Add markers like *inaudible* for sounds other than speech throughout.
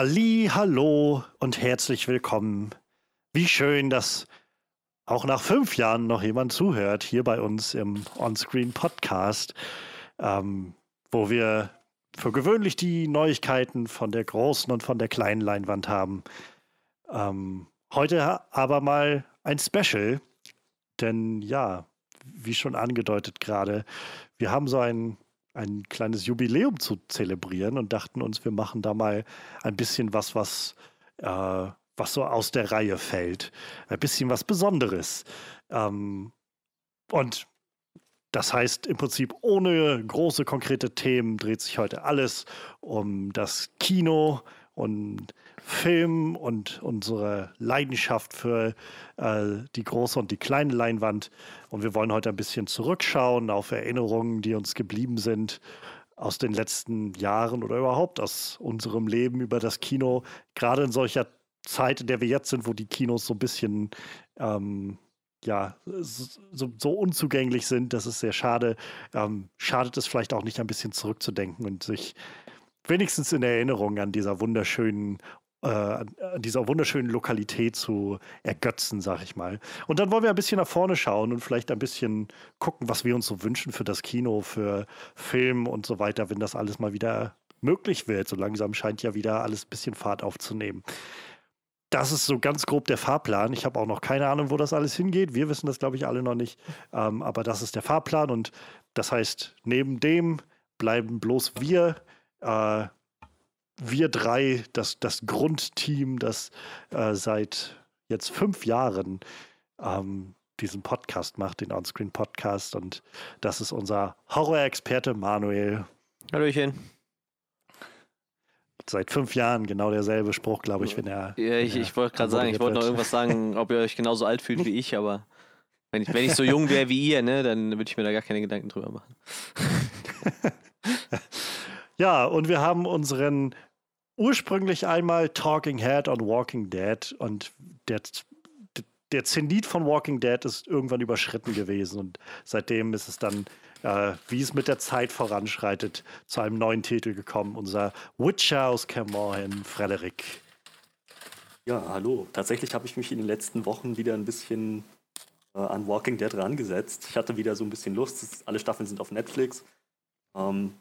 Halli, hallo und herzlich willkommen. Wie schön, dass auch nach fünf Jahren noch jemand zuhört hier bei uns im Onscreen Podcast, ähm, wo wir für gewöhnlich die Neuigkeiten von der großen und von der kleinen Leinwand haben. Ähm, heute aber mal ein Special, denn ja, wie schon angedeutet gerade, wir haben so ein ein kleines Jubiläum zu zelebrieren und dachten uns, wir machen da mal ein bisschen was, was, äh, was so aus der Reihe fällt. Ein bisschen was Besonderes. Ähm, und das heißt im Prinzip, ohne große konkrete Themen dreht sich heute alles um das Kino und Film und unsere Leidenschaft für äh, die große und die kleine Leinwand. Und wir wollen heute ein bisschen zurückschauen auf Erinnerungen, die uns geblieben sind aus den letzten Jahren oder überhaupt aus unserem Leben über das Kino. Gerade in solcher Zeit, in der wir jetzt sind, wo die Kinos so ein bisschen ähm, ja, so, so, unzugänglich sind, das ist sehr schade. Ähm, schadet es vielleicht auch nicht ein bisschen zurückzudenken und sich wenigstens in Erinnerung an dieser wunderschönen äh, an dieser wunderschönen Lokalität zu ergötzen, sag ich mal. Und dann wollen wir ein bisschen nach vorne schauen und vielleicht ein bisschen gucken, was wir uns so wünschen für das Kino, für Film und so weiter, wenn das alles mal wieder möglich wird. So langsam scheint ja wieder alles ein bisschen Fahrt aufzunehmen. Das ist so ganz grob der Fahrplan. Ich habe auch noch keine Ahnung, wo das alles hingeht. Wir wissen das, glaube ich, alle noch nicht. Ähm, aber das ist der Fahrplan und das heißt, neben dem bleiben bloß wir äh, wir drei, das, das Grundteam, das äh, seit jetzt fünf Jahren ähm, diesen Podcast macht, den Onscreen Podcast. Und das ist unser Horror-Experte Manuel. Hallöchen. Seit fünf Jahren genau derselbe Spruch, glaube ich, wenn er. Ja, ich, ich wollte gerade sagen, ich wollte noch irgendwas sagen, ob ihr euch genauso alt fühlt wie ich, aber wenn ich, wenn ich so jung wäre wie ihr, ne, dann würde ich mir da gar keine Gedanken drüber machen. *laughs* *laughs* ja, und wir haben unseren ursprünglich einmal Talking Head on Walking Dead und der, der Zenit von Walking Dead ist irgendwann überschritten gewesen und seitdem ist es dann, äh, wie es mit der Zeit voranschreitet, zu einem neuen Titel gekommen, unser Witcher aus Caermorhen, Frederik. Ja, hallo. Tatsächlich habe ich mich in den letzten Wochen wieder ein bisschen äh, an Walking Dead rangesetzt. Ich hatte wieder so ein bisschen Lust. Alle Staffeln sind auf Netflix. Ähm,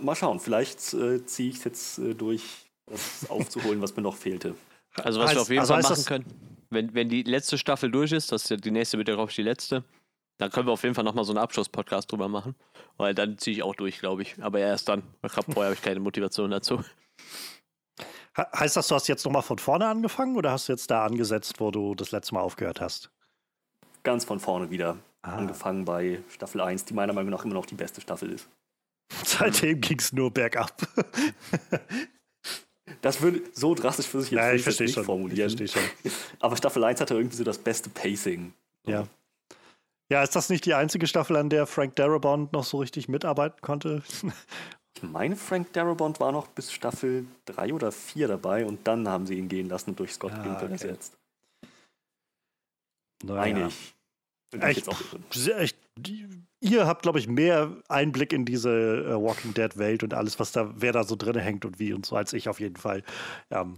Mal schauen, vielleicht äh, ziehe ich es jetzt äh, durch, das aufzuholen, was mir noch fehlte. Also was heißt, wir auf jeden also Fall machen können, wenn, wenn die letzte Staffel durch ist, das ist ja die nächste wird ja glaube ich die letzte, dann können wir auf jeden Fall nochmal so einen Abschluss-Podcast drüber machen. Weil dann ziehe ich auch durch, glaube ich. Aber erst dann. vorher habe ich keine Motivation dazu. Heißt das, du hast jetzt nochmal von vorne angefangen oder hast du jetzt da angesetzt, wo du das letzte Mal aufgehört hast? Ganz von vorne wieder. Ah. Angefangen bei Staffel 1, die meiner Meinung nach immer noch die beste Staffel ist. Seitdem ging es nur bergab. *laughs* Das würde so drastisch für sich jetzt Nein, ich verstehe nicht schon. formulieren. Ich verstehe schon. Aber Staffel 1 hatte irgendwie so das beste Pacing. Ja. Ja, ist das nicht die einzige Staffel, an der Frank Darabont noch so richtig mitarbeiten konnte? *laughs* Ich meine, Frank Darabont war noch bis Staffel 3 oder 4 dabei und dann haben sie ihn gehen lassen und durch Scott ah, Gimple okay. ersetzt. Naja. Meine ich. Echt, echt, ihr habt, glaube ich, mehr Einblick in diese äh, Walking Dead Welt und alles, was da, wer da so drin hängt und wie und so, als ich auf jeden Fall. Ähm,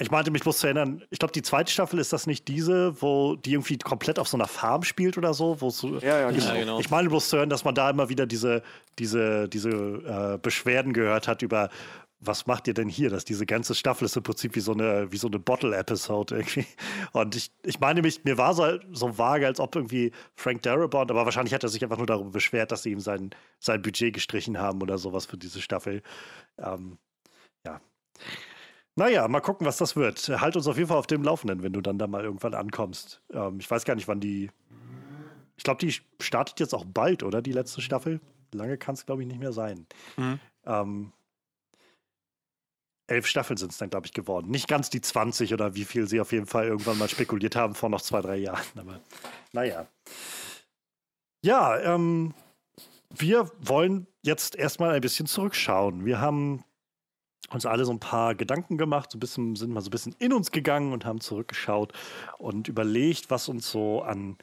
ich meinte mich bloß zu erinnern, ich glaube, die zweite Staffel ist das nicht diese, wo die irgendwie komplett auf so einer Farm spielt oder so. Wo so ja, ja, ich, genau. genau. ich meine bloß zu hören, dass man da immer wieder diese, diese, diese äh, Beschwerden gehört hat über, was macht ihr denn hier? Dass diese ganze Staffel ist im Prinzip wie so eine, wie so eine Bottle-Episode irgendwie. Und ich, ich meine mich, mir war so, so vage, als ob irgendwie Frank Darabont, aber wahrscheinlich hat er sich einfach nur darüber beschwert, dass sie ihm sein, sein Budget gestrichen haben oder sowas für diese Staffel. Ähm, ja. Naja, mal gucken, was das wird. Halt uns auf jeden Fall auf dem Laufenden, wenn du dann da mal irgendwann ankommst. Ähm, ich weiß gar nicht, wann die. Ich glaube, die startet jetzt auch bald, oder? Die letzte Staffel. Lange kann es, glaube ich, nicht mehr sein. Mhm. Ähm, elf Staffeln sind es dann, glaube ich, geworden. Nicht ganz die 20 oder wie viel sie auf jeden Fall irgendwann mal spekuliert haben vor noch zwei, drei Jahren. Aber naja. Ja, ähm, wir wollen jetzt erstmal ein bisschen zurückschauen. Wir haben uns alle so ein paar Gedanken gemacht, so ein bisschen, sind mal so ein bisschen in uns gegangen und haben zurückgeschaut und überlegt, was uns so an,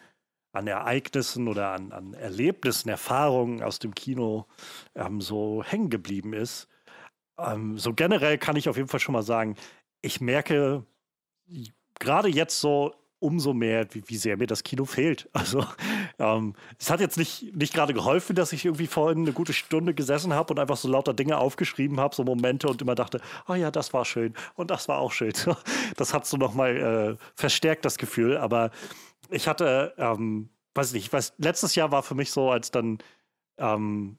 an Ereignissen oder an, an Erlebnissen, Erfahrungen aus dem Kino ähm, so hängen geblieben ist. Ähm, so generell kann ich auf jeden Fall schon mal sagen, ich merke gerade jetzt so umso mehr, wie, wie, sehr mir das Kino fehlt. *laughs* Also ähm, es hat jetzt nicht, nicht gerade geholfen, dass ich irgendwie vorhin eine gute Stunde gesessen habe und einfach so lauter Dinge aufgeschrieben habe, so Momente und immer dachte, oh ja, das war schön und das war auch schön. *laughs* Das hat so nochmal äh, verstärkt das Gefühl, aber ich hatte, ähm, weiß nicht, weiß, letztes Jahr war für mich so, als dann ähm,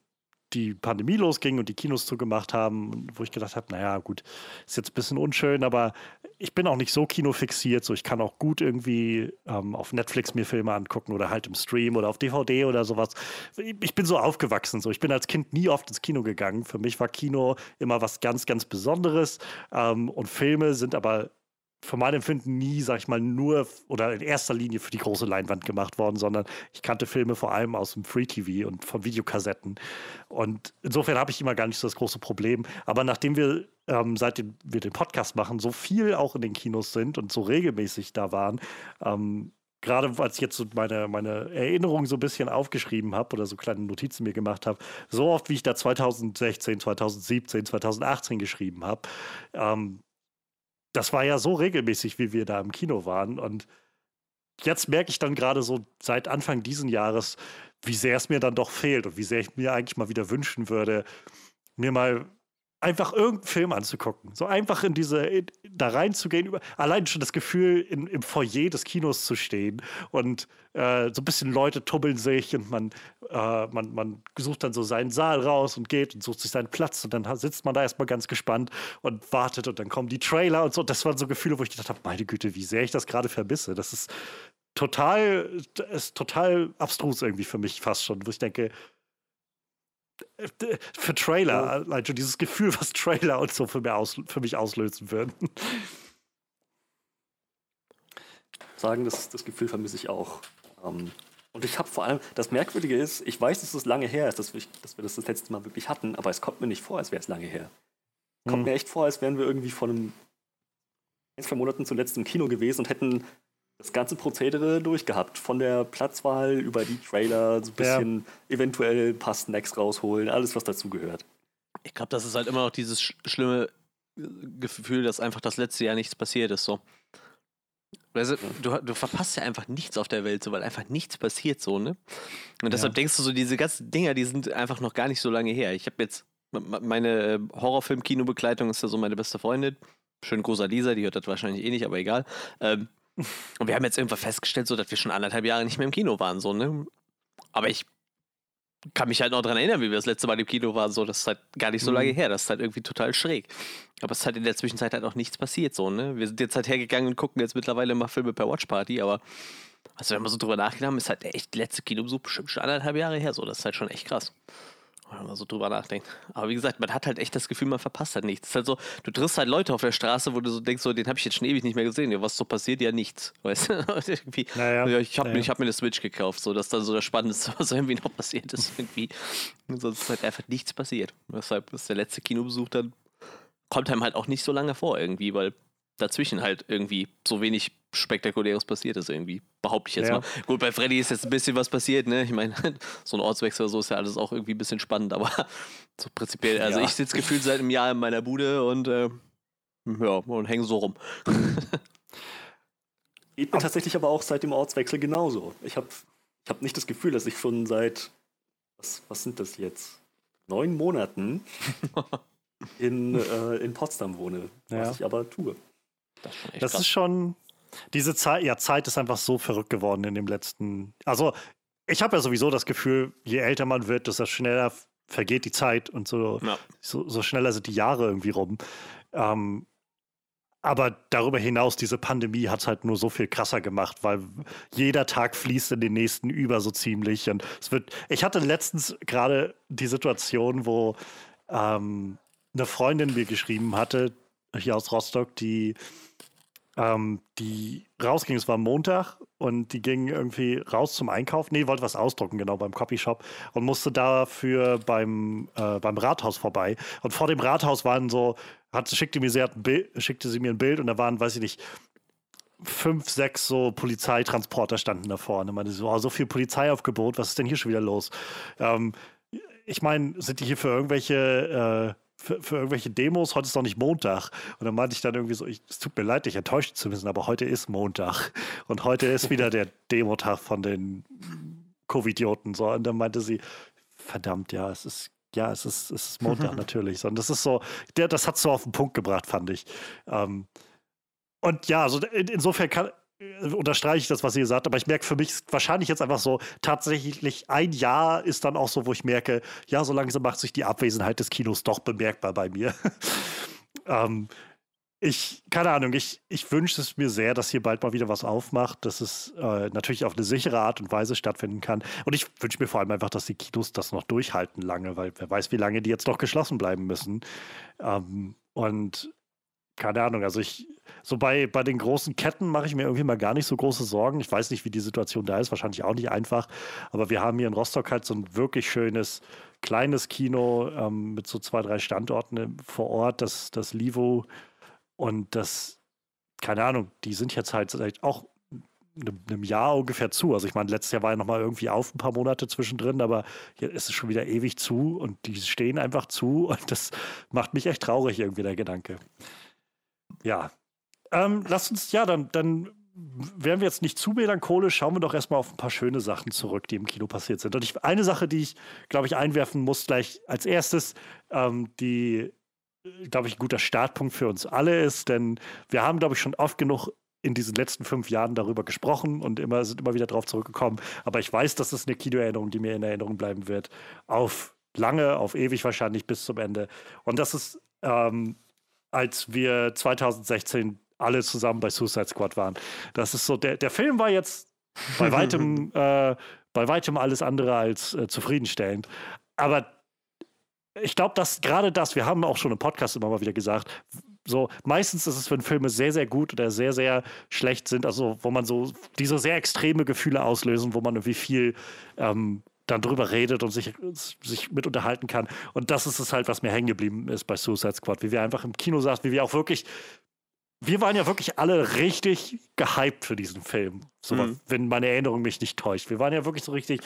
die Pandemie losging und die Kinos zugemacht haben, wo ich gedacht habe, naja, gut, ist jetzt ein bisschen unschön, aber ich bin auch nicht so kinofixiert, so ich kann auch gut irgendwie ähm, auf Netflix mir Filme angucken oder halt im Stream oder auf DVD oder sowas. Ich bin so aufgewachsen, so ich bin als Kind nie oft ins Kino gegangen. Für mich war Kino immer was ganz, ganz Besonderes ähm, und Filme sind aber für mein Empfinden nie, sag ich mal, nur oder in erster Linie für die große Leinwand gemacht worden, sondern ich kannte Filme vor allem aus dem Free TV und von Videokassetten. Und insofern habe ich immer gar nicht so das große Problem. Aber nachdem wir, ähm, seitdem wir den Podcast machen, so viel auch in den Kinos sind und so regelmäßig da waren, ähm, gerade als ich jetzt meine, meine Erinnerungen so ein bisschen aufgeschrieben habe oder so kleine Notizen mir gemacht habe, so oft wie ich da 2016, 2017, 2018 geschrieben habe, ähm, das war ja so regelmäßig, wie wir da im Kino waren. Und jetzt merke ich dann gerade so seit Anfang diesen Jahres, wie sehr es mir dann doch fehlt und wie sehr ich mir eigentlich mal wieder wünschen würde, mir mal einfach irgendeinen Film anzugucken. So einfach in diese, da reinzugehen, allein schon das Gefühl, in, im Foyer des Kinos zu stehen und äh, so ein bisschen Leute tubbeln sich und man, äh, man, man sucht dann so seinen Saal raus und geht und sucht sich seinen Platz und dann sitzt man da erstmal ganz gespannt und wartet und dann kommen die Trailer und so. Das waren so Gefühle, wo ich gedacht habe, meine Güte, wie sehr ich das gerade vermisse. Das ist total, ist total abstrus irgendwie für mich fast schon, wo ich denke, *laughs* für Trailer, ja. also dieses Gefühl, was Trailer und so für mich, aus, für mich auslösen würden. *laughs* Sagen, das, das Gefühl vermisse ich auch. Ähm, und ich habe vor allem, das Merkwürdige ist, ich weiß, dass es lange her ist, dass wir, dass wir das das letzte Mal wirklich hatten, aber es kommt mir nicht vor, als wäre es lange her. Kommt hm. mir echt vor, als wären wir irgendwie vor einem ein, zwei Monaten zuletzt im Kino gewesen und hätten das ganze Prozedere durchgehabt. Von der Platzwahl über die Trailer, so ein bisschen ja. eventuell ein paar Snacks rausholen, alles, was dazugehört. Ich glaube, das ist halt immer noch dieses sch schlimme äh, Gefühl, dass einfach das letzte Jahr nichts passiert ist. So. Also, du, du, verpasst ja einfach nichts auf der Welt, so, weil einfach nichts passiert so, ne? Und deshalb ja. denkst du so, diese ganzen Dinger, die sind einfach noch gar nicht so lange her. Ich habe jetzt, meine äh, Horrorfilm-Kinobegleitung ist ja so meine beste Freundin. Schön großer Lisa, die hört das wahrscheinlich eh nicht, aber egal. Ähm, und wir haben jetzt irgendwann festgestellt, so, dass wir schon anderthalb Jahre nicht mehr im Kino waren, so, ne? Aber ich kann mich halt noch daran erinnern, wie wir das letzte Mal im Kino waren, so, das ist halt gar nicht so mhm. lange her, das ist halt irgendwie total schräg. Aber es ist halt in der Zwischenzeit halt auch nichts passiert, so, ne? Wir sind jetzt halt hergegangen und gucken jetzt mittlerweile mal Filme per Watchparty, aber also wenn man so drüber nachgedacht haben, ist halt echt letzte Kinobesuch bestimmt schon anderthalb Jahre her, so, das ist halt schon echt krass wenn man so drüber nachdenkt. Aber wie gesagt, man hat halt echt das Gefühl, man verpasst halt nichts. Es ist halt so, du triffst halt Leute auf der Straße, wo du so denkst, so, den habe ich jetzt schon ewig nicht mehr gesehen. Ja, was so passiert? Ja, nichts. *laughs* Weißt du? naja, ich habe naja. mir, hab mir eine Switch gekauft, so, das ist dann so das Spannendste, *laughs* was irgendwie noch passiert ist. Irgendwie. Und sonst ist halt einfach nichts passiert. Deshalb ist der letzte Kinobesuch dann, kommt einem halt auch nicht so lange vor irgendwie, weil dazwischen halt irgendwie so wenig Spektakuläres passiert ist irgendwie. Behaupte ich jetzt ja. mal. Gut, bei Freddy ist jetzt ein bisschen was passiert, ne? Ich meine, *laughs* so ein Ortswechsel oder so ist ja alles auch irgendwie ein bisschen spannend, aber *laughs* so prinzipiell, also ja. ich sitze gefühlt seit einem Jahr in meiner Bude und äh, ja, und hänge so rum. *laughs* Geht mir tatsächlich aber auch seit dem Ortswechsel genauso. Ich habe ich hab nicht das Gefühl, dass ich schon seit, was, was sind das jetzt? Neun Monaten in, äh, in Potsdam wohne, was ja. ich aber tue. Das, ist, das ist schon, diese Zeit, ja, Zeit ist einfach so verrückt geworden in dem letzten. Also, ich habe ja sowieso das Gefühl, je älter man wird, desto schneller vergeht die Zeit und so, ja. so, so, schneller sind die Jahre irgendwie rum. Ähm, aber darüber hinaus, diese Pandemie hat es halt nur so viel krasser gemacht, weil jeder Tag fließt in den nächsten über so ziemlich. Und es wird. Ich hatte letztens gerade die Situation, wo ähm, eine Freundin mir geschrieben hatte, hier aus Rostock, die ähm, die rausging. Es war Montag und die ging irgendwie raus zum Einkauf. Nee, wollte was ausdrucken, genau, beim Copyshop und musste dafür beim, äh, beim Rathaus vorbei. Und vor dem Rathaus waren so, hat, schickte, mir, sie hat Bild, schickte sie mir ein Bild und da waren, weiß ich nicht, fünf, sechs so Polizeitransporter standen da vorne. Man so, oh, so viel Polizeiaufgebot, was ist denn hier schon wieder los? Ähm, ich meine, sind die hier für irgendwelche äh, für, für, irgendwelche Demos, heute ist doch nicht Montag. Und dann meinte ich dann irgendwie so, ich, es tut mir leid, dich enttäuscht zu müssen, aber heute ist Montag. Und heute ist wieder der Demotag von den Covidioten. So. Und dann meinte sie, verdammt, ja, es ist ja, es ist, es ist Montag *laughs* natürlich. Und das ist so, der, das hat so auf den Punkt gebracht, fand ich. Ähm, und ja, also in, insofern kann, unterstreiche ich das, was ihr sagt, aber ich merke für mich wahrscheinlich jetzt einfach so, tatsächlich ein Jahr ist dann auch so, wo ich merke, ja, so langsam macht sich die Abwesenheit des Kinos doch bemerkbar bei mir. *laughs* ähm, ich, keine Ahnung, ich, ich wünsche es mir sehr, dass hier bald mal wieder was aufmacht, dass es äh, natürlich auf eine sichere Art und Weise stattfinden kann. Und ich wünsche mir vor allem einfach, dass die Kinos das noch durchhalten lange, weil wer weiß, wie lange die jetzt noch geschlossen bleiben müssen. Ähm, und keine Ahnung, also ich, so bei, bei den großen Ketten mache ich mir irgendwie mal gar nicht so große Sorgen. Ich weiß nicht, wie die Situation da ist, wahrscheinlich auch nicht einfach. Aber wir haben hier in Rostock halt so ein wirklich schönes, kleines Kino ähm, mit so zwei, drei Standorten vor Ort, das, das Livo. Und das, keine Ahnung, die sind jetzt halt auch einem Jahr ungefähr zu. Also ich meine, letztes Jahr war ja nochmal irgendwie auf ein paar Monate zwischendrin, aber jetzt ist es schon wieder ewig zu und die stehen einfach zu *laughs* und das macht mich echt traurig irgendwie, der Gedanke. Ja. Ähm, lass uns, ja, dann, dann wären wir jetzt nicht zu melancholisch, schauen wir doch erstmal auf ein paar schöne Sachen zurück, die im Kino passiert sind. Und ich, eine Sache, die ich, glaube ich, einwerfen muss, gleich als erstes, ähm, die, glaube ich, ein guter Startpunkt für uns alle ist, denn wir haben, glaube ich, schon oft genug in diesen letzten fünf Jahren darüber gesprochen und immer sind immer wieder darauf zurückgekommen. Aber ich weiß, dass es eine Kinoerinnerung, die mir in Erinnerung bleiben wird, auf lange, auf ewig wahrscheinlich bis zum Ende. Und das ist ähm, als wir 2016 alle zusammen bei Suicide Squad waren. Das ist so, der, der Film war jetzt bei *laughs* weitem, äh, bei weitem alles andere als äh, zufriedenstellend. Aber ich glaube, dass gerade das, wir haben auch schon im Podcast immer mal wieder gesagt, so meistens ist es, wenn Filme sehr, sehr gut oder sehr, sehr schlecht sind, also wo man so diese sehr extreme Gefühle auslösen, wo man irgendwie viel ähm, dann drüber redet und sich, sich mit unterhalten kann. Und das ist es halt, was mir hängen geblieben ist bei Suicide Squad, wie wir einfach im Kino saßen, wie wir auch wirklich, wir waren ja wirklich alle richtig gehypt für diesen Film. So, mhm. wenn meine Erinnerung mich nicht täuscht. Wir waren ja wirklich so richtig,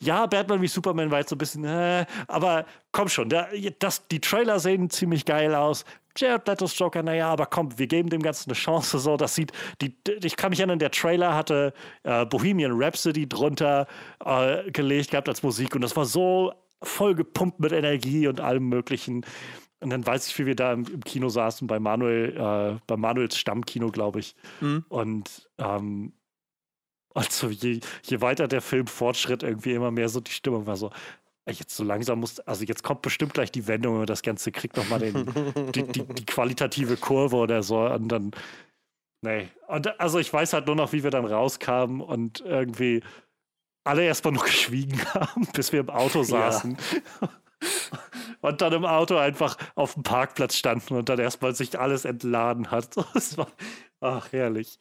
ja, Batman wie Superman war jetzt so ein bisschen, äh, aber komm schon, der, das, die Trailer sehen ziemlich geil aus. Jared Leto's Joker, naja, aber komm, wir geben dem Ganzen eine Chance. So, das sieht, die, ich kann mich erinnern, der Trailer hatte äh, Bohemian Rhapsody drunter äh, gelegt gehabt als Musik und das war so voll gepumpt mit Energie und allem Möglichen. Und dann weiß ich, wie wir da im, im Kino saßen bei Manuel, äh, bei Manuels Stammkino, glaube ich. Mhm. Und ähm, also je, je weiter der Film fortschritt, irgendwie immer mehr so die Stimmung war so, jetzt so langsam muss, also jetzt kommt bestimmt gleich die Wendung und das Ganze kriegt nochmal *laughs* die, die, die qualitative Kurve oder so und dann, nee. Und also ich weiß halt nur noch, wie wir dann rauskamen und irgendwie alle erstmal noch *laughs* geschwiegen haben, bis wir im Auto saßen. Ja. *laughs* Und dann im Auto einfach auf dem Parkplatz standen und dann erstmal sich alles entladen hat. Das war, ach, herrlich.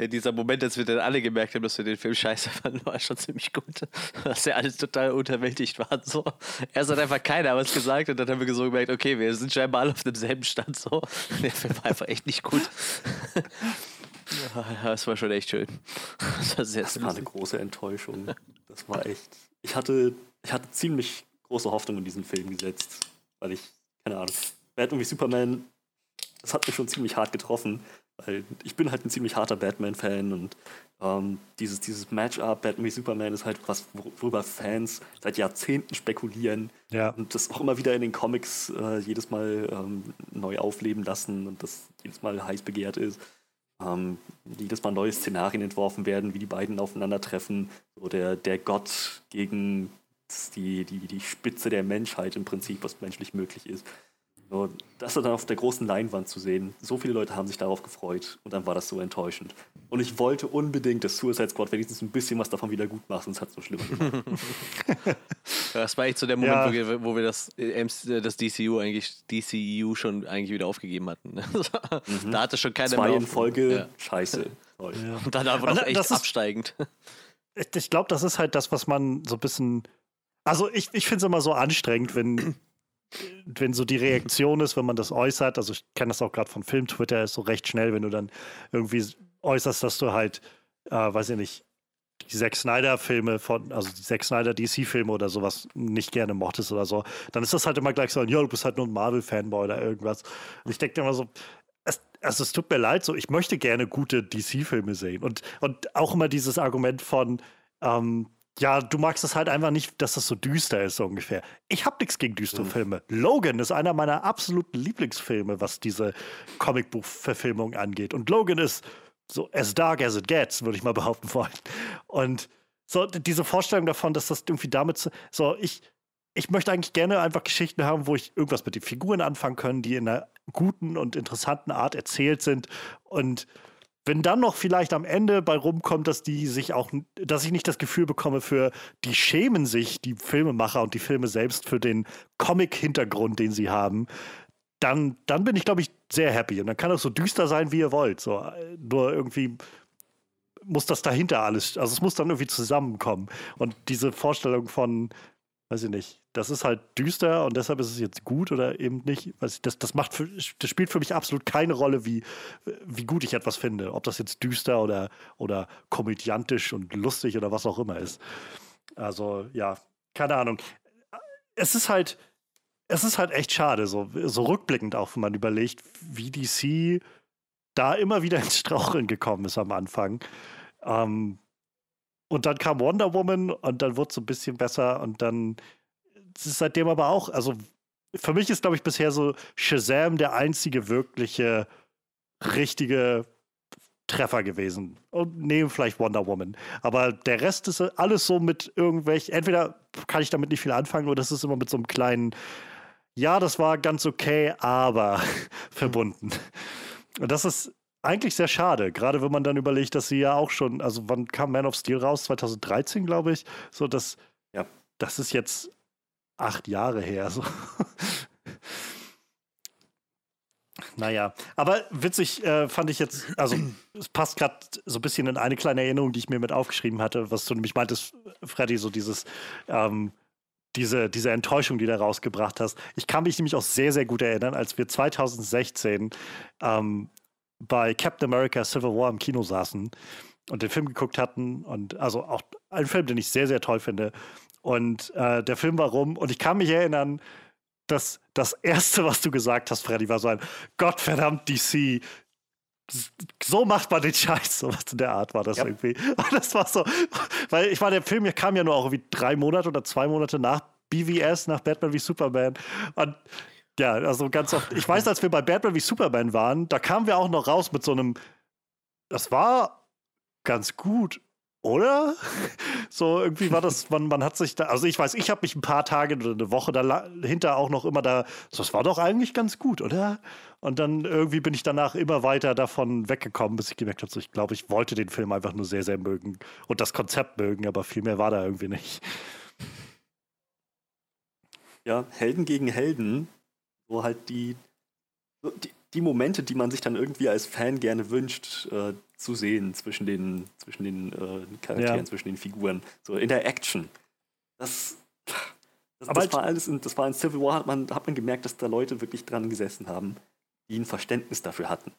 Ja, dieser Moment, als wir dann alle gemerkt haben, dass wir den Film scheiße fanden, war schon ziemlich gut. *laughs* Dass wir alles total unterwältigt waren. So. Erst hat einfach keiner was gesagt und dann haben wir so gemerkt, okay, wir sind scheinbar alle auf demselben Stand. So. *laughs* Der Film war einfach echt nicht gut. *laughs* Ja, das war schon echt schön. Das war, sehr das war eine große Enttäuschung. Das war echt. Ich hatte, ich hatte ziemlich große Hoffnung in diesen Film gesetzt, weil ich, keine Ahnung, Batman wie Superman, das hat mich schon ziemlich hart getroffen. Weil ich bin halt ein ziemlich harter Batman-Fan und ähm, dieses, dieses Matchup Batman wie Superman ist halt was, worüber Fans seit Jahrzehnten spekulieren ja. und das auch immer wieder in den Comics äh, jedes Mal ähm, neu aufleben lassen und das jedes Mal heiß begehrt ist. Ähm, jedes Mal neue Szenarien entworfen werden, wie die beiden aufeinandertreffen. So der, der Gott gegen die, die, die Spitze der Menschheit im Prinzip, was menschlich möglich ist. So, das dann auf der großen Leinwand zu sehen, so viele Leute haben sich darauf gefreut und dann war das so enttäuschend. Und ich wollte unbedingt, dass Suicide Squad wenigstens ein bisschen was davon wieder gut macht, sonst hat es so schlimm gemacht. das war echt so der Moment, ja. wo, wir, wo wir, das, äh, das DCU eigentlich, DCU schon eigentlich wieder aufgegeben hatten. *laughs* mhm. Da hatte schon keiner Zwei mehr. Zwei in Folge, ja. scheiße. *laughs* Ja. Und dann aber noch echt ist, absteigend. Ich glaube, das ist halt das, was man so ein bisschen. Also ich, ich finde es immer so anstrengend, wenn *clears throat* wenn so die Reaktion ist, wenn man das äußert, also ich kenne das auch gerade von Film-Twitter, ist so recht schnell, wenn du dann irgendwie äußerst, dass du halt, äh, weiß ich nicht, die Zack Snyder-Filme von, also die Zack Snyder DC-Filme oder sowas nicht gerne mochtest oder so, dann ist das halt immer gleich so, ja, du bist halt nur ein Marvel-Fanboy oder irgendwas. Und ich denke immer so, es, also es tut mir leid, so ich möchte gerne gute DC-Filme sehen. Und, und auch immer dieses Argument von, ähm, ja, du magst es halt einfach nicht, dass das so düster ist, so ungefähr. Ich habe nichts gegen düstere mhm. Filme. Logan ist einer meiner absoluten Lieblingsfilme, was diese Comicbuch-Verfilmung angeht. Und Logan ist so as dark as it gets, würde ich mal *laughs* behaupten wollen. Und so diese Vorstellung davon, dass das irgendwie damit so ich ich möchte eigentlich gerne einfach Geschichten haben, wo ich irgendwas mit den Figuren anfangen kann, die in einer guten und interessanten Art erzählt sind und wenn dann noch vielleicht am Ende bei rumkommt, dass die sich auch, dass ich nicht das Gefühl bekomme für, die schämen sich, die Filmemacher und die Filme selbst für den Comic-Hintergrund, den sie haben, dann, dann bin ich, glaube ich, sehr happy. Und dann kann es so düster sein, wie ihr wollt. So, äh, nur irgendwie muss das dahinter alles, also es muss dann irgendwie zusammenkommen. Und diese Vorstellung von, weiß ich nicht, das ist halt düster und deshalb ist es jetzt gut oder eben nicht. Das, das, macht für, das spielt für mich absolut keine Rolle, wie, wie gut ich etwas finde. Ob das jetzt düster oder, oder komödiantisch und lustig oder was auch immer ist. Also, ja, keine Ahnung. Es ist halt, es ist halt echt schade, so, so rückblickend auch, wenn man überlegt, wie DC da immer wieder *laughs* ins Straucheln gekommen ist am Anfang. Ähm, und dann kam Wonder Woman und dann wurde es ein bisschen besser und dann seitdem aber auch, also für mich ist, glaube ich, bisher so Shazam der einzige wirkliche, richtige Treffer gewesen. Und neben vielleicht Wonder Woman. Aber der Rest ist alles so mit irgendwelchen, entweder kann ich damit nicht viel anfangen oder das ist immer mit so einem kleinen, ja, das war ganz okay, aber *laughs* verbunden. Und das ist eigentlich sehr schade, gerade wenn man dann überlegt, dass sie ja auch schon, also wann kam Man of Steel raus? 2013, glaube ich. So, das, ja. das ist jetzt acht Jahre her. So. Naja, aber witzig äh, fand ich jetzt, also es passt gerade so ein bisschen in eine kleine Erinnerung, die ich mir mit aufgeschrieben hatte, was du nämlich meintest, Freddy, so dieses, ähm, diese, diese Enttäuschung, die du rausgebracht hast. Ich kann mich nämlich auch sehr, sehr gut erinnern, als wir 2016 ähm, bei Captain America Civil War im Kino saßen und den Film geguckt hatten und also auch einen Film, den ich sehr, sehr toll finde. Und äh, der Film war rum und ich kann mich erinnern, dass das Erste, was du gesagt hast, Freddy, war so ein Gottverdammt DC. So macht man den Scheiß, so was in der Art war das ja. irgendwie. *laughs* Und das war so, weil ich war, der Film kam ja nur auch irgendwie drei Monate oder zwei Monate nach BVS, nach Batman wie Superman. Und ja, also ganz oft. Ich weiß, als wir bei Batman wie Superman waren, da kamen wir auch noch raus mit so einem. Das war ganz gut oder? *laughs* So irgendwie war das, man, man hat sich da, also ich weiß, ich habe mich ein paar Tage oder eine Woche dahinter auch noch immer da, so, das war doch eigentlich ganz gut, oder? Und dann irgendwie bin ich danach immer weiter davon weggekommen, bis ich gemerkt habe, so, ich glaube, ich wollte den Film einfach nur sehr, sehr mögen und das Konzept mögen, aber viel mehr war da irgendwie nicht. Ja, Helden gegen Helden, wo halt die, die, die Momente, die man sich dann irgendwie als Fan gerne wünscht, äh, zu sehen zwischen den, zwischen den äh, Charakteren, ja. zwischen den Figuren. So in der Action. Das, das, das war alles in, das war in Civil War, hat man, hat man gemerkt, dass da Leute wirklich dran gesessen haben, die ein Verständnis dafür hatten.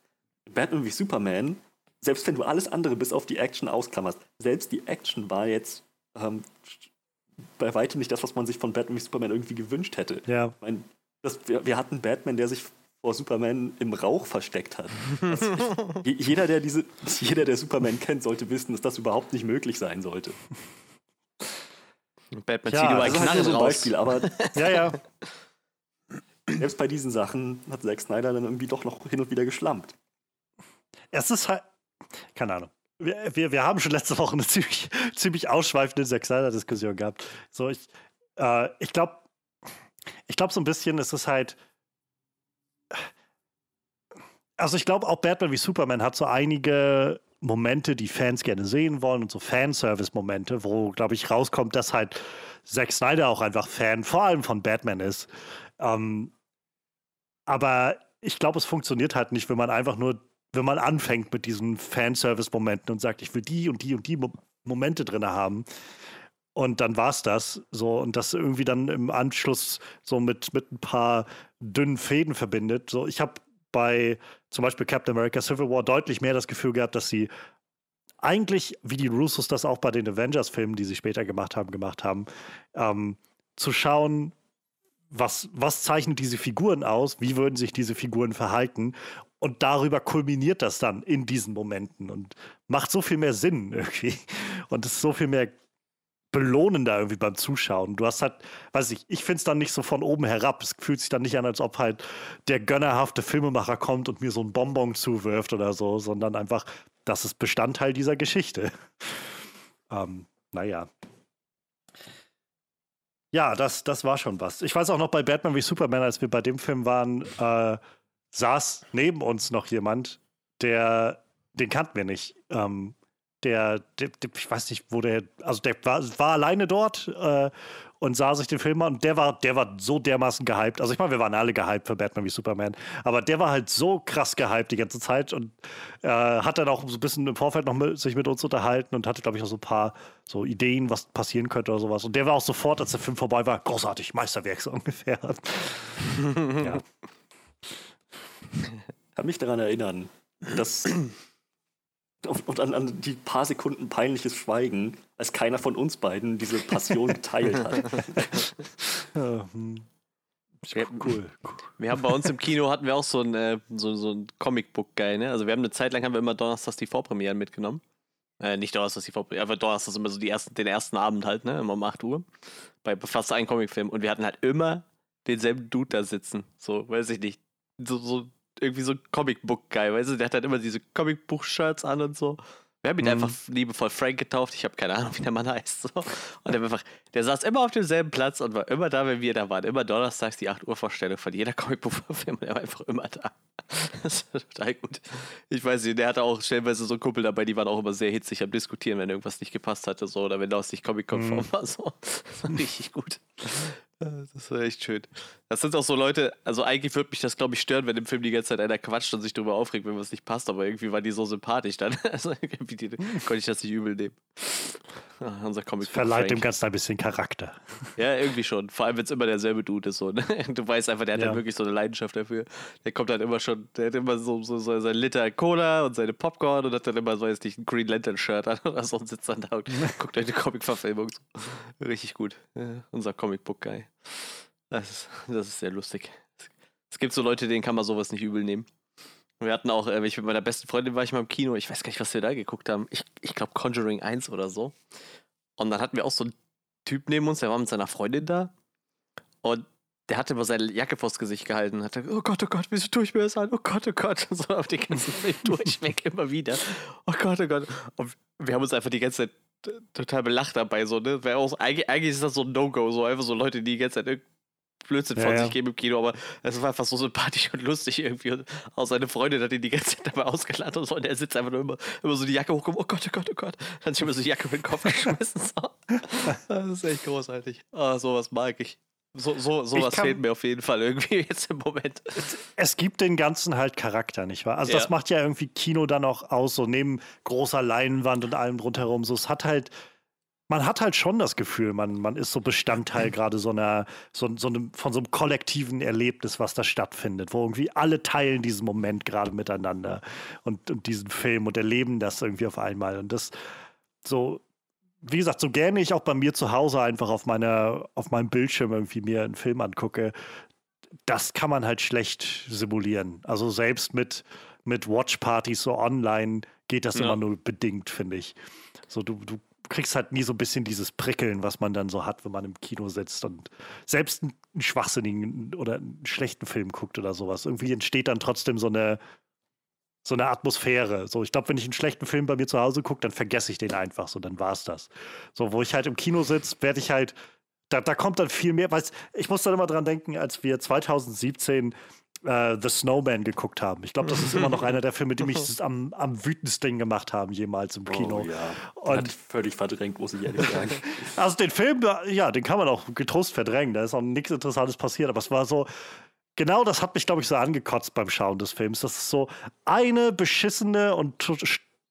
Batman wie Superman, selbst wenn du alles andere bis auf die Action ausklammerst, selbst die Action war jetzt ähm, bei weitem nicht das, was man sich von Batman wie Superman irgendwie gewünscht hätte. Ja. Ich mein, das, wir, wir hatten Batman, der sich vor Superman im Rauch versteckt hat. Also, jeder, der diese, jeder, der Superman kennt, sollte wissen, dass das überhaupt nicht möglich sein sollte. Batman ja, zieht über halt so ein Beispiel, aber *laughs* ja, ja. Selbst bei diesen Sachen hat Zack Snyder dann irgendwie doch noch hin und wieder geschlampt. Es ist halt, keine Ahnung. Wir, wir, wir haben schon letzte Woche eine ziemlich, ziemlich ausschweifende Zack Snyder-Diskussion gehabt. So, ich, äh, ich glaube, ich glaube so ein bisschen, es ist halt, also ich glaube auch Batman wie Superman hat so einige Momente, die Fans gerne sehen wollen und so Fanservice-Momente, wo, glaube ich, rauskommt, dass halt Zack Snyder auch einfach Fan, vor allem von Batman ist. Ähm, aber ich glaube, es funktioniert halt nicht, wenn man einfach nur, wenn man anfängt mit diesen Fanservice-Momenten und sagt, ich will die und die und die Mo Momente drin haben. Und dann war es das. So, und das irgendwie dann im Anschluss so mit, mit ein paar dünnen Fäden verbindet. So, ich habe bei zum Beispiel Captain America Civil War deutlich mehr das Gefühl gehabt, dass sie eigentlich, wie die Russos das auch bei den Avengers-Filmen, die sie später gemacht haben, gemacht haben, ähm, zu schauen, was, was zeichnet diese Figuren aus, wie würden sich diese Figuren verhalten? Und darüber kulminiert das dann in diesen Momenten und macht so viel mehr Sinn *laughs* irgendwie. Und ist so viel mehr belohnender irgendwie beim Zuschauen. Du hast halt, weiß ich, ich finde es dann nicht so von oben herab. Es fühlt sich dann nicht an, als ob halt der gönnerhafte Filmemacher kommt und mir so ein Bonbon zuwirft oder so, sondern einfach, das ist Bestandteil dieser Geschichte. *laughs* ähm, naja. Ja, das, das war schon was. Ich weiß auch noch bei Batman wie Superman, als wir bei dem Film waren, äh, saß neben uns noch jemand, der, den kannten wir nicht. Ähm, der, der, ich weiß nicht, wo der, also der war, war alleine dort äh, und sah sich den Film an und der war, der war so dermaßen gehypt. Also ich meine, wir waren alle gehypt für Batman wie Superman, aber der war halt so krass gehypt die ganze Zeit und äh, hat dann auch so ein bisschen im Vorfeld noch mit, sich mit uns unterhalten und hatte, glaube ich, auch so ein paar so Ideen, was passieren könnte oder sowas. Und der war auch sofort, als der Film vorbei war, großartig, Meisterwerk so *laughs* ungefähr. ja. Kann mich daran erinnern, dass und an, an, die paar Sekunden peinliches Schweigen, als keiner von uns beiden diese Passion geteilt hat. *laughs* ja, hm. Wir, cool, Wir haben bei uns im Kino hatten wir auch so ein, äh, so, so ein Comicbook-Guy, ne? Also wir haben eine Zeit lang haben wir immer Donnerstags die Vorpremieren mitgenommen. Äh, nicht Donnerstags die Vorpremieren, aber Donnerstags immer so die ersten, den ersten Abend halt, ne? Immer um 8 Uhr. Bei fast einem Comicfilm. Und wir hatten halt immer denselben Dude da sitzen. So, weiß ich nicht. So, so irgendwie so ein Comicbook-Guy, weißt du? Der hat halt immer diese Comicbuch-Shirts an und so. Wir haben ihn mhm. einfach liebevoll Frank getauft. Ich habe keine Ahnung, wie der Mann heißt. So. Und der, einfach, der saß immer auf demselben Platz und war immer da, wenn wir da waren. Immer donnerstags die 8 Uhr Vorstellung von jeder Comicbuchfilm. Der war einfach immer da. *laughs* Das ist total gut. Ich weiß nicht, der hatte auch stellenweise so einen Kumpel dabei, die waren auch immer sehr hitzig am Diskutieren, wenn irgendwas nicht gepasst hatte. So, oder wenn das nicht Comic-konform mhm. war. So. *laughs* Das war richtig gut. Das war echt schön. Das sind auch so Leute, also eigentlich würde mich das, glaube ich, stören, wenn im Film die ganze Zeit einer quatscht und sich darüber aufregt, wenn was nicht passt, aber irgendwie waren die so sympathisch dann. *laughs* Also irgendwie die, konnte ich das nicht übel nehmen. Ah, unser Comic. Das verleiht dem Ganzen ein bisschen Charakter. Ja, irgendwie schon. Vor allem, wenn es immer derselbe Dude ist. So, ne? *laughs* Du weißt einfach, der hat ja. halt wirklich so eine Leidenschaft dafür. Der kommt halt immer schon, der hat immer so, so, so sein Liter Cola und seine Popcorn und hat dann immer so, weiß nicht, ein Green Lantern Shirt an *laughs* oder so und sitzt dann da und guckt eine Comic-Verfilmung. Richtig gut. Ja, unser Comic-Book-Guy. Das ist, *laughs* das ist sehr lustig. Es gibt so Leute, denen kann man sowas nicht übel nehmen. Wir hatten auch, äh, ich mit meiner besten Freundin war ich mal im Kino, ich weiß gar nicht, was wir da geguckt haben. Ich, ich glaube Conjuring 1 oder so. Und dann hatten wir auch so einen Typ neben uns, der war mit seiner Freundin da. Und der hatte immer seine Jacke vors Gesicht gehalten. Hat oh Gott, oh Gott, wieso tue ich mir das an? Oh Gott, oh Gott. *laughs* So auf den ganzen Film durchweg immer wieder. Oh Gott, oh Gott. Und wir haben uns einfach die ganze Zeit total belacht dabei. So, ne? Auch, eigentlich, eigentlich ist das so ein No-Go. So einfach so Leute, die die ganze Zeit Blödsinn von ja, sich geben im Kino, aber es war einfach so sympathisch und lustig irgendwie. Und auch seine Freundin hat ihn die ganze Zeit dabei ausgeladen und so. Und er sitzt einfach nur immer, immer so die Jacke hochgekommen. Oh Gott, oh Gott, oh Gott. Dann hat sich immer so die Jacke mit dem Kopf *laughs* geschmissen. So. Das ist echt großartig. Oh, sowas mag ich. So, so, sowas fehlt mir auf jeden Fall irgendwie *laughs* jetzt im Moment. Es gibt den ganzen halt Charakter, nicht wahr? Also, ja. das macht ja irgendwie Kino dann auch aus, so neben großer Leinwand und allem rundherum. So, es hat halt man hat halt schon das Gefühl, man, man ist so Bestandteil gerade so einer, so, so einem, von so einem kollektiven Erlebnis, was da stattfindet, wo irgendwie alle teilen diesen Moment gerade miteinander und, und diesen Film und erleben das irgendwie auf einmal. Und das so, wie gesagt, so gerne ich auch bei mir zu Hause einfach auf meiner, auf meinem Bildschirm irgendwie mir einen Film angucke, das kann man halt schlecht simulieren. Also selbst mit, mit Watchpartys so online geht das ja. immer nur bedingt, finde ich. So, du, du kriegst halt nie so ein bisschen dieses Prickeln, was man dann so hat, wenn man im Kino sitzt und selbst einen schwachsinnigen oder einen schlechten Film guckt oder sowas. Irgendwie entsteht dann trotzdem so eine, so eine Atmosphäre. So, ich glaube, wenn ich einen schlechten Film bei mir zu Hause gucke, dann vergesse ich den einfach so, dann war es das. So, wo ich halt im Kino sitze, werde ich halt, da, da kommt dann viel mehr, weil ich muss dann immer dran denken, als wir 2017 äh, The Snowman geguckt haben. Ich glaube, das ist immer noch einer der Filme, die mich *laughs* am, am wütendsten gemacht haben, jemals im Kino. Oh, ja. Und Hat völlig verdrängt, muss ich ehrlich sagen. *laughs* also den Film, ja, den kann man auch getrost verdrängen. Da ist auch nichts Interessantes passiert, aber es war so, genau das hat mich, glaube ich, so angekotzt beim Schauen des Films. Das ist so eine beschissene und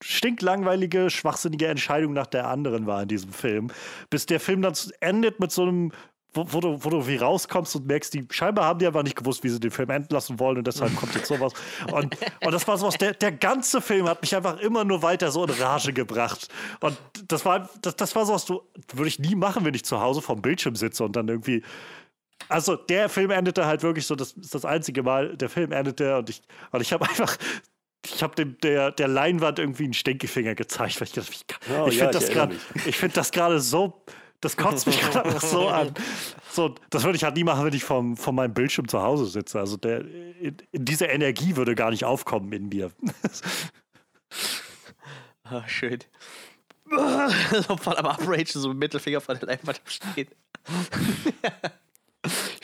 stinklangweilige, schwachsinnige Entscheidung nach der anderen war in diesem Film. Bis der Film dann endet mit so einem wo, wo, du, wo du rauskommst und merkst, die scheinbar haben die einfach nicht gewusst, wie sie den Film enden lassen wollen und deshalb kommt jetzt sowas. Und, und das war sowas, der, der ganze Film hat mich einfach immer nur weiter so in Rage gebracht. Und das war, das, das war sowas, du, würde ich nie machen, wenn ich zu Hause vom Bildschirm sitze und dann irgendwie. Also der Film endete halt wirklich so, das ist das einzige Mal, der Film endete und ich, und ich habe einfach ich habe der, der Leinwand irgendwie einen Stinkefinger gezeigt, weil ich dachte, ich, oh, ich ja, finde das gerade, ich finde das gerade so, das kotzt mich *laughs* gerade so an. So, das würde ich halt nie machen, wenn ich vom, von meinem Bildschirm zu Hause sitze. Also der, diese Energie würde gar nicht aufkommen in mir. Ach, *laughs* schön. so *laughs* voll am Uprage, so mit Mittelfinger vor der Leinwand steht.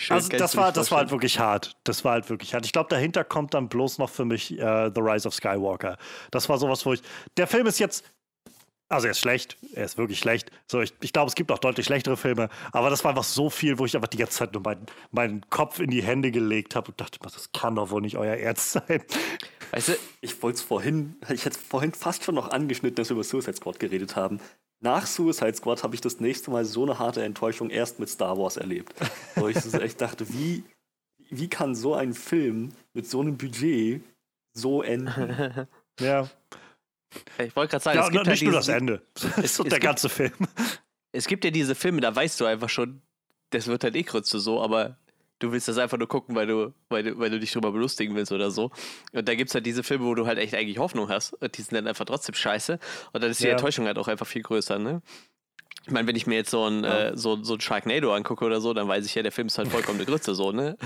Schön, also das war, das war halt wirklich hart. Das war halt wirklich hart. Ich glaube, dahinter kommt dann bloß noch für mich äh, The Rise of Skywalker. Das war sowas, wo ich. Der Film ist jetzt. Also er ist schlecht, er ist wirklich schlecht. So, ich, ich glaube, es gibt auch deutlich schlechtere Filme, aber das war einfach so viel, wo ich einfach die ganze Zeit nur meinen, meinen Kopf in die Hände gelegt habe und dachte, das kann doch wohl nicht euer Ernst sein. Weißt du, ich wollte es vorhin, ich hätte vorhin fast schon noch angeschnitten, dass wir über Suicide Squad geredet haben nach Suicide Squad habe ich das nächste Mal so eine harte Enttäuschung erst mit Star Wars erlebt. Wo ich echt dachte, wie, wie kann so ein Film mit so einem Budget so enden? *laughs* ja. Ich wollte gerade sagen, ja, es gibt nicht ja nur das Ende. *laughs* Es ist *laughs* so der ganze Film. Es gibt ja diese Filme, da weißt du einfach schon, das wird halt eh Grütze so, aber du willst das einfach nur gucken, weil du, weil du, weil du dich drüber belustigen willst oder so. Und da gibt es halt diese Filme, wo du halt echt eigentlich Hoffnung hast. Und die sind dann einfach trotzdem scheiße. Und dann ist die ja. Enttäuschung halt auch einfach viel größer, ne? Ich meine, wenn ich mir jetzt so ein, ja. äh, so, so ein Sharknado angucke oder so, dann weiß ich ja, der Film ist halt vollkommen eine Grütze so, ne?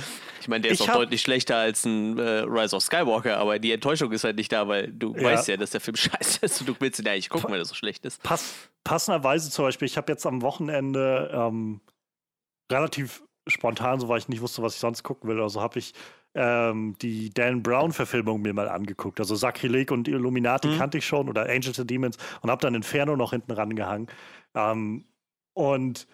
Ich meine, der ist ich auch deutlich schlechter als ein äh, Rise of Skywalker, aber die Enttäuschung ist halt nicht da, weil du ja. weißt ja, dass der Film *laughs* scheiße ist und du willst ihn eigentlich gucken, weil er so schlecht ist. Pass passenderweise zum Beispiel, ich habe jetzt am Wochenende ähm, relativ spontan, so weil ich nicht wusste, was ich sonst gucken will. Also habe ich ähm, die Dan Brown-Verfilmung mir mal angeguckt. Also Sakrileg und Illuminati mhm. kannte ich schon oder Angels and Demons und habe dann Inferno noch hinten rangehangen. Ähm, und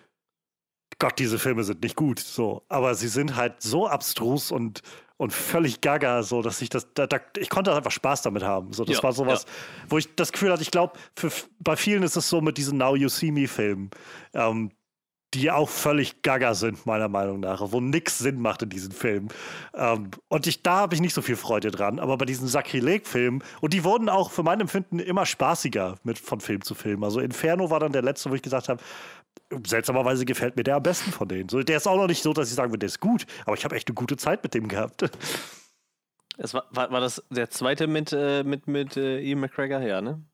Gott, diese Filme sind nicht gut, so. Aber sie sind halt so abstrus und, und völlig gaga, so dass ich das, da, da, ich konnte einfach Spaß damit haben. So, das ja, war sowas, ja. wo ich das Gefühl hatte, ich glaube, bei vielen ist es so mit diesen Now You See Me-Filmen. Ähm, die auch völlig gaga sind, meiner Meinung nach, wo nichts Sinn macht in diesen Filmen. Ähm, und ich, da habe ich nicht so viel Freude dran. Aber bei diesen Sakrileg-Filmen, und die wurden auch für mein Empfinden immer spaßiger mit, von Film zu Film. Also Inferno war dann der letzte, wo ich gesagt habe, seltsamerweise gefällt mir der am besten von denen. So, der ist auch noch nicht so, dass ich sagen würde, der ist gut, aber ich habe echt eine gute Zeit mit dem gehabt. Es war, war, war das der zweite mit, äh, mit, mit äh, Ian McGregor? Ja, ne?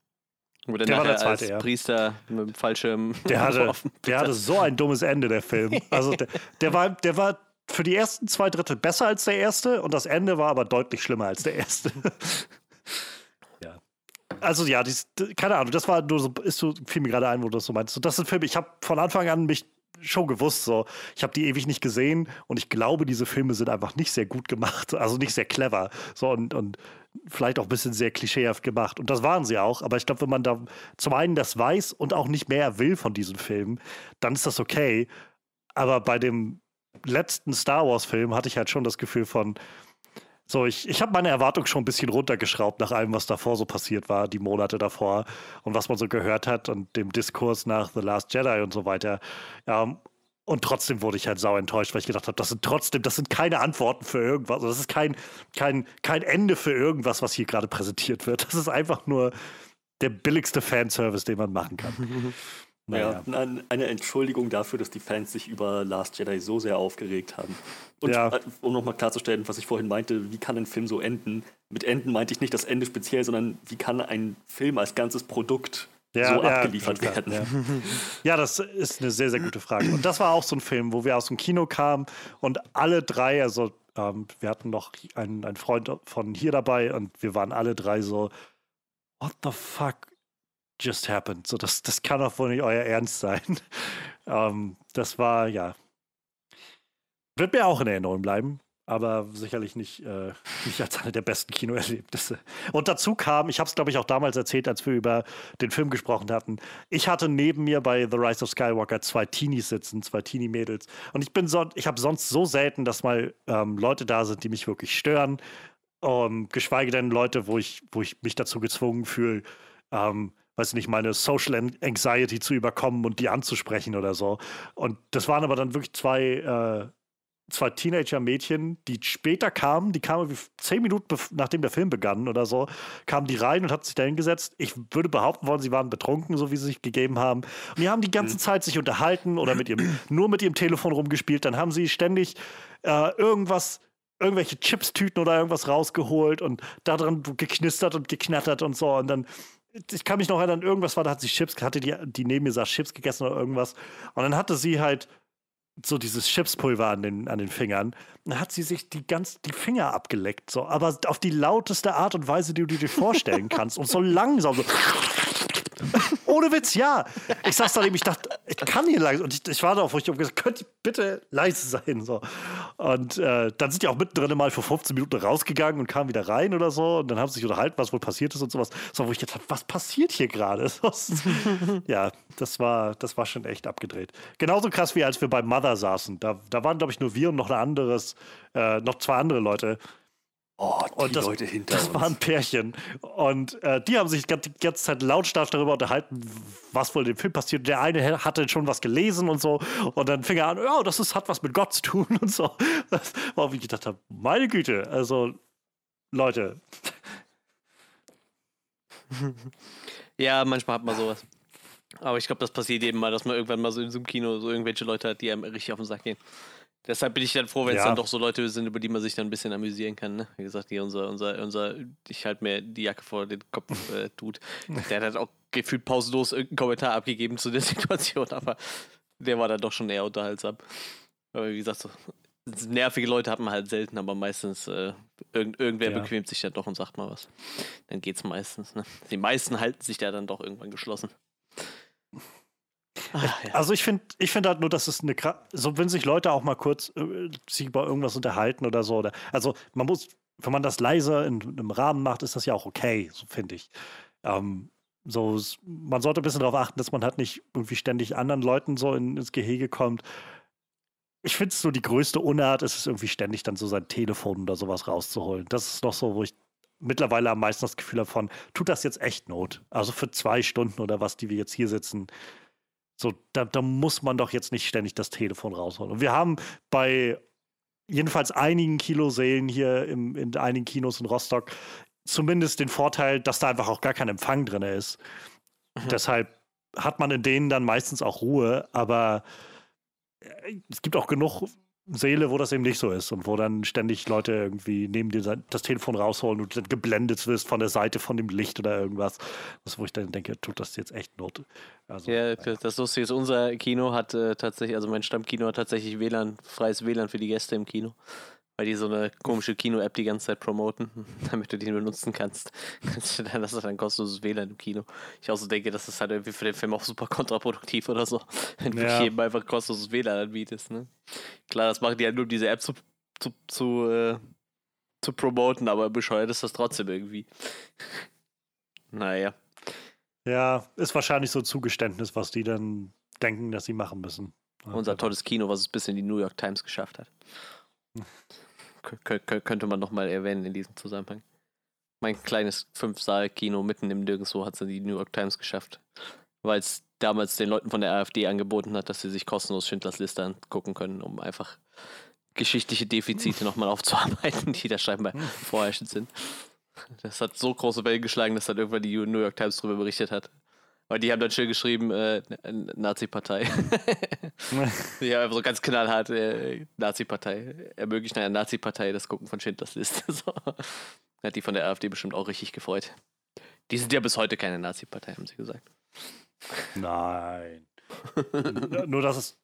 Wo der, der war der zweite, als ja. Priester mit dem Fallschirm. Der *laughs* hatte, der hatte so ein dummes Ende, der Film. *laughs* Also der, der, war, der war für die ersten zwei Drittel besser als der erste und das Ende war aber deutlich schlimmer als der erste. *laughs* ja. Also ja, dies, keine Ahnung, das war nur so, ist so, fiel mir gerade ein, wo du das so meinst. So, das sind Filme, ich habe von Anfang an mich schon gewusst, so, ich habe die ewig nicht gesehen und ich glaube, diese Filme sind einfach nicht sehr gut gemacht, also nicht sehr clever. So und, und vielleicht auch ein bisschen sehr klischeehaft gemacht. Und das waren sie auch. Aber ich glaube, wenn man da zum einen das weiß und auch nicht mehr will von diesen Filmen, dann ist das okay. Aber bei dem letzten Star Wars-Film hatte ich halt schon das Gefühl von, so, ich, ich habe meine Erwartung schon ein bisschen runtergeschraubt nach allem, was davor so passiert war, die Monate davor und was man so gehört hat und dem Diskurs nach The Last Jedi und so weiter. Ja, und trotzdem wurde ich halt sau enttäuscht, weil ich gedacht habe, das sind trotzdem, das sind keine Antworten für irgendwas. Also das ist kein, kein, kein Ende für irgendwas, was hier gerade präsentiert wird. Das ist einfach nur der billigste Fanservice, den man machen kann. *laughs* Naja. Ja, eine Entschuldigung dafür, dass die Fans sich über Last Jedi so sehr aufgeregt haben. Und ja. Äh, um nochmal klarzustellen, was ich vorhin meinte, wie kann ein Film so enden? Mit enden meinte ich nicht das Ende speziell, sondern wie kann ein Film als ganzes Produkt ja, so ja, abgeliefert klar, werden? Ja. ja, das ist eine sehr, sehr gute Frage. Und das war auch so ein Film, wo wir aus dem Kino kamen und alle drei, also ähm, wir hatten noch einen, einen Freund von hier dabei und wir waren alle drei so, what the fuck just happened? So, das, das kann doch wohl nicht euer Ernst sein. *laughs* ähm, das war, ja, wird mir auch in Erinnerung bleiben aber sicherlich nicht, äh, nicht als eine der besten Kinoerlebnisse. Und dazu kam, ich habe es glaube ich auch damals erzählt, als wir über den Film gesprochen hatten, ich hatte neben mir bei The Rise of Skywalker zwei Teenies sitzen, zwei Teenie-Mädels. Und ich bin so, ich habe sonst so selten, dass mal ähm, Leute da sind, die mich wirklich stören. Um, geschweige denn Leute, wo ich, wo ich mich dazu gezwungen fühle, ähm, weiß nicht, meine Social Anxiety zu überkommen und die anzusprechen oder so. Und das waren aber dann wirklich zwei, äh, zwei Teenager-Mädchen, die später kamen, die kamen zehn Minuten nachdem der Film begann oder so, kamen die rein und hat sich da hingesetzt. Ich würde behaupten wollen, sie waren betrunken, so wie sie sich gegeben haben. Und die haben die ganze mhm. Zeit sich unterhalten oder mit ihrem, nur mit ihrem Telefon rumgespielt. Dann haben sie ständig äh, irgendwas irgendwelche Chips-Tüten oder irgendwas rausgeholt und da dran geknistert und geknattert und so. Und dann, ich kann mich noch erinnern, irgendwas war, da hat sie Chips, hatte die, die neben mir saß, Chips gegessen oder irgendwas. Und dann hatte sie halt so dieses Chipspulver an den, an den Fingern. Dann hat sie sich die ganz die Finger abgeleckt, so, aber auf die lauteste Art und Weise, die du dir vorstellen *laughs* kannst. und so langsam so. Ohne Witz, ja. Ich saß daneben, ich dachte, ich kann hier leise. Und ich, ich war da, wo ich habe gesagt, könnt ihr bitte leise sein? So. Und äh, dann sind die auch mittendrin mal für 15 Minuten rausgegangen und kamen wieder rein oder so. Und dann haben sie sich unterhalten, was wohl passiert ist und sowas. So, wo ich gedacht habe, was passiert hier gerade? *laughs* ja, das war, das war schon echt abgedreht. Genauso krass wie als wir bei Mother saßen. Da, da waren, glaube ich, nur wir und noch ein anderes, äh, noch zwei andere Leute. Oh, die und das, Leute hinter das uns. waren Pärchen. Und äh, die haben sich die ganze Zeit lautstark darüber unterhalten, was wohl im Film passiert. Der eine hatte schon was gelesen und so. Und dann fing er an, ja, das ist, hat was mit Gott zu tun *laughs* und so. Das war, wie ich gedacht habe, meine Güte. Also, Leute. ja, manchmal hat man sowas. Aber ich glaube, das passiert eben mal, dass man irgendwann mal so in so einem Kino so irgendwelche Leute hat, die einem richtig auf den Sack gehen. Deshalb bin ich dann froh, wenn es ja. dann doch so Leute sind, über die man sich dann ein bisschen amüsieren kann. Ne? Wie gesagt, hier unser, unser, unser, ich halte mir die Jacke vor den Kopf *laughs* äh, tut. Der hat auch gefühlt pausenlos irgendeinen Kommentar abgegeben zu der *laughs* Situation, aber der war dann doch schon eher unterhaltsam. Aber wie gesagt, so nervige Leute hat man halt selten, aber meistens äh, irgend, irgendwer ja. bequemt sich ja doch und sagt mal was. Dann geht's meistens. Ne? Die meisten halten sich da dann doch irgendwann geschlossen. Ach, ja. Also ich finde ich find halt nur, dass es eine so wenn sich Leute auch mal kurz äh, sich über irgendwas unterhalten oder so. Oder, also man muss, wenn man das leise in, einem Rahmen macht, ist das ja auch okay, so finde ich. Ähm, so, man sollte ein bisschen darauf achten, dass man halt nicht irgendwie ständig anderen Leuten so in, ins Gehege kommt. Ich finde es so die größte Unart, ist es irgendwie ständig dann so sein Telefon oder sowas rauszuholen. Das ist noch so, wo ich mittlerweile am meisten das Gefühl davon, tut das jetzt echt Not? Also für zwei Stunden oder was, die wir jetzt hier sitzen, so, da, da muss man doch jetzt nicht ständig das Telefon rausholen. Und wir haben bei jedenfalls einigen Kinosälen hier im, in einigen Kinos in Rostock zumindest den Vorteil, dass da einfach auch gar kein Empfang drin ist. Mhm. Deshalb hat man in denen dann meistens auch Ruhe, aber äh, es gibt auch genug Seele, wo das eben nicht so ist und wo dann ständig Leute irgendwie neben dir das Telefon rausholen und dann geblendet wirst von der Seite von dem Licht oder irgendwas. Das, wo ich dann denke, tut das jetzt echt Not. Also, ja, das, Lustige ist, unser Kino hat äh, tatsächlich, also mein Stammkino hat tatsächlich WLAN, freies WLAN für die Gäste im Kino weil die so eine komische Kino-App die ganze Zeit promoten, *laughs* damit du die benutzen kannst. *laughs* das ist dann kostenloses WLAN im Kino. Ich auch so denke, das ist halt irgendwie für den Film auch super kontraproduktiv oder so, *laughs* wenn du ja. jedem einfach kostenloses WLAN anbietest. Ne? Klar, das machen die halt nur, um diese App zu, zu, zu, äh, zu promoten, aber bescheuert ist das trotzdem irgendwie. naja. Ja, ist wahrscheinlich so ein Zugeständnis, was die dann denken, dass sie machen müssen. Unser tolles Kino, was es bis in die New York Times geschafft hat könnte man nochmal erwähnen in diesem Zusammenhang. Mein kleines Fünf-Saal-Kino mitten im Nirgendwo hat es in die New York Times geschafft, weil es damals den Leuten von der AfD angeboten hat, dass sie sich kostenlos Schindlers Liste angucken können, um einfach geschichtliche Defizite nochmal aufzuarbeiten, *laughs* die da scheinbar vorherrschend sind. Das hat so große Wellen geschlagen, dass dann irgendwann die New York Times darüber berichtet hat. Weil die haben dann schön geschrieben, äh, Nazi-Partei. *laughs* die haben einfach so ganz knallhart, äh, Nazi-Partei. Ermöglichen einer Nazi-Partei das Gucken von Schindlers Liste. *laughs* so. Hat die von der AfD bestimmt auch richtig gefreut. Die sind ja bis heute keine Nazi-Partei, haben sie gesagt. Nein. *laughs* Nur, dass es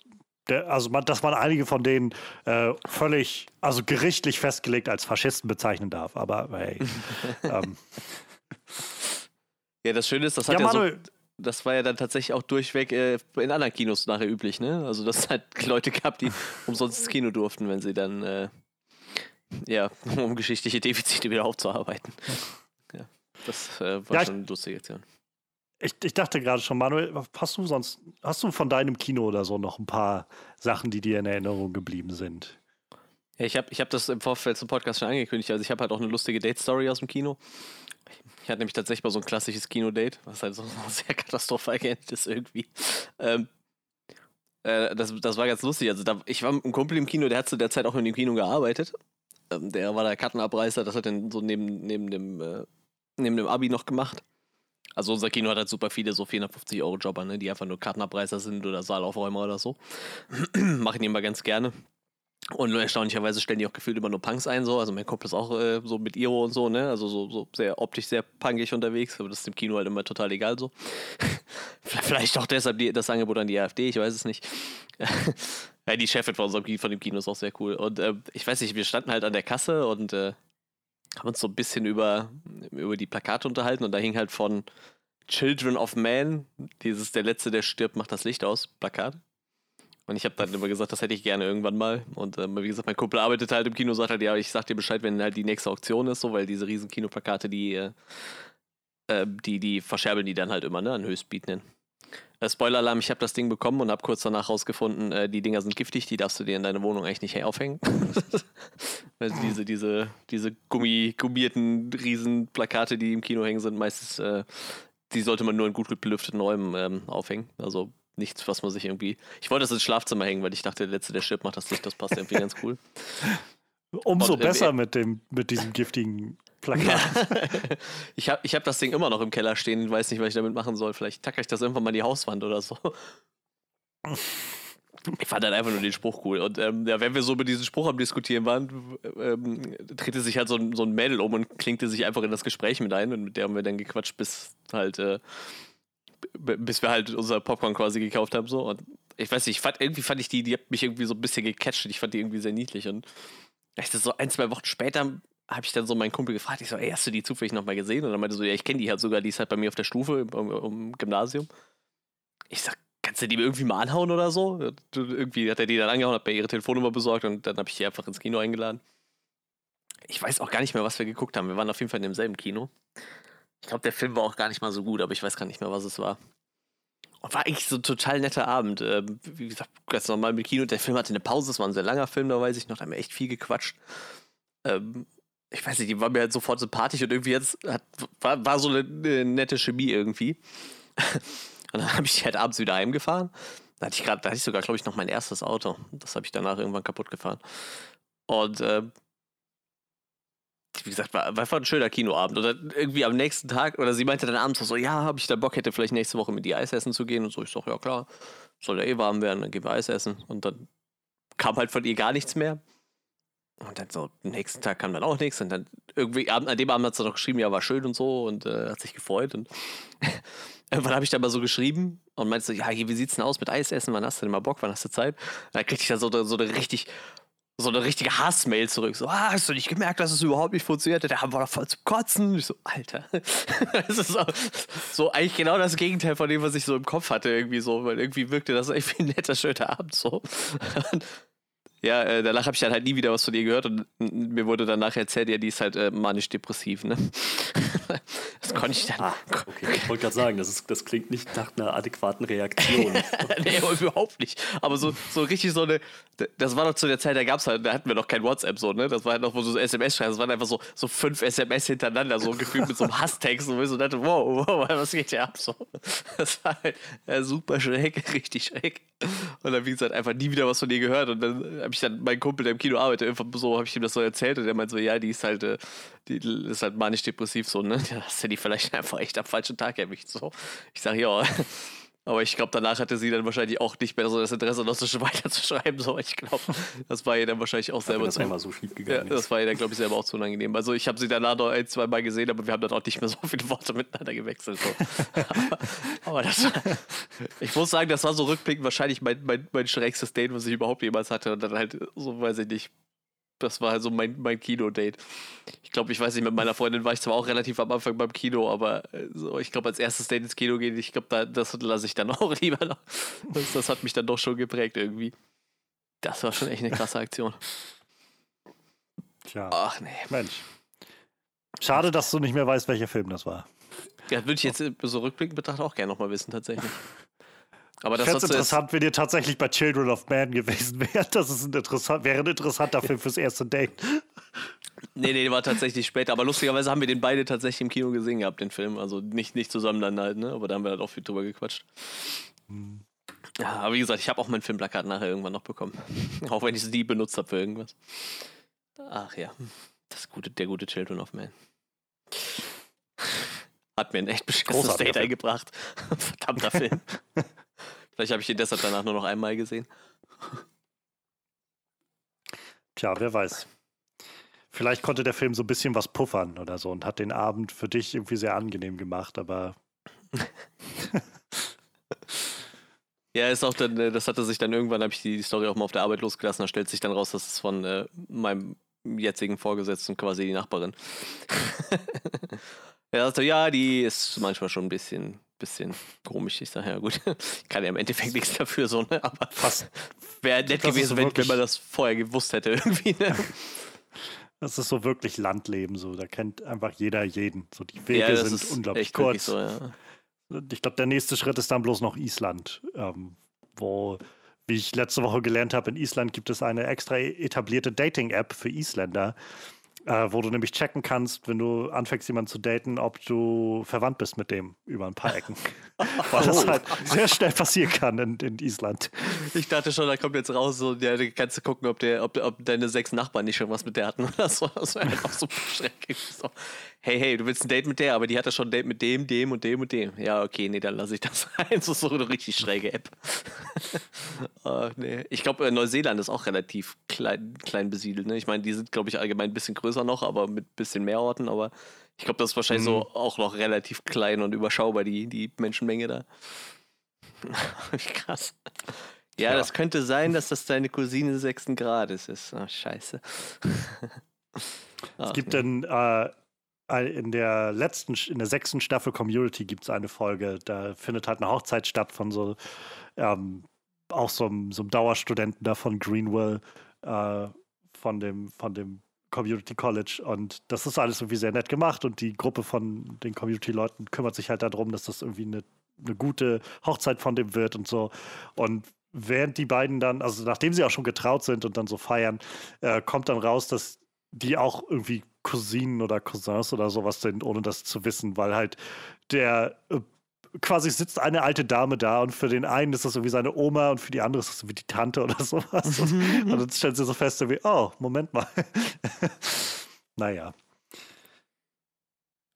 der, also man, dass man einige von denen äh, völlig, also gerichtlich festgelegt als Faschisten bezeichnen darf. Aber hey. ähm. Ja, das Schöne ist, das hat ja, ja Manuel, so das war ja dann tatsächlich auch durchweg äh, in anderen Kinos nachher üblich, ne? Also, dass es halt *laughs* Leute gab, die *laughs* umsonst ins Kino durften, wenn sie dann, äh, ja, *laughs* um geschichtliche Defizite wieder aufzuarbeiten. Ja, das äh, war ja, schon eine lustige Aktion. Ich, ich dachte gerade schon, Manuel, hast du sonst, hast du von deinem Kino oder so noch ein paar Sachen, die dir in Erinnerung geblieben sind? Ja, ich habe ich hab das im Vorfeld zum Podcast schon angekündigt. Also ich habe halt auch eine lustige Date-Story aus dem Kino. Ich hatte nämlich tatsächlich mal so ein klassisches Kino-Date, was halt so *laughs* sehr katastrophal geendet ist irgendwie. Ähm, äh, das, das war ganz lustig. Also da, ich war mit einem Kumpel im Kino, der hat zu der Zeit auch in dem Kino gearbeitet. Ähm, der war der Kartenabreißer, das hat er so neben, neben, dem, äh, neben dem Abi noch gemacht. Also unser Kino hat halt super viele so 450 Euro Jobber, ne, die einfach nur Kartenabreißer sind oder Saalaufräumer oder so. *clears throat* Machen die immer ganz gerne. Und erstaunlicherweise stellen die auch gefühlt immer nur Punks ein, so. Also mein Kumpel ist auch äh, so mit Iro und so, ne? Also so, so sehr optisch sehr punkig unterwegs, aber das ist dem Kino halt immer total egal so. *laughs* Vielleicht auch deshalb die, das Angebot an die AfD, ich weiß es nicht. *laughs* ja, die Chefin von unserem von dem Kino ist auch sehr cool. Und äh, ich weiß nicht, wir standen halt an der Kasse und äh, haben uns so ein bisschen über, über die Plakate unterhalten und da hing halt von Children of Man, dieses der Letzte, der stirbt, macht das Licht aus, Plakat. Und ich habe dann immer gesagt, das hätte ich gerne irgendwann mal. Und äh, wie gesagt, mein Kumpel arbeitet halt im Kino, sagt halt, ja, ich sag dir Bescheid, wenn halt die nächste Auktion ist, so, weil diese riesen Kinoplakate, die, äh, äh die, die verscherbeln die dann halt immer, ne, an Höchstbietenden. Äh, Spoiler-Alarm, ich habe das Ding bekommen und habe kurz danach rausgefunden, äh, die Dinger sind giftig, die darfst du dir in deine Wohnung eigentlich nicht aufhängen. *laughs* also diese, diese, diese Gummi, gummierten Riesenplakate, die im Kino hängen, sind meistens, äh, die sollte man nur in gut belüfteten Räumen ähm, aufhängen. Also nichts, was man sich irgendwie. Ich wollte das ins Schlafzimmer hängen, weil ich dachte, der letzte der Chip macht das nicht, das passt irgendwie ganz cool. *laughs* Umso Und, äh, besser äh, mit, dem, mit diesem giftigen Plakat. *laughs* ich habe ich hab das Ding immer noch im Keller stehen, weiß nicht, was ich damit machen soll. Vielleicht tacke ich das irgendwann mal in die Hauswand oder so. Ich fand halt einfach nur den Spruch cool. Und ähm, ja, wenn wir so mit diesem Spruch am Diskutieren waren, ähm, drehte sich halt so ein, so ein Mädel um und klinkte sich einfach in das Gespräch mit ein. Und mit der haben wir dann gequatscht, bis halt äh, bis wir halt unser Popcorn quasi gekauft haben. So. Und ich weiß nicht, ich fand, irgendwie fand ich die, die hat mich irgendwie so ein bisschen gecatcht. Ich fand die irgendwie sehr niedlich. Und echt so ein, zwei Wochen später habe ich dann so meinen Kumpel gefragt, ich so, ey, hast du die zufällig nochmal gesehen? Und dann meinte so, ja, ich kenne die halt sogar, die ist halt bei mir auf der Stufe im, im Gymnasium. Ich sag, kannst du die irgendwie mal anhauen oder so? Irgendwie hat er die dann angehauen, hat mir ihre Telefonnummer besorgt und dann habe ich die einfach ins Kino eingeladen. Ich weiß auch gar nicht mehr, was wir geguckt haben. Wir waren auf jeden Fall in demselben Kino. Ich glaube, der Film war auch gar nicht mal so gut, aber ich weiß gar nicht mehr, was es war. Und war eigentlich so ein total netter Abend. Ähm, wie gesagt, ganz normal mit Kino. Der Film hatte eine Pause, es war ein sehr langer Film, da weiß ich noch, da haben wir echt viel gequatscht. Ähm, ich weiß nicht, die war mir halt sofort sympathisch und irgendwie jetzt hat, war, war so eine, eine nette Chemie irgendwie. *laughs* und dann habe ich die halt abends wieder heimgefahren. Da hatte ich gerade, da hatte ich sogar, glaube ich, noch mein erstes Auto. Das habe ich danach irgendwann kaputt gefahren. Und äh, wie gesagt, war, war einfach ein schöner Kinoabend. Oder irgendwie am nächsten Tag, oder sie meinte dann abends so, ja, habe ich da Bock, hätte vielleicht nächste Woche mit die Eis essen zu gehen. Und so, ich sag, ja klar, soll ja eh warm werden, dann gehen wir Eis essen. Und dann kam halt von ihr gar nichts mehr. Und dann so, am nächsten Tag kam dann auch nichts. Und dann irgendwie, an dem Abend hat sie noch geschrieben, ja, war schön und so und äh, hat sich gefreut. Und *laughs* irgendwann habe ich dann mal so geschrieben und meinte so, ja, wie sieht's denn aus mit Eis essen? Wann hast du denn mal Bock? Wann hast du Zeit? Und dann kriegte ich da so, so eine richtig so eine richtige Hassmail zurück. So, ah, hast du nicht gemerkt, dass es überhaupt nicht funktioniert? Da haben wir doch voll zu kotzen. Ich so, Alter. *laughs* das ist so, so, eigentlich genau das Gegenteil von dem, was ich so im Kopf hatte, irgendwie so, weil irgendwie wirkte das irgendwie ein netter, schöner Abend so. Ja, äh, danach habe ich dann halt nie wieder was von ihr gehört und mir wurde danach erzählt, ja, die ist halt äh, manisch-depressiv, ne? *laughs* das konnte ich dann. Ah, *laughs* okay, ich wollte gerade sagen, das, ist, das klingt nicht nach einer adäquaten Reaktion. *laughs* nee, überhaupt nicht. Aber so, so richtig so eine. Das war doch zu der Zeit, da gab's halt, da hatten wir noch kein WhatsApp so, ne? Das war halt noch, wo so SMS schreibst. Das waren einfach so, so fünf SMS hintereinander, so gefühlt mit so einem Hasstext. Und so dachte, wow, wow, was geht hier ab? So. Das war halt ja, super schräg, richtig schräg. Und dann, wie gesagt, einfach nie wieder was von dir gehört. Und dann habe ich dann meinen Kumpel, der im Kino arbeitet, so habe ich ihm das so erzählt. Und der meint so, ja, die ist halt, äh, die ist halt manisch-depressiv so, ne? *laughs* Ja, hast du die vielleicht *laughs* einfach echt am falschen Tag erwischt. So. Ich sage, ja. Aber ich glaube, danach hatte sie dann wahrscheinlich auch nicht mehr so das Interesse, noch so *laughs* weiterzuschreiben. So, ich glaube, das war ihr dann wahrscheinlich auch selber das zu. Einmal so schief gegangen ja, das war ihr dann, glaube ich, selber auch zu unangenehm. Also ich habe sie danach noch ein, zwei Mal gesehen, aber wir haben dann auch nicht mehr so *laughs* viele Worte miteinander gewechselt. So. aber, *laughs* aber das war, ich muss sagen, das war so rückblickend wahrscheinlich mein, mein, mein schrägstes Date, was ich überhaupt jemals hatte. Und dann halt, so weiß ich nicht, das war halt so mein, mein Kino-Date. Ich glaube, ich weiß nicht, mit meiner Freundin war ich zwar auch relativ am Anfang beim Kino, aber äh, so, ich glaube, als erstes Date ins Kino gehen, ich glaube, da, das lasse ich dann *laughs* auch lieber noch. Das, das hat mich dann doch schon geprägt irgendwie. Das war schon echt eine krasse Aktion. Tja. Ach nee. Mensch. Schade, dass du nicht mehr weißt, welcher Film das war. Ja, würde ich jetzt so rückblickend betrachtet auch gerne nochmal wissen, tatsächlich. *laughs* Aber das ist interessant, wenn ihr tatsächlich bei Children of Man gewesen wärt. Das ist ein interessant, wäre ein interessanter Film fürs erste Date. Nee, nee, war tatsächlich später. Aber lustigerweise haben wir den beide tatsächlich im Kino gesehen gehabt, den Film. Also nicht, nicht zusammen dann halt, ne? Aber da haben wir halt auch viel drüber gequatscht. Hm. Ja, aber wie gesagt, ich habe auch mein Filmplakat nachher irgendwann noch bekommen. *laughs* auch wenn ich es nie benutzt habe für irgendwas. Ach ja, das gute, der gute Children of Man. Hat mir ein echt beschissenes Date eingebracht. *laughs* Verdammter Film. *laughs* Vielleicht habe ich ihn deshalb danach nur noch einmal gesehen. *laughs* Tja, wer weiß. Vielleicht konnte der Film so ein bisschen was puffern oder so und hat den Abend für dich irgendwie sehr angenehm gemacht, aber. *laughs* ja, ist auch dann, äh, das hatte sich dann irgendwann, habe ich die Story auch mal auf der Arbeit losgelassen, da stellt sich dann raus, dass es von äh, meinem jetzigen Vorgesetzten quasi die Nachbarin. *laughs* er sagte, ja, die ist manchmal schon ein bisschen, bisschen komisch. Ich sage, ja gut, ich *laughs* kann ja im Endeffekt nichts dafür, so, ne? aber fast wäre nett gewesen, wenn, wenn man das vorher gewusst hätte irgendwie. Ne? *laughs* Das ist so wirklich Landleben, so. Da kennt einfach jeder jeden. So, die Wege ja, sind unglaublich kurz. So, ja. Ich glaube, der nächste Schritt ist dann bloß noch Island, ähm, wo, wie ich letzte Woche gelernt habe, in Island gibt es eine extra etablierte Dating-App für Isländer, äh, wo du nämlich checken kannst, wenn du anfängst, jemanden zu daten, ob du verwandt bist mit dem über ein paar Ecken. *laughs* Weil das halt sehr schnell passieren kann in, in, Island. Ich dachte schon, da kommt jetzt raus, so, ja, da kannst du gucken, ob, der, ob, ob deine sechs Nachbarn nicht schon was mit der hatten oder so. Das war einfach so *laughs* schrecklich. So hey, hey, du willst ein Date mit der, aber die hat ja schon ein Date mit dem, dem und dem und dem. Ja, okay, nee, dann lasse ich das rein. Das ist so eine richtig schräge App. uh, *laughs* nee. Ich glaube, äh, Neuseeland ist auch relativ klein, klein besiedelt. Ne? Ich meine, die sind, glaube ich, allgemein ein bisschen größer noch, aber mit ein bisschen mehr Orten. Aber ich glaube, das ist wahrscheinlich mhm. so auch noch relativ klein und überschaubar, die, die Menschenmenge da. *laughs* Krass. Ja, ja, das könnte sein, dass das deine Cousine sechsten Grades ist. Oh, scheiße. *laughs* es gibt nee. dann äh, in der letzten, in der sechsten Staffel Community gibt es eine Folge, da findet halt eine Hochzeit statt von so ähm, auch so einem, so einem Dauerstudenten da von Greenwell, äh, von dem, von dem Community College. Und das ist alles irgendwie sehr nett gemacht und die Gruppe von den Community-Leuten kümmert sich halt darum, dass das irgendwie eine, eine gute Hochzeit von dem wird und so. Und während die beiden dann, also nachdem sie auch schon getraut sind und dann so feiern, äh, kommt dann raus, dass die auch irgendwie Cousinen oder Cousins oder sowas sind, ohne das zu wissen, weil halt der äh, quasi sitzt eine alte Dame da und für den einen ist das irgendwie seine Oma und für die andere ist das irgendwie die Tante oder *laughs* sowas. und, und dann stellt sie so fest, wie, oh, Moment mal. *laughs* naja.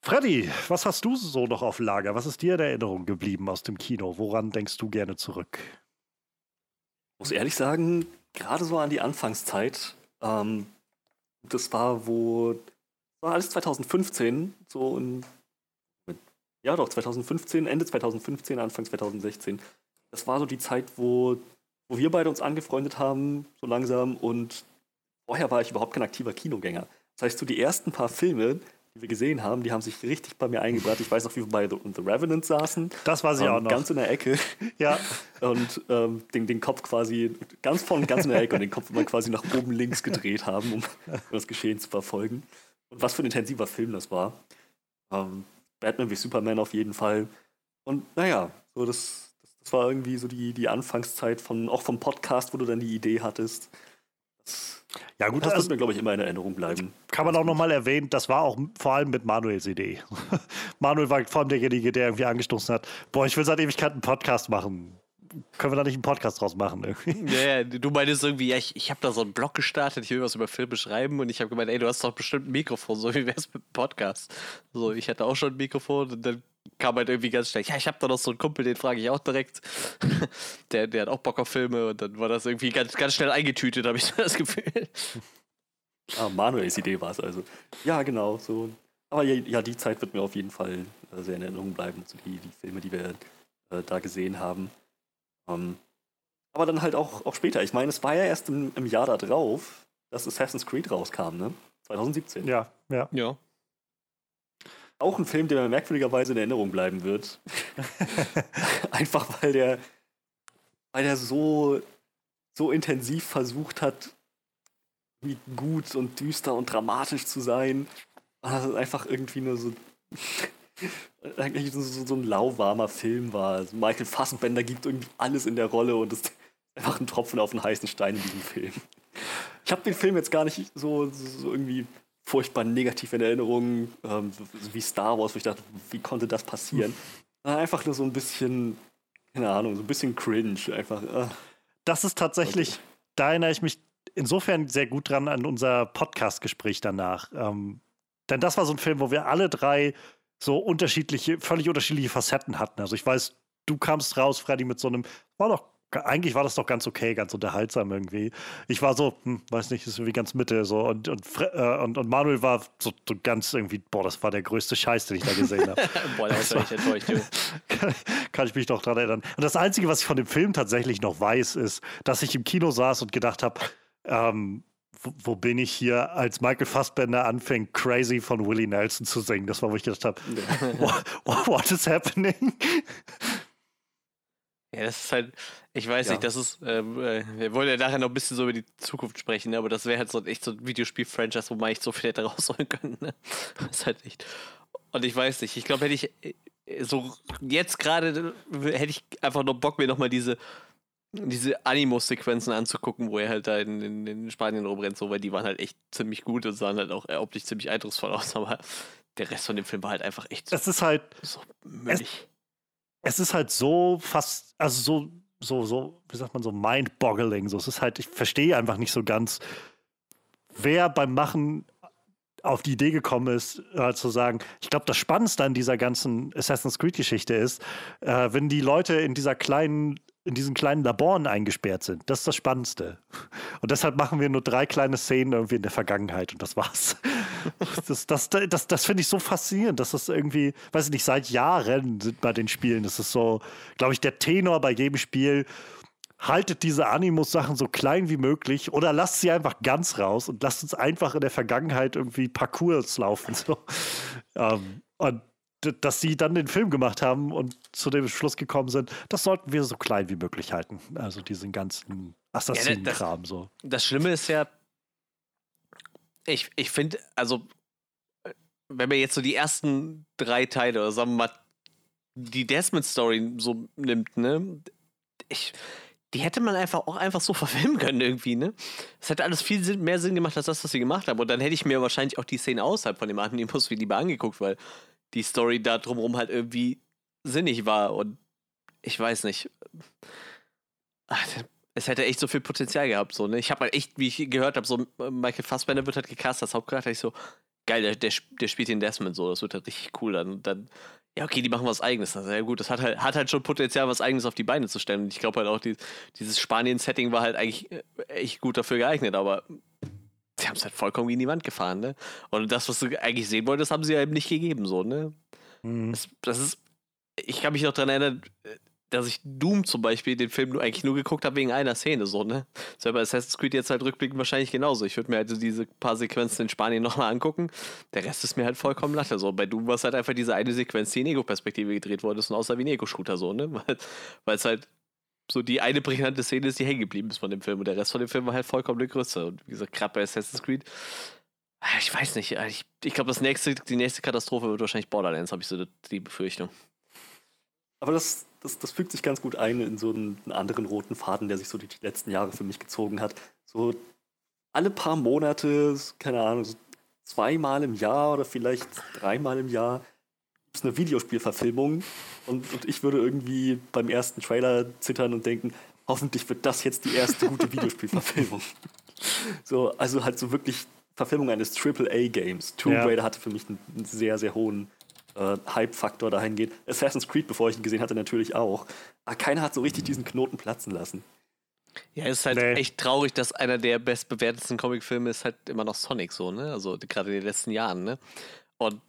Freddy, was hast du so noch auf Lager? Was ist dir in Erinnerung geblieben aus dem Kino? Woran denkst du gerne zurück? Ich muss ehrlich sagen, gerade so an die Anfangszeit. Ähm, das war, wo war alles 2015, so in, ja doch, 2015, Ende 2015, Anfang 2016. Das war so die Zeit, wo, wo wir beide uns angefreundet haben, so langsam. Und vorher war ich überhaupt kein aktiver Kinogänger. Das heißt, so die ersten paar Filme, die wir gesehen haben, die haben sich richtig bei mir eingebracht. Ich weiß noch, wie wir bei The, The Revenant saßen. Das war sie ähm, auch noch. Ganz in der Ecke. *laughs* Ja. Und ähm, den, den Kopf quasi ganz vorne, ganz in der Ecke und den Kopf immer quasi nach oben links gedreht haben, um *laughs* das Geschehen zu verfolgen. Und was für ein intensiver Film das war. Ähm, Batman wie Superman auf jeden Fall. Und naja, so das, das, war irgendwie so die, die Anfangszeit von, auch vom Podcast, wo du dann die Idee hattest. Das, ja, gut, das also, wird mir, glaube ich, immer in Erinnerung bleiben. Kann man auch nochmal erwähnen, das war auch vor allem mit Manuels *laughs* Idee. Manuel war vor allem derjenige, der irgendwie angestoßen hat: Boah, ich will seit Ewigkeit einen Podcast machen können wir da nicht einen Podcast draus machen? Irgendwie? Ja, ja, du meinst irgendwie, ja, ich, ich habe da so einen Blog gestartet, ich will was über Filme schreiben und ich habe gemeint, ey, du hast doch bestimmt ein Mikrofon, so wie wäre es mit einem Podcast? So, ich hatte auch schon ein Mikrofon und dann kam halt irgendwie ganz schnell, ja, ich habe da noch so einen Kumpel, den frage ich auch direkt. *laughs* der, der hat auch Bock auf Filme und dann war das irgendwie ganz, ganz schnell eingetütet, habe ich *laughs* das Gefühl. Ah, Manuels Idee war es also. Ja, genau, so. Aber ja, ja, die Zeit wird mir auf jeden Fall äh, sehr in Erinnerung bleiben, so die, die Filme, die wir äh, da gesehen haben. Ähm, aber dann halt auch, auch später. Ich meine, es war ja erst im, im Jahr da drauf, dass Assassin's Creed rauskam, ne? 2017. Ja, ja. Ja. Auch ein Film, der mir merkwürdigerweise in Erinnerung bleiben wird. *laughs* Einfach weil der, weil der so, so intensiv versucht hat, wie gut und düster und dramatisch zu sein. Also einfach irgendwie nur so eigentlich so, so ein lauwarmer Film war. Also Michael Fassbender gibt irgendwie alles in der Rolle und ist einfach ein Tropfen auf einen heißen Stein in diesem Film. Ich habe den Film jetzt gar nicht so, so irgendwie furchtbar negativ in Erinnerung, ähm, wie Star Wars, wo ich dachte, wie konnte das passieren? Einfach nur so ein bisschen, keine Ahnung, so ein bisschen cringe. Einfach. Äh. Das ist tatsächlich, okay. da erinnere ich mich insofern sehr gut dran an unser Podcast-Gespräch danach. Ähm, denn das war so ein Film, wo wir alle drei so unterschiedliche, völlig unterschiedliche Facetten hatten. Also ich weiß, du kamst raus, Freddy, mit so einem, war doch eigentlich war das doch ganz okay, ganz unterhaltsam irgendwie. Ich war so, hm, weiß nicht, ist irgendwie ganz Mitte so und und, äh, und, und Manuel war so, so, ganz irgendwie, boah, das war der größte Scheiß, den ich da gesehen habe. *laughs* boah, da war ich enttäuscht. kann, *laughs* kann ich mich noch dran erinnern. Und das Einzige, was ich von dem Film tatsächlich noch weiß, ist, dass ich im Kino saß und gedacht habe, ähm, wo, bin ich hier, als Michael Fassbender anfängt, Crazy von Willie Nelson zu singen. Das war, wo ich gedacht habe, *laughs* what, what is happening? *laughs* Ja, das ist halt, ich weiß ja. nicht, das ist, ähm, äh, wir wollen ja nachher noch ein bisschen so über die Zukunft sprechen, ne? aber das wäre halt so echt so ein Videospiel-Franchise, wo man echt so viel hätte rausholen können. Ne? Das *laughs* ist halt echt. Und ich weiß nicht, ich glaube, hätte ich äh, so jetzt gerade, hätte ich einfach noch Bock, mir nochmal diese, diese Animus-Sequenzen anzugucken, wo er halt da in, in, in, Spanien rumrennt, so, weil die waren halt echt ziemlich gut und sahen halt auch optisch ziemlich eindrucksvoll aus, *laughs* aber der Rest von dem Film war halt einfach echt. Es ist halt. So müllig es ist halt so fast, also so, so, so, wie sagt man, so mind-boggling. So, es ist halt, ich verstehe einfach nicht so ganz, wer beim Machen auf die Idee gekommen ist, äh, zu sagen, ich glaube, das Spannendste an dieser ganzen Assassin's Creed-Geschichte ist, äh, wenn die Leute in dieser kleinen in diesen kleinen Laboren eingesperrt sind. Das ist das Spannendste. Und deshalb machen wir nur drei kleine Szenen irgendwie in der Vergangenheit und das war's. Das, das, das, das, das finde ich so faszinierend, dass das irgendwie, weiß ich nicht, seit Jahren sind bei den Spielen. Das ist so, glaube ich, der Tenor bei jedem Spiel. Haltet diese Animus-Sachen so klein wie möglich oder lasst sie einfach ganz raus und lasst uns einfach in der Vergangenheit irgendwie Parcours laufen. So. Ähm, und dass sie dann den Film gemacht haben und zu dem Schluss gekommen sind, das sollten wir so klein wie möglich halten. Also diesen ganzen Assassinen-Kram ja, so. Das Schlimme ist ja, ich, ich finde, also, wenn man jetzt so die ersten drei Teile oder sagen wir mal die Desmond-Story so nimmt, ne, ich, die hätte man einfach auch einfach so *laughs* verfilmen können irgendwie, ne? Es hätte alles viel Sinn, mehr Sinn gemacht als das, was sie gemacht haben. Und dann hätte ich mir wahrscheinlich auch die Szene außerhalb von dem Animus wie lieber angeguckt, weil die Story da drumherum halt irgendwie sinnig war und ich weiß nicht. Es hätte echt so viel Potenzial gehabt, so, ne? Ich habe halt echt, wie ich gehört habe, so Michael Fassbender wird halt gecastet als Hauptcharakter, ich so, geil, der, der, der spielt den Desmond so, das wird halt richtig cool dann. dann ja, okay, die machen was Eigenes. Ist ja gut. Das hat halt, hat halt schon Potenzial, was Eigenes auf die Beine zu stellen. Und ich glaube halt auch, die, dieses Spanien-Setting war halt eigentlich äh, echt gut dafür geeignet, aber *laughs* sie haben es halt vollkommen gegen die Wand gefahren, ne? Und das, was du eigentlich sehen wolltest, haben sie ja eben nicht gegeben, so, ne? Mhm. Das, das, ist, ich kann mich noch daran erinnern, dass ich Doom zum Beispiel den Film eigentlich nur geguckt habe wegen einer Szene, so, ne? Selber Assassin's Creed jetzt halt rückblickend wahrscheinlich genauso. Ich würde mir halt diese paar Sequenzen in Spanien nochmal angucken. Der Rest ist mir halt vollkommen latte, so. Bei Doom war es halt einfach diese eine Sequenz, die in Ego-Perspektive gedreht worden ist und außer wie ein Ego-Shooter, so, ne? *laughs* Weil es halt so die eine prägnante Szene ist, die hängen geblieben ist von dem Film. Und der Rest von dem Film war halt vollkommen eine Größe. Und wie gesagt, gerade bei Assassin's Creed, ah, ich weiß nicht, ah, ich, ich glaube, nächste, die nächste Katastrophe wird wahrscheinlich Borderlands, habe ich so die Befürchtung. Aber das, das, das fügt sich ganz gut ein in so einen, anderen roten Faden, der sich so die letzten Jahre für mich gezogen hat. So alle paar Monate, keine Ahnung, so zweimal im Jahr oder vielleicht dreimal im Jahr es eine Videospielverfilmung und, und ich würde irgendwie beim ersten Trailer zittern und denken, hoffentlich wird das jetzt die erste gute Videospielverfilmung. *laughs* so, also halt so wirklich Verfilmung eines AAA-Games. Tomb ja. Raider hatte für mich einen, einen sehr, sehr hohen äh, Hype-Faktor dahingehend. Assassin's Creed, bevor ich ihn gesehen hatte, natürlich auch. Aber keiner hat so richtig diesen Knoten platzen lassen. Ja, es ist halt nee. echt traurig, dass einer der bestbewertetsten Comicfilme ist halt immer noch Sonic so, ne? Also gerade in den letzten Jahren, ne? Und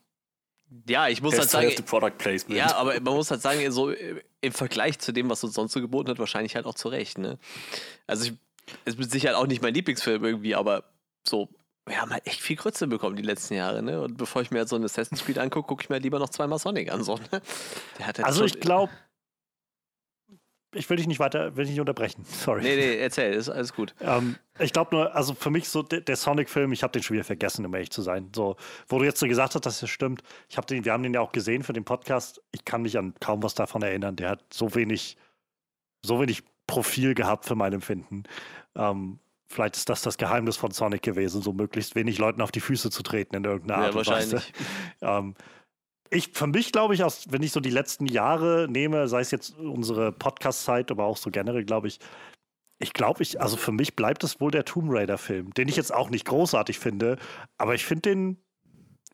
ja, ich muss Best halt sagen. Product Placement. Ja, aber man muss halt sagen, so im Vergleich zu dem, was uns sonst so geboten hat, wahrscheinlich halt auch zurecht, ne? Also, ich, es ist mit Sicherheit auch nicht mein Lieblingsfilm irgendwie, aber so, wir haben halt echt viel Grütze bekommen die letzten Jahre, ne? Und bevor ich mir halt so ein Assassin's Creed angucke, gucke ich mir lieber noch zweimal Sonic an, so, ne? halt also, ich glaube, ich will dich nicht weiter, will dich nicht unterbrechen. *laughs* Sorry. Nee, nee, erzähl, ist alles gut. Ähm, ich glaube nur, also für mich so der, der Sonic-Film, ich habe den schon wieder vergessen, um ehrlich zu sein. So, wo du jetzt so gesagt hast, dass das stimmt. Ich habe den, wir haben den ja auch gesehen für den Podcast. Ich kann mich an kaum was davon erinnern. Der hat so wenig, so wenig Profil gehabt für mein Empfinden. Ähm, vielleicht ist das das Geheimnis von Sonic gewesen, so möglichst wenig Leuten auf die Füße zu treten in irgendeiner Art ja, und Weise. *laughs* Ähm, ich, für mich glaube ich, aus, wenn ich so die letzten Jahre nehme, sei es jetzt unsere Podcast-Zeit, aber auch so generell, glaube ich, ich glaube, ich, also für mich bleibt es wohl der Tomb Raider-Film, den ich jetzt auch nicht großartig finde, aber ich finde den,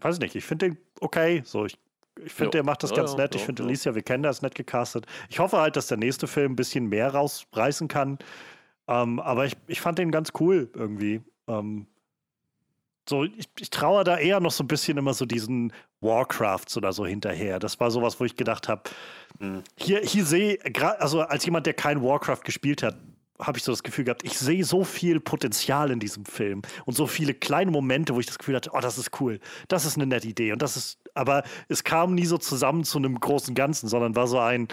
weiß ich nicht, ich finde den okay. So, ich, ich finde, der macht das ja, ganz ja, nett. Ja, ich finde, Alicia, wir kennen das, nett gecastet. Ich hoffe halt, dass der nächste Film ein bisschen mehr rausreißen kann. Ähm, aber ich, ich fand den ganz cool irgendwie. Ähm, so, ich, ich traue da eher noch so ein bisschen immer so diesen Warcrafts oder so hinterher. Das war sowas, wo ich gedacht habe, mhm. hier, hier sehe, also als jemand, der kein Warcraft gespielt hat, habe ich so das Gefühl gehabt, ich sehe so viel Potenzial in diesem Film und so viele kleine Momente, wo ich das Gefühl hatte, oh, das ist cool, das ist eine nette Idee und das ist, aber es kam nie so zusammen zu einem großen Ganzen, sondern war so ein,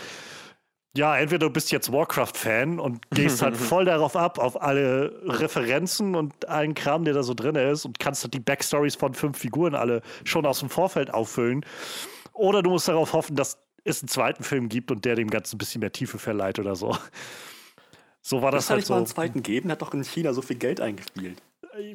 ja, entweder du bist jetzt Warcraft-Fan und gehst halt *laughs* voll darauf ab, auf alle Referenzen und allen Kram, der da so drin ist und kannst halt die Backstories von fünf Figuren alle schon aus dem Vorfeld auffüllen. Oder du musst darauf hoffen, dass es einen zweiten Film gibt und der dem Ganzen ein bisschen mehr Tiefe verleiht oder so. So war das, das halt so. mal einen zweiten geben, hat doch in China so viel Geld eingespielt.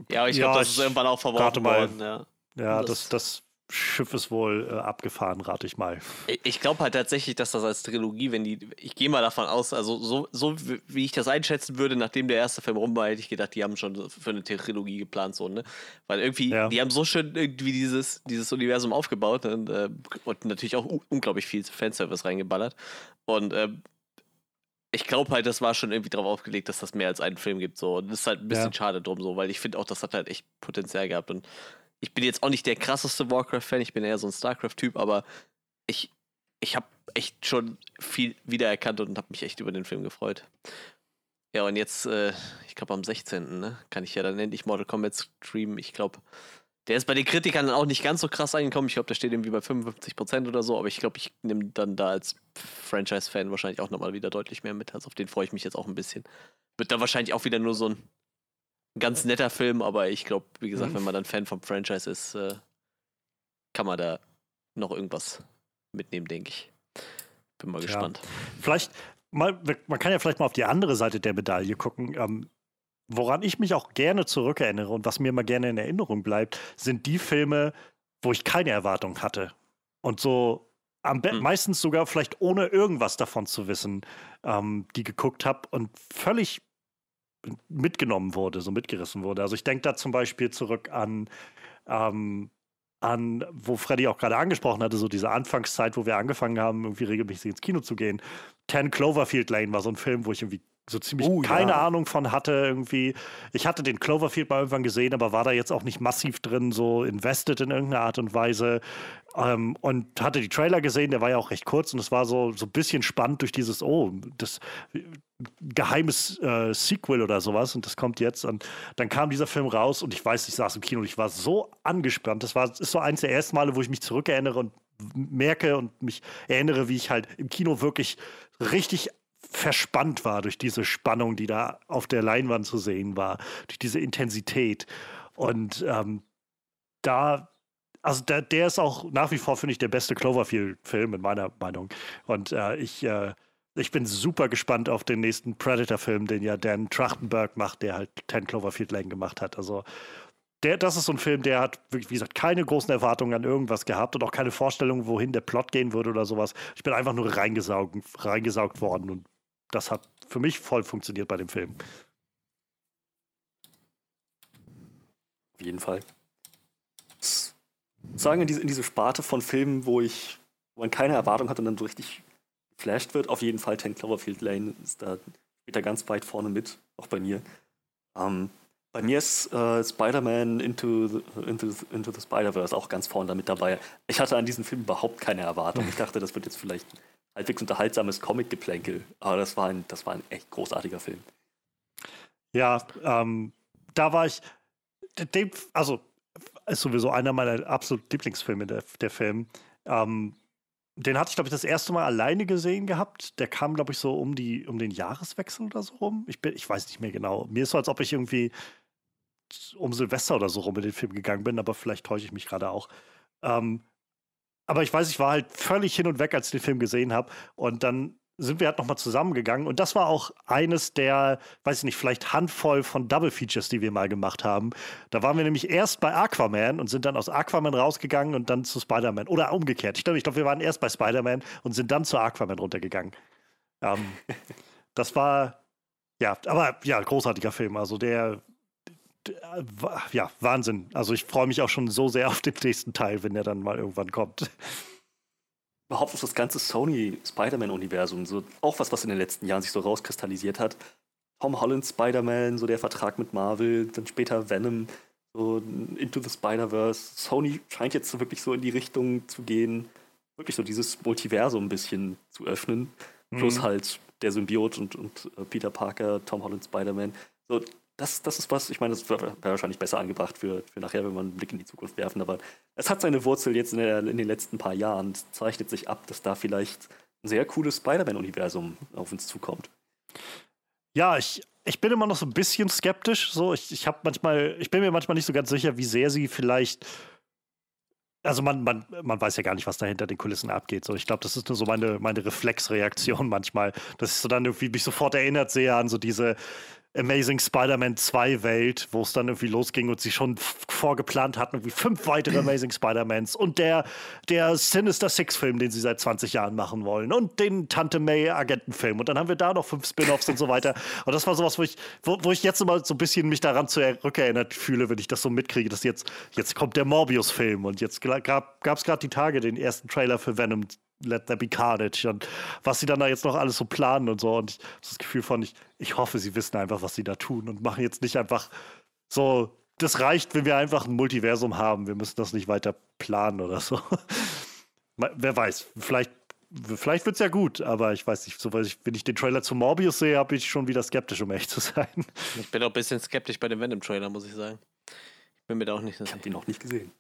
Ja, ich ja, glaube, das ist irgendwann auch verworfen worden. Ja, ja das, das, Schiff ist wohl äh, abgefahren, rate ich mal. Ich glaube halt tatsächlich, dass das als Trilogie, wenn die, ich gehe mal davon aus, also so, so wie ich das einschätzen würde, nachdem der erste Film rum war, hätte ich gedacht, die haben schon für eine Trilogie geplant, so, ne? Weil irgendwie, ja. die haben so schön irgendwie dieses, dieses Universum aufgebaut und, äh, und natürlich auch unglaublich viel Fanservice reingeballert. Und äh, ich glaube halt, das war schon irgendwie darauf aufgelegt, dass das mehr als einen Film gibt, so. Und das ist halt ein bisschen ja. schade drum, so, weil ich finde auch, das hat halt echt Potenzial gehabt und ich bin jetzt auch nicht der krasseste Warcraft-Fan, ich bin eher so ein StarCraft-Typ, aber ich, ich habe echt schon viel wiedererkannt und habe mich echt über den Film gefreut. Ja, und jetzt, äh, ich glaube am 16. Ne, kann ich ja dann endlich Mortal Kombat streamen. Ich glaube, der ist bei den Kritikern auch nicht ganz so krass angekommen. Ich glaube, der steht irgendwie bei 55% oder so, aber ich glaube, ich nehme dann da als Franchise-Fan wahrscheinlich auch nochmal wieder deutlich mehr mit. Also auf den freue ich mich jetzt auch ein bisschen. Wird da wahrscheinlich auch wieder nur so ein ganz netter Film, aber ich glaube, wie gesagt, mhm. wenn man dann Fan vom Franchise ist, äh, kann man da noch irgendwas mitnehmen, denke ich. Bin mal ja. gespannt. Vielleicht, mal, man kann ja vielleicht mal auf die andere Seite der Medaille gucken. Ähm, woran ich mich auch gerne zurückerinnere und was mir immer gerne in Erinnerung bleibt, sind die Filme, wo ich keine Erwartung hatte. Und so am mhm. meistens sogar vielleicht ohne irgendwas davon zu wissen, ähm, die geguckt habe und völlig mitgenommen wurde, so mitgerissen wurde. Also ich denke da zum Beispiel zurück an, ähm, an, wo Freddy auch gerade angesprochen hatte, so diese Anfangszeit, wo wir angefangen haben, irgendwie regelmäßig ins Kino zu gehen. Ten Cloverfield Lane war so ein Film, wo ich irgendwie so ziemlich oh, keine ja. Ahnung von hatte irgendwie. Ich hatte den Cloverfield mal irgendwann gesehen, aber war da jetzt auch nicht massiv drin, so invested in irgendeiner Art und Weise. Ähm, und hatte die Trailer gesehen, der war ja auch recht kurz und es war so, so ein bisschen spannend durch dieses, oh, das geheimes äh, Sequel oder sowas und das kommt jetzt. Und dann kam dieser Film raus und ich weiß, ich saß im Kino und ich war so angespannt. Das war ist so eins der ersten Male, wo ich mich zurückerinnere und merke und mich erinnere, wie ich halt im Kino wirklich richtig verspannt war durch diese Spannung, die da auf der Leinwand zu sehen war, durch diese Intensität. Und ähm, da, also der, der ist auch nach wie vor, finde ich, der beste Cloverfield-Film in meiner Meinung. Und äh, ich, äh, ich bin super gespannt auf den nächsten Predator-Film, den ja Dan Trachtenberg macht, der halt Ten Cloverfield Lane gemacht hat. Also der, das ist so ein Film, der hat, wie gesagt, keine großen Erwartungen an irgendwas gehabt und auch keine Vorstellung, wohin der Plot gehen würde oder sowas. Ich bin einfach nur reingesaugt, reingesaugt worden und das hat für mich voll funktioniert bei dem Film. Auf jeden Fall. Sagen in diese, in diese Sparte von Filmen, wo ich, wo man keine Erwartung hat und dann so richtig geflasht wird, auf jeden Fall Ten Cloverfield Lane ist da, steht da ganz weit vorne mit, auch bei mir. Ähm, bei mir ist äh, Spider-Man Into the, into, into the Spider-Verse auch ganz vorne damit dabei. Ich hatte an diesen Film überhaupt keine Erwartung. Ich dachte, das wird jetzt vielleicht halbwegs unterhaltsames Comic-Geplänkel. Aber das war, ein, das war ein echt großartiger Film. Ja, ähm, da war ich, dem, also ist sowieso einer meiner absoluten Lieblingsfilme, der, der Film. Ähm, den hatte ich, glaube ich, das erste Mal alleine gesehen gehabt. Der kam, glaube ich, so um, die, um den Jahreswechsel oder so rum. Ich, bin, ich weiß nicht mehr genau. Mir ist so, als ob ich irgendwie um Silvester oder so rum in den Film gegangen bin, aber vielleicht täusche ich mich gerade auch. Ähm, aber ich weiß, ich war halt völlig hin und weg, als ich den Film gesehen habe. Und dann sind wir halt nochmal zusammengegangen. Und das war auch eines der, weiß ich nicht, vielleicht Handvoll von Double Features, die wir mal gemacht haben. Da waren wir nämlich erst bei Aquaman und sind dann aus Aquaman rausgegangen und dann zu Spider-Man. Oder umgekehrt. Ich glaube, ich glaub, wir waren erst bei Spider-Man und sind dann zu Aquaman runtergegangen. Ähm, *laughs* das war, ja, aber ja, großartiger Film. Also der, der ja, Wahnsinn. Also ich freue mich auch schon so sehr auf den nächsten Teil, wenn der dann mal irgendwann kommt überhaupt auf das ganze Sony-Spider-Man-Universum. So, auch was, was in den letzten Jahren sich so rauskristallisiert hat. Tom Holland Spider-Man, so der Vertrag mit Marvel, dann später Venom, so Into the Spider-Verse. Sony scheint jetzt so wirklich so in die Richtung zu gehen, wirklich so dieses Multiversum ein bisschen zu öffnen. Mhm. Plus halt der Symbiot und, und äh, Peter Parker, Tom Holland Spider-Man. So, das, das ist was, ich meine, das wäre wahrscheinlich besser angebracht für, für nachher, wenn wir einen Blick in die Zukunft werfen, aber es hat seine Wurzel jetzt in, der, in den letzten paar Jahren. Es zeichnet sich ab, dass da vielleicht ein sehr cooles Spider-Man-Universum auf uns zukommt. Ja, ich, ich bin immer noch so ein bisschen skeptisch. So, ich, ich manchmal, ich bin mir manchmal nicht so ganz sicher, wie sehr sie vielleicht. Also man, man, man weiß ja gar nicht, was da hinter den Kulissen abgeht. So, ich glaube, das ist nur so meine, meine Reflexreaktion *laughs* manchmal, dass ich so dann irgendwie mich sofort erinnert sehe an so diese, Amazing Spider-Man 2 Welt, wo es dann irgendwie losging und sie schon vorgeplant hatten, irgendwie fünf weitere Amazing *laughs* Spider-Mans und der, der Sinister Six-Film, den sie seit 20 Jahren machen wollen und den Tante May Agentenfilm und dann haben wir da noch fünf Spin-Offs und so weiter. Und das war sowas, wo ich, wo, wo ich jetzt immer so ein bisschen mich daran zurückerinnert fühle, wenn ich das so mitkriege, dass jetzt, jetzt kommt der Morbius-Film und jetzt gab es gerade die Tage den ersten Trailer für Venom Let There Be Carnage und was sie dann da jetzt noch alles so planen und so. Und ich habe das Gefühl von, ich, ich hoffe, sie wissen einfach, was sie da tun und machen jetzt nicht einfach so, das reicht, wenn wir einfach ein Multiversum haben. Wir müssen das nicht weiter planen oder so. *laughs* Wer weiß, vielleicht, vielleicht wird es ja gut, aber ich weiß nicht, so, weil ich, wenn ich den Trailer zu Morbius sehe, habe ich schon wieder skeptisch, um echt zu sein. Ich bin auch ein bisschen skeptisch bei dem Venom-Trailer, muss ich sagen. Ich bin mir da auch nicht sicher. Ich habe den noch nicht gesehen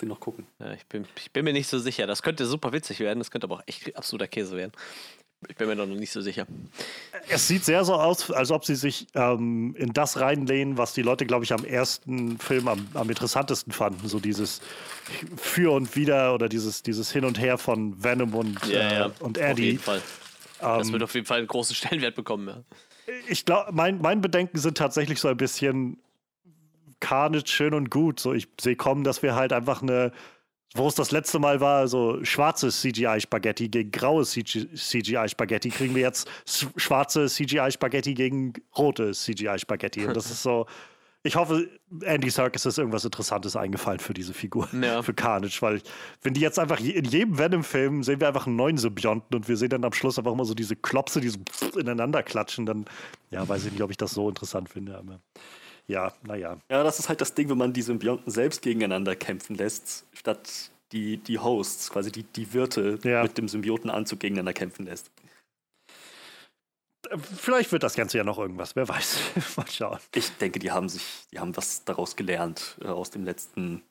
den noch gucken. Ja, ich, bin, ich bin mir nicht so sicher. Das könnte super witzig werden, das könnte aber auch echt absoluter Käse werden. Ich bin mir noch nicht so sicher. Es sieht sehr so aus, als ob sie sich ähm, in das reinlehnen, was die Leute, glaube ich, am ersten Film am, am, interessantesten fanden. So dieses Für und Wider oder dieses, dieses Hin und Her von Venom und, ja, ja. Äh, und Eddie. Auf jeden Fall. Das ähm, wird auf jeden Fall einen großen *laughs* Stellenwert bekommen. Ja. Ich glaube, mein, mein Bedenken sind tatsächlich so ein bisschen, Carnage schön und gut. So, ich sehe kommen, dass wir halt einfach eine, wo es das letzte Mal war, so schwarzes CGI-Spaghetti gegen graues CGI-Spaghetti, kriegen wir jetzt schwarze CGI-Spaghetti gegen rote CGI-Spaghetti. Und das ist so. Ich hoffe, Andy Serkis ist irgendwas Interessantes eingefallen für diese Figur, ja. für Carnage, weil wenn die jetzt einfach in jedem Venom-Film sehen wir einfach einen neuen Symbionten und wir sehen dann am Schluss einfach immer so diese Klopse, die so ineinander klatschen, dann ja, weiß ich nicht, ob ich das so interessant finde. Aber ja, naja. Ja, das ist halt das Ding, wenn man die Symbionten selbst gegeneinander kämpfen lässt, statt die, die Hosts, quasi die, die Wirte ja. mit dem Symbiotenanzug gegeneinander kämpfen lässt. Vielleicht wird das Ganze ja noch irgendwas, wer weiß. *laughs* Mal schauen. Ich denke, die haben sich, die haben was daraus gelernt, äh, aus dem letzten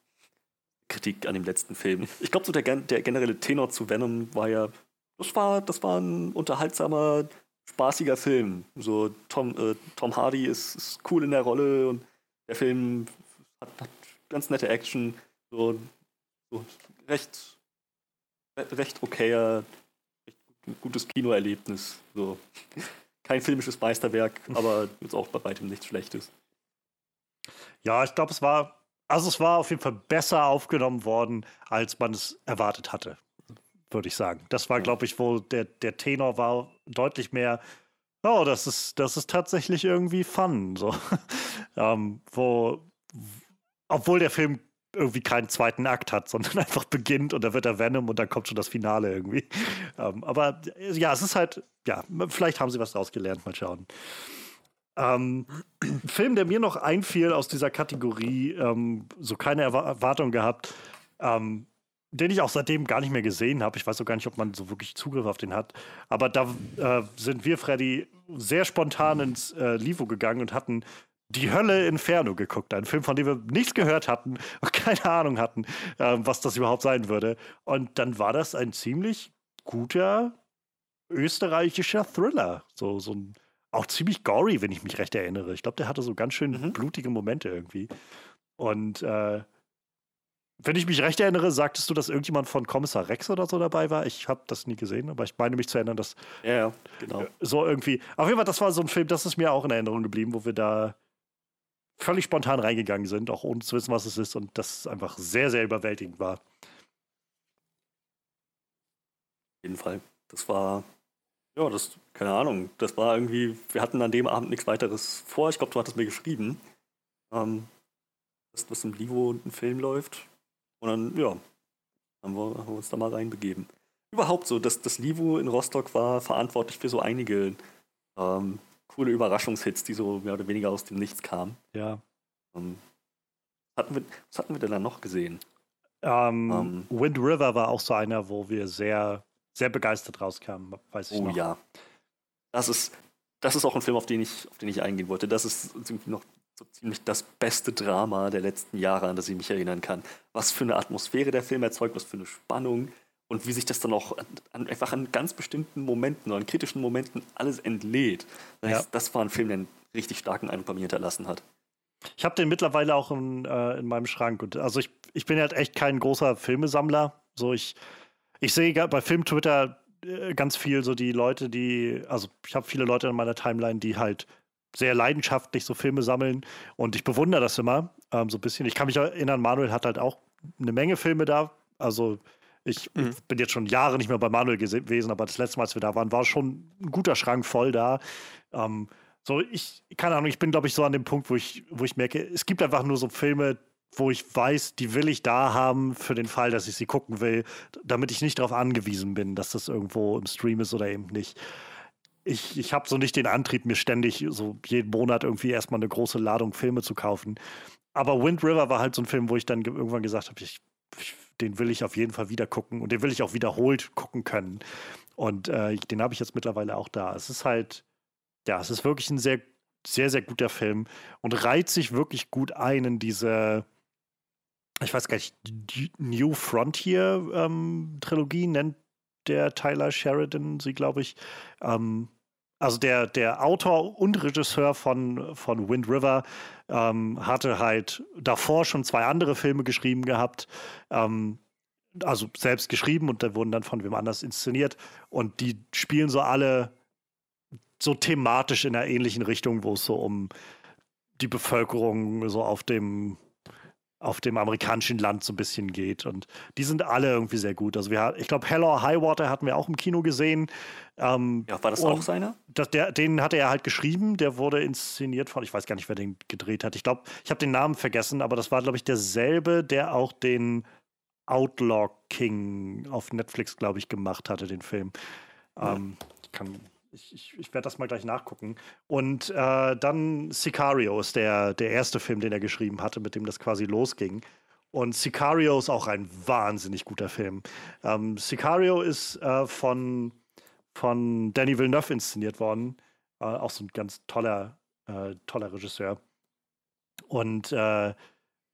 Kritik an dem letzten Film. Ich glaube, so der, der generelle Tenor zu Venom war ja, das war, das war ein unterhaltsamer spaßiger Film. So Tom, äh, Tom Hardy ist, ist, cool in der Rolle und der Film hat, hat ganz nette Action. So, so recht, recht okayer, recht gutes Kinoerlebnis. So. Kein filmisches Meisterwerk, aber jetzt auch bei weitem nichts Schlechtes. Ja, ich glaube, es war, also es war auf jeden Fall besser aufgenommen worden, als man es erwartet hatte würde ich sagen. Das war, glaube ich, wo der, der Tenor war deutlich mehr, oh, das ist, das ist tatsächlich irgendwie fun. So. *laughs* ähm, wo, obwohl der Film irgendwie keinen zweiten Akt hat, sondern *laughs* einfach beginnt und da wird er Venom und dann kommt schon das Finale irgendwie. *laughs* Ähm, aber ja, es ist halt, ja, vielleicht haben sie was draus gelernt, mal schauen. Ähm, *clears throat* Film, der mir noch einfiel aus dieser Kategorie, ähm, so keine Erwartung gehabt, ähm, den ich auch seitdem gar nicht mehr gesehen habe. Ich weiß auch gar nicht, ob man so wirklich Zugriff auf den hat. Aber da äh, sind wir, Freddy, sehr spontan ins äh, Livo gegangen und hatten die Hölle Inferno geguckt. Ein Film, von dem wir nichts gehört hatten *laughs* und keine Ahnung hatten, äh, was das überhaupt sein würde. Und dann war das ein ziemlich guter österreichischer Thriller. So, so ein, auch ziemlich gory, wenn ich mich recht erinnere. Ich glaube, der hatte so ganz schön mhm. blutige Momente irgendwie. Und äh, wenn ich mich recht erinnere, sagtest du, dass irgendjemand von Kommissar Rex oder so dabei war. Ich habe das nie gesehen, aber ich meine mich zu erinnern, dass ja, ja, genau. So irgendwie. Auf jeden Fall, das war so ein Film, das ist mir auch in Erinnerung geblieben, wo wir da völlig spontan reingegangen sind, auch ohne zu wissen, was es ist, und das einfach sehr, sehr überwältigend war. Auf jeden Fall. Das war, ja, das, keine Ahnung, das war irgendwie, wir hatten an dem Abend nichts weiteres vor. Ich glaube, du hattest mir geschrieben, ähm, dass, dass im Livo ein Film läuft. Und dann, ja, haben wir, haben wir uns da mal reinbegeben. Überhaupt so, dass das Livo in Rostock war verantwortlich für so einige ähm, coole Überraschungshits, die so mehr oder weniger aus dem Nichts kamen. Ja. Ähm, hatten wir, was hatten wir denn da noch gesehen? Ähm, ähm, Wind River war auch so einer, wo wir sehr, sehr begeistert rauskamen, weiß ich oh, noch. Oh ja. Das ist, das ist auch ein Film, auf den ich, auf den ich eingehen wollte. Das ist noch so ziemlich das beste Drama der letzten Jahre, an das ich mich erinnern kann. Was für eine Atmosphäre der Film erzeugt, was für eine Spannung und wie sich das dann auch an, einfach an ganz bestimmten Momenten, an kritischen Momenten alles entlädt. Das, ja. das war ein Film, der einen richtig starken Eindruck bei mir hinterlassen hat. Ich habe den mittlerweile auch in, äh, in meinem Schrank. Und, also ich, ich bin halt echt kein großer Filmesammler. So ich, ich sehe bei Film-Twitter äh, ganz viel so die Leute, die, also ich habe viele Leute in meiner Timeline, die halt sehr leidenschaftlich so Filme sammeln und ich bewundere das immer ähm, so ein bisschen. Ich kann mich erinnern, Manuel hat halt auch eine Menge Filme da. Also ich mhm. bin jetzt schon Jahre nicht mehr bei Manuel gewesen, aber das letzte Mal, als wir da waren, war schon ein guter Schrank voll da. Ähm, so, ich, keine Ahnung, ich bin, glaube ich, so an dem Punkt, wo ich, wo ich merke, es gibt einfach nur so Filme, wo ich weiß, die will ich da haben für den Fall, dass ich sie gucken will, damit ich nicht darauf angewiesen bin, dass das irgendwo im Stream ist oder eben nicht ich, ich habe so nicht den Antrieb, mir ständig so jeden Monat irgendwie erstmal eine große Ladung Filme zu kaufen. Aber Wind River war halt so ein Film, wo ich dann irgendwann gesagt habe, ich, ich, den will ich auf jeden Fall wieder gucken und den will ich auch wiederholt gucken können. Und äh, den habe ich jetzt mittlerweile auch da. Es ist halt, ja, es ist wirklich ein sehr, sehr, sehr guter Film und reiht sich wirklich gut ein in diese, ich weiß gar nicht, New Frontier ähm, Trilogie nennt der Tyler Sheridan sie, glaube ich. Ähm, also der, der Autor und Regisseur von, von Wind River ähm, hatte halt davor schon zwei andere Filme geschrieben gehabt. Ähm, also selbst geschrieben und da wurden dann von wem anders inszeniert. Und die spielen so alle so thematisch in einer ähnlichen Richtung, wo es so um die Bevölkerung so auf dem auf dem amerikanischen Land so ein bisschen geht. Und die sind alle irgendwie sehr gut. Also wir, ich glaube, Hell or High Water hatten wir auch im Kino gesehen. Ähm, ja, war das auch seiner? Das, der, den hatte er halt geschrieben. Der wurde inszeniert von, ich weiß gar nicht, wer den gedreht hat. Ich glaube, ich habe den Namen vergessen, aber das war, glaube ich, derselbe, der auch den Outlaw King auf Netflix, glaube ich, gemacht hatte, den Film. Ja. Ähm, ich kann ich, ich, ich werde das mal gleich nachgucken. Und äh, dann Sicario ist der, der erste Film, den er geschrieben hatte, mit dem das quasi losging. Und Sicario ist auch ein wahnsinnig guter Film. Ähm, Sicario ist äh, von, von Danny Villeneuve inszeniert worden. Äh, auch so ein ganz toller, äh, toller Regisseur. Und äh,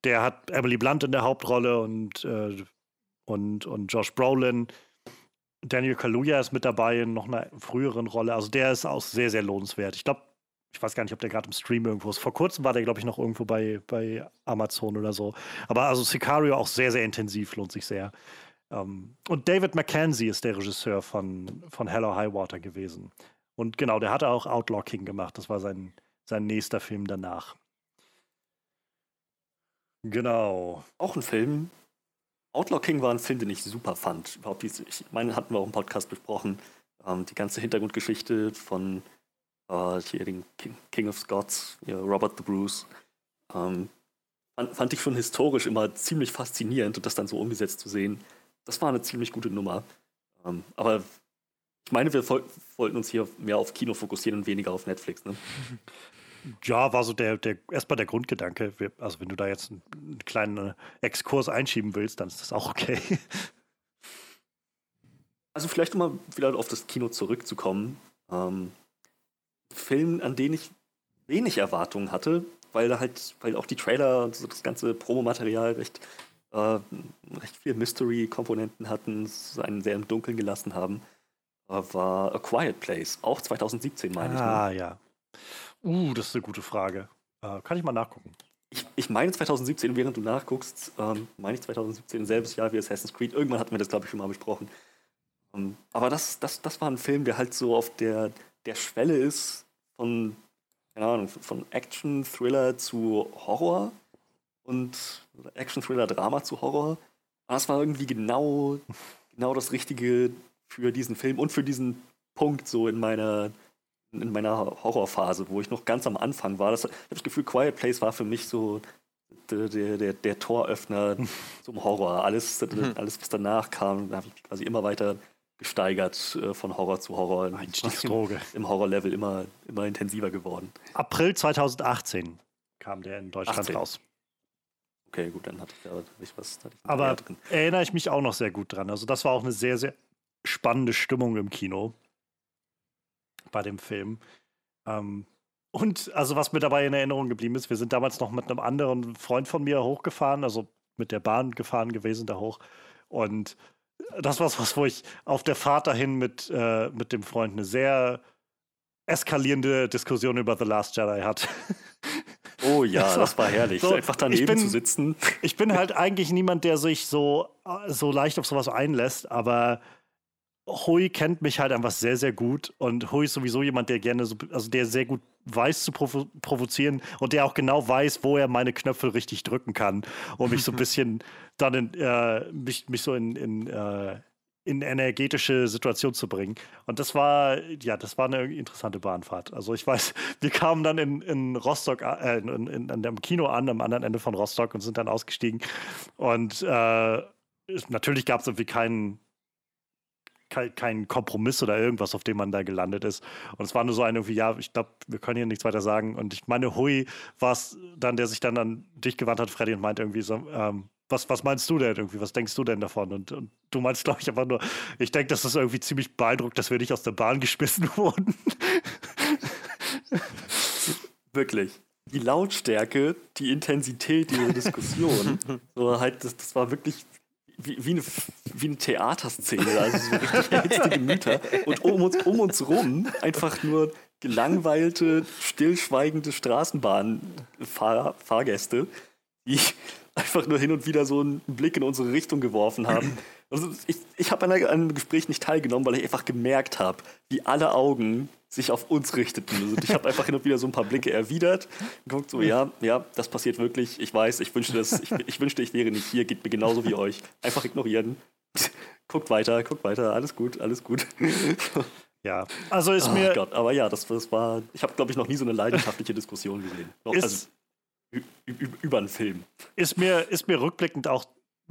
der hat Emily Blunt in der Hauptrolle und, äh, und, und Josh Brolin. Daniel Kaluuya ist mit dabei in noch einer früheren Rolle. Also der ist auch sehr, sehr lohnenswert. Ich glaube, ich weiß gar nicht, ob der gerade im Stream irgendwo ist. Vor kurzem war der, glaube ich, noch irgendwo bei, bei Amazon oder so. Aber also Sicario auch sehr, sehr intensiv, lohnt sich sehr. Ähm, und David Mackenzie ist der Regisseur von, von Hello High Water gewesen. Und genau, der hatte auch Outlaw King gemacht. Das war sein, sein nächster Film danach. Genau. Auch ein Film, Outlaw King war ein Film, den ich super fand. Überhaupt diese, ich meine, hatten wir auch im Podcast besprochen. Ähm, die ganze Hintergrundgeschichte von äh, hier den King, King of Scots, Robert the Bruce. Ähm, fand, fand, ich schon historisch immer ziemlich faszinierend und das dann so umgesetzt zu sehen. Das war eine ziemlich gute Nummer. Ähm, aber ich meine, wir wollten uns hier mehr auf Kino fokussieren und weniger auf Netflix. Ne? *laughs* Ja, war so der, der erstmal der Grundgedanke. Also wenn du da jetzt einen, einen kleinen Exkurs einschieben willst, dann ist das auch okay. *laughs* Also vielleicht um mal wieder auf das Kino zurückzukommen. Ähm, Film, an den ich wenig Erwartungen hatte, weil da halt, weil auch die Trailer und so das ganze Promomaterial recht äh, recht viele Mystery-Komponenten hatten, einen sehr im Dunkeln gelassen haben, äh, war A Quiet Place, auch 2017, meine ah, ich. Ah, ne? ja. Uh, das ist eine gute Frage. Äh, kann ich mal nachgucken. Ich, ich meine 2017, während du nachguckst, ähm, meine ich 2017, selbes Jahr wie Assassin's Creed. Irgendwann hatten wir das, glaube ich, schon mal besprochen. Ähm, aber das, das, das war ein Film, der halt so auf der, der Schwelle ist von, keine Ahnung, von Action, Thriller zu Horror und Action, Thriller, Drama zu Horror. Aber das war irgendwie genau, genau das Richtige für diesen Film und für diesen Punkt so in meiner, in meiner Horrorphase, wo ich noch ganz am Anfang war. Das, ich habe das Gefühl, Quiet Place war für mich so der, der, der, Toröffner *laughs* zum Horror. Alles, mhm. alles, was danach kam, da habe ich quasi immer weiter gesteigert äh, von Horror zu Horror. Einstiegsdroge. Im Horrorlevel immer, immer intensiver geworden. April 2018 kam der in Deutschland 18. raus. Okay, gut, dann hatte ich da nicht was. Ich Aber erinnere ich mich auch noch sehr gut dran. Also, das war auch eine sehr, sehr spannende Stimmung im Kino bei dem Film. Ähm, und also, was mir dabei in Erinnerung geblieben ist, wir sind damals noch mit einem anderen Freund von mir hochgefahren, also mit der Bahn gefahren gewesen da hoch. Und das war was, wo ich auf der Fahrt dahin mit, äh, mit dem Freund eine sehr eskalierende Diskussion über The Last Jedi hatte. Oh ja, *laughs* das war, das war herrlich. So, Einfach daneben bin, zu sitzen. Ich bin halt eigentlich niemand, der sich so, so leicht auf sowas einlässt, aber Hui kennt mich halt einfach sehr, sehr gut. Und Hui ist sowieso jemand, der gerne so, also der sehr gut weiß zu provo provozieren und der auch genau weiß, wo er meine Knöpfe richtig drücken kann, um mich so ein *laughs* bisschen dann in, äh, mich, mich so in, in, äh, in energetische Situation zu bringen. Und das war, ja, das war eine interessante Bahnfahrt. Also ich weiß, *laughs* wir kamen dann in, in Rostock, äh, in, in, in dem Kino an, am anderen Ende von Rostock und sind dann ausgestiegen. Und äh, natürlich gab es irgendwie keinen kein Kompromiss oder irgendwas, auf dem man da gelandet ist. Und es war nur so ein irgendwie, ja, ich glaube, wir können hier nichts weiter sagen. Und ich meine, Hui war es dann, der sich dann an dich gewandt hat, Freddy, und meinte irgendwie so, ähm, was, was meinst du denn irgendwie? Was denkst du denn davon? Und, und du meinst, glaube ich, einfach nur, ich denke, das ist irgendwie ziemlich beeindruckt, dass wir nicht aus der Bahn geschmissen *laughs* wurden. Wirklich. Die Lautstärke, die Intensität dieser Diskussion, *laughs* so halt, das, das war wirklich wie, wie, eine, wie eine Theaterszene, also so richtig erhitzte Gemüter. Und um uns, um uns rum einfach nur gelangweilte, stillschweigende Straßenbahnfahrgäste, die einfach nur hin und wieder so einen Blick in unsere Richtung geworfen haben. Also ich, ich habe an einem Gespräch nicht teilgenommen, weil ich einfach gemerkt habe, wie alle Augen sich auf uns richteten. Also ich habe einfach hin und wieder so ein paar Blicke erwidert und guckt so, ja, ja, das passiert wirklich. Ich weiß, ich wünschte, das, ich, ich wünschte, ich wäre nicht hier. Geht mir genauso wie euch. Einfach ignorieren. guckt weiter, guckt weiter. Alles gut, alles gut. Ja, also ist oh mir. Gott, aber ja, das, das war. Ich habe, glaube ich, noch nie so eine leidenschaftliche Diskussion gesehen. Ist, also, über einen Film. Ist mir, ist mir rückblickend auch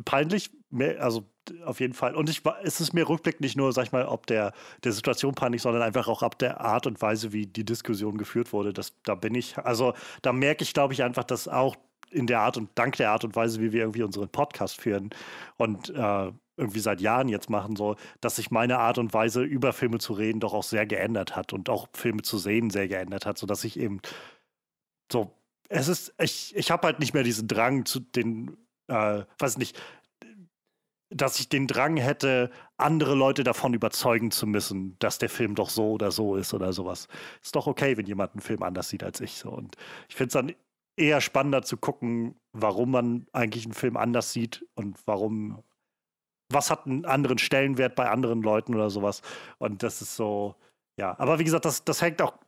peinlich, also auf jeden Fall. Und ich, es ist mir rückblickend nicht nur, sag ich mal, ob der, der Situation peinlich, sondern einfach auch ab der Art und Weise, wie die Diskussion geführt wurde. Das, da bin ich, also da merke ich, glaube ich, einfach, dass auch in der Art und dank der Art und Weise, wie wir irgendwie unseren Podcast führen und äh, irgendwie seit Jahren jetzt machen, so, dass sich meine Art und Weise, über Filme zu reden, doch auch sehr geändert hat und auch Filme zu sehen sehr geändert hat, sodass ich eben so es ist, ich, ich habe halt nicht mehr diesen Drang zu den, äh, weiß nicht, dass ich den Drang hätte, andere Leute davon überzeugen zu müssen, dass der Film doch so oder so ist oder sowas. Ist doch okay, wenn jemand einen Film anders sieht als ich. So. Und ich finde es dann eher spannender zu gucken, warum man eigentlich einen Film anders sieht und warum, was hat einen anderen Stellenwert bei anderen Leuten oder sowas. Und das ist so, ja. Aber wie gesagt, das, das hängt auch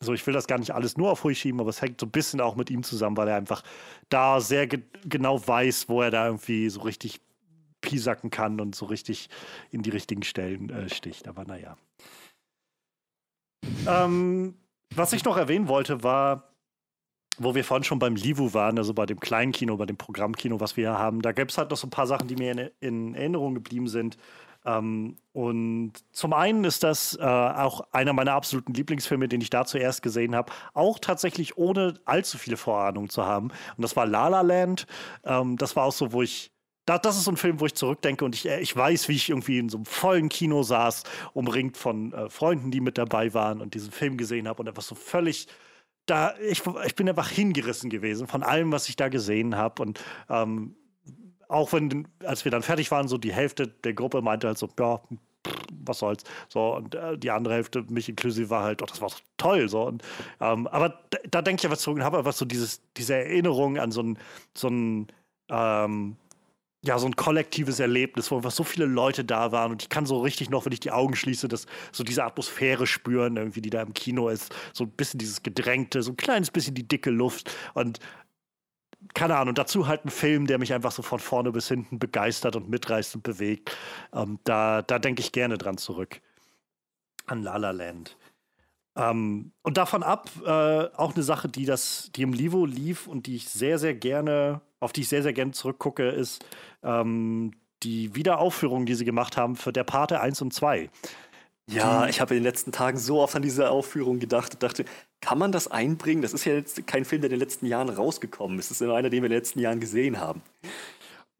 so, ich will das gar nicht alles nur auf Hui schieben, aber es hängt so ein bisschen auch mit ihm zusammen, weil er einfach da sehr ge genau weiß, wo er da irgendwie so richtig piesacken kann und so richtig in die richtigen Stellen äh, sticht. Aber naja. Ähm, was ich noch erwähnen wollte, war, wo wir vorhin schon beim Livu waren, also bei dem kleinen Kino, bei dem Programmkino, was wir hier haben, da gäbe es halt noch so ein paar Sachen, die mir in, in Erinnerung geblieben sind. Ähm, und zum einen ist das äh, auch einer meiner absoluten Lieblingsfilme, den ich da zuerst gesehen habe, auch tatsächlich ohne allzu viele Vorahnungen zu haben. Und das war La La Land. Ähm, das war auch so, wo ich da, das ist so ein Film, wo ich zurückdenke und ich, äh, ich weiß, wie ich irgendwie in so einem vollen Kino saß, umringt von äh, Freunden, die mit dabei waren und diesen Film gesehen habe und einfach so völlig da, ich, ich bin einfach hingerissen gewesen von allem, was ich da gesehen habe und ähm, auch wenn, als wir dann fertig waren, so die Hälfte der Gruppe meinte halt so, ja, was soll's. So, und äh, die andere Hälfte, mich inklusive, war halt, oh, das war doch toll. So. Und, ähm, aber da, da denke ich einfach zurück und habe einfach so dieses, diese Erinnerung an so ein, so ein ähm, ja, so ein kollektives Erlebnis, wo einfach so viele Leute da waren und ich kann so richtig noch, wenn ich die Augen schließe, das, so diese Atmosphäre spüren, irgendwie, die da im Kino ist. So ein bisschen dieses Gedrängte, so ein kleines bisschen die dicke Luft und keine Ahnung, dazu halt ein Film, der mich einfach so von vorne bis hinten begeistert und mitreißt und bewegt. Ähm, da da denke ich gerne dran zurück. An La La Land. Ähm, und davon ab, äh, auch eine Sache, die das, die im Livo lief und die ich sehr, sehr gerne, auf die ich sehr, sehr gerne zurückgucke, ist ähm, die Wiederaufführung, die sie gemacht haben für der Pate 1 und 2. Ja, ich habe in den letzten Tagen so oft an diese Aufführung gedacht und dachte, kann man das einbringen? Das ist ja jetzt kein Film, der in den letzten Jahren rausgekommen ist. Das ist nur einer, den wir in den letzten Jahren gesehen haben.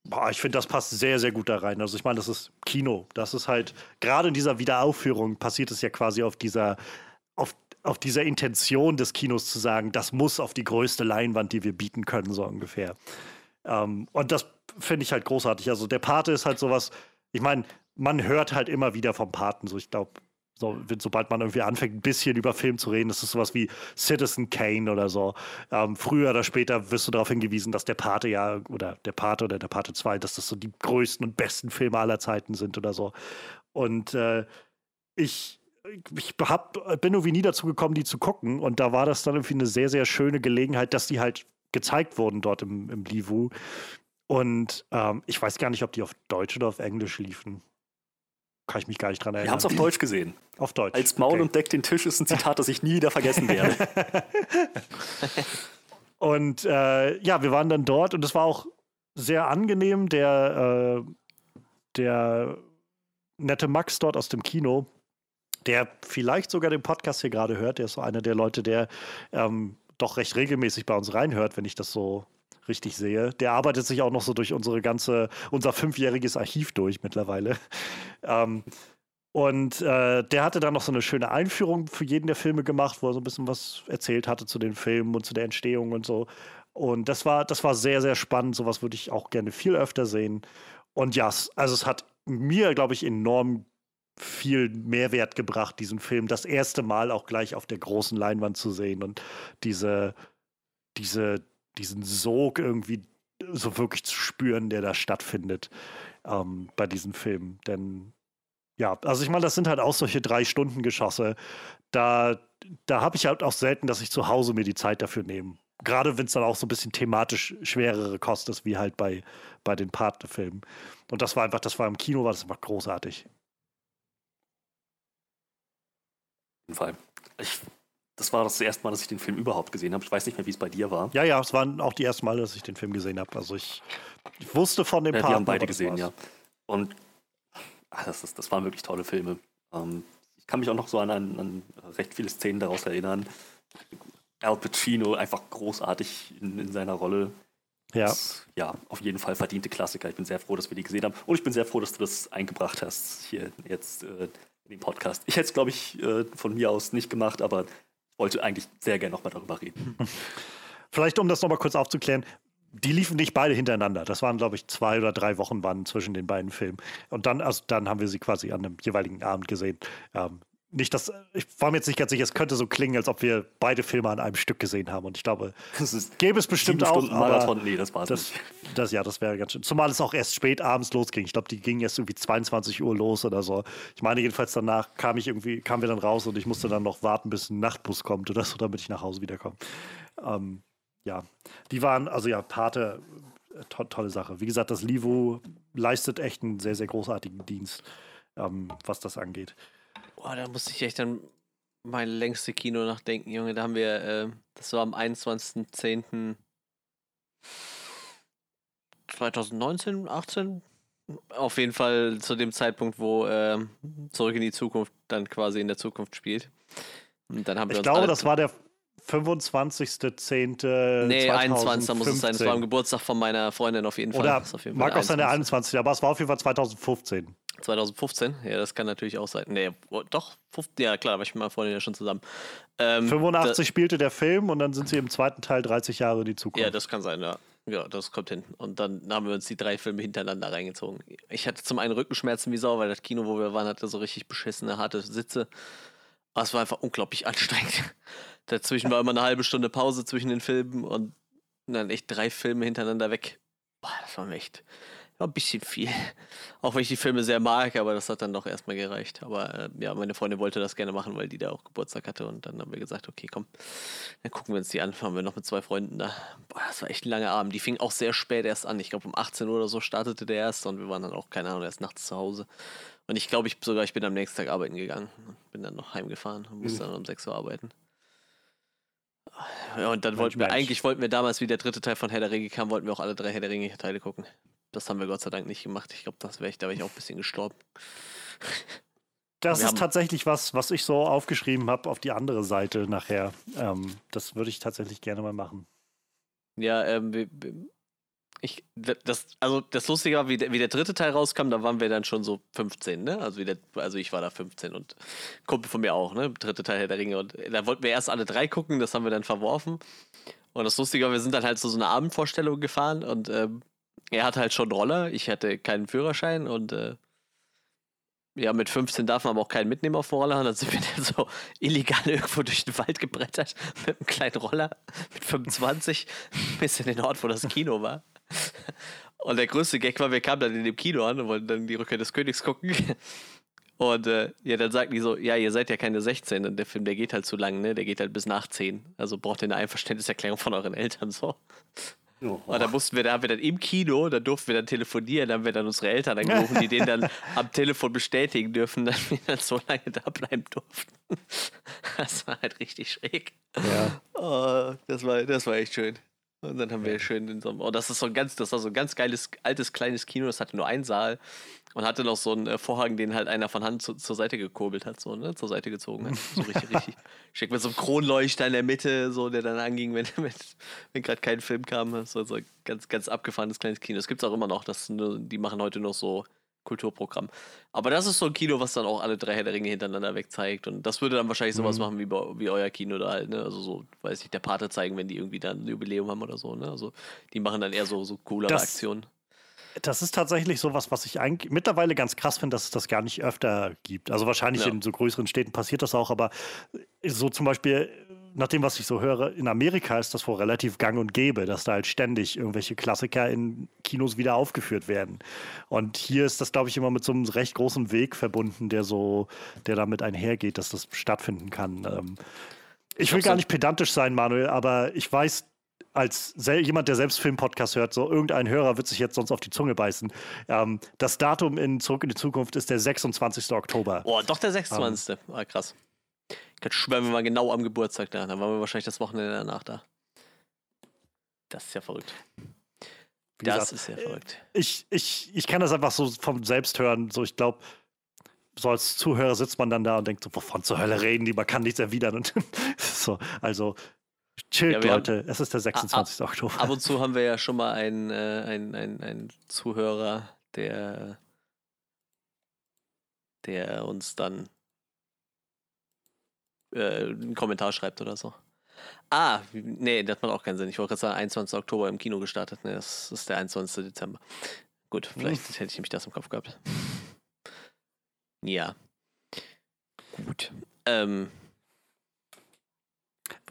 Boah, ich finde, das passt sehr, sehr gut da rein. Also ich meine, das ist Kino. Das ist halt, gerade in dieser Wiederaufführung passiert es ja quasi auf dieser, auf, auf dieser Intention des Kinos zu sagen, das muss auf die größte Leinwand, die wir bieten können, so ungefähr. Ähm, und das finde ich halt großartig. Also der Pate ist halt sowas, ich meine, man hört halt immer wieder vom Paten. So, ich glaube, so, sobald man irgendwie anfängt, ein bisschen über Film zu reden, ist es sowas wie Citizen Kane oder so. Ähm, früher oder später wirst du darauf hingewiesen, dass der Pate ja, oder der Pate oder der Pate 2, dass das so die größten und besten Filme aller Zeiten sind oder so. Und äh, ich, ich hab, bin irgendwie nie dazu gekommen, die zu gucken. Und da war das dann irgendwie eine sehr, sehr schöne Gelegenheit, dass die halt gezeigt wurden dort im, im Livu. Und ähm, ich weiß gar nicht, ob die auf Deutsch oder auf Englisch liefen. Kann ich mich gar nicht dran erinnern. Wir haben es auf Deutsch gesehen. *laughs* Auf Deutsch. Als Maul okay. und Deck den Tisch ist ein Zitat, das ich nie wieder vergessen werde. *laughs* *laughs* und äh, ja, wir waren dann dort und es war auch sehr angenehm. Der, äh, der nette Max dort aus dem Kino, der vielleicht sogar den Podcast hier gerade hört, der ist so einer der Leute, der ähm, doch recht regelmäßig bei uns reinhört, wenn ich das so richtig sehe. Der arbeitet sich auch noch so durch unsere ganze, unser fünfjähriges Archiv durch mittlerweile. *laughs* Ähm, und äh, der hatte dann noch so eine schöne Einführung für jeden der Filme gemacht, wo er so ein bisschen was erzählt hatte zu den Filmen und zu der Entstehung und so. Und das war, das war sehr, sehr spannend. Sowas würde ich auch gerne viel öfter sehen. Und ja, also es hat mir, glaube ich, enorm viel Mehrwert gebracht, diesen Film das erste Mal auch gleich auf der großen Leinwand zu sehen und diese, diese, diesen Sog irgendwie so wirklich zu spüren, der da stattfindet ähm, bei diesen Filmen. Denn ja, also ich meine, das sind halt auch solche drei Stunden Geschosse. Da, da habe ich halt auch selten, dass ich zu Hause mir die Zeit dafür nehme. Gerade wenn es dann auch so ein bisschen thematisch schwerere Kost ist, wie halt bei, bei den Partnerfilmen. Und das war einfach, das war im Kino, war das einfach großartig. Auf jeden Fall. Ich das war das erste Mal, dass ich den Film überhaupt gesehen habe. Ich weiß nicht mehr, wie es bei dir war. Ja, ja, es waren auch die ersten Mal, dass ich den Film gesehen habe. Also ich, ich wusste von dem ja, Part. Wir haben beide gesehen, ja. Und ach, das, ist, das waren wirklich tolle Filme. Ähm, ich kann mich auch noch so an, an, an, recht viele Szenen daraus erinnern. Al Pacino einfach großartig in, in seiner Rolle. Ja. Das, ja, auf jeden Fall verdiente Klassiker. Ich bin sehr froh, dass wir die gesehen haben. Und ich bin sehr froh, dass du das eingebracht hast hier jetzt äh, in den Podcast. Ich hätte es, glaube ich, äh, von mir aus nicht gemacht, aber wollte eigentlich sehr gerne nochmal darüber reden. Vielleicht, um das nochmal kurz aufzuklären, die liefen nicht beide hintereinander. Das waren, glaube ich, zwei oder drei Wochen waren zwischen den beiden Filmen. Und dann, also dann haben wir sie quasi an einem jeweiligen Abend gesehen. Ähm, nicht, dass ich war mir jetzt nicht ganz sicher, es könnte so klingen, als ob wir beide Filme an einem Stück gesehen haben. Und ich glaube, *laughs* es gäbe es bestimmt auch. Stunden Marathon, nee, das war's das, nicht. Das, ja, das wäre ganz schön. Zumal es auch erst spät abends losging. Ich glaube, die gingen erst irgendwie 22 Uhr los oder so. Ich meine, jedenfalls danach kam ich irgendwie, kamen wir dann raus und ich musste dann noch warten, bis ein Nachtbus kommt oder so, damit ich nach Hause wiederkomme. Ähm, ja, die waren, also ja, Pate, to tolle Sache. Wie gesagt, das Livo leistet echt einen sehr, sehr großartigen Dienst, ähm, was das angeht. Boah, da musste ich echt dann mein längste Kino nachdenken, Junge. Da haben wir, äh, das war am 21.10.2019, 18? Auf jeden Fall zu dem Zeitpunkt, wo äh, Zurück in die Zukunft dann quasi in der Zukunft spielt. Und dann haben wir ich glaube, das war der 25.10. Nee, 21. muss es sein. Das war am Geburtstag von meiner Freundin auf jeden Fall. Oder auf jeden Fall mag auch sein der 21. Aber es war auf jeden Fall 2015. 2015? Ja, das kann natürlich auch sein. Nee, doch, 15, ja klar, da war ich mit meiner Freundin ja schon zusammen. Ähm, 85 spielte der Film und dann sind sie im zweiten Teil 30 Jahre in die Zukunft. Ja, das kann sein, ja. Ja, das kommt hin. Und dann haben wir uns die drei Filme hintereinander reingezogen. Ich hatte zum einen Rückenschmerzen wie Sau, weil das Kino, wo wir waren, hatte so richtig beschissene, harte Sitze. Aber es war einfach unglaublich anstrengend. *laughs* Dazwischen war immer eine halbe Stunde Pause zwischen den Filmen und dann echt drei Filme hintereinander weg. Boah, das war echt war ein bisschen viel. *laughs* Auch wenn ich die Filme sehr mag, aber das hat dann doch erstmal gereicht. Aber äh, ja, meine Freundin wollte das gerne machen, weil die da auch Geburtstag hatte. Und dann haben wir gesagt, okay, komm, dann gucken wir uns die an. Fahren wir noch mit zwei Freunden da. Boah, das war echt ein langer Abend. Die fing auch sehr spät erst an. Ich glaube, um 18 Uhr oder so startete der erst und wir waren dann auch, keine Ahnung, erst nachts zu Hause. Und ich glaube, ich sogar, ich bin am nächsten Tag arbeiten gegangen. Bin dann noch heimgefahren und musste mhm. dann um 6 Uhr arbeiten. Ja, und dann Mensch, wollten wir, Mensch. eigentlich wollten wir damals, wie der dritte Teil von Herr der Ringe kam, wollten wir auch alle drei Herr der Ringe Teile gucken. Das haben wir Gott sei Dank nicht gemacht. Ich glaube, das wäre ich, da wäre ich auch ein bisschen gestorben. *laughs* Das wir ist tatsächlich was, was ich so aufgeschrieben habe auf die andere Seite nachher. Ähm, das würde ich tatsächlich gerne mal machen. Ja, ähm, ich, das, also das Lustige war, wie der, wie der dritte Teil rauskam, da waren wir dann schon so 15, ne? Also, der, also ich war da 15 und Kumpel von mir auch, ne? Dritte Teil Herr der Ringe. Und da wollten wir erst alle drei gucken, das haben wir dann verworfen. Und das Lustige war, wir sind dann halt zu so einer Abendvorstellung gefahren und ähm, er hat halt schon Roller, ich hatte keinen Führerschein und äh, ja, mit 15 darf man aber auch keinen mitnehmen auf dem Roller. Und dann sind wir dann so illegal irgendwo durch den Wald gebrettert *laughs* mit einem kleinen Roller mit 25 bis in den Ort, wo das Kino war. Und der größte Gag war, wir kamen dann in dem Kino an und wollten dann die Rückkehr des Königs gucken. Und äh, ja, dann sagten die so, ja, ihr seid ja keine 16 und der Film, der geht halt zu lang, ne? Der geht halt bis nach 10. Also braucht ihr eine Einverständniserklärung von euren Eltern so. Oh. Und da mussten wir, da haben wir dann im Kino, da durften wir dann telefonieren, da haben wir dann unsere Eltern angerufen, die den dann *laughs* am Telefon bestätigen dürfen, dass wir dann so lange da bleiben durften. Das war halt richtig schräg. Ja. Oh, das, war, das war echt schön. Und dann haben wir schön in so einem, oh, das ist so ein ganz, das war so ein ganz geiles, altes, kleines Kino, das hatte nur einen Saal und hatte noch so einen äh, Vorhang, den halt einer von Hand zu, zur Seite gekurbelt hat, so, ne, zur Seite gezogen hat. So richtig, richtig *laughs* schick mit so einem Kronleuchter in der Mitte, so, der dann anging, wenn, *laughs* wenn, wenn gerade kein Film kam. So, so ein ganz, ganz abgefahrenes kleines Kino. Das gibt es auch immer noch, das, die machen heute noch so Kulturprogramm. Aber das ist so ein Kino, was dann auch alle drei Herr der Ringe hintereinander weg zeigt. Und das würde dann wahrscheinlich sowas mhm. machen wie, wie euer Kino da halt, ne? Also so, weiß ich, der Pate zeigen, wenn die irgendwie dann ein Jubiläum haben oder so, ne? Also die machen dann eher so, so coolere das, Aktionen. Das ist tatsächlich sowas, was ich eigentlich mittlerweile ganz krass finde, dass es das gar nicht öfter gibt. Also wahrscheinlich ja. in so größeren Städten passiert das auch, aber so zum Beispiel nach dem, was ich so höre, in Amerika ist das wohl relativ gang und gäbe, dass da halt ständig irgendwelche Klassiker in Kinos wieder aufgeführt werden. Und hier ist das, glaube ich, immer mit so einem recht großen Weg verbunden, der so, der damit einhergeht, dass das stattfinden kann. Ähm, ich will gar nicht pedantisch sein, Manuel, aber ich weiß, als jemand, der selbst Filmpodcast hört, so irgendein Hörer wird sich jetzt sonst auf die Zunge beißen. Ähm, das Datum in Zurück in die Zukunft ist der 26. Oktober. Oh, doch der 26. Ähm, ah, krass. Ich schwören wir mal genau am Geburtstag da. Dann waren wir wahrscheinlich das Wochenende danach da. Das ist ja verrückt. Wie das gesagt, ist ja verrückt. Ich, ich, ich kann das einfach so vom Selbsthören. So, ich glaube, so als Zuhörer sitzt man dann da und denkt so, wovon zur Hölle reden die? Man kann nichts erwidern. Und *laughs* so, also chillt, ja, Leute. Haben, es ist der 26. Ab, Oktober. Ab und zu *laughs* haben wir ja schon mal einen, äh, einen, einen, einen Zuhörer, der, der uns dann äh, einen Kommentar schreibt oder so. Ah, nee, das macht auch keinen Sinn. Ich wollte gerade sagen, 21. Oktober im Kino gestartet. Nee, das ist der 21. Dezember. Gut, vielleicht hm. hätte ich mich das im Kopf gehabt. Ja. Gut. Ähm,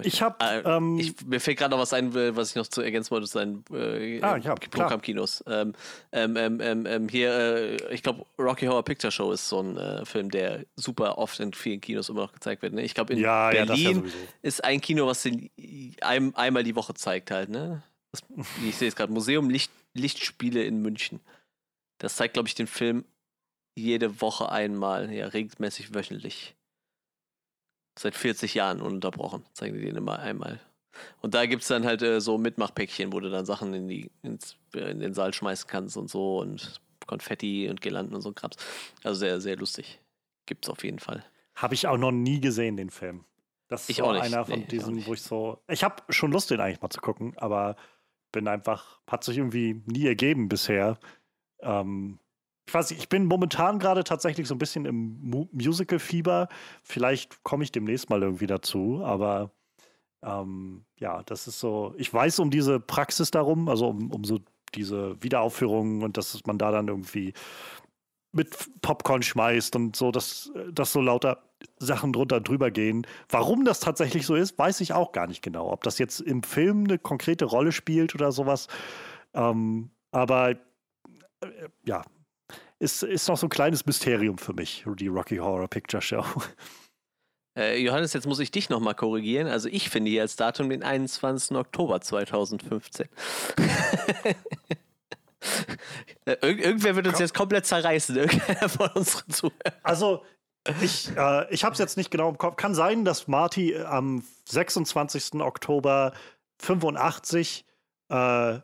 ich habe. Äh, ähm, mir fällt gerade noch was ein, was ich noch zu ergänzen wollte, sein äh, ah, ja, Programmkinos. Ähm, ähm, ähm, ähm, ähm hier, äh, ich glaube, Rocky Horror Picture Show ist so ein äh, Film, der super oft in vielen Kinos immer noch gezeigt wird. Ne? Ich glaube, in ja, Berlin ja, ist ein Kino, was den ein, einmal die Woche zeigt halt. Ne? Das, *laughs* ich sehe es gerade, Museum Licht, Lichtspiele in München. Das zeigt, glaube ich, den Film jede Woche einmal, ja, regelmäßig wöchentlich seit 40 Jahren ununterbrochen. Zeigen die den immer einmal. Und da gibt es dann halt äh, so Mitmachpäckchen, wo du dann Sachen in, die, ins, äh, in den Saal schmeißen kannst und so und Konfetti und Girlanden und so Krams. Also sehr, sehr lustig. Gibt's auf jeden Fall. Habe ich auch noch nie gesehen, den Film. Das ist ich so einer von nee, diesen, wo ich so. Ich habe schon Lust, den eigentlich mal zu gucken, aber bin einfach, hat sich irgendwie nie ergeben bisher. Ähm, ich weiß nicht, ich bin momentan gerade tatsächlich so ein bisschen im Musical-Fieber. Vielleicht komme ich demnächst mal irgendwie dazu, aber Ähm, ja, das ist so, ich weiß um diese Praxis darum, also um, um so diese Wiederaufführungen und dass man da dann irgendwie mit Popcorn schmeißt und so, dass, dass so lauter Sachen drunter drüber gehen. Warum das tatsächlich so ist, weiß ich auch gar nicht genau. Ob das jetzt im Film eine konkrete Rolle spielt oder sowas. Ähm, aber äh, ja, ist, ist noch so ein kleines Mysterium für mich, die Rocky Horror Picture Show. *laughs* Äh, Johannes, jetzt muss ich dich nochmal korrigieren. Also ich finde hier als Datum den 21. Oktober 2015. *laughs* Ir irgendwer wird uns jetzt komplett zerreißen, *laughs* irgendwer von unseren Zuhörern. Also, ich, äh, ich habe es jetzt nicht genau im Kopf. Kann sein, dass Marty am 26. Oktober 85 äh,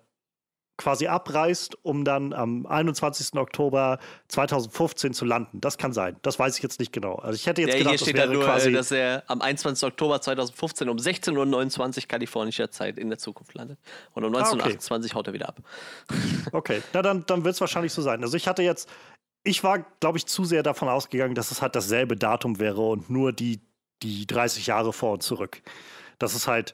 quasi abreist, um dann am 21. Oktober 2015 zu landen. Das kann sein. Das weiß ich jetzt nicht genau. Also ich hätte jetzt ja, gedacht, hier steht das wäre nur, quasi dass er am 21. Oktober 2015 um 16.29 Uhr kalifornischer Zeit in der Zukunft landet. Und um 1928 ah, okay. haut er wieder ab. *laughs* Okay, na dann, dann wird es wahrscheinlich so sein. Also ich hatte jetzt, ich war, glaube ich, zu sehr davon ausgegangen, dass es halt dasselbe Datum wäre und nur die, die 30 Jahre vor und zurück. Das ist halt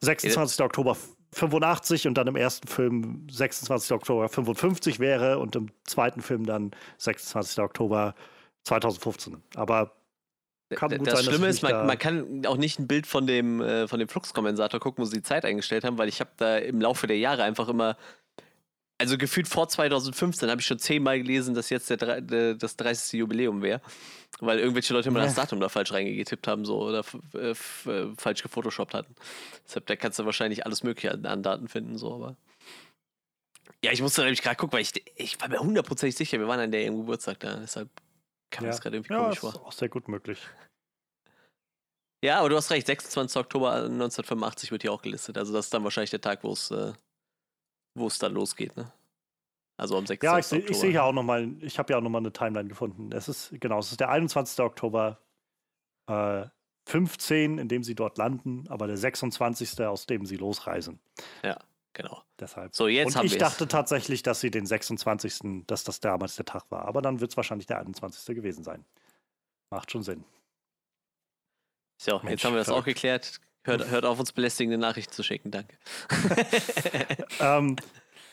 26. Ja. Oktober 85 und dann im ersten Film 26. Oktober 55 wäre und im zweiten Film dann 26. Oktober 2015. Aber kann gut das sein, Schlimme ist, man, da man, kann auch nicht ein Bild von dem, äh, von dem Fluxkompensator gucken, wo sie die Zeit eingestellt haben, weil ich habe da im Laufe der Jahre einfach immer also gefühlt vor 2015 habe ich schon zehnmal gelesen, dass jetzt der, der, das 30. Jubiläum wäre. Weil irgendwelche Leute immer ja. das Datum da falsch reingetippt haben so, oder äh, äh, falsch gefotoshoppt hatten. Deshalb, da kannst du wahrscheinlich alles Mögliche an, an Daten finden, so, aber. Ja, ich musste nämlich gerade gucken, weil ich, ich war mir hundertprozentig sicher, wir waren an der ihrem Geburtstag da. Deshalb kam ja. das gerade irgendwie ja, komisch vor. Ist auch sehr gut möglich. Ja, aber du hast recht, 26. Oktober 1985 wird hier auch gelistet. Also das ist dann wahrscheinlich der Tag, wo es äh, wo es dann losgeht, ne? Also am 6. Ja, ich, sehe ja auch nochmal, ich habe ja auch nochmal eine Timeline gefunden. Es ist, genau, es ist der 21. Oktober äh, 15, in dem sie dort landen, aber der 26. aus dem sie losreisen. Ja, genau. Deshalb. So, jetzt Und ich dachte tatsächlich, dass sie den 26., dass das damals der Tag war. Aber dann wird es wahrscheinlich der 21. gewesen sein. Macht schon Sinn. So, Mensch, jetzt haben wir das verrückt. auch geklärt. Hört, hört auf, uns belästigende Nachrichten zu schicken, danke. *laughs* ähm,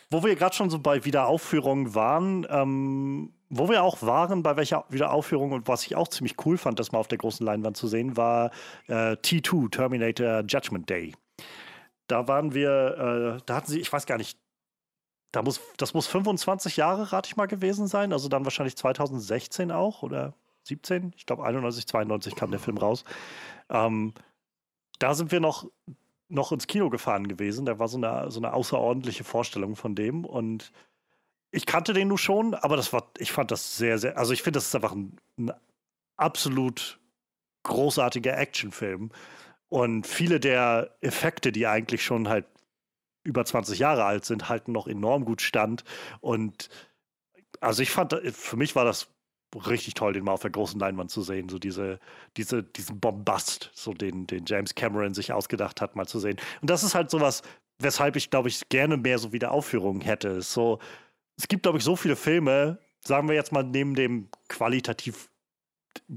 wo wir gerade schon so bei Wiederaufführungen waren, ähm, wo wir auch waren, bei welcher Wiederaufführung und was ich auch ziemlich cool fand, das mal auf der großen Leinwand zu sehen, war äh, T2, Terminator Judgment Day. Da waren wir, äh, da hatten sie, ich weiß gar nicht, da muss, das muss 25 Jahre, rate ich mal, gewesen sein. Also dann wahrscheinlich 2016 auch oder 17. Ich glaube 91, 92 kam der Film raus. Ähm, da sind wir noch, noch ins Kino gefahren gewesen. Da war so eine, so eine außerordentliche Vorstellung von dem. Und ich kannte den nur schon, aber das war, ich fand das sehr, sehr, also ich finde, das ist einfach ein, ein absolut großartiger Actionfilm. Und viele der Effekte, die eigentlich schon halt über 20 Jahre alt sind, halten noch enorm gut stand. Und also ich fand, für mich war das richtig toll, den mal auf der großen Leinwand zu sehen. So diese, diese, diesen Bombast, so den, den James Cameron sich ausgedacht hat, mal zu sehen. Und das ist halt sowas, weshalb ich, glaube ich, gerne mehr so Wiederaufführungen hätte. So, es gibt, glaube ich, so viele Filme, sagen wir jetzt mal, neben dem qualitativ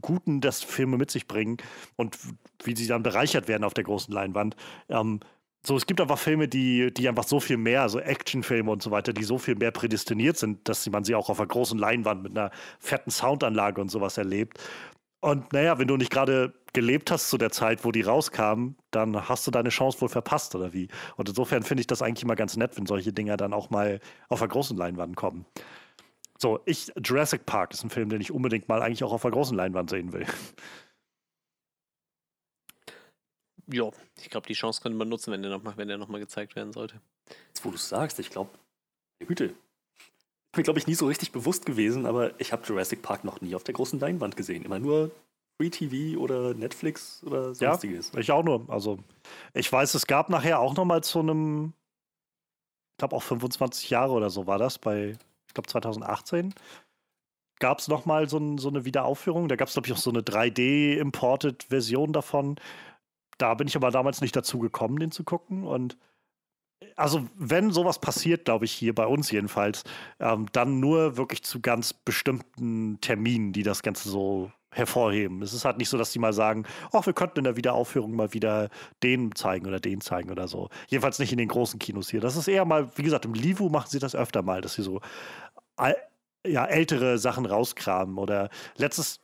Guten, das Filme mit sich bringen und wie sie dann bereichert werden auf der großen Leinwand. Ähm, so, es gibt einfach Filme, die, die einfach so viel mehr, so Actionfilme und so weiter, die so viel mehr prädestiniert sind, dass man sie auch auf einer großen Leinwand mit einer fetten Soundanlage und sowas erlebt. Und naja, wenn du nicht gerade gelebt hast zu der Zeit, wo die rauskamen, dann hast du deine Chance wohl verpasst, oder wie? Und insofern finde ich das eigentlich immer ganz nett, wenn solche Dinger dann auch mal auf einer großen Leinwand kommen. So, ich, Jurassic Park ist ein Film, den ich unbedingt mal eigentlich auch auf einer großen Leinwand sehen will. Ja, ich glaube, die Chance könnte man nutzen, wenn der nochmal noch gezeigt werden sollte. Jetzt, wo du es sagst, ich glaube, Güte. Ist mir, glaube ich, nie so richtig bewusst gewesen, aber ich habe Jurassic Park noch nie auf der großen Leinwand gesehen. Immer nur Free TV oder Netflix oder sonstiges. Ja, ich auch nur. Also, ich weiß, es gab nachher auch nochmal zu einem, ich glaube auch 25 Jahre oder so war das, bei, ich glaube 2018 gab es nochmal so, ein, so eine Wiederaufführung. Da gab es, glaube ich, auch so eine 3D-Imported-Version davon. Da bin ich aber damals nicht dazu gekommen, den zu gucken. Und also, wenn sowas passiert, glaube ich, hier bei uns jedenfalls, ähm, dann nur wirklich zu ganz bestimmten Terminen, die das Ganze so hervorheben. Es ist halt nicht so, dass die mal sagen, ach, wir könnten in der Wiederaufführung mal wieder den zeigen oder den zeigen oder so. Jedenfalls nicht in den großen Kinos hier. Das ist eher mal, wie gesagt, im Livu machen sie das öfter mal, dass sie so ja, ältere Sachen rauskramen. Oder letztes,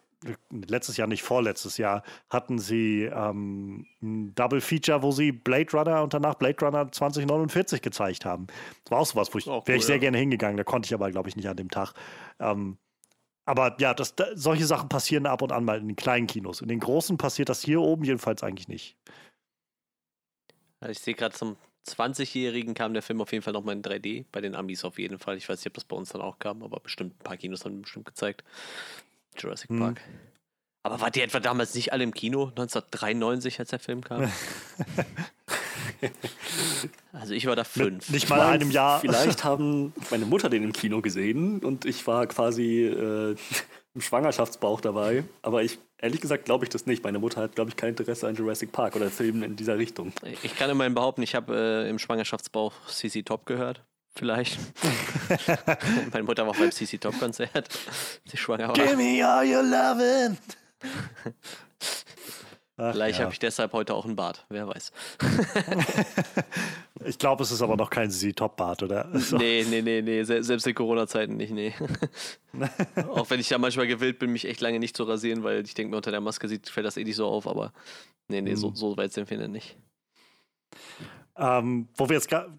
letztes Jahr, nicht vorletztes Jahr, hatten sie ähm, ein Double Feature, wo sie Blade Runner und danach Blade Runner 2049 gezeigt haben. Das war auch sowas, wo ich, cool, wäre ich sehr ja. gerne hingegangen, da konnte ich aber, glaube ich, nicht an dem Tag. Ähm, aber ja, das, da, solche Sachen passieren ab und an mal in den kleinen Kinos. In den großen passiert das hier oben jedenfalls eigentlich nicht. Also ich sehe gerade zum 20-Jährigen kam der Film auf jeden Fall nochmal in 3D, bei den Amis auf jeden Fall. Ich weiß nicht, ob das bei uns dann auch kam, aber bestimmt ein paar Kinos haben bestimmt gezeigt. Jurassic hm. Park. Aber war die etwa damals nicht alle im Kino, 1993, als der Film kam? *laughs* also ich war da fünf. Mit nicht mal einem Jahr. Vielleicht haben meine Mutter den im Kino gesehen und ich war quasi äh, im Schwangerschaftsbauch dabei. Aber ich, ehrlich gesagt, glaube ich das nicht. Meine Mutter hat, glaube ich, kein Interesse an Jurassic Park oder Filmen in dieser Richtung. Ich kann immerhin behaupten, ich habe äh, im Schwangerschaftsbauch CC Top gehört. Vielleicht. *laughs* Meine Mutter war beim CC Top Konzert. Sie schwanger war. Give me all your lovin'. Ach, Vielleicht ja. habe ich deshalb heute auch einen Bart, wer weiß. *laughs* ich glaube, es ist aber noch kein Z-Top-Bart, oder? So. *laughs* Nee, nee, nee, nee, selbst in Corona-Zeiten nicht, nee. auch wenn ich ja manchmal gewillt bin, mich echt lange nicht zu rasieren, weil ich denke mir, unter der Maske sieht, fällt das eh nicht so auf, aber nee, nee, mhm. so, so weit sind wir nicht. Ähm, wo wir jetzt gerade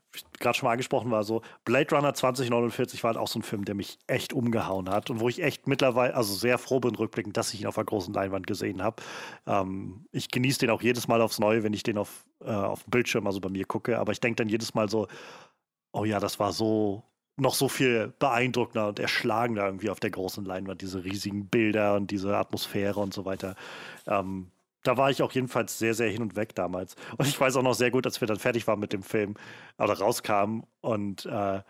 schon mal angesprochen war, so Blade Runner 2049 war halt auch so ein Film, der mich echt umgehauen hat und wo ich echt mittlerweile, also sehr froh bin rückblickend, dass ich ihn auf der großen Leinwand gesehen habe. Ähm, ich genieße den auch jedes Mal aufs Neue, wenn ich den auf, äh, auf dem Bildschirm, also bei mir gucke, aber ich denke dann jedes Mal so, oh ja, das war so noch so viel beeindruckender und erschlagender irgendwie auf der großen Leinwand, diese riesigen Bilder und diese Atmosphäre und so weiter. Ähm, da war ich auch jedenfalls sehr, sehr hin und weg damals. Und ich weiß auch noch sehr gut, als wir dann fertig waren mit dem Film oder rauskamen und äh,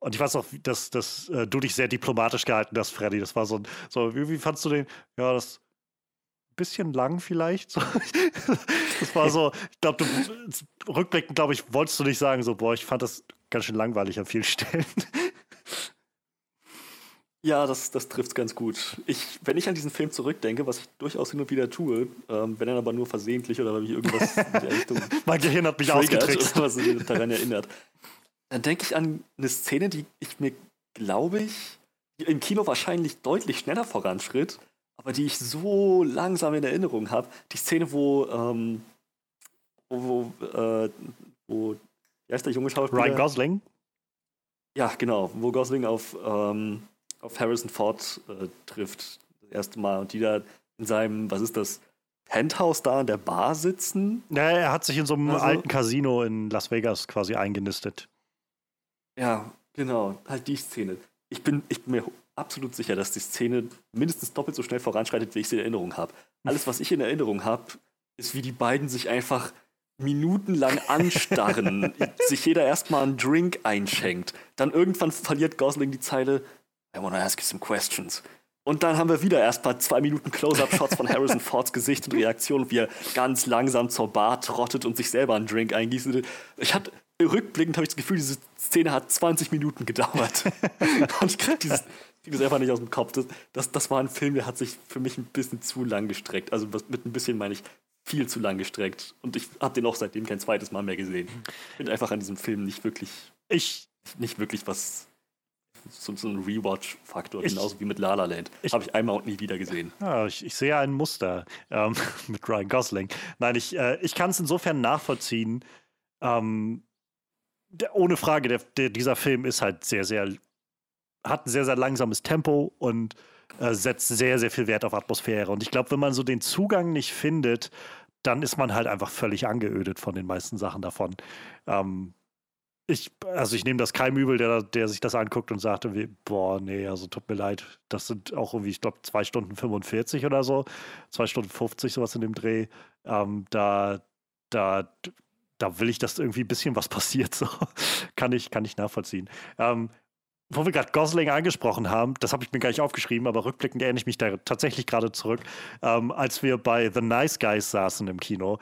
und ich weiß auch, dass, dass äh, du dich sehr diplomatisch gehalten hast, Freddy. Das war so, so wie, wie fandst du den? Ja, das bisschen lang vielleicht. So. *laughs* das war so, ich glaube, rückblickend, glaube ich, wolltest du nicht sagen, so, boah, ich fand das ganz schön langweilig an vielen Stellen. Ja, das, das trifft es ganz gut. Ich, wenn ich an diesen Film zurückdenke, was ich durchaus hin und wieder tue, ähm, wenn dann aber nur versehentlich oder weil ich irgendwas *laughs* in der Richtung. mein Gehirn hat mich ausgetrickst. was mich daran erinnert. Dann denke ich an eine Szene, die ich mir, glaube ich, im Kino wahrscheinlich deutlich schneller voranschritt, aber die ich so langsam in Erinnerung habe. Die Szene, wo, ähm, wo, wo, äh, wo, wie heißt der junge Schauspieler? Ryan Gosling? Ja, genau, wo Gosling auf. Ähm, auf Harrison Ford äh, trifft. Das erste Mal. Und die da in seinem, was ist das, Penthouse da in der Bar sitzen. Ja, er hat sich in so einem also, alten Casino in Las Vegas quasi eingenistet. Ja, genau. Halt die Szene. Ich bin, ich bin mir absolut sicher, dass die Szene mindestens doppelt so schnell voranschreitet, wie ich sie in Erinnerung habe. Alles, was ich in Erinnerung habe, ist, wie die beiden sich einfach minutenlang anstarren, *laughs* sich jeder erstmal einen Drink einschenkt. Dann irgendwann verliert Gosling die Zeile, I wanna ask you some questions. Und dann haben wir wieder erst mal zwei Minuten Close-Up-Shots von Harrison *laughs* Fords Gesicht und Reaktion, wie er ganz langsam zur Bar trottet und sich selber einen Drink eingießt. Ich hatte, rückblickend habe ich das Gefühl, diese Szene hat 20 Minuten gedauert. *laughs* und ich kriege dieses, krieg das einfach nicht aus dem Kopf. Das, das, das war ein Film, der hat sich für mich ein bisschen zu lang gestreckt. Also mit ein bisschen meine ich viel zu lang gestreckt. Und ich habe den auch seitdem kein zweites Mal mehr gesehen. Ich bin einfach an diesem Film nicht wirklich, ich, nicht wirklich was so, so ein Rewatch-Faktor, genauso wie mit La La Land. Habe ich einmal und nie wieder gesehen. Ja, ich, ich sehe ein Muster ähm, *laughs* mit Ryan Gosling. Nein, ich, äh, ich kann es insofern nachvollziehen. Ähm, der, ohne Frage, der, der, dieser Film ist halt sehr, sehr, hat ein sehr, sehr langsames Tempo und äh, setzt sehr, sehr viel Wert auf Atmosphäre. Und ich glaube, wenn man so den Zugang nicht findet, dann ist man halt einfach völlig angeödet von den meisten Sachen davon. Ähm, ich, also ich nehme das keinem übel, der, der sich das anguckt und sagt boah, nee, also tut mir leid, das sind auch irgendwie, ich glaube, zwei Stunden 45 oder so, zwei Stunden 50, sowas in dem Dreh. Ähm, da, da, da will ich, dass irgendwie ein bisschen was *laughs* passiert. So. kann, ich, kann ich nachvollziehen. Ähm, wo wir gerade Gosling angesprochen haben, das habe ich mir gar nicht aufgeschrieben, aber rückblickend erinnere ich mich da tatsächlich gerade zurück, ähm, als wir bei The Nice Guys saßen im Kino.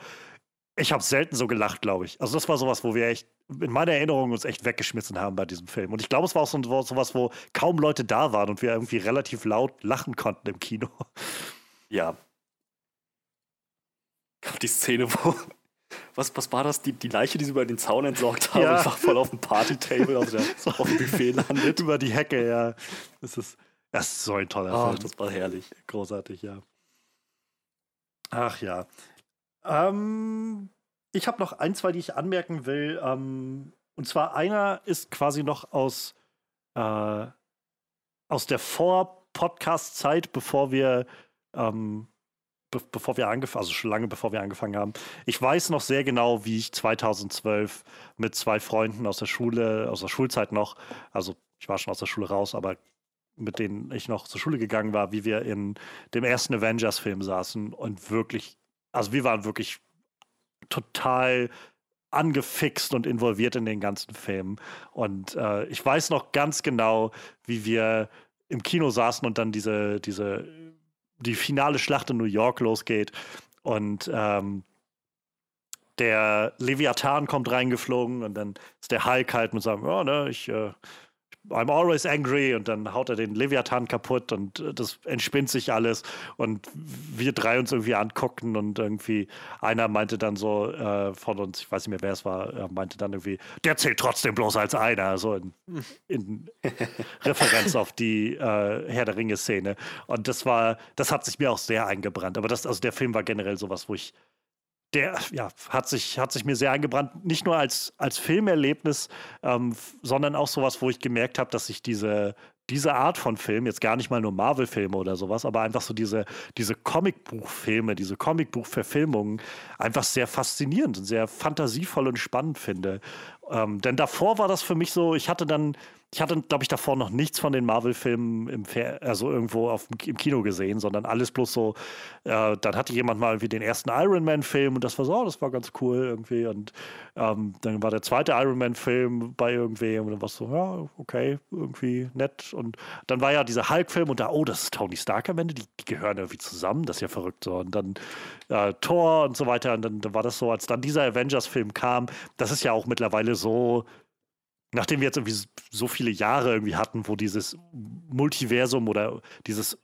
Ich habe selten so gelacht, glaube ich. Also das war sowas, wo wir echt in meiner Erinnerung uns echt weggeschmissen haben bei diesem Film. Und ich glaube, es war auch so, sowas, wo kaum Leute da waren und wir irgendwie relativ laut lachen konnten im Kino. *laughs* ja. Die Szene, wo. Was, was war das? Die, die Leiche, die sie über den Zaun entsorgt haben, ja. *laughs* einfach voll auf dem Party-Table auf, *laughs* auf dem Buffet landet. über die Hecke, ja. Das ist, das ist so ein toller oh, Film. Das war herrlich. Großartig, ja. Ach ja. Ähm, ich habe noch ein, zwei, die ich anmerken will. Ähm, und zwar einer ist quasi noch aus, äh, aus der Vor-Podcast-Zeit, bevor wir ähm, be bevor wir angefangen, also schon lange bevor wir angefangen haben. Ich weiß noch sehr genau, wie ich 2012 mit zwei Freunden aus der Schule, aus der Schulzeit noch, also ich war schon aus der Schule raus, aber mit denen ich noch zur Schule gegangen war, wie wir in dem ersten Avengers-Film saßen und wirklich, also wir waren wirklich total angefixt und involviert in den ganzen Film. Und äh, ich weiß noch ganz genau, wie wir im Kino saßen und dann diese, diese, die finale Schlacht in New York losgeht. Und ähm, der Leviathan kommt reingeflogen und dann ist der Hulk halt mit seinem, ja, ne, ich äh, I'm always angry und dann haut er den Leviathan kaputt und äh, das entspinnt sich alles und wir drei uns irgendwie anguckten und irgendwie einer meinte dann so äh, von uns, ich weiß nicht mehr wer es war, meinte dann irgendwie, der zählt trotzdem bloß als einer, so in, in *laughs* Referenz auf die äh, Herr der Ringe Szene und das war, das hat sich mir auch sehr eingebrannt, aber das, also der Film war generell sowas, wo ich der ja, hat, sich, hat sich mir sehr eingebrannt, nicht nur als, als Filmerlebnis, ähm, sondern auch sowas, wo ich gemerkt habe, dass ich diese, diese Art von Film, jetzt gar nicht mal nur Marvel-Filme oder sowas, aber einfach so diese, diese Comicbuchfilme, diese Comicbuchverfilmungen einfach sehr faszinierend und sehr fantasievoll und spannend finde. Ähm, denn davor war das für mich so, ich hatte dann ich hatte, glaube ich, davor noch nichts von den Marvel-Filmen im also irgendwo auf, im Kino gesehen, sondern alles bloß so, äh, dann hatte jemand mal irgendwie den ersten Iron Man-Film und das war so, oh, das war ganz cool irgendwie. Und ähm, dann war der zweite Iron Man-Film bei irgendwem und dann war es so, ja, okay, irgendwie nett. Und dann war ja dieser Hulk-Film und da, oh, das ist Tony Stark am Ende, die, die gehören irgendwie zusammen, das ist ja verrückt so. Und dann äh, Thor und so weiter. Und dann, dann war das so, als dann dieser Avengers-Film kam, das ist ja auch mittlerweile so nachdem wir jetzt irgendwie so viele Jahre irgendwie hatten, wo dieses Multiversum oder dieses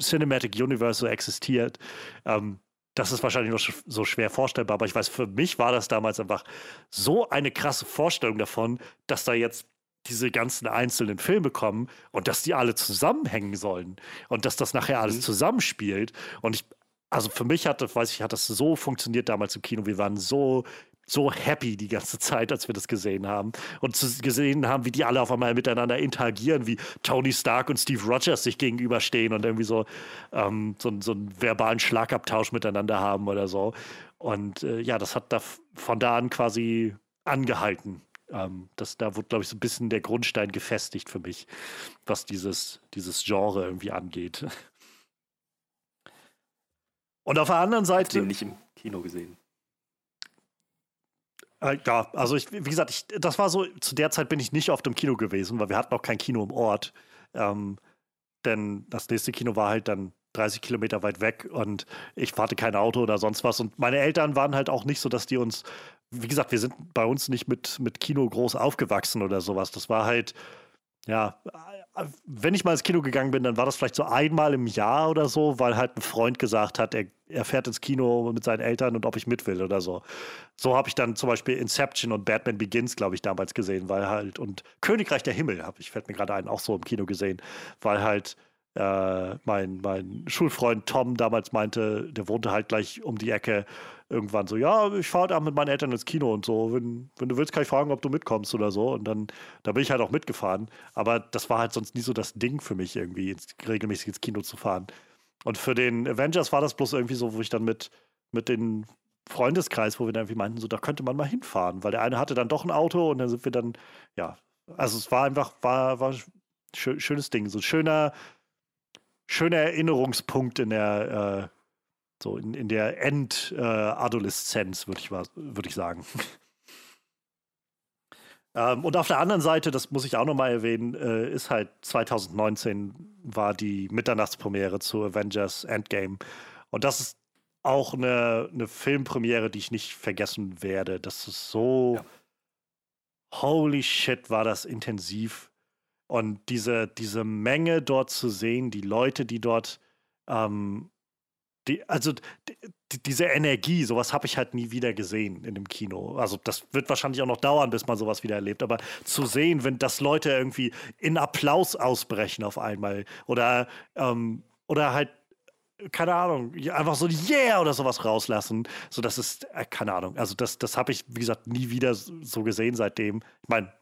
Cinematic Universe so existiert, ähm, das ist wahrscheinlich noch so schwer vorstellbar. Aber ich weiß, für mich war das damals einfach so eine krasse Vorstellung davon, dass da jetzt diese ganzen einzelnen Filme kommen und dass die alle zusammenhängen sollen und dass das nachher alles mhm. zusammenspielt. Und ich, also für mich hat das, weiß ich, hat das so funktioniert damals im Kino. Wir waren so so happy die ganze Zeit, als wir das gesehen haben. Und gesehen haben, wie die alle auf einmal miteinander interagieren, wie Tony Stark und Steve Rogers sich gegenüberstehen und irgendwie so, ähm, so, so einen verbalen Schlagabtausch miteinander haben oder so. Und äh, ja, das hat da von da an quasi angehalten. Ähm, das, da wurde, glaube ich, so ein bisschen der Grundstein gefestigt für mich, was dieses, dieses Genre irgendwie angeht. *laughs* Und auf der anderen Seite. Ich habe den nicht im Kino gesehen. Äh, ja, also ich, wie gesagt, ich, das war so, zu der Zeit bin ich nicht auf dem Kino gewesen, weil wir hatten auch kein Kino im Ort. Ähm, denn das nächste Kino war halt dann 30 Kilometer weit weg und ich hatte kein Auto oder sonst was. Und meine Eltern waren halt auch nicht so, dass die uns, wie gesagt, wir sind bei uns nicht mit, mit Kino groß aufgewachsen oder sowas. Das war halt, ja, wenn ich mal ins Kino gegangen bin, dann war das vielleicht so einmal im Jahr oder so, weil halt ein Freund gesagt hat, er, er fährt ins Kino mit seinen Eltern und ob ich mit will oder so. So habe ich dann zum Beispiel Inception und Batman Begins, glaube ich, damals gesehen, weil halt, und Königreich der Himmel habe ich, fällt mir gerade ein, auch so im Kino gesehen, weil halt äh, mein, mein Schulfreund Tom damals meinte, der wohnte halt gleich um die Ecke irgendwann so, ja, ich fahre da mit meinen Eltern ins Kino und so. Wenn, wenn du willst, kann ich fragen, ob du mitkommst oder so. Und dann, da bin ich halt auch mitgefahren. Aber das war halt sonst nie so das Ding für mich, irgendwie ins, regelmäßig ins Kino zu fahren. Und für den Avengers war das bloß irgendwie so, wo ich dann mit, mit den Freundeskreis, wo wir dann irgendwie meinten, so, da könnte man mal hinfahren, weil der eine hatte dann doch ein Auto und dann sind wir dann, ja, also es war einfach, war, war schön, schönes Ding, so ein schöner, schöner Erinnerungspunkt in der, äh, so in, in der Endadoleszenz, äh, würde ich, würd ich sagen. *laughs* ähm, und auf der anderen Seite, das muss ich auch nochmal erwähnen, äh, ist halt 2019 war die Mitternachtspremiere zu Avengers Endgame. Und das ist auch eine, eine Filmpremiere, die ich nicht vergessen werde. Das ist so. Ja. Holy shit, war das intensiv. Und diese, diese Menge dort zu sehen, die Leute, die dort ähm, die, also die, diese Energie, sowas habe ich halt nie wieder gesehen in dem Kino. Also das wird wahrscheinlich auch noch dauern, bis man sowas wieder erlebt. Aber zu sehen, wenn das Leute irgendwie in Applaus ausbrechen auf einmal oder, ähm, oder halt keine Ahnung, einfach so Yeah oder sowas rauslassen. So, das ist, äh, keine Ahnung. Also, das, das habe ich, wie gesagt, nie wieder so gesehen seitdem. Ich meine,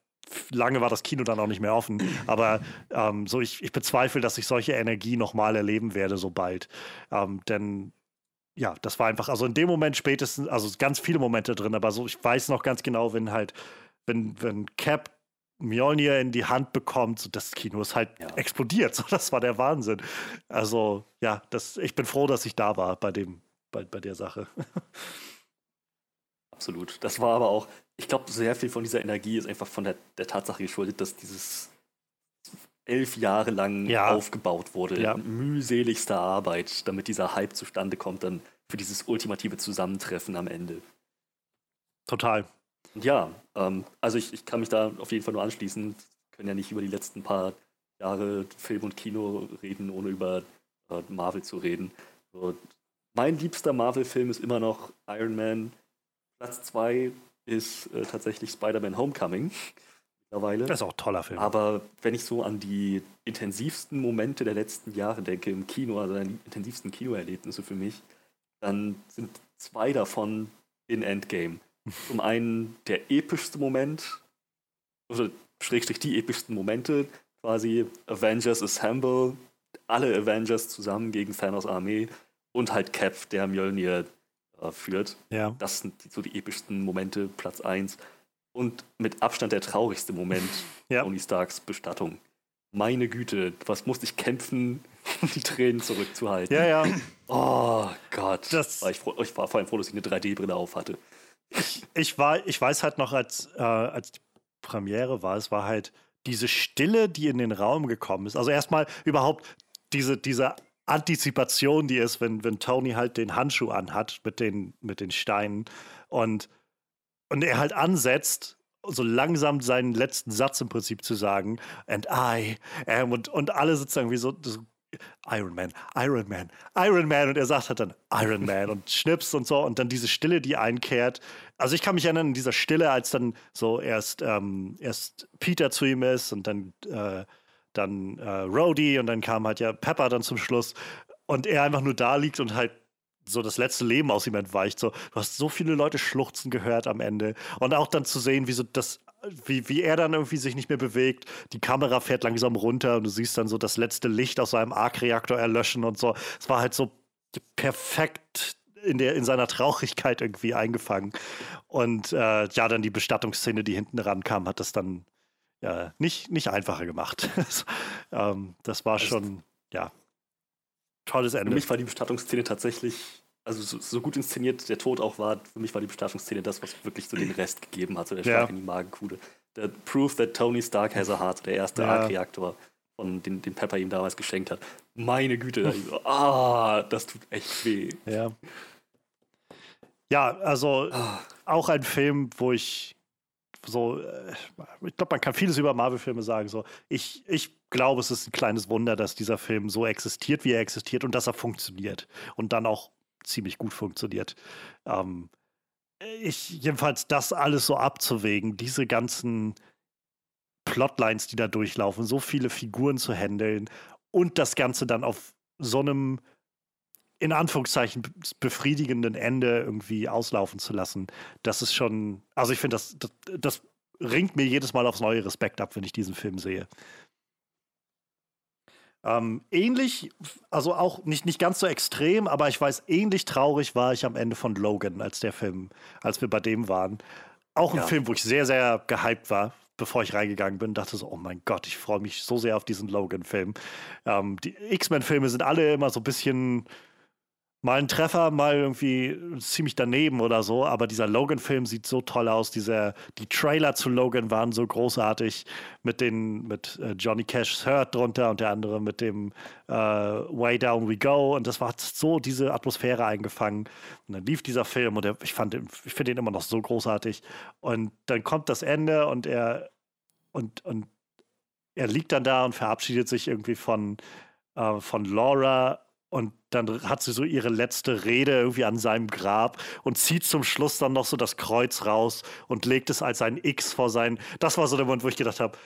lange war das Kino dann auch nicht mehr offen. Aber ähm, so, ich, ich bezweifle, dass ich solche Energie nochmal erleben werde, so bald. Ähm, denn ja, das war einfach, also in dem Moment spätestens, also ganz viele Momente drin, aber so, ich weiß noch ganz genau, wenn halt, wenn, wenn Cap Mjolnir in die Hand bekommt, so das Kino ist halt ja. explodiert. *laughs* So, das war der Wahnsinn. Also, ja, das, ich bin froh, dass ich da war bei dem, bei, bei der Sache. *laughs* Absolut. Das war aber auch, ich glaube, sehr viel von dieser Energie ist einfach von der, der Tatsache geschuldet, dass dieses elf Jahre lang ja. aufgebaut wurde, ja. in mühseligster Arbeit, damit dieser Hype zustande kommt, dann für dieses ultimative Zusammentreffen am Ende. Total. Ja, ähm, also ich, ich kann mich da auf jeden Fall nur anschließen. Wir können ja nicht über die letzten paar Jahre Film und Kino reden, ohne über äh, Marvel zu reden. So, mein liebster Marvel-Film ist immer noch Iron Man. Platz 2 ist äh, tatsächlich Spider-Man Homecoming mittlerweile. Das ist auch ein toller Film. Aber wenn ich so an die intensivsten Momente der letzten Jahre denke im Kino, also an die intensivsten Kinoerlebnisse für mich, dann sind zwei davon in Endgame. *laughs* Zum einen der epischste Moment, oder schrägstrich die epischsten Momente, quasi Avengers Assemble, alle Avengers zusammen gegen Thanos Armee und halt Cap, der Mjolnir äh, führt. Ja. Das sind so die epischsten Momente, Platz 1. Und mit Abstand der traurigste Moment, *laughs* ja. Tony Starks Bestattung. Meine Güte, was musste ich kämpfen, *laughs* um die Tränen zurückzuhalten. Ja, ja. *clears throat* Oh Gott. Das ich, froh, ich war vor allem froh, dass ich eine 3D-Brille auf hatte. Ich, ich, war, ich weiß halt noch, als, äh, als die Premiere war, es war halt diese Stille, die in den Raum gekommen ist. Also erstmal überhaupt diese, diese Antizipation, die ist, wenn, wenn Tony halt den Handschuh anhat mit den, mit den Steinen und, und er halt ansetzt, so langsam seinen letzten Satz im Prinzip zu sagen, and I am, und, und alle sitzen irgendwie so, so Iron Man, Iron Man, Iron Man. Und er sagt halt dann Iron Man und schnips und so. Und dann diese Stille, die einkehrt. Also ich kann mich erinnern, in dieser Stille, als dann so erst, ähm, erst Peter zu ihm ist und dann äh, dann äh, Rhodey und dann kam halt ja Pepper dann zum Schluss und er einfach nur da liegt und halt so das letzte Leben aus ihm entweicht. So, du hast so viele Leute schluchzen gehört am Ende. Und auch dann zu sehen, wie so das, wie, wie er dann irgendwie sich nicht mehr bewegt. Die Kamera fährt langsam runter und du siehst dann so das letzte Licht aus seinem Arc-Reaktor erlöschen und so. Es war halt so perfekt in, der, in seiner Traurigkeit irgendwie eingefangen. Und äh, ja, dann die Bestattungsszene, die hinten rankam, hat das dann ja, nicht, nicht einfacher gemacht. *laughs* ähm, das war also, schon, ja, tolles Ende. Für mich war die Bestattungsszene tatsächlich, also so, so, gut inszeniert der Tod auch war, für mich war die Bestattungsszene das, was wirklich so den Rest gegeben hat, so der Schlag ja. in die Magenkuhle. Der Proof that Tony Stark has a heart, der erste ja. Arc-Reaktor, von den, den Pepper ihm damals geschenkt hat. Meine Güte, so, ah, das tut echt weh. Ja. Ja, also ah. auch ein Film, wo ich so, äh, ich glaube, man kann vieles über Marvel-Filme sagen. So, ich, ich glaube, es ist ein kleines Wunder, dass dieser Film so existiert, wie er existiert und dass er funktioniert und dann auch ziemlich gut funktioniert. Ähm, ich, jedenfalls, das alles so abzuwägen, diese ganzen Plotlines, die da durchlaufen, so viele Figuren zu handeln und das Ganze dann auf so einem in Anführungszeichen befriedigenden Ende irgendwie auslaufen zu lassen, das ist schon, also ich finde, das, das, das ringt mir jedes Mal aufs neue Respekt ab, wenn ich diesen Film sehe. Ähm, ähnlich, also auch nicht, nicht ganz so extrem, aber ich weiß, ähnlich traurig war ich am Ende von Logan, als der Film, als wir bei dem waren. Auch ein ja. Film, wo ich sehr, sehr gehypt war, bevor ich reingegangen bin, dachte so, oh mein Gott, ich freue mich so sehr auf diesen Logan-Film. Ähm, die X-Men-Filme sind alle immer so ein bisschen mal ein Treffer, mal irgendwie ziemlich daneben oder so, aber dieser Logan-Film sieht so toll aus. Dieser, die Trailer zu Logan waren so großartig mit den, mit äh, Johnny Cash's Hurt drunter und der andere mit dem äh, Way Down We Go und das war so diese Atmosphäre eingefangen. Und dann lief dieser Film und der, ich fand, ich finde ihn immer noch so großartig. Und dann kommt das Ende und er und, und er liegt dann da und verabschiedet sich irgendwie von, äh, von Laura und dann hat sie so ihre letzte Rede irgendwie an seinem Grab und zieht zum Schluss dann noch so das Kreuz raus und legt es als ein X vor sein. Das war so der Moment, wo ich gedacht habe,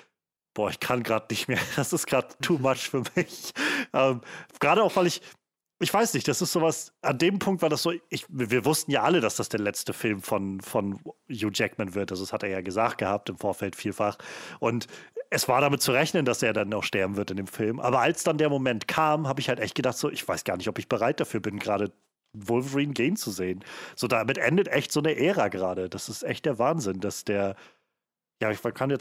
boah, ich kann gerade nicht mehr. *laughs* Das ist gerade too much für mich. Ähm, gerade auch, weil ich, ich weiß nicht, das ist sowas, an dem Punkt war das so, ich, wir wussten ja alle, dass das der letzte Film von, von Hugh Jackman wird. Also das hat er ja gesagt gehabt im Vorfeld vielfach. Und es war damit zu rechnen, dass er dann noch sterben wird in dem Film. Aber als dann der Moment kam, habe ich halt echt gedacht, so, ich weiß gar nicht, ob ich bereit dafür bin, gerade Wolverine gehen zu sehen. So, damit endet echt so eine Ära gerade. Das ist echt der Wahnsinn, dass der, ja, ich kann ja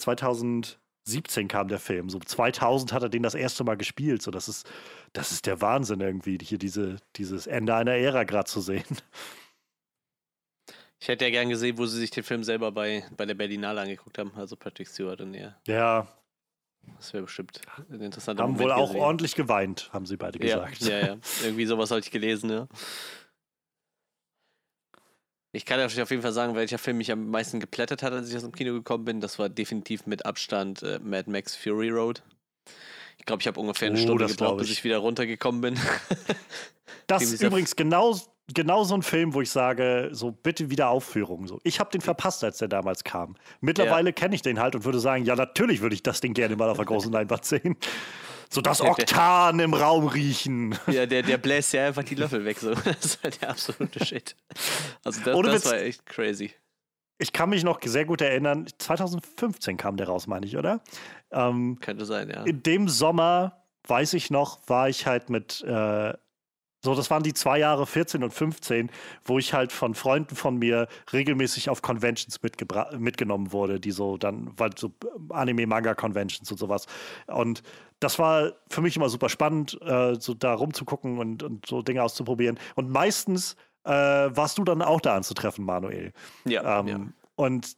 2017 kam der Film. So 2000 hat er den das erste Mal gespielt. So, das ist, das ist der Wahnsinn irgendwie, hier diese, dieses Ende einer Ära gerade zu sehen. Ich hätte ja gern gesehen, wo sie sich den Film selber bei, bei der Berlinale angeguckt haben, also Patrick Stewart und er. Ja, das wäre bestimmt ein interessanter Haben Moment wohl auch gesehen. ordentlich geweint, haben sie beide gesagt. Ja, ja, ja. Irgendwie sowas habe ich gelesen, ja. Ich kann euch auf jeden Fall sagen, welcher Film mich am meisten geplättet hat, als ich aus dem Kino gekommen bin. Das war definitiv mit Abstand äh, Mad Max Fury Road. Ich glaube, ich habe ungefähr eine oh, Stunde gebraucht, bis ich wieder runtergekommen bin. *laughs* das ist übrigens genau genau so ein Film, wo ich sage, so bitte wieder Aufführung. So. Ich habe den verpasst, als der damals kam. Mittlerweile ja. kenne ich den halt und würde sagen, ja, natürlich würde ich das Ding gerne mal auf der großen Leinwand sehen. So das Oktan im Raum riechen. Ja, der, der bläst ja einfach die Löffel weg. So. *laughs* Das ist halt der absolute Shit. Also das, das war echt crazy. Ich kann mich noch sehr gut erinnern, 2015 kam der raus, meine ich, oder? Ähm, Könnte sein, ja. In dem Sommer, weiß ich noch, war ich halt mit äh, so, das waren die zwei Jahre 14 und 15, wo ich halt von Freunden von mir regelmäßig auf Conventions mitgenommen wurde, die so dann, weil so Anime-Manga-Conventions und sowas. Und das war für mich immer super spannend, äh, so da rumzugucken und, und so Dinge auszuprobieren. Und meistens äh, warst du dann auch da anzutreffen, Manuel. Ja, ähm, ja. Und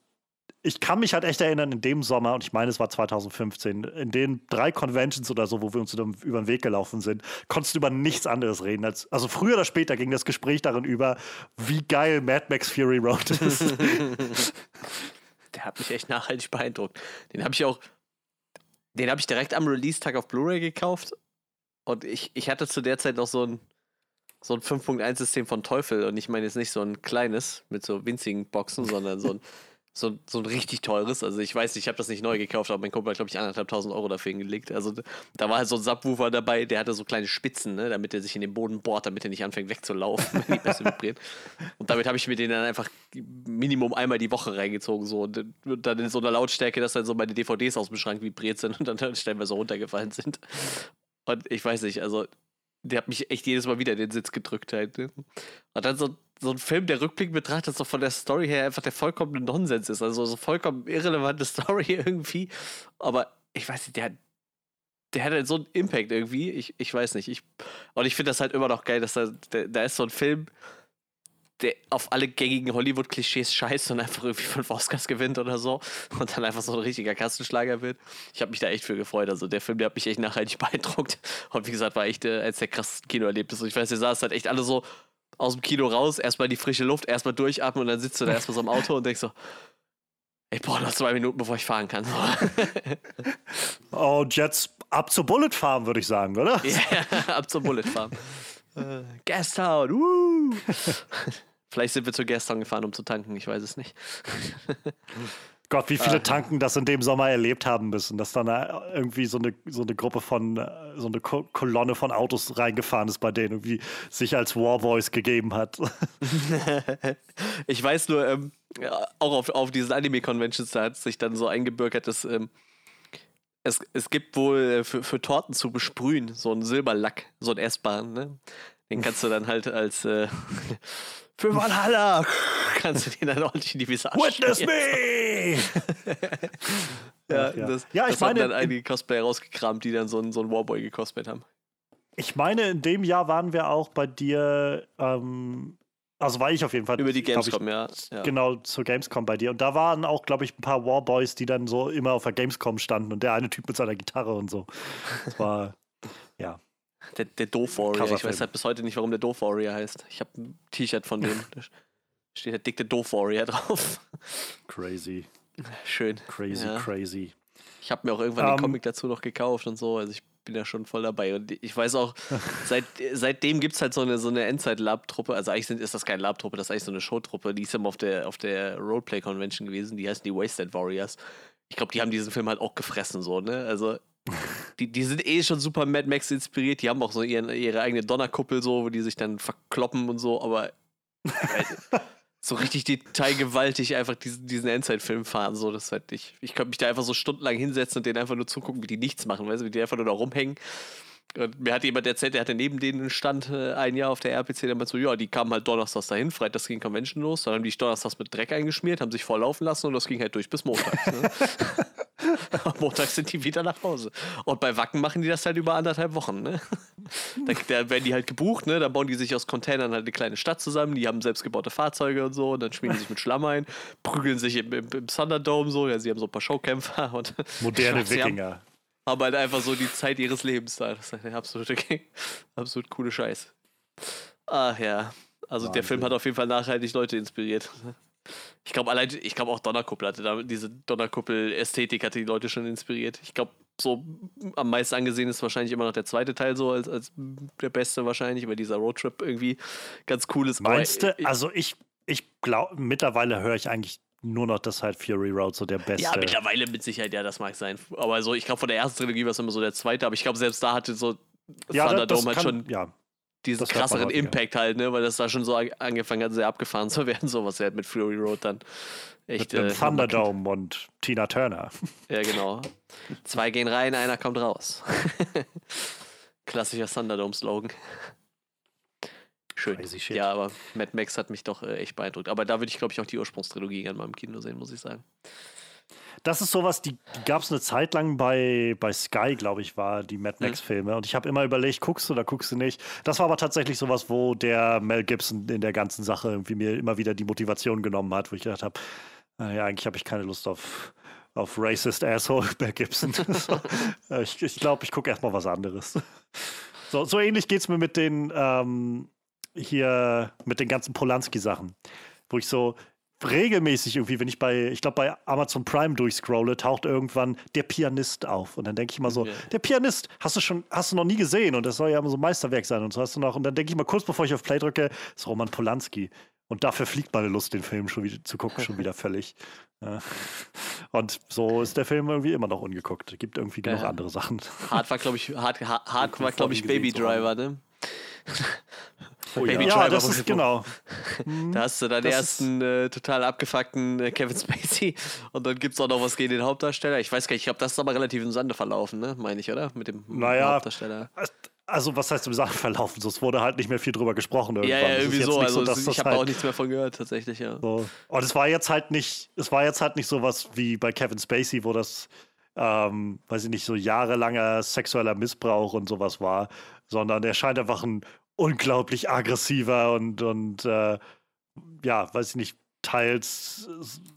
ich kann mich halt echt erinnern, in dem Sommer, und ich meine, es war 2015, in den drei Conventions oder so, wo wir uns über den Weg gelaufen sind, konntest du über nichts anderes reden. Als, also früher oder später ging das Gespräch darin über, wie geil Mad Max Fury Road ist. *laughs* Der hat mich echt nachhaltig beeindruckt. Den habe ich auch, den habe ich direkt am Release-Tag auf Blu-ray gekauft. Und ich, ich hatte zu der Zeit noch so ein, so ein 5.1-System von Teufel. Und ich meine jetzt nicht so ein kleines mit so winzigen Boxen, sondern so ein *laughs* so, so ein richtig teures. Also ich weiß, ich habe das nicht neu gekauft, aber mein Kumpel hat, glaube ich, anderthalbtausend Euro dafür hingelegt. Also da war halt so ein Subwoofer dabei, der hatte so kleine Spitzen, ne, damit er sich in den Boden bohrt, damit er nicht anfängt wegzulaufen, wenn die Bässe vibriert. Und damit habe ich mir den dann einfach Minimum einmal die Woche reingezogen. So. Und dann in so einer Lautstärke, dass dann so meine DVDs aus dem Schrank vibriert sind und dann stellenweise runtergefallen sind. Und ich weiß nicht, also der hat mich echt jedes Mal wieder in den Sitz gedrückt halt. Ne? Und dann so so ein Film, der Rückblick betrachtet, so von der Story her einfach der vollkommene Nonsens ist. Also so vollkommen irrelevante *laughs* Story irgendwie. Aber ich weiß nicht, der hat, der hat halt so einen Impact irgendwie. Ich, ich weiß nicht. Ich, und ich finde das halt immer noch geil, dass da, da ist so ein Film, der auf alle gängigen Hollywood-Klischees scheißt und einfach irgendwie fünf Oscars gewinnt oder so und dann einfach so ein richtiger Kastenschlager wird. Ich habe mich da echt für gefreut. Also der Film, der hat mich echt nachhaltig *laughs* beeindruckt. Und wie gesagt, war echt äh, eins der krassesten Kinoerlebnisse. Ich weiß, ihr saß halt echt alle so, aus dem Kino raus, erstmal die frische Luft, erstmal durchatmen und dann sitzt du da erstmal so im Auto und denkst so, ich brauche noch zwei Minuten, bevor ich fahren kann. *laughs* oh, jetzt ab zur Bullet Farm, würde ich sagen, oder? Ja, yeah, *laughs* ab zur Bullet Farm. uh, Gastown, woo! *laughs* Vielleicht sind wir zur Gastown gefahren, um zu tanken, ich weiß es nicht. Gott, wie viele ah. Tanken das in dem Sommer erlebt haben müssen, dass dann irgendwie so eine, so eine Gruppe von, äh, so eine Kolonne von Autos reingefahren ist bei denen, irgendwie sich als Warboys gegeben hat. *laughs* ich weiß nur, ähm, auch auf, auf diesen Anime-Conventions, da hat sich dann so eingebürgert, dass ähm, es, es gibt wohl äh, für, für Torten zu besprühen so einen Silberlack, so ein Essbaren, ne? Den kannst du dann halt als äh, *laughs* für Valhalla *laughs* kannst du den dann ordentlich in die Visa Witness me! *laughs* ja, ja, das, ja, ich das meine, haben dann einige Cosplayer rausgekramt, die dann so einen, so einen Warboy gecosplayt haben. Ich meine, in dem Jahr waren wir auch bei dir, ähm, also war ich auf jeden Fall. Über die Gamescom, ich, ja, ja, Genau, zur Gamescom bei dir. Und da waren auch, glaube ich, ein paar Warboys, die dann so immer auf der Gamescom standen und der eine Typ mit seiner Gitarre und so. Das war, ja. Der, der Doof Warrior. Ich weiß halt bis heute nicht, warum der Doof Warrior heißt. Ich habe ein T-Shirt von dem. *laughs* da steht der dickte Doof Warrior drauf. Crazy. Schön. Crazy, ja. crazy. Ich habe mir auch irgendwann um, den ähm. Comic dazu noch gekauft und so. Also ich bin ja schon voll dabei. Und ich weiß auch, *laughs* seit, seitdem gibt es halt so eine, so eine Endzeit-Lab-Truppe. Also eigentlich sind, ist das keine Lab-Truppe, das ist eigentlich so eine Show-Truppe. Die ist immer auf der, auf der Roleplay-Convention gewesen. Die heißen die Wasted Warriors. Ich glaube, die haben diesen Film halt auch gefressen, so, ne? Also die, die sind eh schon super Mad Max inspiriert. Die haben auch so ihren, ihre eigene Donnerkuppel, so, wo die sich dann verkloppen und so, aber *laughs* so richtig detailgewaltig einfach diesen, diesen Endzeit-Film fahren. So, das halt ich, ich könnte mich da einfach so stundenlang hinsetzen und denen einfach nur zugucken, wie die nichts machen, weißt du, wie die einfach nur da rumhängen. Und mir hat jemand erzählt, der hatte neben denen Stand äh, ein Jahr auf der RPC, der meinte so, ja, die kamen halt donnerstags dahin, freitags ging Convention los, dann haben die donnerstags mit Dreck eingeschmiert, haben sich volllaufen lassen und das ging halt durch bis Montag. Ne? *laughs* Am Montag sind die wieder nach Hause. Und bei Wacken machen die das halt über anderthalb Wochen. Ne? Da, da, werden die halt gebucht, ne? da bauen die sich aus Containern halt eine kleine Stadt zusammen, die haben selbstgebaute Fahrzeuge und so, und dann schmieren die sich mit Schlamm ein, prügeln sich im, im, im Thunderdome so, ja, sie haben so ein paar Showkämpfer und moderne *laughs* Wikinger. Haben, haben halt einfach so die Zeit ihres Lebens da. Das ist eine absolute, *laughs* absolut coole Scheiß. Ach ja. Also Wahnsinn. der Film hat auf jeden Fall nachhaltig Leute inspiriert. *laughs* Ich glaube allein, ich glaube auch Donnerkuppel hatte da diese Donnerkuppel-Ästhetik hatte die Leute schon inspiriert. Ich glaube, so am meisten angesehen ist wahrscheinlich immer noch der zweite Teil so als, als der beste wahrscheinlich, weil dieser Roadtrip irgendwie ganz cool ist. Meinst du? Also ich, ich glaube, mittlerweile höre ich eigentlich nur noch, dass halt Fury Road so der beste. Ja, mittlerweile mit Sicherheit, ja, das mag sein. Aber so, ich glaube, von der ersten Trilogie war es immer so der zweite, aber ich glaube, selbst da hatte so ja, Thunderdome halt schon ja, diesen krasseren Impact halt, ne, weil das da schon so angefangen hat, sehr abgefahren zu *laughs* werden, so was er halt mit Fury Road dann echt. Mit äh, Thunderdome und Tina Turner. *laughs* Ja, genau. Zwei gehen rein, einer kommt raus. *laughs* Klassischer Thunderdome-Slogan. Schön. Ja, aber Mad Max hat mich doch äh, echt beeindruckt. Aber da würde ich, glaube ich, auch die Ursprungstrilogie gerne mal im Kino sehen, muss ich sagen. Das ist sowas, die, die gab es eine Zeit lang bei, bei Sky, glaube ich, war die Mad Max-Filme. Mhm. Und ich habe immer überlegt, guckst du oder guckst du nicht. Das war aber tatsächlich sowas, wo der Mel Gibson in der ganzen Sache irgendwie mir immer wieder die Motivation genommen hat, wo ich gedacht habe, naja, eigentlich habe ich keine Lust auf, auf Racist Asshole *laughs* Mel Gibson. *laughs* ich glaube, ich, glaub, ich gucke erstmal was anderes. *laughs* So, so ähnlich geht es mir mit den ähm, hier mit den ganzen Polanski-Sachen, wo ich so regelmäßig irgendwie, wenn ich bei, ich glaube, bei Amazon Prime durchscrolle, taucht irgendwann der Pianist auf. Und dann denke ich mal so, ja. der Pianist, hast du schon, hast du noch nie gesehen und das soll ja immer so ein Meisterwerk sein und so hast du noch. Und dann denke ich mal kurz bevor ich auf Play drücke, ist Roman Polanski. Und dafür fliegt meine Lust, den Film schon wieder zu gucken, schon wieder *laughs* völlig. Und so ist der Film irgendwie immer noch ungeguckt. Es gibt irgendwie genug ja. andere Sachen. Hart war, glaube ich, Hart, Hart, Hart war, glaube ich, Baby Driver, ne? Oh, Baby ja, das ist genau. *laughs* da hast du deinen ersten äh, total abgefuckten äh, Kevin Spacey und dann gibt es auch noch was gegen den Hauptdarsteller. Ich weiß gar nicht, ich glaube, das ist aber relativ im Sande verlaufen, ne? meine ich, oder? Mit dem naja, Hauptdarsteller. Also, was heißt im Sande verlaufen? So, es wurde halt nicht mehr viel drüber gesprochen. Irgendwann. Ja, ja, irgendwie so. Also, so ich habe halt auch nichts mehr von gehört, tatsächlich, ja. So. Und es war jetzt halt nicht, es war jetzt halt nicht so was wie bei Kevin Spacey, wo das, ähm, weiß ich nicht, so jahrelanger sexueller Missbrauch und sowas war, sondern er scheint einfach ein unglaublich aggressiver und, und äh, ja, weiß ich nicht, teils,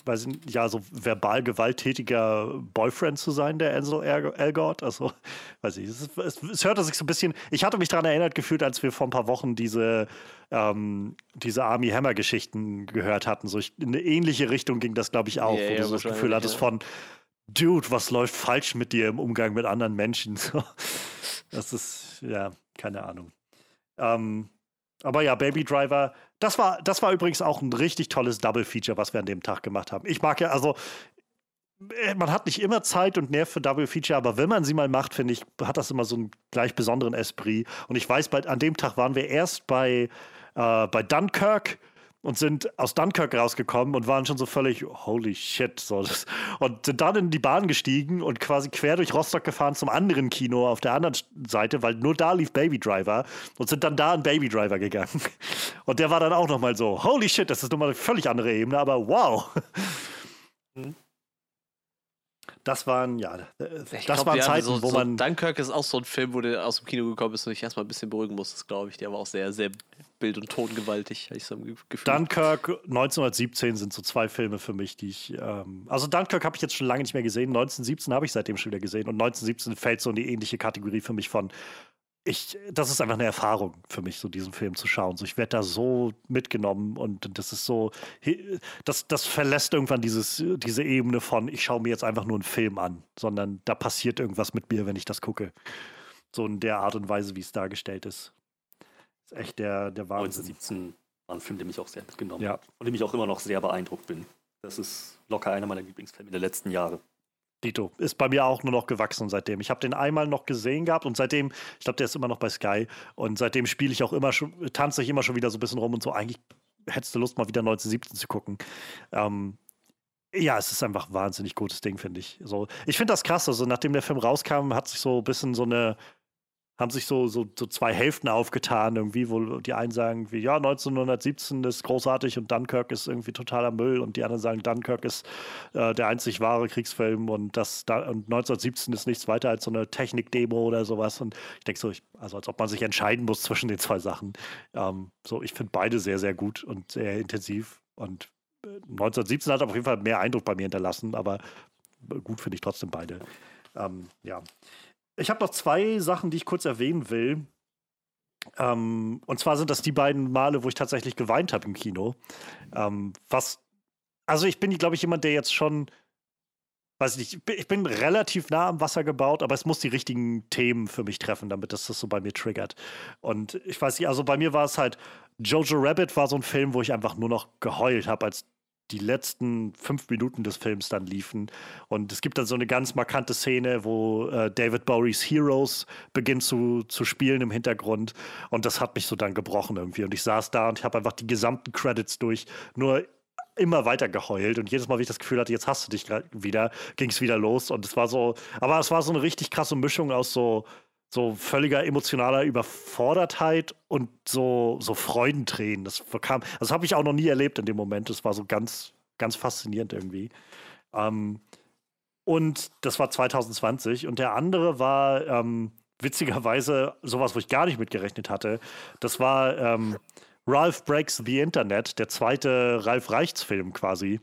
weiß ich nicht, ja, so verbal gewalttätiger Boyfriend zu sein, der Ansel Elgort. Also, *laughs* weiß ich, es, es, es hörte sich so ein bisschen, ich hatte mich daran erinnert gefühlt, als wir vor ein paar Wochen diese, ähm, diese Army Hammer Geschichten gehört hatten. So ich, in eine ähnliche Richtung ging das, glaube ich, auch, yeah, wo ja, du so das Gefühl hattest ja. von, Dude, was läuft falsch mit dir im Umgang mit anderen Menschen? *laughs* So, das ist, ja, keine Ahnung. Ähm, aber ja, Baby Driver, das war, das war übrigens auch ein richtig tolles Double-Feature, was wir an dem Tag gemacht haben. Ich mag ja, also, äh, man hat nicht immer Zeit und Nerv für Double-Feature, aber wenn man sie mal macht, finde ich, hat das immer so einen gleich besonderen Esprit. Und ich weiß, bei, an dem Tag waren wir erst bei, äh, bei Dunkirk und sind aus Dunkirk rausgekommen und waren schon so völlig, holy shit. So, das, und sind dann in die Bahn gestiegen und quasi quer durch Rostock gefahren zum anderen Kino auf der anderen Seite, weil nur da lief Baby Driver und sind dann da in Baby Driver gegangen. Und der war dann auch nochmal so, holy shit, das ist nochmal eine völlig andere Ebene, aber wow. Mhm das waren, ja, das glaub, waren Zeiten, so, wo so man. Dunkirk ist auch so ein Film, wo du aus dem Kino gekommen bist und dich erstmal ein bisschen beruhigen musstest, glaube ich. Der war auch sehr, sehr bild- und tongewaltig, habe ich so ein Gefühl. Dunkirk 1917 sind so zwei Filme für mich, die ich. Ähm, also Dunkirk habe ich jetzt schon lange nicht mehr gesehen. 1917 habe ich seitdem schon wieder gesehen. Und 1917 fällt so in die ähnliche Kategorie für mich von ich, das ist einfach eine Erfahrung für mich, so diesen Film zu schauen. So, ich werde da so mitgenommen und das ist so, das, das verlässt irgendwann dieses, diese Ebene von, ich schaue mir jetzt einfach nur einen Film an, sondern da passiert irgendwas mit mir, wenn ich das gucke. So in der Art und Weise, wie es dargestellt ist. Das ist echt der, der Wahnsinn. 1917 war ein Film, der mich auch sehr mitgenommen ja. hat und dem ich auch immer noch sehr beeindruckt bin. Das ist locker einer meiner Lieblingsfilme der letzten Jahre. Dito. Ist bei mir auch nur noch gewachsen seitdem. Ich habe den einmal noch gesehen gehabt und seitdem, ich glaube, der ist immer noch bei Sky und seitdem spiele ich auch immer schon, tanze ich immer schon wieder so ein bisschen rum und so. Eigentlich hättest du Lust, mal wieder 1917 zu gucken. Ähm, ja, es ist einfach ein wahnsinnig gutes Ding, finde ich. So, ich finde das krass. Also, nachdem der Film rauskam, hat sich so ein bisschen so eine haben sich so, so, so zwei Hälften aufgetan, irgendwie, wo die einen sagen, wie, ja, 1917 ist großartig und Dunkirk ist irgendwie totaler Müll und die anderen sagen, Dunkirk ist äh, der einzig wahre Kriegsfilm und, das, da, und 1917 ist nichts weiter als so eine Technikdemo oder sowas. Und ich denke so, ich, also als ob man sich entscheiden muss zwischen den zwei Sachen. Ähm, so, ich finde beide sehr, sehr gut und sehr intensiv. Und 1917 äh, hat auf jeden Fall mehr Eindruck bei mir hinterlassen, aber gut finde ich trotzdem beide. Ähm, ja. Ich habe noch zwei Sachen, die ich kurz erwähnen will. Ähm, und zwar sind das die beiden Male, wo ich tatsächlich geweint habe im Kino. Ähm, was, also ich bin, glaube ich, jemand, der jetzt schon, weiß ich nicht, ich bin relativ nah am Wasser gebaut, aber es muss die richtigen Themen für mich treffen, damit das das so bei mir triggert. Und ich weiß nicht, also bei mir war es halt, Jojo Rabbit war so ein Film, wo ich einfach nur noch geheult habe, als die letzten fünf Minuten des Films dann liefen. Und es gibt dann so eine ganz markante Szene, wo äh, David Bowies Heroes beginnt zu, zu spielen im Hintergrund. Und das hat mich so dann gebrochen irgendwie. Und ich saß da und ich habe einfach die gesamten Credits durch nur immer weiter geheult und jedes Mal, wie ich das Gefühl hatte, jetzt hast du dich wieder, ging es wieder los und es war so, aber es war so eine richtig krasse Mischung aus so so völliger emotionaler Überfordertheit und so, so Freudentränen. Das kam, das habe ich auch noch nie erlebt in dem Moment. Das war so ganz, ganz faszinierend irgendwie. Ähm, und das war 2020. Und der andere war ähm, witzigerweise sowas, wo ich gar nicht mitgerechnet hatte. Das war ähm, Ralph Breaks the Internet, der zweite Ralph Reichts-Film quasi.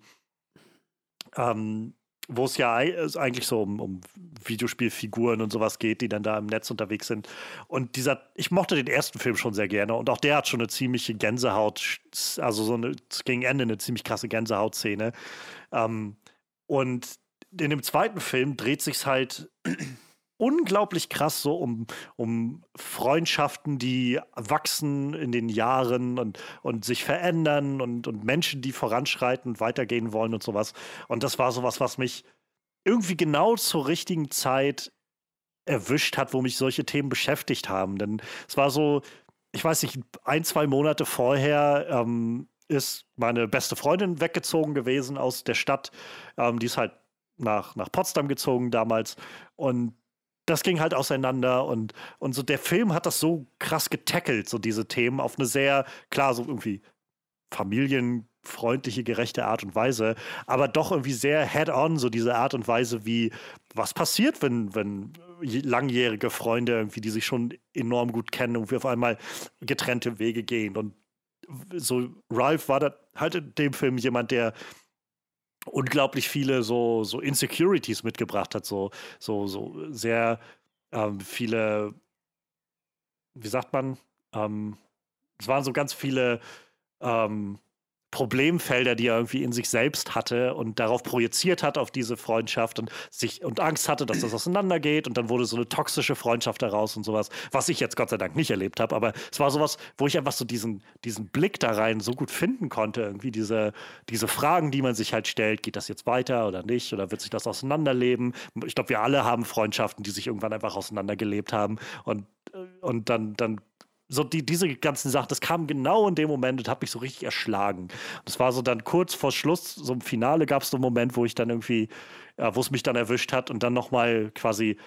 Ähm, wo es ja eigentlich so um, um, Videospielfiguren und sowas geht, die dann da im Netz unterwegs sind. Und dieser, ich mochte den ersten Film schon sehr gerne und auch der hat schon eine ziemliche Gänsehaut, also so eine gegen Ende eine ziemlich krasse Gänsehautszene. Ähm, und in dem zweiten Film dreht sich halt unglaublich krass so um, um Freundschaften, die wachsen in den Jahren und, und sich verändern und, und Menschen, die voranschreiten und weitergehen wollen und sowas. Und das war sowas, was mich irgendwie genau zur richtigen Zeit erwischt hat, wo mich solche Themen beschäftigt haben. Denn es war so, ich weiß nicht, ein, zwei Monate vorher ähm, ist meine beste Freundin weggezogen gewesen aus der Stadt. Ähm, die ist halt nach, nach Potsdam gezogen damals. Und das ging halt auseinander und, und so der Film hat das so krass getackelt, so diese Themen, auf eine sehr, klar, so irgendwie familienfreundliche, gerechte Art und Weise, aber doch irgendwie sehr head-on, so diese Art und Weise, wie was passiert, wenn, wenn langjährige Freunde irgendwie, die sich schon enorm gut kennen, irgendwie auf einmal getrennte Wege gehen. Und so Ralph war da halt in dem Film jemand, der unglaublich viele so, so Insecurities mitgebracht hat, so, so, so sehr ähm, viele, wie sagt man, ähm, es waren so ganz viele ähm, Problemfelder, die er irgendwie in sich selbst hatte und darauf projiziert hat auf diese Freundschaft und sich und Angst hatte, dass das auseinandergeht und dann wurde so eine toxische Freundschaft daraus und sowas, was ich jetzt Gott sei Dank nicht erlebt habe, aber es war sowas, wo ich einfach so diesen, diesen Blick da rein so gut finden konnte, irgendwie diese, diese Fragen, die man sich halt stellt, geht das jetzt weiter oder nicht oder wird sich das auseinanderleben? Ich glaube, wir alle haben Freundschaften, die sich irgendwann einfach auseinandergelebt haben und, und dann, dann so die, diese ganzen Sachen, das kam genau in dem Moment und hat mich so richtig erschlagen. Das war so dann kurz vor Schluss, so im Finale gab es so einen Moment, wo ich dann irgendwie, ja, wo es mich dann erwischt hat und dann nochmal quasi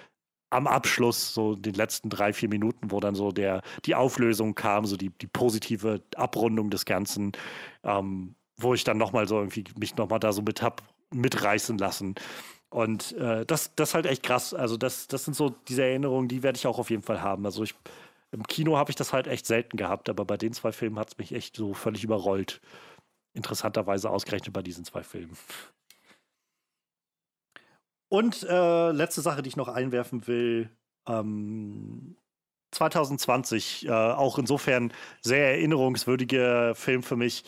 am Abschluss, so den letzten drei, vier Minuten, wo dann so der, die Auflösung kam, so die, die positive Abrundung des Ganzen, ähm, wo ich dann nochmal so irgendwie mich nochmal da so mit hab mitreißen lassen. Und äh, das, das ist halt echt krass. Also, das, das sind so diese Erinnerungen, die werde ich auch auf jeden Fall haben. Also ich im Kino habe ich das halt echt selten gehabt, aber bei den zwei Filmen hat es mich echt so völlig überrollt. Interessanterweise ausgerechnet bei diesen zwei Filmen. Und äh, letzte Sache, die ich noch einwerfen will. Ähm, 2020 äh, auch insofern sehr erinnerungswürdiger Film für mich,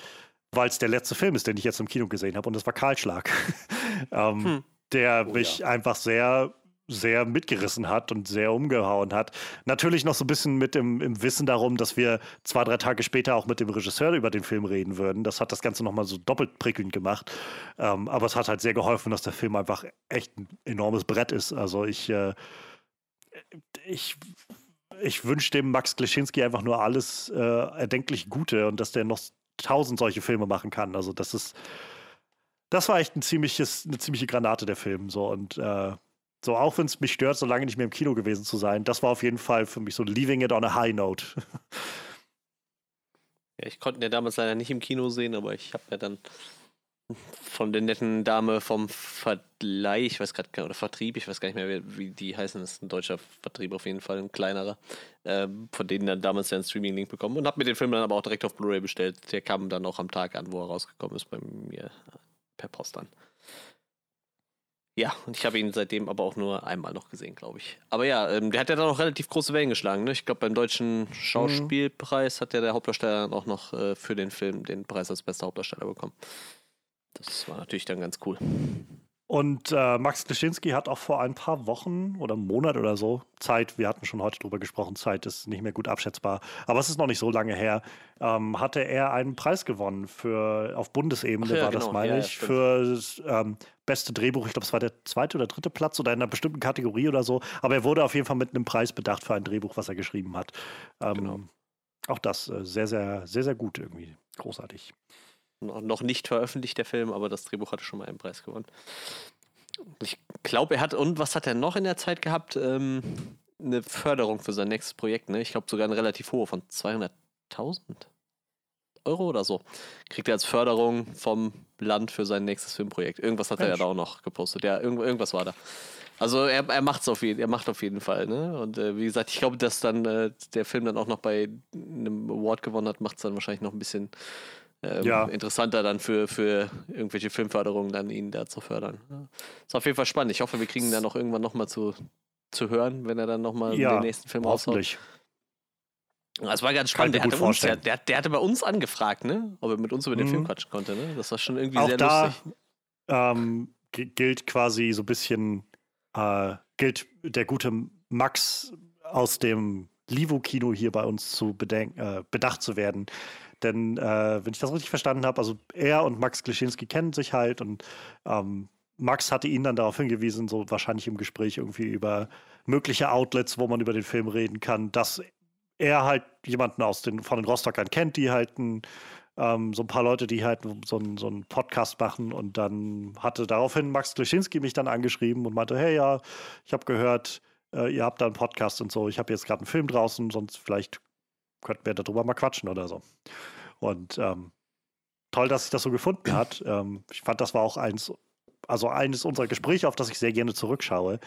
weil es der letzte Film ist, den ich jetzt im Kino gesehen habe und das war Kahlschlag. *laughs* ähm, hm. Der oh, mich ja. einfach sehr sehr mitgerissen hat und sehr umgehauen hat. Natürlich noch so ein bisschen mit dem, im Wissen darum, dass wir zwei, drei Tage später auch mit dem Regisseur über den Film reden würden. Das hat das Ganze nochmal so doppelt prickelnd gemacht. Ähm, aber es hat halt sehr geholfen, dass der Film einfach echt ein enormes Brett ist. Also ich, äh, ich, ich wünsche dem Max Kleschinski einfach nur alles äh, erdenklich Gute und dass der noch tausend solche Filme machen kann. Also das ist, das war echt ein ziemliches, eine ziemliche Granate der Film. So und äh, so, auch wenn es mich stört, so lange nicht mehr im Kino gewesen zu sein, das war auf jeden Fall für mich so leaving it on a high note. Ja, ich konnte ihn ja damals leider nicht im Kino sehen, aber ich habe ja dann von der netten Dame vom Verleih, ich weiß gerade oder Vertrieb, ich weiß gar nicht mehr, wie, die heißen, das ist ein deutscher Vertrieb auf jeden Fall, ein kleinerer, äh, von denen dann damals einen Streaming-Link bekommen und habe mir den Film dann aber auch direkt auf Blu-ray bestellt. Der kam dann auch am Tag an, wo er rausgekommen ist, bei mir per Post an. Ja, und ich habe ihn seitdem aber auch nur einmal noch gesehen, glaube ich. Aber ja, ähm, der hat ja dann auch relativ große Wellen geschlagen. Ne? Ich glaube, beim deutschen Schauspielpreis mhm. hat ja der Hauptdarsteller dann auch noch äh, für den Film den Preis als bester Hauptdarsteller bekommen. Das war natürlich dann ganz cool. Und äh, Max Kleschinski hat auch vor ein paar Wochen oder einem Monat oder so Zeit, wir hatten schon heute drüber gesprochen, Zeit ist nicht mehr gut abschätzbar, aber es ist noch nicht so lange her, ähm, hatte er einen Preis gewonnen für auf Bundesebene, ja, war genau. das, meine ja, ich, ja, für ähm, beste Drehbuch. Ich glaube, es war der zweite oder dritte Platz oder in einer bestimmten Kategorie oder so. Aber er wurde auf jeden Fall mit einem Preis bedacht für ein Drehbuch, was er geschrieben hat. Ähm, genau. Auch das äh, sehr, sehr, sehr, sehr gut irgendwie. Großartig noch nicht veröffentlicht, der Film, aber das Drehbuch hatte schon mal einen Preis gewonnen. Ich glaube, er hat, und was hat er noch in der Zeit gehabt? Ähm, eine Förderung für sein nächstes Projekt, ne? Ich glaube sogar eine relativ hohe von 200.000 Euro oder so. Kriegt er als Förderung vom Land für sein nächstes Filmprojekt. Irgendwas hat Mensch. er ja da auch noch gepostet. Ja, irgend, irgendwas war da. Also er, er macht's auf jeden, er macht auf jeden Fall, ne? Und äh, wie gesagt, ich glaube, dass dann äh, der Film dann auch noch bei einem Award gewonnen hat, macht es dann wahrscheinlich noch ein bisschen ähm, ja. interessanter dann für, für irgendwelche Filmförderungen dann ihn da zu fördern. Ja. Ist auf jeden Fall spannend. Ich hoffe, wir kriegen ihn dann noch irgendwann nochmal zu, zu hören, wenn er dann nochmal ja, den nächsten Film raushaut. Das war ganz spannend. Der hatte, uns, der, der, der, hatte bei uns angefragt, ne? ob er mit uns über den mhm. Film quatschen konnte. Ne? Das war schon irgendwie Auch sehr da, lustig. Ähm, gilt quasi so ein bisschen, äh, gilt der gute Max aus dem Livo-Kino hier bei uns zu äh, bedacht zu werden. Denn äh, wenn ich das richtig verstanden habe, also er und Max Klischinski kennen sich halt und ähm, Max hatte ihn dann darauf hingewiesen, so wahrscheinlich im Gespräch irgendwie über mögliche Outlets, wo man über den Film reden kann, dass er halt jemanden aus den, von den Rostockern kennt, die halt ein, ähm, so ein paar Leute, die halt so, ein, so einen Podcast machen. Und dann hatte daraufhin Max Klischinski mich dann angeschrieben und meinte, hey ja, ich habe gehört, äh, ihr habt da einen Podcast und so, ich habe jetzt gerade einen Film draußen, sonst vielleicht könnten wir darüber mal quatschen oder so. Und ähm, toll, dass sich das so gefunden hat. Ähm, ich fand, das war auch eins, also eines unserer Gespräche, auf das ich sehr gerne zurückschaue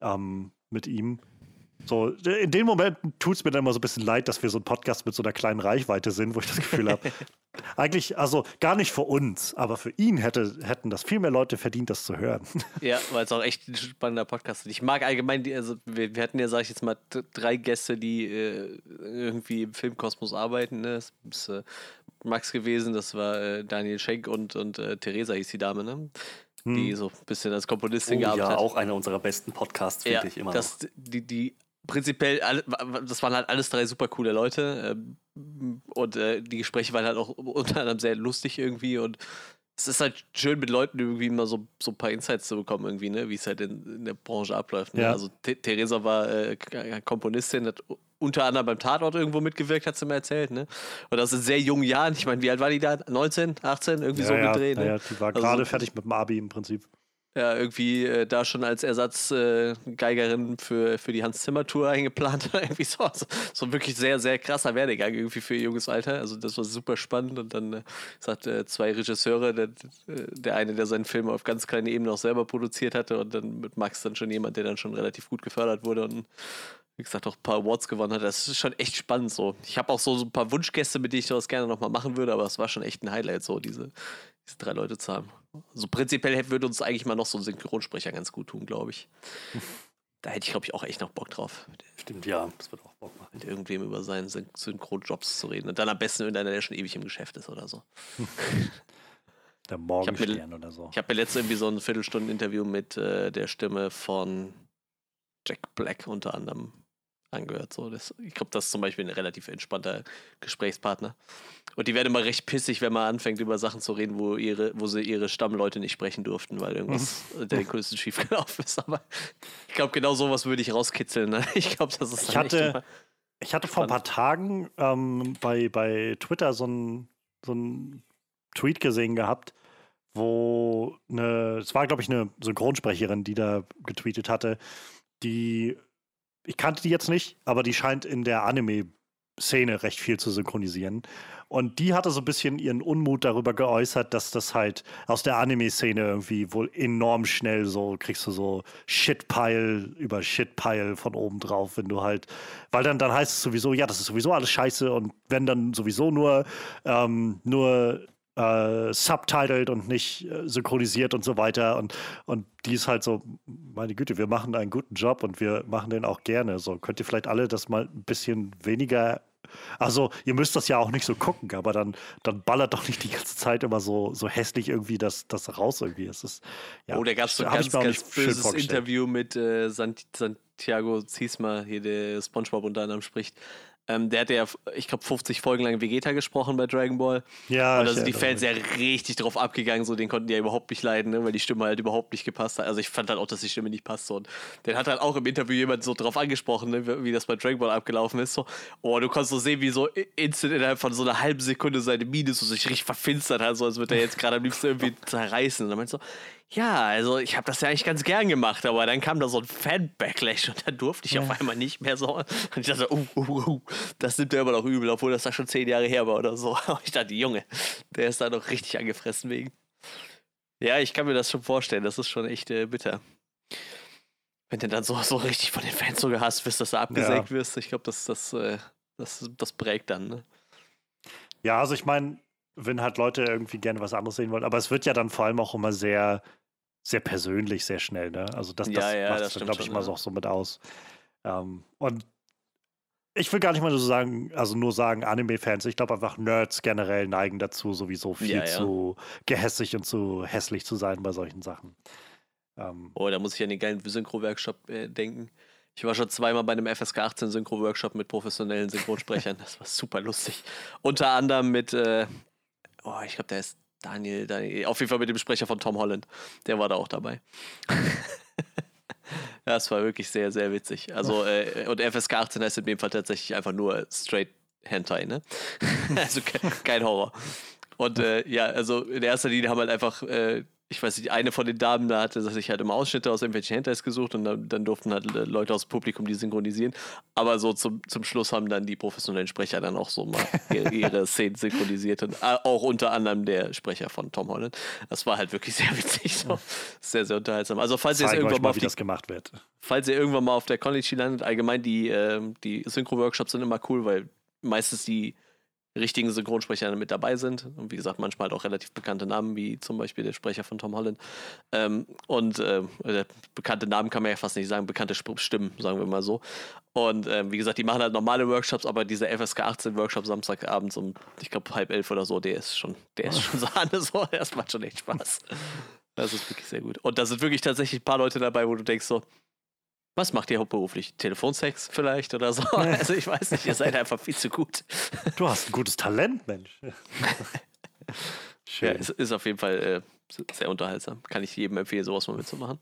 ähm, mit ihm. So, in den Momenten tut es mir dann immer so ein bisschen leid, dass wir so ein Podcast mit so einer kleinen Reichweite sind, wo ich das Gefühl habe, *laughs* eigentlich, also gar nicht für uns, aber für ihn hätte, hätten das viel mehr Leute verdient, das zu hören. *laughs* Ja, weil es auch echt ein spannender Podcast ist. Ich mag allgemein, also wir, wir hatten ja, sag ich jetzt mal, drei Gäste, die äh, irgendwie im Filmkosmos arbeiten. Ne? Das ist äh, Max gewesen, das war äh, Daniel Schenk und, und äh, Theresa hieß die Dame, ne? die hm. so ein bisschen als Komponistin oh, gearbeitet ja, hat. Ja, auch einer unserer besten Podcasts, finde ja, ich immer das, noch. Die, die prinzipiell, das waren halt alles drei super coole Leute. Ähm, und äh, die Gespräche waren halt auch unter anderem sehr lustig irgendwie. Und es ist halt schön, mit Leuten irgendwie mal so, so ein paar Insights zu bekommen, irgendwie, ne? wie es halt in, in der Branche abläuft. Ne? Ja. Also Theresa war äh, Komponistin, hat unter anderem beim Tatort irgendwo mitgewirkt, hat sie mir erzählt. Ne? Und das in sehr jungen Jahren. Ich meine, wie alt war die da? 19, 18? Irgendwie ja, so ja, gedreht. Ne? Ja, die war also gerade fertig mit dem Abi im Prinzip ja, irgendwie äh, da schon als Ersatzgeigerin äh, für, für die Hans-Zimmer-Tour eingeplant. *laughs* irgendwie so, so, so, wirklich sehr, sehr krasser Werdegang irgendwie für ihr junges Alter. Also das war super spannend. Und dann äh, sagt äh, zwei Regisseure, der, der eine, der seinen Film auf ganz kleine Ebene auch selber produziert hatte und dann mit Max dann schon jemand, der dann schon relativ gut gefördert wurde und wie gesagt, auch ein paar Awards gewonnen hat. Das ist schon echt spannend so. Ich habe auch so, so ein paar Wunschgäste, mit denen ich das gerne nochmal machen würde, aber es war schon echt ein Highlight, so diese, diese drei Leute zu haben. Also prinzipiell würde uns eigentlich mal noch so ein Synchronsprecher ganz gut tun, glaube ich. *laughs* Da hätte ich, glaube ich, auch echt noch Bock drauf. Stimmt, ja, das wird auch Bock machen. Mit irgendwem über seinen Syn Synchronjobs zu reden. Und dann am besten irgendeiner, der schon ewig im Geschäft ist oder so. *laughs* der Morgenstern oder so. Ich habe mir letztens irgendwie so ein Viertelstunden-Interview mit äh, der Stimme von Jack Black unter anderem angehört. So. Das, ich glaube, das ist zum Beispiel ein relativ entspannter Gesprächspartner. Und die werden immer recht pissig, wenn man anfängt, über Sachen zu reden, wo, ihre, wo sie ihre Stammleute nicht sprechen durften, weil irgendwas mhm. der Kulissen schiefgelaufen ist. Aber ich glaube, genau sowas würde ich rauskitzeln. Ne? Ich glaube, das ist ich hatte, ich hatte vor ein paar Tagen ähm, bei, bei Twitter so ein, so ein Tweet gesehen gehabt, wo eine, es war, glaube ich, eine Synchronsprecherin, die da getweetet hatte, die ich kannte die jetzt nicht, aber die scheint in der Anime-Szene recht viel zu synchronisieren. Und die hatte so ein bisschen ihren Unmut darüber geäußert, dass das halt aus der Anime-Szene irgendwie wohl enorm schnell so kriegst du so Shitpile über Shitpile von oben drauf, wenn du halt, weil dann, dann heißt es sowieso, ja, das ist sowieso alles scheiße und wenn dann sowieso nur, ähm, nur äh, subtitled und nicht äh, synchronisiert und so weiter. Und, und die ist halt so, meine Güte, wir machen einen guten Job und wir machen den auch gerne. So könnt ihr vielleicht alle das mal ein bisschen weniger. Also, ihr müsst das ja auch nicht so gucken, aber dann, dann ballert doch nicht die ganze Zeit immer so, so hässlich irgendwie das, das raus irgendwie. Es ist, ja, oh, da gab es so ein ganz, ganz böses Interview mit äh, Santiago Ziesma, hier der Spongebob unter anderem spricht. Ähm, der hat ja, ich glaube, 50 Folgen lang Vegeta gesprochen bei Dragon Ball. Ja. Und da sind die Fans ja richtig drauf abgegangen, so den konnten die ja überhaupt nicht leiden, ne, weil die Stimme halt überhaupt nicht gepasst hat. Also ich fand halt auch, dass die Stimme nicht passt. So. Und den hat halt auch im Interview jemand so drauf angesprochen, ne, wie das bei Dragon Ball abgelaufen ist. So, oh, du kannst so sehen, wie so instant innerhalb von so einer halben Sekunde seine Miene so sich richtig verfinstert hat, so als würde er jetzt gerade am liebsten irgendwie zerreißen. Und dann meinst du so, ja, also ich habe das ja eigentlich ganz gern gemacht, aber dann kam da so ein Fan-Backlash und dann durfte ich ja. auf einmal nicht mehr so. Und ich dachte, uh, uh, uh, das nimmt er immer noch übel, obwohl das da schon zehn Jahre her war oder so. *laughs* Aber ich dachte, Junge, der ist da noch richtig angefressen wegen. Ja, ich kann mir das schon vorstellen, das ist schon echt äh, bitter. Wenn du dann so, so richtig von den Fans so gehasst wirst, dass du abgesägt ja. wirst, ich glaube, das, das, äh, das, das prägt dann. Ne? Ja, also ich meine, wenn halt Leute irgendwie gerne was anderes sehen wollen, aber es wird ja dann vor allem auch immer sehr sehr persönlich, sehr schnell. Ne? Also das, das ja, ja, macht glaube ich, mal auch so mit aus. Ähm, und ich will gar nicht mal so sagen, also nur sagen Anime-Fans. Ich glaube einfach Nerds generell neigen dazu, sowieso viel ja, ja. zu gehässig und zu hässlich zu sein bei solchen Sachen. Ähm, oh, da muss ich an den geilen Synchro-Workshop äh, denken. Ich war schon zweimal bei einem FSK 18 Synchro-Workshop mit professionellen Synchronsprechern. *laughs* das war super lustig. Unter anderem mit, äh, oh, ich glaube, der ist Daniel, Daniel, auf jeden Fall mit dem Sprecher von Tom Holland. Der war da auch dabei. *laughs* das war wirklich sehr, sehr witzig. Also, äh, und FSK 18 heißt in dem Fall tatsächlich einfach nur straight Hentai, ne? *laughs* also kein Horror. Und äh, ja, also in erster Linie haben halt einfach äh, ich weiß nicht, eine von den Damen da hatte sich halt immer Ausschnitte aus irgendwelchen Handhelds gesucht und dann, dann, durften halt Leute aus dem Publikum die synchronisieren. Aber so zum, zum Schluss haben dann die professionellen Sprecher dann auch so mal *laughs* ihre, ihre Szenen synchronisiert und äh, auch unter anderem der Sprecher von Tom Holland. Das war halt wirklich *laughs* sehr witzig, so. sehr, sehr unterhaltsam. Also falls ihr irgendwann mal, wie die, das gemacht wird. Falls ihr irgendwann mal auf der College landet, allgemein die, äh, die Synchro-Workshops sind immer cool, weil meistens die richtigen Synchronsprecher mit dabei sind. Und wie gesagt, manchmal halt auch relativ bekannte Namen, wie zum Beispiel der Sprecher von Tom Holland. Ähm, und äh, bekannte Namen kann man ja fast nicht sagen, bekannte Stimmen, sagen wir mal so. Und äh, wie gesagt, die machen halt normale Workshops, aber dieser FSK 18 Workshop Samstagabends um, ich glaube, halb elf oder so, der ist schon, der ist schon Sahne *laughs* so. Das macht schon echt Spaß. Das ist wirklich sehr gut. Und da sind wirklich tatsächlich ein paar Leute dabei, wo du denkst so, was macht ihr hauptberuflich? Telefonsex vielleicht oder so? Also ich weiß nicht, ihr seid einfach viel zu gut. Du hast ein gutes Talent, Mensch. Schön. Ja, es ist auf jeden Fall äh, sehr unterhaltsam. Kann ich jedem empfehlen, sowas mal mitzumachen.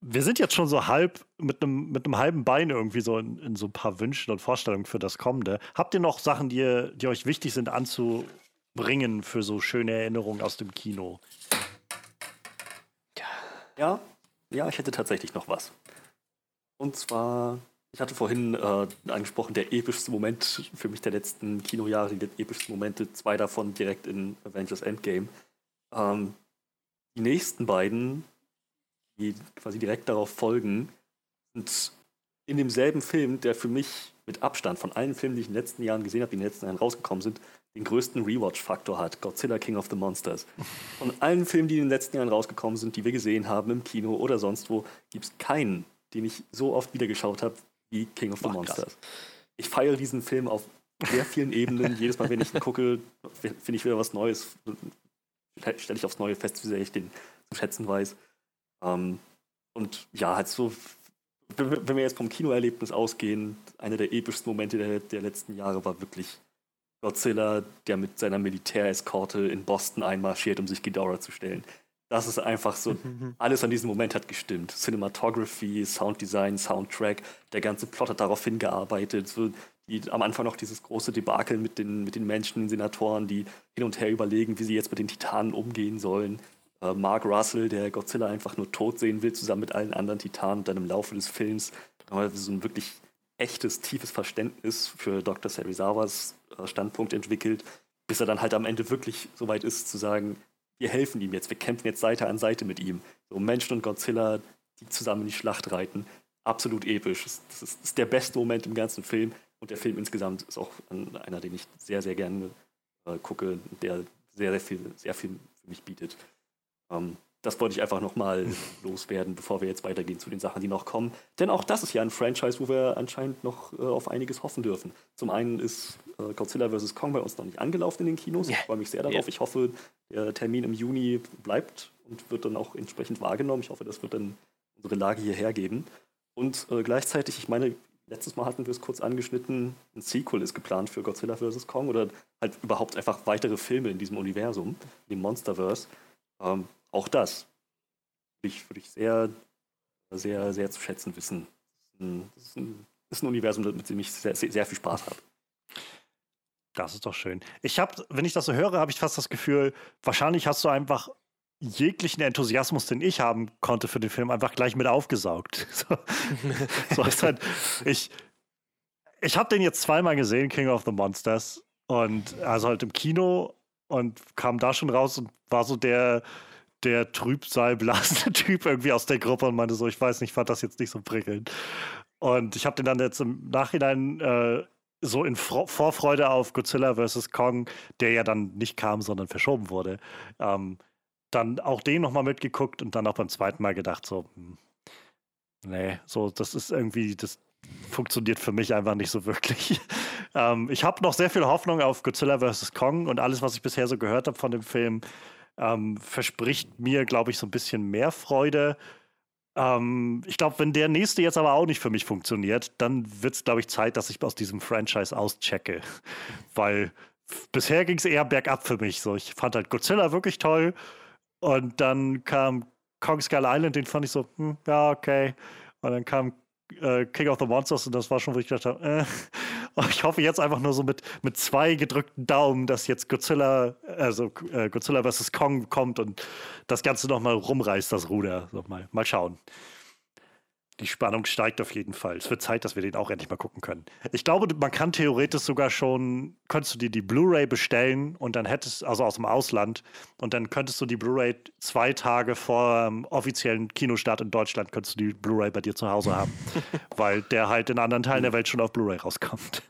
Wir sind jetzt schon so halb mit einem mit einem halben Bein irgendwie so in, in, so ein paar Wünschen und Vorstellungen für das Kommende. Habt ihr noch Sachen, die, die euch wichtig sind anzubringen für so schöne Erinnerungen aus dem Kino? Ja, ja, ich hätte tatsächlich noch was. Und zwar, ich hatte vorhin äh, angesprochen, der epischste Moment für mich der letzten Kinojahre, die epischsten Momente, zwei davon direkt in Avengers Endgame. Ähm, die nächsten beiden, die quasi direkt darauf folgen, sind in demselben Film, der für mich mit Abstand von allen Filmen, die ich in den letzten Jahren gesehen habe, die in den letzten Jahren rausgekommen sind, den größten Rewatch-Faktor hat. Godzilla King of the Monsters. *laughs* Von allen Filmen, die in den letzten Jahren rausgekommen sind, die wir gesehen haben im Kino oder sonst wo, gibt es keinen, den ich so oft wieder geschaut habe wie King of the Boah, Monsters. Krass. Ich feiere diesen Film auf sehr vielen Ebenen. *laughs* Jedes Mal, wenn ich ihn gucke, finde ich wieder was Neues. Stelle ich aufs Neue fest, wie sehr ich den zu schätzen weiß. Ähm, und ja, halt so, wenn wir jetzt vom Kinoerlebnis ausgehen, einer der epischsten Momente der, der letzten Jahre war wirklich Godzilla, der mit seiner Militäreskorte in Boston einmarschiert, um sich Ghidorah zu stellen. Das ist einfach so, *laughs* alles an diesem Moment hat gestimmt. Cinematography, Sounddesign, Soundtrack, der ganze Plot hat darauf hingearbeitet. So die, am Anfang noch dieses große Debakel mit den, mit den Menschen, den Senatoren, die hin und her überlegen, wie sie jetzt mit den Titanen umgehen sollen. Äh, Mark Russell, der Godzilla einfach nur tot sehen will, zusammen mit allen anderen Titanen. Und dann im Laufe des Films so ein wirklich echtes, tiefes Verständnis für Dr. Serizawas äh, Standpunkt entwickelt, bis er dann halt am Ende wirklich so weit ist, zu sagen, wir helfen ihm jetzt, wir kämpfen jetzt Seite an Seite mit ihm. So Menschen und Godzilla, die zusammen in die Schlacht reiten. Absolut episch. Das ist, das ist der beste Moment im ganzen Film. Und der Film insgesamt ist auch einer, den ich sehr, sehr gerne äh, gucke, der sehr, sehr viel, sehr viel für mich bietet. Ähm, das wollte ich einfach nochmal *laughs* loswerden, bevor wir jetzt weitergehen zu den Sachen, die noch kommen. Denn auch das ist ja ein Franchise, wo wir anscheinend noch äh, auf einiges hoffen dürfen. Zum einen ist äh, Godzilla vs. Kong bei uns noch nicht angelaufen in den Kinos. Ich freue mich sehr darauf. Ich hoffe, der Termin im Juni bleibt und wird dann auch entsprechend wahrgenommen. Ich hoffe, das wird dann unsere Lage hierher geben. Und äh, gleichzeitig, ich meine, letztes Mal hatten wir es kurz angeschnitten, ein Sequel ist geplant für Godzilla vs. Kong oder halt überhaupt einfach weitere Filme in diesem Universum, dem Monsterverse. Ähm, auch das würde ich, würd ich sehr, sehr, sehr zu schätzen wissen. Das ist ein, das ist ein Universum, mit dem ich sehr, sehr viel Spaß habe. Das ist doch schön. Ich habe, wenn ich das so höre, habe ich fast das Gefühl, wahrscheinlich hast du einfach jeglichen Enthusiasmus, den ich haben konnte für den Film, einfach gleich mit aufgesaugt. *laughs* So, so ist halt, ich, ich habe den jetzt zweimal gesehen, King of the Monsters, und also halt im Kino und kam da schon raus und war so der, der trübsalblasende *laughs* Typ irgendwie aus der Gruppe und meinte so, ich weiß nicht, fand das jetzt nicht so prickelnd. Und ich habe den dann jetzt im Nachhinein äh, so in Fro Vorfreude auf Godzilla vs. Kong, der ja dann nicht kam, sondern verschoben wurde, ähm, dann auch den nochmal mitgeguckt und dann auch beim zweiten Mal gedacht, so, hm, nee, so, das ist irgendwie, das funktioniert für mich einfach nicht so wirklich. *laughs* ähm, ich habe noch sehr viel Hoffnung auf Godzilla vs. Kong und alles, was ich bisher so gehört habe von dem Film, ähm, verspricht mir, glaube ich, so ein bisschen mehr Freude. Ähm, ich glaube, wenn der nächste jetzt aber auch nicht für mich funktioniert, dann wird es, glaube ich, Zeit, dass ich aus diesem Franchise auschecke. *laughs* Weil bisher ging es eher bergab für mich. So, ich fand halt Godzilla wirklich toll. Und dann kam Kong Skull Island, den fand ich so, hm, ja, okay. Und dann kam äh, King of the Monsters und das war schon, wo ich gedacht habe, äh, *laughs* ich hoffe jetzt einfach nur so mit, mit zwei gedrückten Daumen, dass jetzt Godzilla, also äh, Godzilla vs. Kong kommt und das Ganze nochmal rumreißt, das Ruder. So, mal, mal schauen. Die Spannung steigt auf jeden Fall. Es wird Zeit, dass wir den auch endlich mal gucken können. Ich glaube, man kann theoretisch sogar schon, könntest du dir die Blu-ray bestellen und dann hättest, also aus dem Ausland, und dann könntest du die Blu-ray zwei Tage vor dem offiziellen Kinostart in Deutschland, könntest du die Blu-ray bei dir zu Hause *laughs* haben. weil der halt in anderen Teilen der Welt schon auf Blu-ray rauskommt.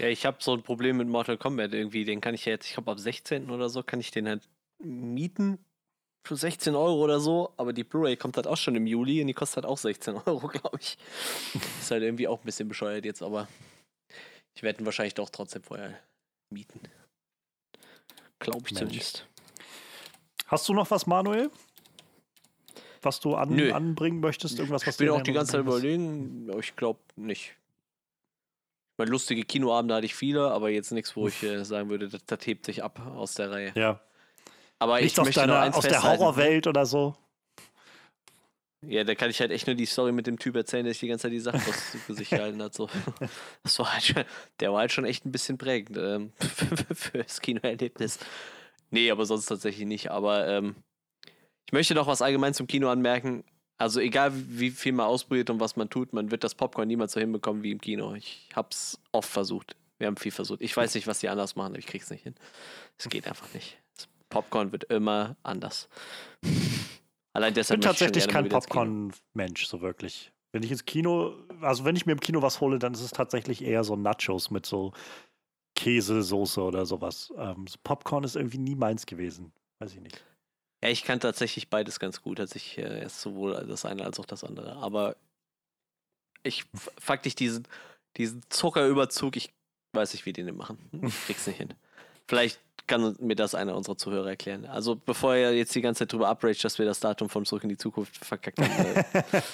Ja, ich habe so ein Problem mit Mortal Kombat irgendwie. Den kann ich ja jetzt, ich glaube ab 16. oder so, kann ich den halt mieten für 16 Euro oder so, aber die Blu-ray kommt halt auch schon im Juli und die kostet halt auch 16 *laughs* Euro, glaube ich. Ist halt irgendwie auch ein bisschen bescheuert jetzt, aber ich werde ihn wahrscheinlich doch trotzdem vorher mieten. Glaube ich Mensch. zumindest. Hast du noch was, Manuel? Was du an, anbringen möchtest? Irgendwas, was ich bin auch die ganze Zeit überlegen, aber ich glaube nicht. Meine lustige Kinoabende hatte ich viele, aber jetzt nichts, wo ich äh, sagen würde, das, das hebt sich ab aus der Reihe. Ja, aber Nicht ich aus, deiner, aus der Horrorwelt oder so. Ja, da kann ich halt echt nur die Story mit dem Typ erzählen, der sich die ganze Zeit die Sachen *laughs* für sich gehalten hat. So. Das war halt schon, der war halt schon echt ein bisschen prägend ähm, *laughs* für das Kinoerlebnis. Nee, aber sonst tatsächlich nicht. Aber ähm, ich möchte noch was allgemein zum Kino anmerken. Also egal wie viel man ausprobiert und was man tut, man wird das Popcorn niemals so hinbekommen wie im Kino. Ich hab's oft versucht. Wir haben viel versucht. Ich weiß nicht, was die anders machen, aber ich krieg's nicht hin. Es geht einfach nicht. Popcorn wird immer anders. *laughs* Allein deshalb ich bin tatsächlich kein Popcorn-Mensch, so wirklich. Wenn ich ins Kino, also wenn ich mir im Kino was hole, dann ist es tatsächlich eher so Nachos mit so Käsesoße oder sowas. Ähm, so Popcorn ist irgendwie nie meins gewesen. Weiß ich nicht. Ja, ich kann tatsächlich beides ganz gut. Also ich äh, sowohl das eine als auch das andere. Aber ich faktisch diesen, diesen Zuckerüberzug, ich weiß nicht, wie die den machen. Ich krieg's nicht hin. Vielleicht kann mir das einer unserer Zuhörer erklären. Also bevor er jetzt die ganze Zeit drüber upragt, dass wir das Datum von Zurück in die Zukunft verkackt haben.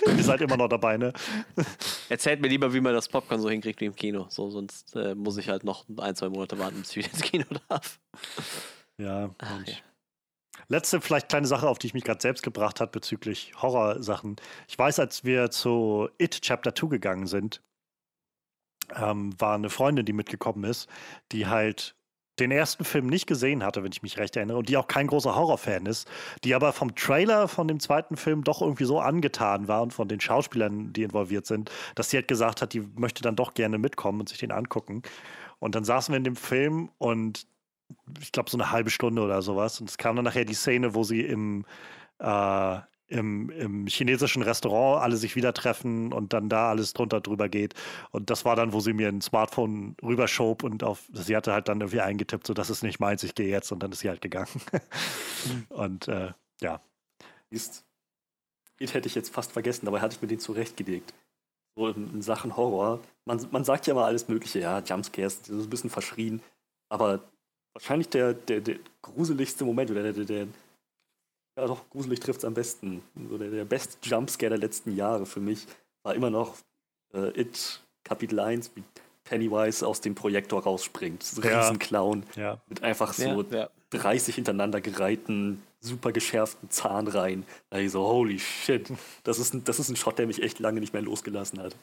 *laughs* Ihr seid immer noch dabei, ne? *laughs* Erzählt mir lieber, wie man das Popcorn so hinkriegt wie im Kino. So, sonst äh, muss ich halt noch ein, zwei Monate warten, bis ich wieder ins Kino darf. Ja. Ach, ja. Letzte vielleicht kleine Sache, auf die ich mich gerade selbst gebracht habe bezüglich Horrorsachen. Ich weiß, als wir zu It Chapter 2 gegangen sind, ähm, war eine Freundin, die mitgekommen ist, die halt den ersten Film nicht gesehen hatte, wenn ich mich recht erinnere, und die auch kein großer Horrorfan ist, die aber vom Trailer von dem zweiten Film doch irgendwie so angetan war und von den Schauspielern, die involviert sind, dass sie halt gesagt hat, die möchte dann doch gerne mitkommen und sich den angucken. Und dann saßen wir in dem Film und ich glaube, so eine halbe Stunde oder sowas. Und es kam dann nachher die Szene, wo sie im, äh, im, im, chinesischen Restaurant alle sich wieder treffen und dann da alles drunter drüber geht. Und das war dann, wo sie mir ein Smartphone rüberschob und auf, sie hatte halt dann irgendwie eingetippt, so das ist nicht meins, ich gehe jetzt und dann ist sie halt gegangen. *laughs* und äh, ja. Ist, den hätte ich jetzt fast vergessen, dabei hatte ich mir den zurechtgelegt. So in, in Sachen Horror. Man, man sagt ja immer alles Mögliche, ja, Jumpscares, das ist ein bisschen verschrien, aber wahrscheinlich der, der, der gruseligste Moment oder der, der, der ja doch, gruselig trifft es am besten. So der, der beste Jumpscare der letzten Jahre für mich war immer noch äh, It Kapitel 1, wie Pennywise aus dem Projektor rausspringt. So ein ja. Riesenclown. Ja. Mit einfach so ja, 30 hintereinander gereihten, super geschärften Zahnreihen. Da ich so, holy shit. Das ist, ein, das ist ein Shot, der mich echt lange nicht mehr losgelassen hat.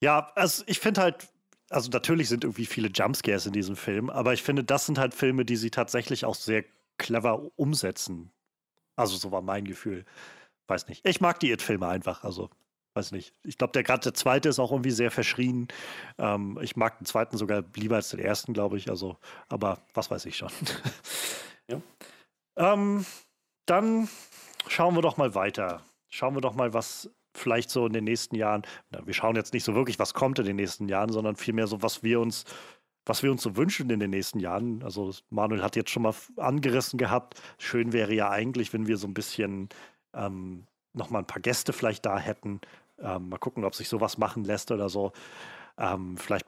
Ja, also ich finde halt, also natürlich sind irgendwie viele Jumpscares in diesem Film, aber ich finde, das sind halt Filme, die sie tatsächlich auch sehr clever umsetzen. Also so war mein Gefühl. Weiß nicht. Ich mag die It-Filme einfach. Also weiß nicht. Ich glaube, der gerade der zweite ist auch irgendwie sehr verschrien. Ähm, ich mag den zweiten sogar lieber als den ersten, glaube ich. Also, aber was weiß ich schon. *laughs* ja. ähm, dann schauen wir doch mal weiter. Schauen wir doch mal, was vielleicht so in den nächsten Jahren, na, wir schauen jetzt nicht so wirklich, was kommt in den nächsten Jahren, sondern vielmehr so, was wir uns was wir uns so wünschen in den nächsten Jahren. Also Manuel hat jetzt schon mal angerissen gehabt. Schön wäre ja eigentlich, wenn wir so ein bisschen ähm, noch mal ein paar Gäste vielleicht da hätten. Ähm, mal gucken, ob sich sowas machen lässt oder so. Ähm, vielleicht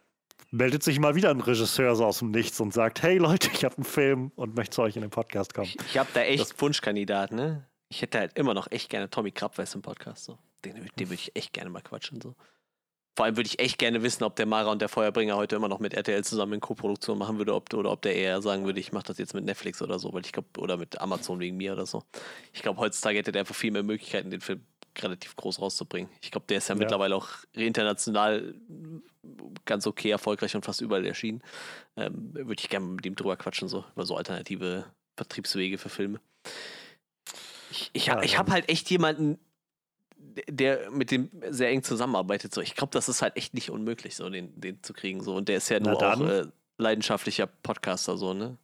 meldet sich mal wieder ein Regisseur so aus dem Nichts und sagt, hey Leute, ich habe einen Film und möchte zu euch in den Podcast kommen. Ich, ich habe da echt das, Wunschkandidaten, ne? Ich hätte halt immer noch echt gerne Tommy Krabweis im Podcast. So. Den, den würde ich echt gerne mal quatschen. So. Vor allem würde ich echt gerne wissen, ob der Mara und der Feuerbringer heute immer noch mit RTL zusammen in Co-Produktion machen würde, ob, oder ob der eher sagen würde, ich mache das jetzt mit Netflix oder so, weil ich glaube, oder mit Amazon wegen mir oder so. Ich glaube, heutzutage hätte der einfach viel mehr Möglichkeiten, den Film relativ groß rauszubringen. Ich glaube, der ist ja, ja, mittlerweile auch international ganz okay erfolgreich und fast überall erschienen. Ähm, würde ich gerne mit ihm drüber quatschen, so über so alternative Vertriebswege für Filme. Ich, ich, ja, ich habe halt echt jemanden, der mit dem sehr eng zusammenarbeitet. So, ich glaube, das ist halt echt nicht unmöglich, so den, den zu kriegen. So. Und der ist ja nur auch äh, leidenschaftlicher Podcaster, so, ne?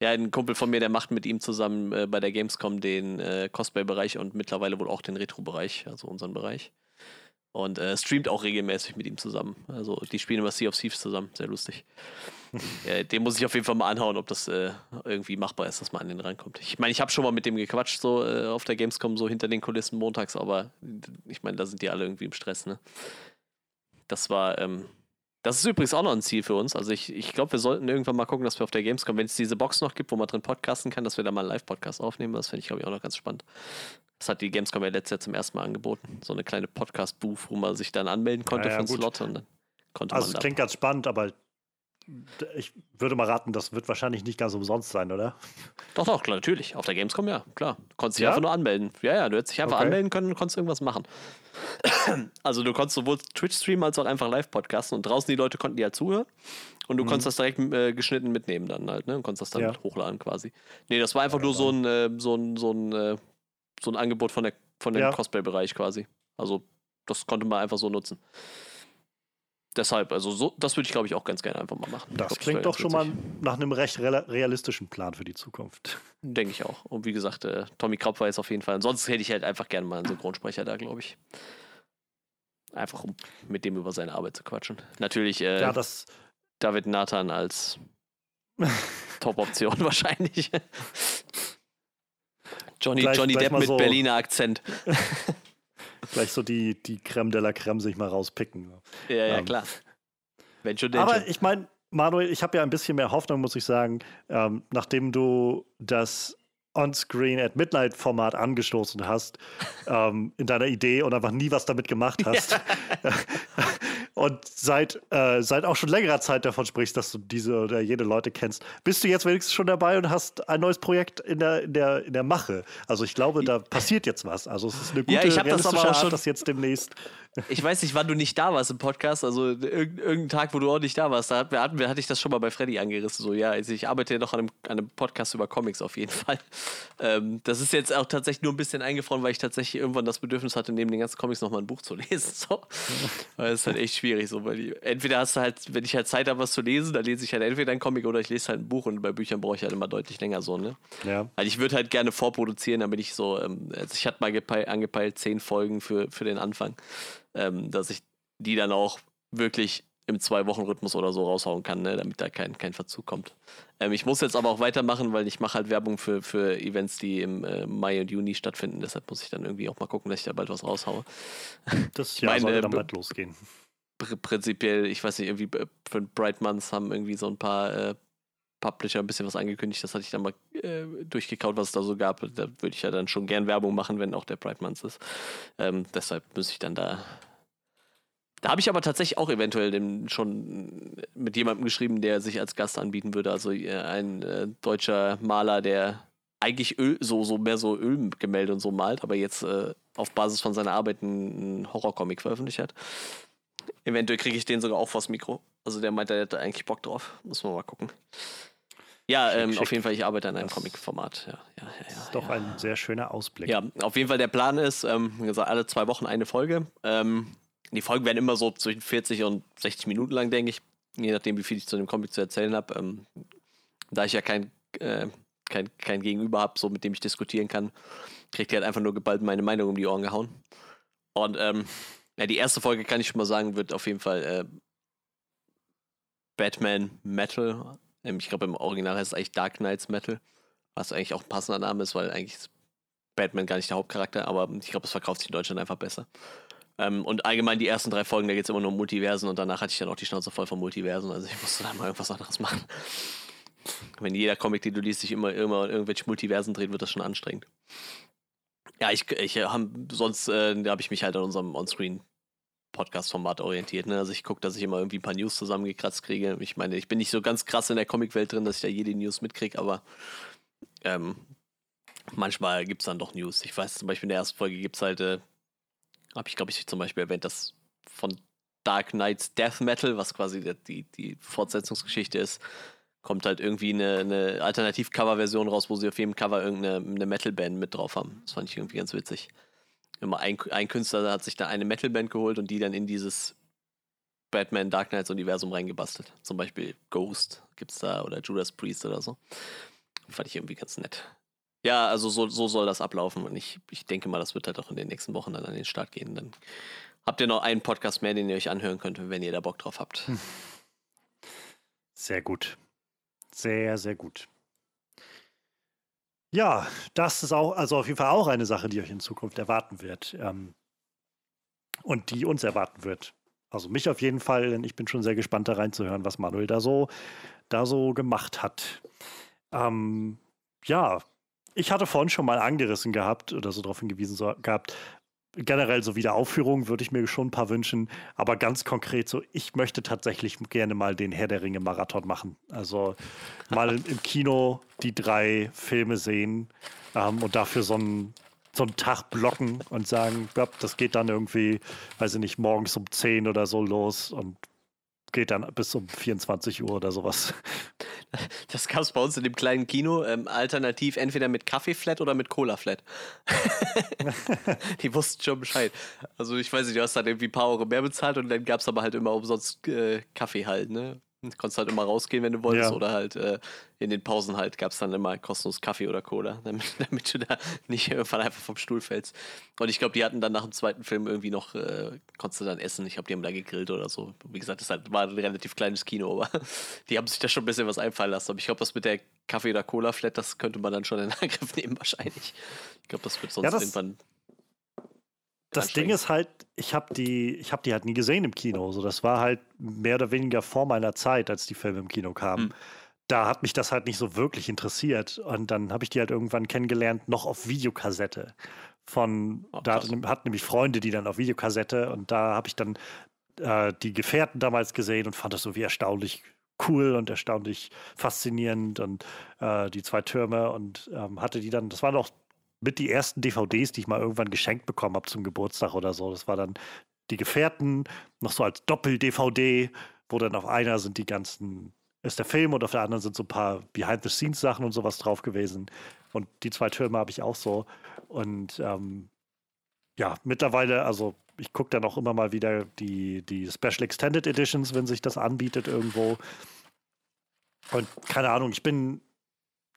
Ja, ein Kumpel von mir, der macht mit ihm zusammen äh, bei der Gamescom den äh, Cosplay-Bereich und mittlerweile wohl auch den Retro-Bereich, also unseren Bereich. Und äh, streamt auch regelmäßig mit ihm zusammen. Also die spielen immer Sea of Thieves zusammen, sehr lustig. Äh, den muss ich auf jeden Fall mal anhauen, ob das äh, irgendwie machbar ist, dass man an den rankommt. Ich meine, ich habe schon mal mit dem gequatscht, so äh, auf der Gamescom, so hinter den Kulissen montags, aber ich meine, da sind die alle irgendwie im Stress, ne? Das war, ähm, das ist übrigens auch noch ein Ziel für uns. Also ich, ich glaube, wir sollten irgendwann mal gucken, dass wir auf der Gamescom, wenn es diese Box noch gibt, wo man drin podcasten kann, dass wir da mal einen Live-Podcast aufnehmen. Das finde ich, glaube ich, auch noch ganz spannend. Das hat die Gamescom ja letztes Jahr zum ersten Mal angeboten. So eine kleine Podcast-Booth, wo man sich dann anmelden konnte ja, ja, für einen Slot und dann konnte also man. Also, es klingt ganz spannend, aber ich würde mal raten, das wird wahrscheinlich nicht ganz umsonst sein, oder? Doch, doch, klar, natürlich. Auf der Gamescom, ja, klar. Du konntest dich ja? einfach nur anmelden. Ja, ja, du hättest dich einfach okay. anmelden können und konntest irgendwas machen. *clears throat* also du konntest sowohl Twitch streamen als auch einfach live podcasten und draußen die Leute konnten dir halt zuhören und du mhm. konntest das direkt äh, geschnitten mitnehmen dann halt, ne? Und konntest das dann ja. hochladen quasi. Nee, das war einfach ja, nur so ein, äh, so ein, so ein, äh, so ein Angebot von, der, von dem Cosplay-Bereich quasi. Also das konnte man einfach so nutzen deshalb, also so, das würde ich, glaube ich, auch ganz gerne einfach mal machen. Das glaub, klingt das doch schon mal nach einem recht realistischen Plan für die Zukunft. *laughs* Denke ich auch. Und wie gesagt, äh, Tommy Krapp war jetzt auf jeden Fall. Ansonsten hätte ich halt einfach gerne mal einen Synchronsprecher da, glaube ich. Einfach um mit dem über seine Arbeit zu quatschen. Natürlich äh, ja, das David Nathan als *laughs* Top-Option *laughs* wahrscheinlich. Johnny, gleich, Johnny gleich Depp mit so, Berliner Akzent. Gleich so die, die Creme de la Creme sich mal rauspicken. Ja, ja, ähm, klar. Wenn schon, aber schon. ich meine, Manuel, ich habe ja ein bisschen mehr Hoffnung, muss ich sagen, ähm, nachdem du das On-Screen at Midnight Format angestoßen hast *laughs* ähm, in deiner Idee und einfach nie was damit gemacht hast. *laughs* Und seit, äh, seit auch schon längerer Zeit davon sprichst, dass du diese oder jene Leute kennst. Bist du jetzt wenigstens schon dabei und hast ein neues Projekt in der, in der, in der Mache? Also ich glaube, da passiert jetzt was. Also es ist eine gute, ja, ich realistische das aber auch Art, schon, das jetzt demnächst ich weiß nicht, wann du nicht da warst im Podcast. Also irgendein Tag, wo du auch nicht da warst, da hatten wir, hatte ich das schon mal bei Freddy angerissen. So, ja, also ich arbeite ja noch an einem, an einem Podcast über Comics auf jeden Fall. Ähm, das ist jetzt auch tatsächlich nur ein bisschen eingefroren, weil ich tatsächlich irgendwann das Bedürfnis hatte, neben den ganzen Comics nochmal ein Buch zu lesen. So. Weil es ist halt echt schwierig. So, weil die, entweder hast du halt, wenn ich halt Zeit habe, was zu lesen, dann lese ich halt entweder ein Comic oder ich lese halt ein Buch und bei Büchern brauche ich halt immer deutlich länger so, ne? Ja. Also ich würde halt gerne vorproduzieren, damit ich so, ähm, also ich hatte mal angepeilt, zehn Folgen für, für den Anfang ähm, dass ich die dann auch wirklich im Zwei-Wochen-Rhythmus oder so raushauen kann, ne, damit da kein, kein Verzug kommt. Ähm, ich muss jetzt aber auch weitermachen, weil ich mache halt Werbung für, für Events, die im äh, Mai und Juni stattfinden. Deshalb muss ich dann irgendwie auch mal gucken, dass ich da bald was raushaue. Das Jahr soll dann bald losgehen. Pr prinzipiell, ich weiß nicht, irgendwie äh, für Bright Months haben irgendwie so ein paar äh, Publisher ein bisschen was angekündigt. Das hatte ich dann mal äh, durchgekaut, was es da so gab. Da würde ich ja dann schon gern Werbung machen, wenn auch der Bright Months ist. Ähm, deshalb muss ich dann da da habe ich aber tatsächlich auch eventuell schon mit jemandem geschrieben, der sich als Gast anbieten würde. Also äh, ein äh, deutscher Maler, der eigentlich Öl, so, so mehr so Ölgemälde und so malt, aber jetzt äh, auf Basis von seiner Arbeit einen Horrorcomic veröffentlicht hat. Eventuell kriege ich den sogar auch vors Mikro. Also der meint, er hätte eigentlich Bock drauf. Muss man mal gucken. Ja, ähm, auf jeden Fall, ich arbeite an einem Comic-Format. Ja, ja, ja, das ist doch ein sehr schöner Ausblick. Ja, auf jeden Fall, der Plan ist, ähm, alle zwei Wochen eine Folge. Ähm, die Folgen werden immer so zwischen 40 und 60 Minuten lang, denke ich. Je nachdem, wie viel ich zu dem Comic zu erzählen habe. Ähm, da ich ja kein, äh, kein, kein Gegenüber habe, so mit dem ich diskutieren kann, kriegt ihr halt einfach nur geballt meine Meinung um die Ohren gehauen. Und ähm, ja, die erste Folge kann ich schon mal sagen, wird auf jeden Fall äh, Batman Metal. Ähm, ich glaube, im Original heißt es eigentlich Dark Knights Metal. Was eigentlich auch ein passender Name ist, weil eigentlich ist Batman gar nicht der Hauptcharakter, aber ich glaube, es verkauft sich in Deutschland einfach besser. Ähm, und allgemein die ersten drei Folgen, da geht es immer nur um Multiversen und danach hatte ich dann auch die Schnauze voll von Multiversen. Also ich musste da mal irgendwas anderes machen. Wenn jeder Comic, den du liest, sich immer, immer irgendwelche Multiversen dreht, wird das schon anstrengend. Ja, ich, ich äh, hab, sonst äh, habe ich mich halt an unserem Onscreen Podcast-Format orientiert. Ne? Also ich gucke, dass ich immer irgendwie ein paar News zusammengekratzt kriege. Ich meine, ich bin nicht so ganz krass in der Comicwelt drin, dass ich da jede News mitkriege, aber ähm, manchmal gibt es dann doch News. Ich weiß zum Beispiel in der ersten Folge gibt es halt äh, habe ich, glaube ich, zum Beispiel erwähnt, dass von Dark Knights Death Metal, was quasi die, die Fortsetzungsgeschichte ist, kommt halt irgendwie eine, eine Alternativ-Cover-Version raus, wo sie auf jedem Cover irgendeine Metal-Band mit drauf haben. Das fand ich irgendwie ganz witzig. Immer ein, ein Künstler hat sich da eine Metal-Band geholt und die dann in dieses Batman Dark Knights Universum reingebastelt. Zum Beispiel Ghost gibt es da oder Judas Priest oder so. Fand ich irgendwie ganz nett. Ja, also so, so soll das ablaufen und ich, ich denke mal, das wird halt auch in den nächsten Wochen dann an den Start gehen. Dann habt ihr noch einen Podcast mehr, den ihr euch anhören könnt, wenn ihr da Bock drauf habt. Hm. Sehr gut. Sehr, sehr gut. Ja, das ist auch, also auf jeden Fall auch eine Sache, die euch in Zukunft erwarten wird. Ähm, und die uns erwarten wird. Also mich auf jeden Fall, denn ich bin schon sehr gespannt da reinzuhören, was Manuel da so, da so gemacht hat. Ähm, ja, ich hatte vorhin schon mal angerissen gehabt oder so darauf hingewiesen so, gehabt. Generell so Wiederaufführungen würde ich mir schon ein paar wünschen, aber ganz konkret so, ich möchte tatsächlich gerne mal den Herr der Ringe Marathon machen. Also mal *laughs* im Kino die drei Filme sehen ähm, und dafür so einen so einen Tag blocken und sagen, ja, das geht dann irgendwie, weiß ich nicht, morgens um 10 oder so los und geht dann bis um 24 Uhr oder sowas. *laughs* Das gab es bei uns in dem kleinen Kino. Ähm, alternativ entweder mit Kaffeeflat oder mit Cola-Flat. *laughs* die wussten schon Bescheid. Also ich weiß nicht, du hast dann irgendwie ein paar Euro mehr bezahlt und dann gab es aber halt immer umsonst äh, Kaffee halt, ne? Du konntest halt immer rausgehen, wenn du wolltest, ja. oder halt äh, in den Pausen halt gab es dann immer kostenlos Kaffee oder Cola, *laughs* damit, damit, du da nicht irgendwann einfach vom Stuhl fällst. Und ich glaube, die hatten dann nach dem zweiten Film irgendwie noch, äh, konntest du dann essen. Ich glaube, die haben da gegrillt oder so. Wie gesagt, das halt, war ein relativ kleines Kino, aber *laughs* die haben sich da schon ein bisschen was einfallen lassen. Aber ich glaube, das mit der Kaffee- oder Cola-Flat, das könnte man dann schon in *laughs* Angriff nehmen, wahrscheinlich. Ich glaube, das wird sonst ja, das, irgendwann das Ding ist halt, ich habe die, ich die halt nie gesehen im Kino. So, das war halt mehr oder weniger vor meiner Zeit, als die Filme im Kino kamen. Hm. Da hat mich das halt nicht so wirklich interessiert. Und dann habe ich die halt irgendwann kennengelernt, noch auf Videokassette. Von, oh, da hatten, hatten nämlich Freunde, die dann auf Videokassette und da habe ich dann äh, die Gefährten damals gesehen und fand das so wie erstaunlich cool und erstaunlich faszinierend und äh, die zwei Türme und ähm, hatte die dann, das waren auch mit die ersten DVDs, die ich mal irgendwann geschenkt bekommen habe zum Geburtstag oder so. Das war dann die Gefährten, noch so als Doppel-DVD, wo dann auf einer sind die ganzen, ist der Film und auf der anderen sind so ein paar Behind-the-Scenes-Sachen und sowas drauf gewesen. Und die zwei Türme habe ich auch so. Und ähm, ja, mittlerweile, also ich gucke dann auch immer mal wieder die, die Special Extended Editions, wenn sich das anbietet irgendwo. Und keine Ahnung, ich bin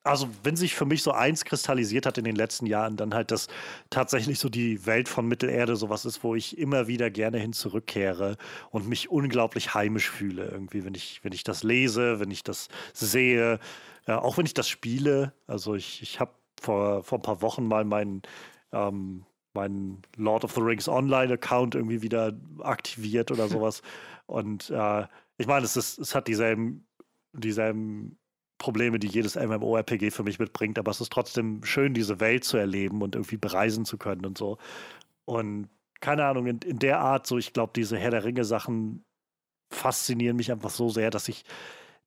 also wenn sich für mich so eins kristallisiert hat in den letzten Jahren, dann halt, dass tatsächlich so die Welt von Mittelerde sowas ist, wo ich immer wieder gerne hin zurückkehre und mich unglaublich heimisch fühle irgendwie, wenn ich, wenn ich das lese, wenn ich das sehe, äh, auch wenn ich das spiele. Also ich, ich habe vor, vor ein paar Wochen mal meinen ähm, meinen Lord of the Rings Online-Account irgendwie wieder aktiviert oder *laughs* sowas. Und äh, ich meine, es, ist, es hat dieselben, dieselben Probleme, die jedes MMORPG für mich mitbringt, aber es ist trotzdem schön, diese Welt zu erleben und irgendwie bereisen zu können und so. Und keine Ahnung, in, in der Art, so ich glaube, diese Herr der Ringe-Sachen faszinieren mich einfach so sehr, dass ich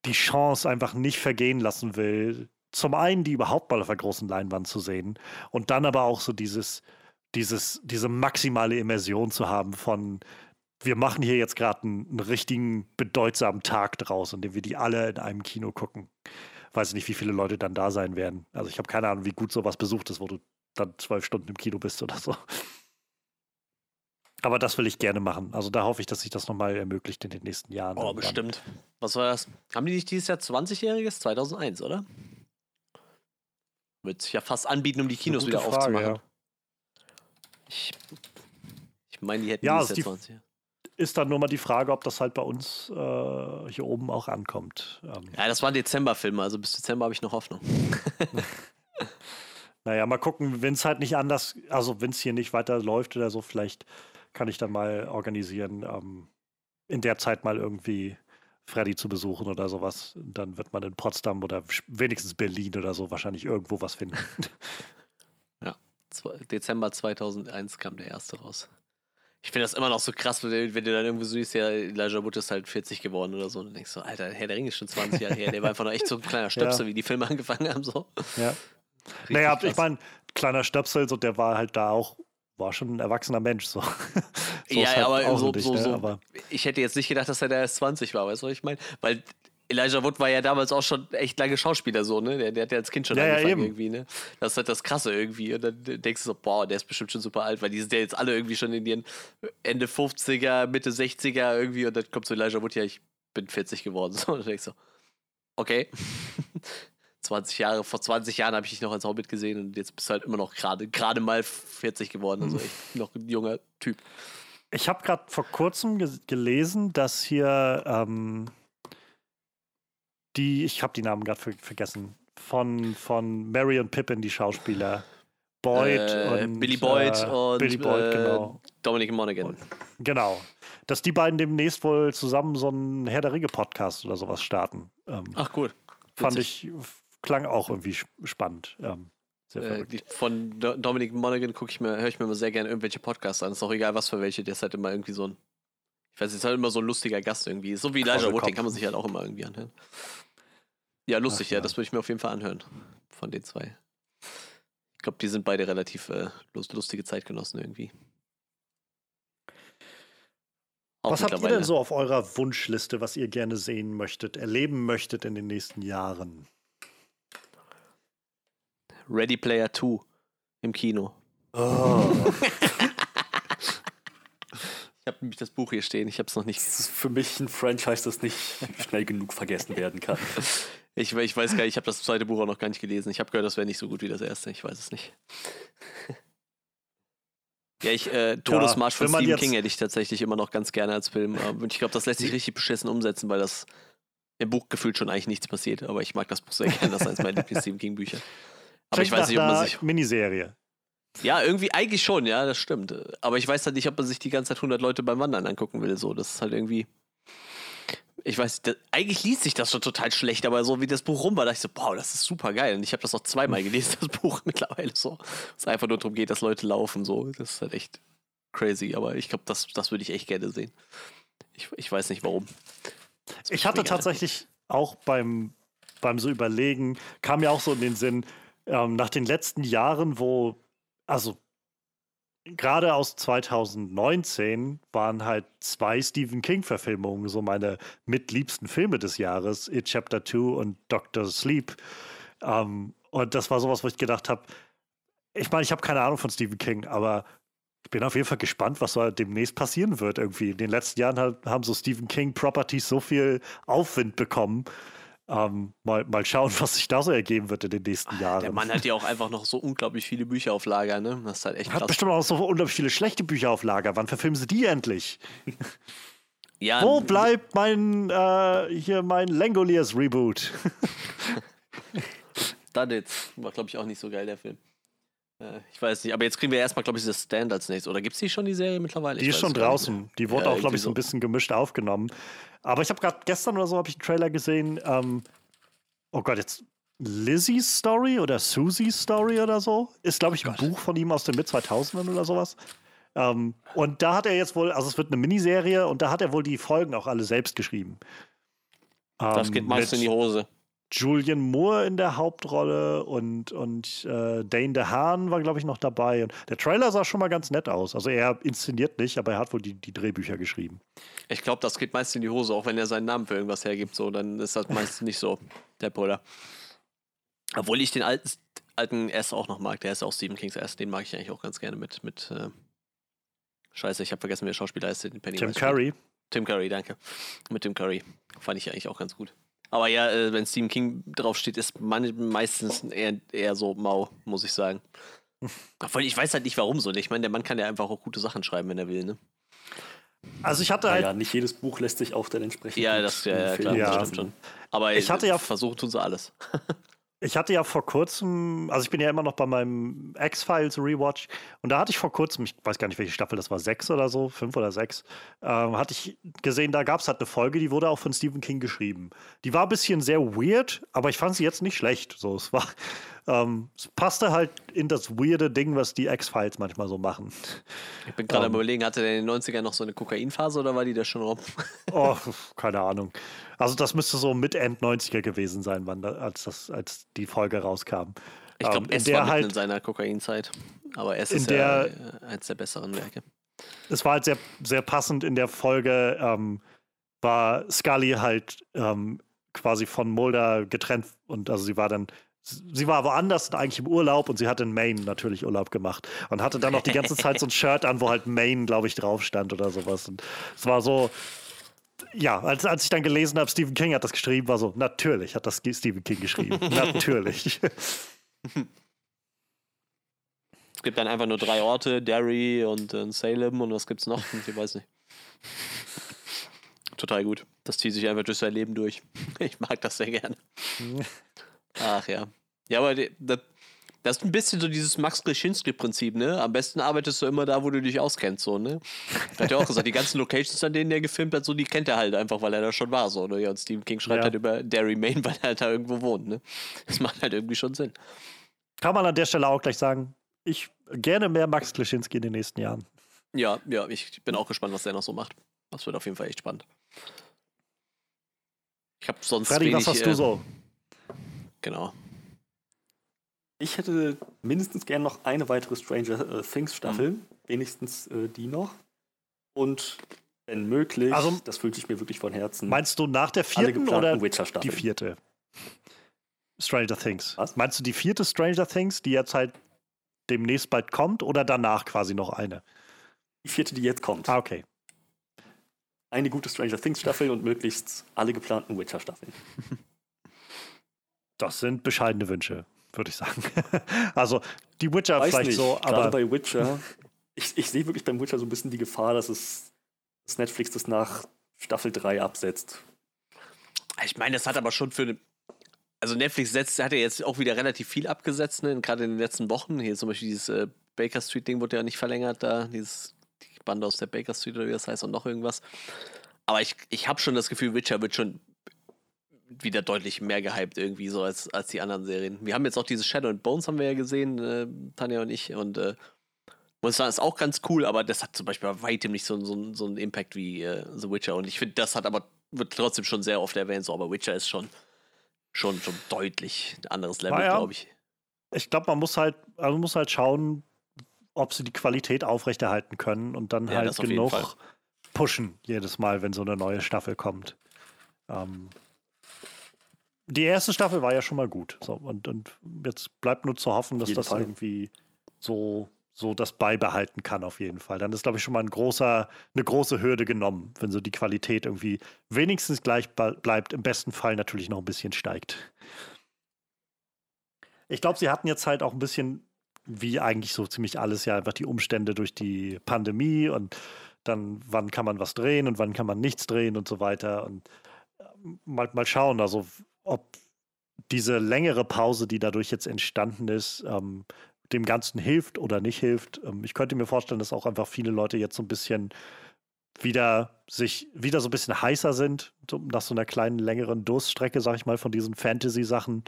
die Chance einfach nicht vergehen lassen will. Zum einen, die überhaupt mal auf der großen Leinwand zu sehen und dann aber auch so dieses, dieses, diese maximale Immersion zu haben von, wir machen hier jetzt gerade einen, einen, richtigen bedeutsamen Tag draus, in dem wir die alle in einem Kino gucken. Weiß nicht, wie viele Leute dann da sein werden. Also ich habe keine Ahnung, wie gut sowas besucht ist, wo du dann zwölf Stunden im Kino bist oder so. Aber das will ich gerne machen. Also da hoffe ich, dass sich das nochmal ermöglicht in den nächsten Jahren. Oh, bestimmt. Was war das? Haben die nicht dieses Jahr 20-jähriges? 2001, oder? Wird sich ja fast anbieten, um die Kinos wieder Frage, aufzumachen. Ja. Ich, ich meine, die hätten ja, dieses Jahr 20 ist dann nur mal die Frage, ob das halt bei uns äh, hier oben auch ankommt. Ähm. Ja, das waren Dezemberfilme, also bis Dezember habe ich noch Hoffnung. *laughs* *laughs* naja, mal gucken, wenn es halt nicht anders, also wenn es hier nicht weiter läuft oder so, vielleicht kann ich dann mal organisieren, ähm, in der Zeit mal irgendwie Freddy zu besuchen oder sowas. Dann wird man in Potsdam oder wenigstens Berlin oder so wahrscheinlich irgendwo was finden. *laughs* ja, Dezember 2001 kam der erste raus. Ich finde das immer noch so krass, wenn, du dann irgendwie so siehst, ja, Elijah Wood ist halt 40 geworden oder so. Und du denkst so, Alter, Herr der Ring ist schon 20 Jahre her. Der war einfach noch echt so ein kleiner *laughs* Stöpsel, ja. wie die Filme angefangen haben. So. Ja. Richtig naja, krass. ich meine, kleiner Stöpsel, so, der war halt da auch, war schon ein erwachsener Mensch. So. *laughs* so ja, halt aber so, nicht, so, ne? Aber ich hätte jetzt nicht gedacht, dass er da erst 20 war, weißt du, was ich meine? Weil Elijah Wood war ja damals auch schon echt lange Schauspieler, so, ne? Der, der hat ja als Kind schon ja, angefangen ja, irgendwie, ne? Das ist halt das Krasse irgendwie. Und dann denkst du so, boah, der ist bestimmt schon super alt, weil die sind ja jetzt alle irgendwie schon in ihren Ende 50er, Mitte 60er irgendwie und dann kommt so Elijah Wood, ja, ich bin 40 geworden. *laughs* So, und dann denkst du, okay. *laughs* 20 Jahre, vor 20 Jahren habe ich dich noch als Hobbit gesehen und jetzt bist du halt immer noch gerade gerade mal 40 geworden. Also echt noch ein junger Typ. Ich habe gerade vor kurzem gelesen, dass hier ähm, die, ich habe die Namen gerade vergessen, von, von Mary und Pippin, die Schauspieler. Boyd äh, und Billy Boyd äh, und Billy Boyd, äh, genau. Dominic Monaghan. Genau. Dass die beiden demnächst wohl zusammen so einen Herr der Ringe Podcast oder sowas starten. Ähm, Ach cool. Fand ich, klang auch irgendwie spannend. Ähm, äh, von Do Dominic Monaghan gucke ich mir, höre ich mir immer sehr gerne irgendwelche Podcasts an. Ist auch egal, was für welche. Der ist halt immer irgendwie so ein, ich weiß nicht, ist halt immer so ein lustiger Gast irgendwie. So wie Elijah Wood, den kann man sich halt auch immer irgendwie anhören. Ja, lustig, Ach, ja. ja. Das würde ich mir auf jeden Fall anhören. Von den zwei. Ich glaube, die sind beide relativ äh, lustige Zeitgenossen irgendwie. Auch was habt ihr denn so auf eurer Wunschliste, was ihr gerne sehen möchtet, erleben möchtet in den nächsten Jahren? Ready Player 2 im Kino. Oh. *laughs* Ich habe nämlich das Buch hier stehen, ich habe es noch nicht. Das ist für mich ein Franchise, das nicht schnell genug vergessen werden kann. *laughs* Ich, ich weiß gar nicht, ich habe das zweite Buch auch noch gar nicht gelesen. Ich habe gehört, das wäre nicht so gut wie das erste. Ich weiß es nicht. Ja, ich, äh, Todesmarsch ja, von Stephen King hätte ich tatsächlich immer noch ganz gerne als Film. Und ich glaube, das lässt sich richtig beschissen umsetzen, weil das im Buch gefühlt schon eigentlich nichts passiert. Aber ich mag das Buch sehr gerne. Das ist eines meiner *laughs* Lieblings-Stephen King-Bücher. Aber ich weiß nicht, ob man sich. Miniserie. Ja, irgendwie eigentlich schon, ja, das stimmt. Aber ich weiß halt nicht, ob man sich die ganze Zeit 100 Leute beim Wandern angucken will. So, das ist halt irgendwie. Ich weiß, das, eigentlich liest sich das schon total schlecht, aber so wie das Buch rum war, dachte ich so, boah, das ist super geil. Und ich habe das auch zweimal gelesen, das Buch *laughs* mittlerweile so. Es einfach nur darum geht, dass Leute laufen, so. Das ist halt echt crazy, aber ich glaube, das, das würde ich echt gerne sehen. Ich, ich weiß nicht warum. Ich hatte tatsächlich auch beim, beim so Überlegen, kam mir auch so in den Sinn, ähm, nach den letzten Jahren, wo, also gerade aus 2019 waren halt zwei Stephen King-Verfilmungen so meine mitliebsten Filme des Jahres, It Chapter 2 und Doctor Sleep. Ähm, und das war sowas, wo ich gedacht habe, ich meine, ich habe keine Ahnung von Stephen King, aber ich bin auf jeden Fall gespannt, was da demnächst passieren wird irgendwie. In den letzten Jahren haben so Stephen King Properties so viel Aufwind bekommen. Ähm, mal, mal schauen, *laughs* was sich da so ergeben wird in den nächsten Jahren. Der Mann hat ja auch einfach noch so unglaublich viele Bücher auf Lager, ne? Das ist halt echt krass. Hat bestimmt auch so unglaublich viele schlechte Bücher auf Lager. Wann verfilmen sie die endlich? *laughs* ja, Wo bleibt mein, äh, hier mein Langoliers Reboot? *laughs* Jetzt. War, glaube ich, auch nicht so geil, der Film. Äh, ich weiß nicht, aber jetzt kriegen wir erstmal, glaube ich, dieses Stand als nächstes. Oder gibt es die schon, die Serie mittlerweile? Die ich ist schon draußen. Die wurde ja, auch, glaube ich, so ein bisschen gemischt aufgenommen. Aber ich habe gerade gestern oder so habe ich einen Trailer gesehen. Ähm, oh Gott, jetzt Lizzie's Story oder Susie's Story oder so. Ist, glaube ich, ein Gott. Buch von ihm aus den Mid-2000ern oder sowas. Ähm, und da hat er jetzt wohl, also es wird eine Miniserie und da hat er wohl die Folgen auch alle selbst geschrieben. das geht ähm, meist in die Hose. Julian Moore in der Hauptrolle und, und äh, Dane DeHaan war, glaube ich, noch dabei. Und der Trailer sah schon mal ganz nett aus. Also er inszeniert nicht, aber er hat wohl die, die Drehbücher geschrieben. Ich glaube, das geht meist in die Hose, auch wenn er seinen Namen für irgendwas hergibt. So, dann ist das meist nicht so, der Brüller. Obwohl ich den alten, alten S auch noch mag. Der ist auch Stephen Kings S. Den mag ich eigentlich auch ganz gerne mit. mit äh Scheiße, ich habe vergessen, wer Schauspieler ist. Tim Curry. Spielt. Tim Curry, danke. Mit Tim Curry. Fand ich eigentlich auch ganz gut. Aber ja, äh, wenn Stephen King draufsteht, ist man meistens eher, eher so mau, muss ich sagen. Obwohl ich weiß halt nicht, warum so. Ich meine, der Mann kann ja einfach auch gute Sachen schreiben, wenn er will, ne? Also ich hatte halt. Ja, nicht jedes Buch lässt sich auch dann entsprechend. Ja, das ja, ja, klar, ja. Das stimmt schon. Aber ich hatte ja versucht tun sie alles. *laughs* Ich hatte ja vor kurzem, also ich bin ja immer noch bei meinem X-Files Rewatch und da hatte ich vor kurzem, ich weiß gar nicht, welche Staffel das war, sechs oder so, fünf oder sechs, ähm, hatte ich gesehen, da gab es halt eine Folge, die wurde auch von Stephen King geschrieben. Die war ein bisschen sehr weird, aber ich fand sie jetzt nicht schlecht. So, es war, *laughs* ähm, es passte halt in das weirde Ding, was die X-Files manchmal so machen. Ich bin gerade ähm, am überlegen, hatte der in den 90ern noch so eine Kokainphase oder war die da schon rum? oh, keine Ahnung. Also das müsste so mit End 90er gewesen sein, wann da, als, das, als die Folge rauskam. Ich glaube, ähm, es war halt, in seiner Kokainzeit. Aber es ist der, ja eins der besseren Werke. Es war halt sehr, sehr passend in der Folge, ähm, war Scully halt ähm, quasi von Mulder getrennt und also sie war dann sie war woanders eigentlich im Urlaub und sie hat in Maine natürlich Urlaub gemacht und hatte dann noch die ganze Zeit so ein *laughs* Shirt an, wo halt Maine, glaube ich, drauf stand oder sowas. Und es war so, ja, als, als ich dann gelesen habe, Stephen King hat das geschrieben, war so, natürlich hat das Stephen King geschrieben. *laughs* natürlich. Es gibt dann einfach nur drei Orte, Derry und äh, Salem und was gibt's noch? Ich weiß nicht. Total gut. Das zieht sich einfach durch sein Leben durch. Ich mag das sehr gerne. *laughs* Ach ja. Ja, aber das, das ist ein bisschen so dieses Max Greschinski-Prinzip, ne? Am besten arbeitest du immer da, wo du dich auskennst, so, ne? Hat ja auch gesagt, die ganzen Locations, an denen er gefilmt hat, so, die kennt er halt einfach, weil er da schon war, so, ne? Ja, und Stephen King schreibt ja. halt über Derry, Maine, *laughs* weil er halt da irgendwo wohnt, ne? Das macht halt irgendwie schon Sinn. Kann man an der Stelle auch gleich sagen, ich gerne mehr Max Kleschinski in den nächsten Jahren. Ja, ja, ich bin auch gespannt, was der noch so macht. Das wird auf jeden Fall echt spannend. Ich habe sonst Freddy, wenig, was hast äh, du so? Genau. Ich hätte mindestens gern noch eine weitere Stranger äh, Things Staffel, mhm. wenigstens äh, die noch. Und wenn möglich, also, das fühlt sich mir wirklich von Herzen. Meinst du nach der vierten oder die vierte? Stranger Things. Was? Meinst du die vierte Stranger Things, die jetzt halt demnächst bald kommt oder danach quasi noch eine? Die vierte, die jetzt kommt. Ah, okay. eine gute Stranger Things Staffel und möglichst alle geplanten Witcher Staffeln. *laughs* Das sind bescheidene Wünsche, würde ich sagen. *laughs* also die Witcher Weiß vielleicht nicht. so, Gerade aber bei Witcher, ich, ich sehe wirklich beim Witcher so ein bisschen die Gefahr, dass es dass Netflix das nach Staffel 3 absetzt. Ich meine, das hat aber schon für. Also Netflix setzt, hat ja jetzt auch wieder relativ viel abgesetzt, ne? gerade in den letzten Wochen. Hier zum Beispiel dieses äh, Baker Street-Ding wurde ja nicht verlängert, da, dieses die Bande aus der Baker Street oder wie das heißt und noch irgendwas. Aber ich, ich habe schon das Gefühl, Witcher wird schon wieder deutlich mehr gehypt irgendwie so als, als die anderen Serien. Wir haben jetzt auch dieses Shadow and Bones haben wir ja gesehen, äh, Tanja und ich und äh, muss sagen, ist auch ganz cool, aber das hat zum Beispiel bei weitem nicht so, so, so einen Impact wie äh, The Witcher und ich finde, das hat aber wird trotzdem schon sehr oft erwähnt, so, aber Witcher ist schon schon, schon deutlich ein anderes Level, Naja. glaube ich. ich glaube, man muss halt, also man muss halt schauen, ob sie die Qualität aufrechterhalten können und dann Ja, halt genug pushen jedes Mal, wenn so eine neue Staffel kommt. Ähm, die erste Staffel war ja schon mal gut. So, und, und jetzt bleibt nur zu hoffen, dass das Fall. irgendwie so, so das beibehalten kann, auf jeden Fall. Dann ist, glaube ich, schon mal ein großer, eine große Hürde genommen, wenn so die Qualität irgendwie wenigstens gleich bleibt, im besten Fall natürlich noch ein bisschen steigt. Ich glaube, sie hatten jetzt halt auch ein bisschen, wie eigentlich so ziemlich alles, ja, einfach die Umstände durch die Pandemie und dann, wann kann man was drehen und wann kann man nichts drehen und so weiter. Und äh, mal, mal schauen, also ob diese längere Pause, die dadurch jetzt entstanden ist, ähm, dem Ganzen hilft oder nicht hilft. Ähm, ich könnte mir vorstellen, dass auch einfach viele Leute jetzt so ein bisschen wieder sich wieder so ein bisschen heißer sind, so, nach so einer kleinen längeren Durststrecke, sag ich mal, von diesen Fantasy-Sachen.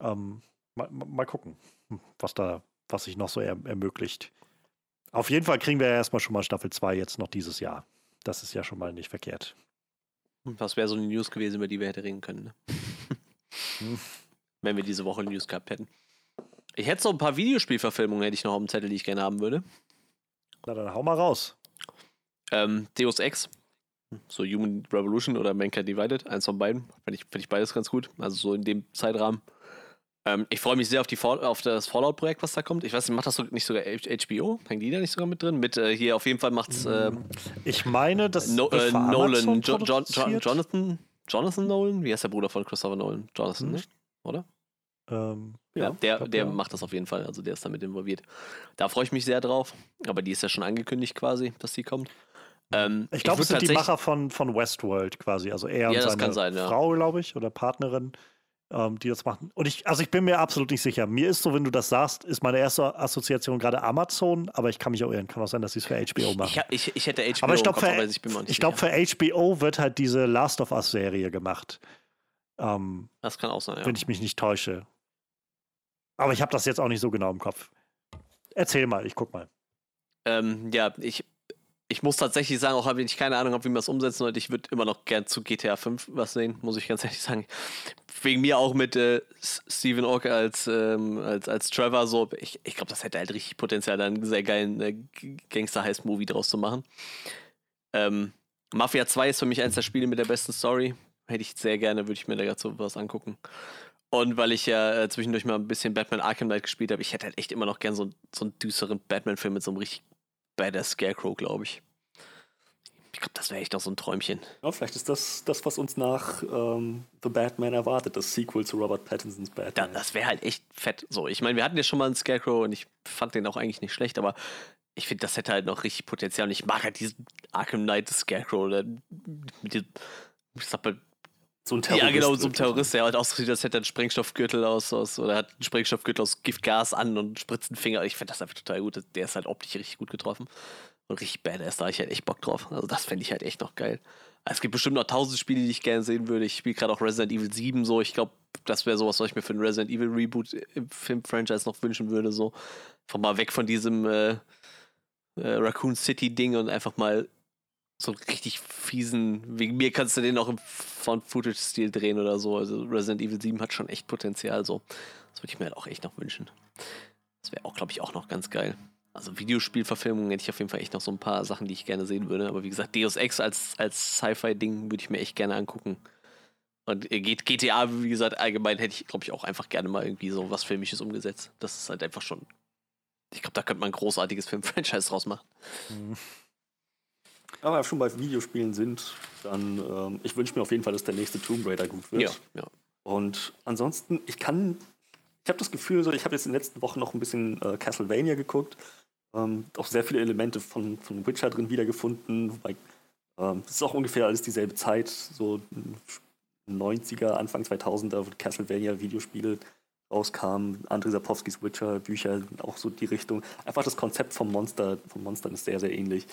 Ähm, mal, mal gucken, was da, was sich noch so er, ermöglicht. Auf jeden Fall kriegen wir ja erstmal schon mal Staffel 2 jetzt noch dieses Jahr. Das ist ja schon mal nicht verkehrt. Das wäre so eine News gewesen, über die wir hätten reden können. Ne? Hm. *laughs* Wenn wir diese Woche News gehabt hätten. Ich hätte so ein paar Videospielverfilmungen, hätte ich noch auf dem Zettel, die ich gerne haben würde. Na dann hau mal raus. Ähm, Deus Ex, so Human Revolution oder Mankind Divided, eins von beiden. Finde ich, find ich beides ganz gut. Also so in dem Zeitrahmen. Ähm, ich freue mich sehr auf, die Fall, auf das Fallout-Projekt, was da kommt. Ich weiß nicht, macht das nicht sogar HBO? Hängen die da nicht sogar mit drin? Mit äh, hier auf jeden Fall macht's ähm, Ich meine, das no, äh, Nolan, jo, jo, jo. Jonathan, Jonathan Nolan? Wie heißt der Bruder von Christopher Nolan? Jonathan, ne? Hm. oder? Ähm, Ja, der, glaub, der ja. macht das auf jeden Fall. Also der ist damit involviert. Da freue ich mich sehr drauf. Aber die ist ja schon angekündigt quasi, dass die kommt. Ähm, Ich glaube, es sind die Macher von, von Westworld quasi. Also er und Ja, das seine sein, ja. Frau, glaube ich, oder Partnerin, ähm, die das machen. Und ich, also ich bin mir absolut nicht sicher. Mir ist so, wenn du das sagst, ist meine erste Assoziation gerade Amazon, aber ich kann mich auch irren. Kann auch sein, dass sie es für HBO machen. ich, ich, ich hätte HBO aber ich glaube, für, ich ich glaub, für HBO wird halt diese Last of Us-Serie gemacht. Ähm, Das kann auch sein, ja. Wenn ich mich nicht täusche. Aber ich habe das jetzt auch nicht so genau im Kopf. Erzähl mal, ich guck mal. Ähm, ja, ich, ich muss tatsächlich sagen, auch wenn ich keine Ahnung habe, wie man das umsetzen sollte, ich würde immer noch gern zu GTA 5 was sehen, muss ich ganz *laughs* ehrlich sagen. Wegen mir auch mit äh, S- Stephen Ork als, ähm, als, als Trevor so. Ich, ich glaube, das hätte halt richtig Potenzial, da einen sehr geilen äh, Gangster-Heist-Movie draus zu machen. Ähm, Mafia 2 ist für mich eines der Spiele mit der besten Story. Hätte ich sehr gerne, würde ich mir da so was angucken. Und weil ich ja äh, zwischendurch mal ein bisschen Batman Arkham Knight gespielt habe, ich hätte halt echt immer noch gern so, so einen düsteren Batman-Film mit so einem richtig badass Scarecrow, glaube ich. Ich glaube, das wäre echt noch so ein Träumchen. Ja, vielleicht ist das das, was uns nach ähm, The Batman erwartet, das Sequel zu Robert Pattinsons Batman. das wäre halt echt fett. So, ich meine, wir hatten ja schon mal einen Scarecrow und ich fand den auch eigentlich nicht schlecht, aber ich finde, das hätte halt noch richtig Potenzial. Und ich mag halt diesen Arkham Knight Scarecrow. Der, mit diesem, ich sag mal, so ein ja, genau, so ein. Terrorist, der halt aussieht, als hätte er einen Sprengstoffgürtel aus, aus oder hat einen Sprengstoffgürtel aus Giftgas an und spritzt einen Finger. Ich finde das einfach total gut. Der ist halt optisch richtig gut getroffen. Und richtig badass, da habe ich halt echt Bock drauf. Also das fände ich halt echt noch geil. Es gibt bestimmt noch tausend Spiele, die ich gerne sehen würde. Ich spiele gerade auch Resident Evil 7 so. Ich glaube, das wäre sowas, was ich mir für ein Resident Evil Reboot im Film-Franchise noch wünschen würde. So. Einfach mal weg von diesem äh, äh, Raccoon City-Ding und einfach mal so richtig fiesen. Wegen mir kannst du den auch im Found-Footage-Stil drehen oder so. Also Resident Evil 7 hat schon echt Potenzial. So. Das würde ich mir halt auch echt noch wünschen. Das wäre auch, glaube ich, auch noch ganz geil. Also Videospielverfilmungen hätte ich auf jeden Fall echt noch so ein paar Sachen, die ich gerne sehen würde. Aber wie gesagt, Deus Ex als, als Sci-Fi-Ding würde ich mir echt gerne angucken. Und äh, GTA, wie gesagt, allgemein hätte ich, glaube ich, auch einfach gerne mal irgendwie so was Filmisches umgesetzt. Das ist halt einfach schon. Ich glaube, da könnte man ein großartiges Film-Franchise draus machen. Aber schon bei Videospielen sind, dann ähm, ich wünsche mir auf jeden Fall, dass der nächste Tomb Raider gut wird. Ja, ja. Und ansonsten, ich kann, ich habe das Gefühl, so, ich habe jetzt in den letzten Wochen noch ein bisschen äh, Castlevania geguckt, ähm, auch sehr viele Elemente von, von Witcher drin wiedergefunden, wobei ähm, es ist auch ungefähr alles dieselbe Zeit, so 90er, Anfang 2000er, wo Castlevania Videospiele rauskamen, Andrei Sapowskis Witcher Bücher, auch so die Richtung. Einfach das Konzept vom Monster, vom Monstern ist sehr, sehr ähnlich.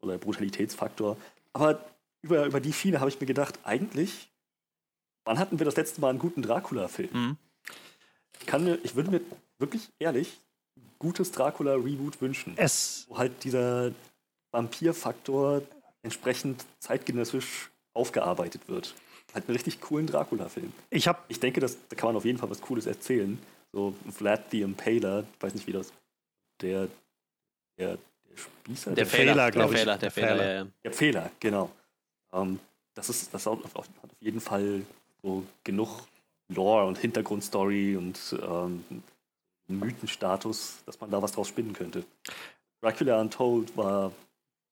Oder der Brutalitätsfaktor. Aber über, über die Schiene habe ich mir gedacht, eigentlich Wann hatten wir das letzte Mal einen guten Dracula-Film? Mhm. Ich, ich würde mir wirklich ehrlich gutes Dracula-Reboot wünschen. Es wo halt dieser Vampir-Faktor entsprechend zeitgenössisch aufgearbeitet wird. Halt einen richtig coolen Dracula-Film. Ich, hab ich denke, das, da kann man auf jeden Fall was Cooles erzählen. So Vlad the Impaler, ich weiß nicht, wie das. Der, der Spießer? Der, der Fehler, glaube ich. Fehler, der Fehler, der Fehler, ja. Der Fehler, genau. Um, das ist das hat auf jeden Fall so genug Lore und Hintergrundstory und ähm, Mythenstatus, dass man da was draus spinnen könnte. Dracula Untold war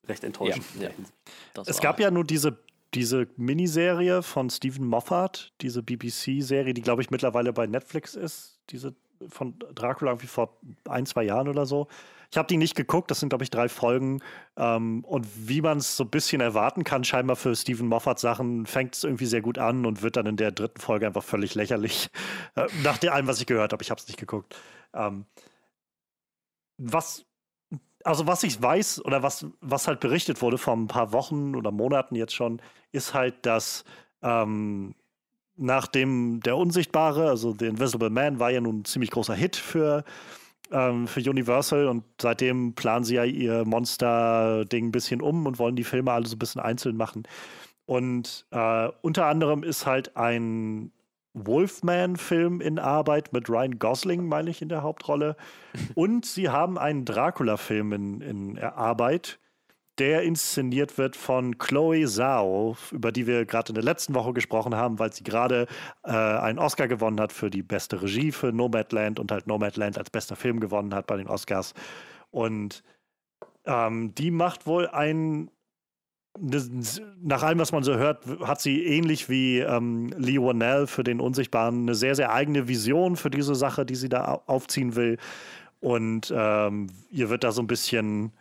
recht enttäuschend. Ja, ja. Es gab ja nur diese, diese Miniserie von Stephen Moffat, diese BBC-Serie, die glaube ich mittlerweile bei Netflix ist, diese von Dracula irgendwie vor ein, zwei Jahren oder so. Ich habe die nicht geguckt, das sind, glaube ich, drei Folgen. Ähm, und wie man es so ein bisschen erwarten kann, scheinbar für Stephen Moffat Sachen, fängt es irgendwie sehr gut an und wird dann in der dritten Folge einfach völlig lächerlich. *laughs* Äh, nach dem allem, was ich gehört habe, ich habe es nicht geguckt. Ähm, was, also was ich weiß oder was, was halt berichtet wurde vor ein paar Wochen oder Monaten jetzt schon, ist halt, dass ähm, nachdem der Unsichtbare, also The Invisible Man, war ja nun ein ziemlich großer Hit für ähm, für Universal und seitdem planen sie ja ihr Monster-Ding ein bisschen um und wollen die Filme alle so ein bisschen einzeln machen. Und äh, unter anderem ist halt ein Wolfman-Film in Arbeit mit Ryan Gosling, meine ich, in der Hauptrolle. *laughs* Und sie haben einen Dracula-Film in, in Arbeit der inszeniert wird von Chloe Zhao, über die wir gerade in der letzten Woche gesprochen haben, weil sie gerade äh, einen Oscar gewonnen hat für die beste Regie für Nomadland und halt Nomadland als bester Film gewonnen hat bei den Oscars. Und ähm, die macht wohl ein nach allem, was man so hört, hat sie ähnlich wie ähm, Lee Wannell für den Unsichtbaren eine sehr, sehr eigene Vision für diese Sache, die sie da aufziehen will. Und ähm, ihr wird da so ein bisschen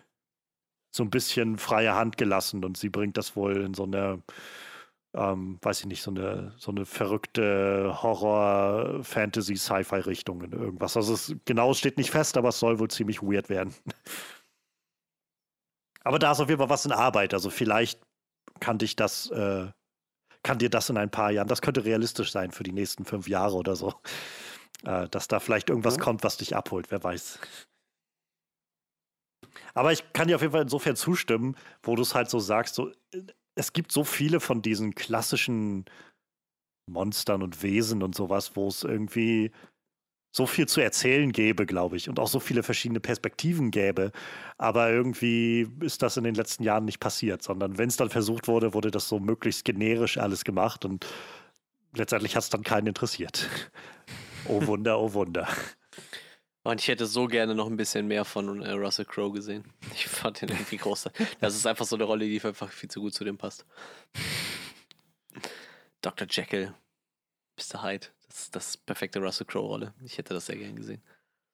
so ein bisschen freie Hand gelassen und sie bringt das wohl in so eine, ähm, weiß ich nicht, so eine, so eine verrückte Horror, Fantasy, Sci-Fi-Richtung in irgendwas. Also es genau steht nicht fest, aber es soll wohl ziemlich weird werden. *laughs* aber da ist auf jeden Fall was in Arbeit. Also vielleicht kann dich das, äh, kann dir das in ein paar Jahren, das könnte realistisch sein für die nächsten fünf Jahre oder so. Äh, dass da vielleicht irgendwas ja. kommt, was dich abholt, wer weiß. Aber ich kann dir auf jeden Fall insofern zustimmen, wo du es halt so sagst, so, es gibt so viele von diesen klassischen Monstern und Wesen und sowas, wo es irgendwie so viel zu erzählen gäbe, glaube ich, und auch so viele verschiedene Perspektiven gäbe. Aber irgendwie ist das in den letzten Jahren nicht passiert, sondern wenn es dann versucht wurde, wurde das so möglichst generisch alles gemacht und letztendlich hat es dann keinen interessiert. *laughs* oh Wunder, oh Wunder. Und ich hätte so gerne noch ein bisschen mehr von äh, Russell Crowe gesehen. *laughs* Ich fand ihn irgendwie groß. *laughs* Das ist einfach so eine Rolle, die einfach viel zu gut zu dem passt. Dr. Jekyll, Mr. Hyde, das ist das perfekte Russell Crowe-Rolle. Ich hätte das sehr gern gesehen.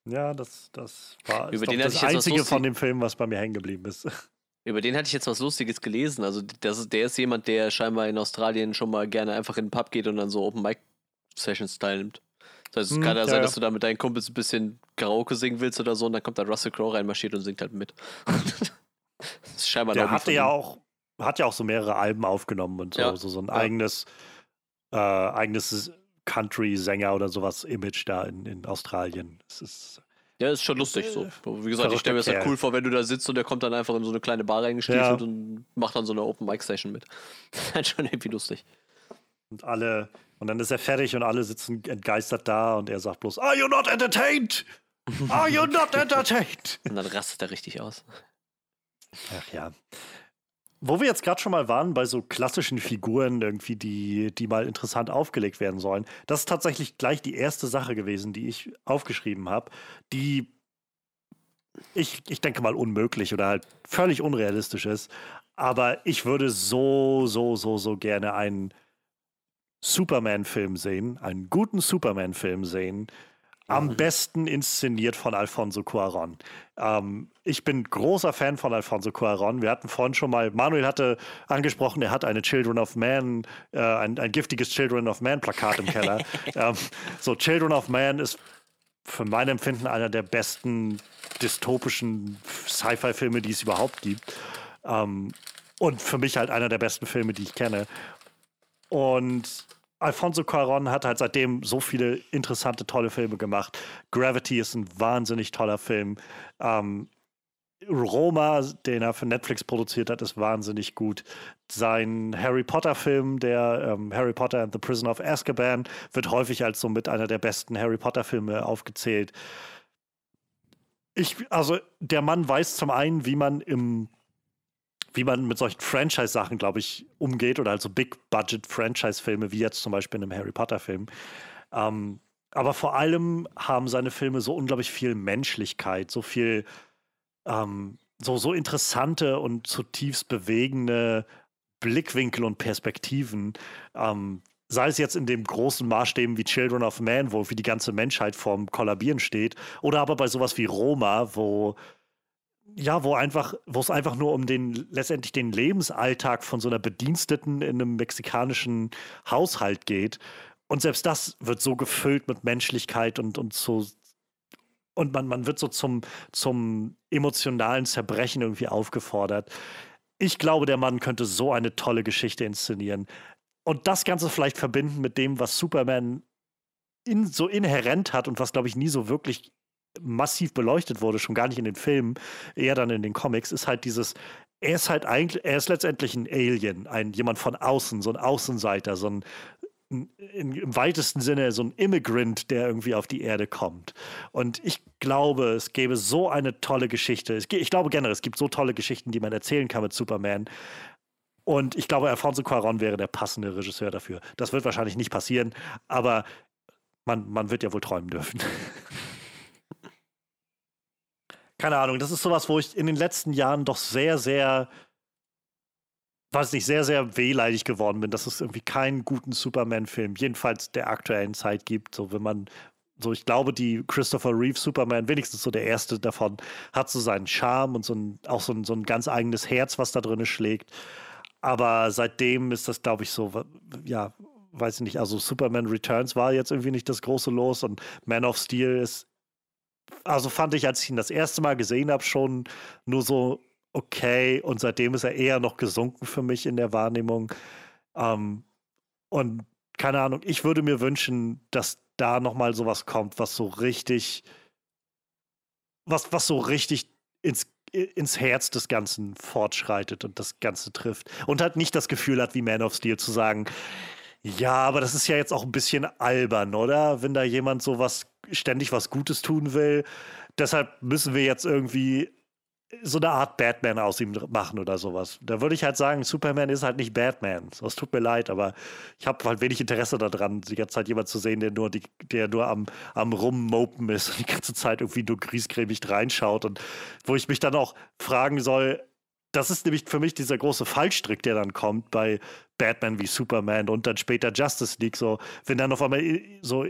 Ja, das, das war Über den das einzige von dem Film, was bei mir hängen geblieben ist. *laughs* Über den hatte ich jetzt was Lustiges gelesen. Also das ist, der ist jemand, der scheinbar in Australien schon mal gerne einfach in den Pub geht und dann so Open Mic Sessions teilnimmt. Das heißt, es hm, kann ja sein, dass du da mit deinen Kumpels ein bisschen Karaoke singen willst oder so und dann kommt da Russell Crowe reinmarschiert und singt halt mit. *laughs* das ist scheinbar Der hatte ja auch, hat ja auch so mehrere Alben aufgenommen und so, ja. so, so ein ja. eigenes, äh, eigenes Country-Sänger oder sowas Image da in, in Australien. Es ist ja, ist schon lustig so. Wie gesagt, ich stelle mir das halt cool vor, wenn du da sitzt und der kommt dann einfach in so eine kleine Bar reingestiefelt ja. und macht dann so eine Open Mic Session mit. *laughs* Das ist halt schon irgendwie lustig. Und alle, und dann ist er fertig und alle sitzen entgeistert da und er sagt bloß, Are you not entertained? Are you not *laughs* entertained? und dann rastet er richtig aus. Ach ja. Wo wir jetzt gerade schon mal waren bei so klassischen Figuren irgendwie, die, die mal interessant aufgelegt werden sollen, das ist tatsächlich gleich die erste Sache gewesen, die ich aufgeschrieben habe, die ich, ich denke mal unmöglich oder halt völlig unrealistisch ist. Aber ich würde so, so, so, so gerne einen Superman-Film sehen, einen guten Superman-Film sehen, am mhm. besten inszeniert von Alfonso Cuaron. Ähm, ich bin großer Fan von Alfonso Cuaron. Wir hatten vorhin schon mal, Manuel hatte angesprochen, er hat eine Children of Man, äh, ein, ein, giftiges Children of Man Plakat im Keller. *laughs* ähm, so, Children of Man ist für mein Empfinden einer der besten dystopischen Sci-Fi-Filme, die es überhaupt gibt. Ähm, und für mich halt einer der besten Filme, die ich kenne. Und Alfonso Cuaron hat halt seitdem so viele interessante, tolle Filme gemacht. Gravity ist ein wahnsinnig toller Film. Ähm, Roma, den er für Netflix produziert hat, ist wahnsinnig gut. Sein Harry Potter-Film, der ähm, Harry Potter and the Prison of Azkaban, wird häufig als so mit einer der besten Harry Potter-Filme aufgezählt. Ich, also der Mann weiß zum einen, wie man im wie man mit solchen Franchise-Sachen, glaube ich, umgeht oder also Big-Budget-Franchise-Filme, wie jetzt zum Beispiel in einem Harry Potter-Film. Ähm, aber vor allem haben seine Filme so unglaublich viel Menschlichkeit, so viel, ähm, so, so interessante und zutiefst bewegende Blickwinkel und Perspektiven. Ähm, sei es jetzt in dem großen Maßstäben wie Children of Man, wo wie die ganze Menschheit vorm Kollabieren steht, oder aber bei sowas wie Roma, wo ja, wo einfach, wo es einfach nur um den, letztendlich den Lebensalltag von so einer Bediensteten in einem mexikanischen Haushalt geht. Und selbst das wird so gefüllt mit Menschlichkeit und, und so, und man, man wird so zum, zum emotionalen Zerbrechen irgendwie aufgefordert. Ich glaube, der Mann könnte so eine tolle Geschichte inszenieren. Und das Ganze vielleicht verbinden mit dem, was Superman in, so inhärent hat und was, glaube ich, nie so wirklich massiv beleuchtet wurde, schon gar nicht in den Filmen, eher dann in den Comics, ist halt dieses, er ist halt eigentlich, er ist letztendlich ein Alien, ein jemand von außen, so ein Außenseiter, so ein in, im weitesten Sinne so ein Immigrant, der irgendwie auf die Erde kommt. Und ich glaube, es gäbe so eine tolle Geschichte. Ich glaube generell, es gibt so tolle Geschichten, die man erzählen kann mit Superman. Und ich glaube, Alfonso Cuaron wäre der passende Regisseur dafür. Das wird wahrscheinlich nicht passieren, aber man, man wird ja wohl träumen dürfen. *laughs* keine Ahnung, das ist sowas, wo ich in den letzten Jahren doch sehr, sehr, weiß nicht, sehr, sehr wehleidig geworden bin, dass es irgendwie keinen guten Superman-Film, jedenfalls der aktuellen Zeit gibt. So, wenn man, so, ich glaube, die Christopher Reeve Superman, wenigstens so der erste davon, hat so seinen Charme und so ein, auch so ein, so ein ganz eigenes Herz, was da drin schlägt. Aber seitdem ist das, glaube ich, so, ja, weiß ich nicht, also Superman Returns war jetzt irgendwie nicht das große Los und Man of Steel ist also fand ich, als ich ihn das erste Mal gesehen habe, schon nur so okay. Und seitdem ist er eher noch gesunken für mich in der Wahrnehmung. Ähm, und keine Ahnung, ich würde mir wünschen, dass da nochmal sowas kommt, was so richtig, was, was so richtig ins, ins Herz des Ganzen fortschreitet und das Ganze trifft. Und halt nicht das Gefühl hat, wie Man of Steel zu sagen, ja, aber das ist ja jetzt auch ein bisschen albern, oder? Wenn da jemand so was ständig was Gutes tun will. Deshalb müssen wir jetzt irgendwie so eine Art Batman aus ihm machen oder sowas. Da würde ich halt sagen, Superman ist halt nicht Batman. Es tut mir leid, aber ich habe halt wenig Interesse daran, die ganze Zeit jemand zu sehen, der nur, die, der nur am, am Rummopen ist und die ganze Zeit irgendwie nur griesgrämig reinschaut und wo ich mich dann auch fragen soll, das ist nämlich für mich dieser große Fallstrick, der dann kommt bei Batman wie Superman und dann später Justice League, so, wenn dann auf einmal so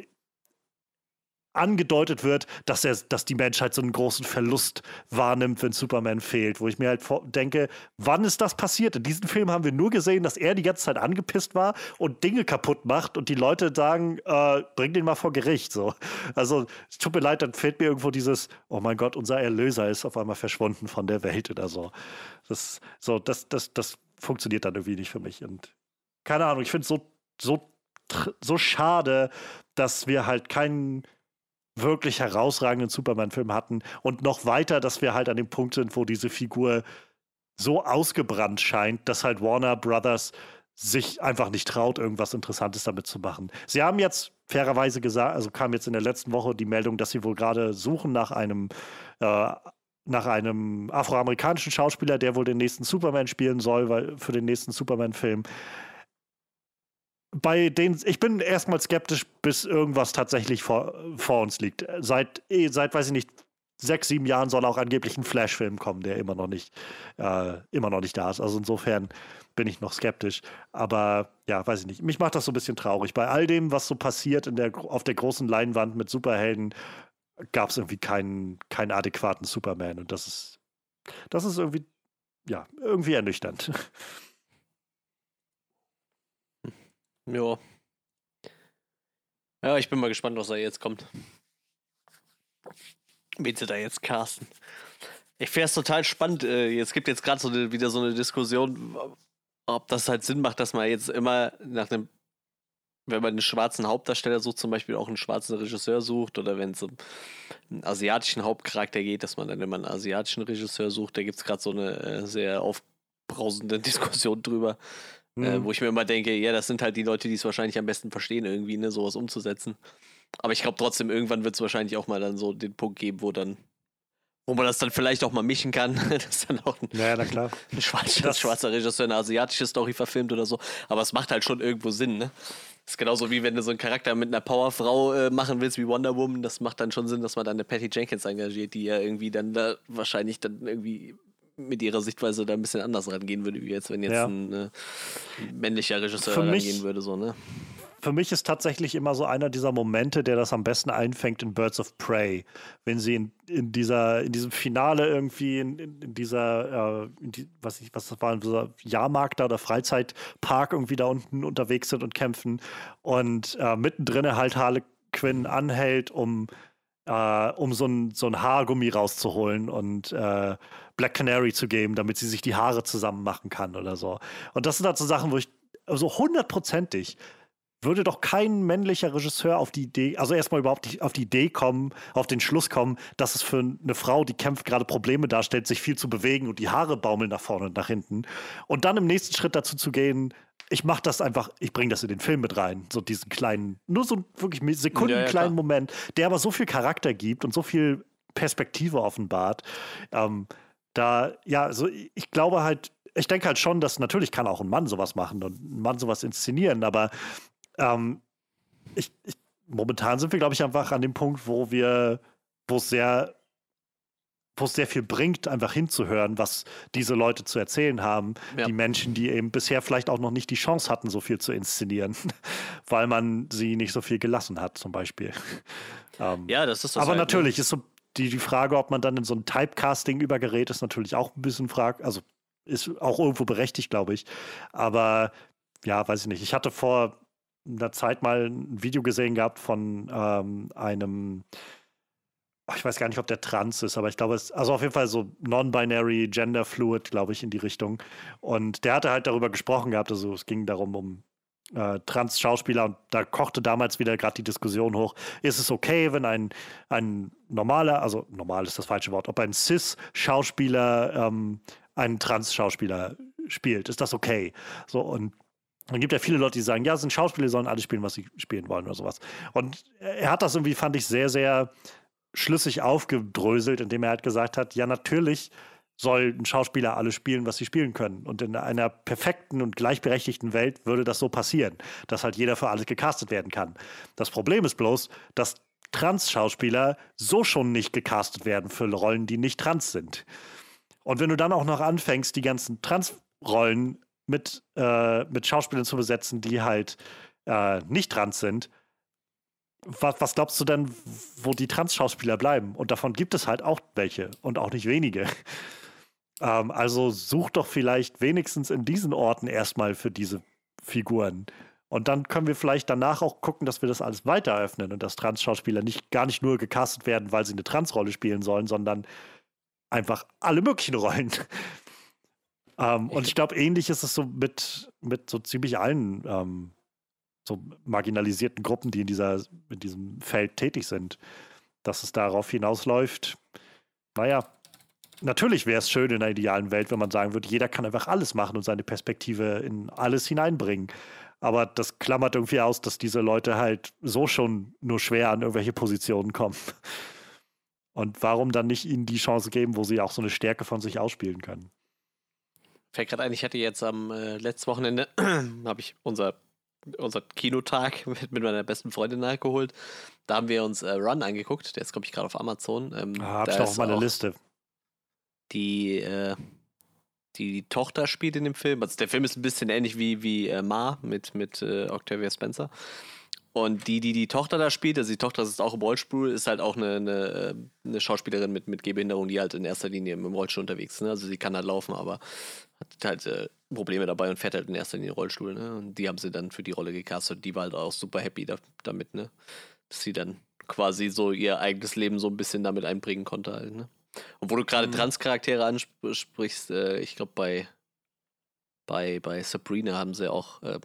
angedeutet wird, dass, er, dass die Menschheit so einen großen Verlust wahrnimmt, wenn Superman fehlt. Wo ich mir halt denke, wann ist das passiert? In diesem Film haben wir nur gesehen, dass er die ganze Zeit angepisst war und Dinge kaputt macht und die Leute sagen, äh, bring den mal vor Gericht. So. Also, es tut mir leid, dann fehlt mir irgendwo dieses, oh mein Gott, unser Erlöser ist auf einmal verschwunden von der Welt oder so. Das, so, das, das, das funktioniert dann irgendwie nicht für mich. Und keine Ahnung, ich finde es so, so, so schade, dass wir halt keinen wirklich herausragenden Superman-Film hatten und noch weiter, dass wir halt an dem Punkt sind, wo diese Figur so ausgebrannt scheint, dass halt Warner Brothers sich einfach nicht traut, irgendwas Interessantes damit zu machen. Sie haben jetzt fairerweise gesagt, also kam jetzt in der letzten Woche die Meldung, dass sie wohl gerade suchen nach einem äh, nach einem afroamerikanischen Schauspieler, der wohl den nächsten Superman spielen soll, weil für den nächsten Superman-Film bei denen, ich bin erstmal skeptisch, bis irgendwas tatsächlich vor, vor uns liegt. Seit, eh, seit, weiß ich nicht, sechs, sieben Jahren soll auch angeblich ein Flash-Film kommen, der immer noch nicht, äh, immer noch nicht da ist. Also insofern bin ich noch skeptisch. Aber ja, weiß ich nicht. Mich macht das so ein bisschen traurig. Bei all dem, was so passiert in der, auf der großen Leinwand mit Superhelden, gab es irgendwie keinen, keinen adäquaten Superman. Und das ist, das ist irgendwie, ja, irgendwie ernüchternd. *laughs* Ja. Ja, ich bin mal gespannt, was da jetzt kommt. Wen sie da jetzt casten. Ich finde es total spannend. Äh, es gibt jetzt gerade so wieder so eine Diskussion, ob das halt Sinn macht, dass man jetzt immer nach einem, wenn man einen schwarzen Hauptdarsteller sucht, zum Beispiel auch einen schwarzen Regisseur sucht, oder wenn es um einen asiatischen Hauptcharakter geht, dass man dann immer einen asiatischen Regisseur sucht. Da gibt es gerade so eine äh, sehr aufbrausende *laughs* Diskussion drüber. Mhm. Äh, wo ich mir immer denke, ja, das sind halt die Leute, die es wahrscheinlich am besten verstehen, irgendwie, ne, sowas umzusetzen. Aber ich glaube trotzdem, irgendwann wird es wahrscheinlich auch mal dann so den Punkt geben, wo dann, wo man das dann vielleicht auch mal mischen kann, *laughs* dass dann auch ein, ja, na klar. *laughs* ein schwarzer, schwarzer Regisseur eine asiatische Story verfilmt oder so. Aber es macht halt schon irgendwo Sinn, ne? Das ist genauso wie wenn du so einen Charakter mit einer Powerfrau äh, machen willst wie Wonder Woman. Das macht dann schon Sinn, dass man dann eine Patty Jenkins engagiert, die ja irgendwie dann da wahrscheinlich dann irgendwie mit ihrer Sichtweise da ein bisschen anders rangehen würde, wie jetzt, wenn jetzt ja. ein äh, männlicher Regisseur für rangehen mich, würde, so, ne? Für mich ist tatsächlich immer so einer dieser Momente, der das am besten einfängt in Birds of Prey. Wenn sie in, in dieser, in diesem Finale irgendwie, in, in dieser, äh, in die, was, ich, was das war, in dieser Jahrmarkt da oder Freizeitpark irgendwie da unten unterwegs sind und kämpfen und äh, mittendrin halt Harley Quinn anhält, um äh, um so ein, so ein Haargummi rauszuholen und äh, Black Canary zu geben, damit sie sich die Haare zusammen machen kann oder so. Und das sind halt so Sachen, wo ich so also hundertprozentig würde doch kein männlicher Regisseur auf die Idee, also erstmal überhaupt auf die Idee kommen, auf den Schluss kommen, dass es für eine Frau, die kämpft, gerade Probleme darstellt, sich viel zu bewegen und die Haare baumeln nach vorne und nach hinten. Und dann im nächsten Schritt dazu zu gehen, ich mache das einfach, ich bringe das in den Film mit rein, so diesen kleinen, nur so wirklich sekundenkleinen ja, ja, Moment, der aber so viel Charakter gibt und so viel Perspektive offenbart. Ähm, da, ja, also ich glaube halt, ich denke halt schon, dass natürlich kann auch ein Mann sowas machen und ein Mann sowas inszenieren, aber ähm, ich, ich, momentan sind wir, glaube ich, einfach an dem Punkt, wo wir, wo es sehr, wo es sehr viel bringt, einfach hinzuhören, was diese Leute zu erzählen haben. Ja. Die Menschen, die eben bisher vielleicht auch noch nicht die Chance hatten, so viel zu inszenieren, *laughs* weil man sie nicht so viel gelassen hat, zum Beispiel. Ähm, ja, das ist das. Aber halt, ne? natürlich ne? ist so die, die Frage, ob man dann in so ein Typecasting übergerät, ist natürlich auch ein bisschen frag, also ist auch irgendwo berechtigt, glaube ich. Aber ja, weiß ich nicht. Ich hatte vor einer Zeit mal ein Video gesehen gehabt von ähm, einem, ich weiß gar nicht, ob der trans ist, aber ich glaube, es also auf jeden Fall so non-binary, gender fluid, glaube ich, in die Richtung. Und der hatte halt darüber gesprochen gehabt, also es ging darum, um äh, Trans-Schauspieler und da kochte damals wieder gerade die Diskussion hoch, ist es okay, wenn ein, ein normaler, also normal ist das falsche Wort, ob ein Cis-Schauspieler ähm, einen Trans-Schauspieler spielt, ist das okay? So und dann gibt ja viele Leute, die sagen, ja, sind Schauspieler, sollen alle spielen, was sie spielen wollen oder sowas. Und er hat das irgendwie, fand ich, sehr, sehr schlüssig aufgedröselt, indem er halt gesagt hat, ja, natürlich soll ein Schauspieler alles spielen, was sie spielen können. Und in einer perfekten und gleichberechtigten Welt würde das so passieren, dass halt jeder für alles gecastet werden kann. Das Problem ist bloß, dass Trans-Schauspieler so schon nicht gecastet werden für Rollen, die nicht trans sind. Und wenn du dann auch noch anfängst, die ganzen Trans-Rollen mit, äh, mit Schauspielern zu besetzen, die halt äh, nicht trans sind, was, was, glaubst du denn, wo die Trans-Schauspieler bleiben? Und davon gibt es halt auch welche und auch nicht wenige. Ähm, also such doch vielleicht wenigstens in diesen Orten erstmal für diese Figuren. Und dann können wir vielleicht danach auch gucken, dass wir das alles weiter öffnen und dass Trans-Schauspieler nicht, gar nicht nur gecastet werden, weil sie eine Trans-Rolle spielen sollen, sondern einfach alle möglichen Rollen. *laughs* ähm, und ich glaube, ähnlich ist es so mit, mit so ziemlich allen ähm, so marginalisierten Gruppen, die in, dieser, in diesem Feld tätig sind, dass es darauf hinausläuft. Naja, natürlich wäre es schön in einer idealen Welt, wenn man sagen würde, jeder kann einfach alles machen und seine Perspektive in alles hineinbringen. Aber das klammert irgendwie aus, dass diese Leute halt so schon nur schwer an irgendwelche Positionen kommen. Und warum dann nicht ihnen die Chance geben, wo sie auch so eine Stärke von sich ausspielen können? Fällt gerade ein, ich hatte jetzt am äh, letzten Wochenende, *clears throat* habe ich unser unser Kinotag *laughs* mit, mit meiner besten Freundin nachgeholt. Da haben wir uns äh, Run angeguckt. Der ist, glaube ich, gerade auf Amazon. Ähm, ah, hab ich doch auf meiner Liste. Die, äh, die, die Tochter spielt in dem Film. Also der Film ist ein bisschen ähnlich wie, wie äh, Ma mit, mit äh, Octavia Spencer. Und die, die die Tochter da spielt, also die Tochter ist auch im Rollstuhl, ist halt auch eine, eine, eine Schauspielerin mit, mit Gehbehinderung, die halt in erster Linie im Rollstuhl unterwegs ist. Ne? Also sie kann halt laufen, aber hat halt äh, Probleme dabei und fährt halt in erster Linie Rollstuhl. Ne? Und die haben sie dann für die Rolle gecastet. Die war halt auch super happy da, damit, ne? Dass sie dann quasi so ihr eigenes Leben so ein bisschen damit einbringen konnte halt, ne? Und wo du gerade mhm. Trans-Charaktere ansprichst, äh, ich glaube bei, bei, bei Sabrina haben sie auch ähm,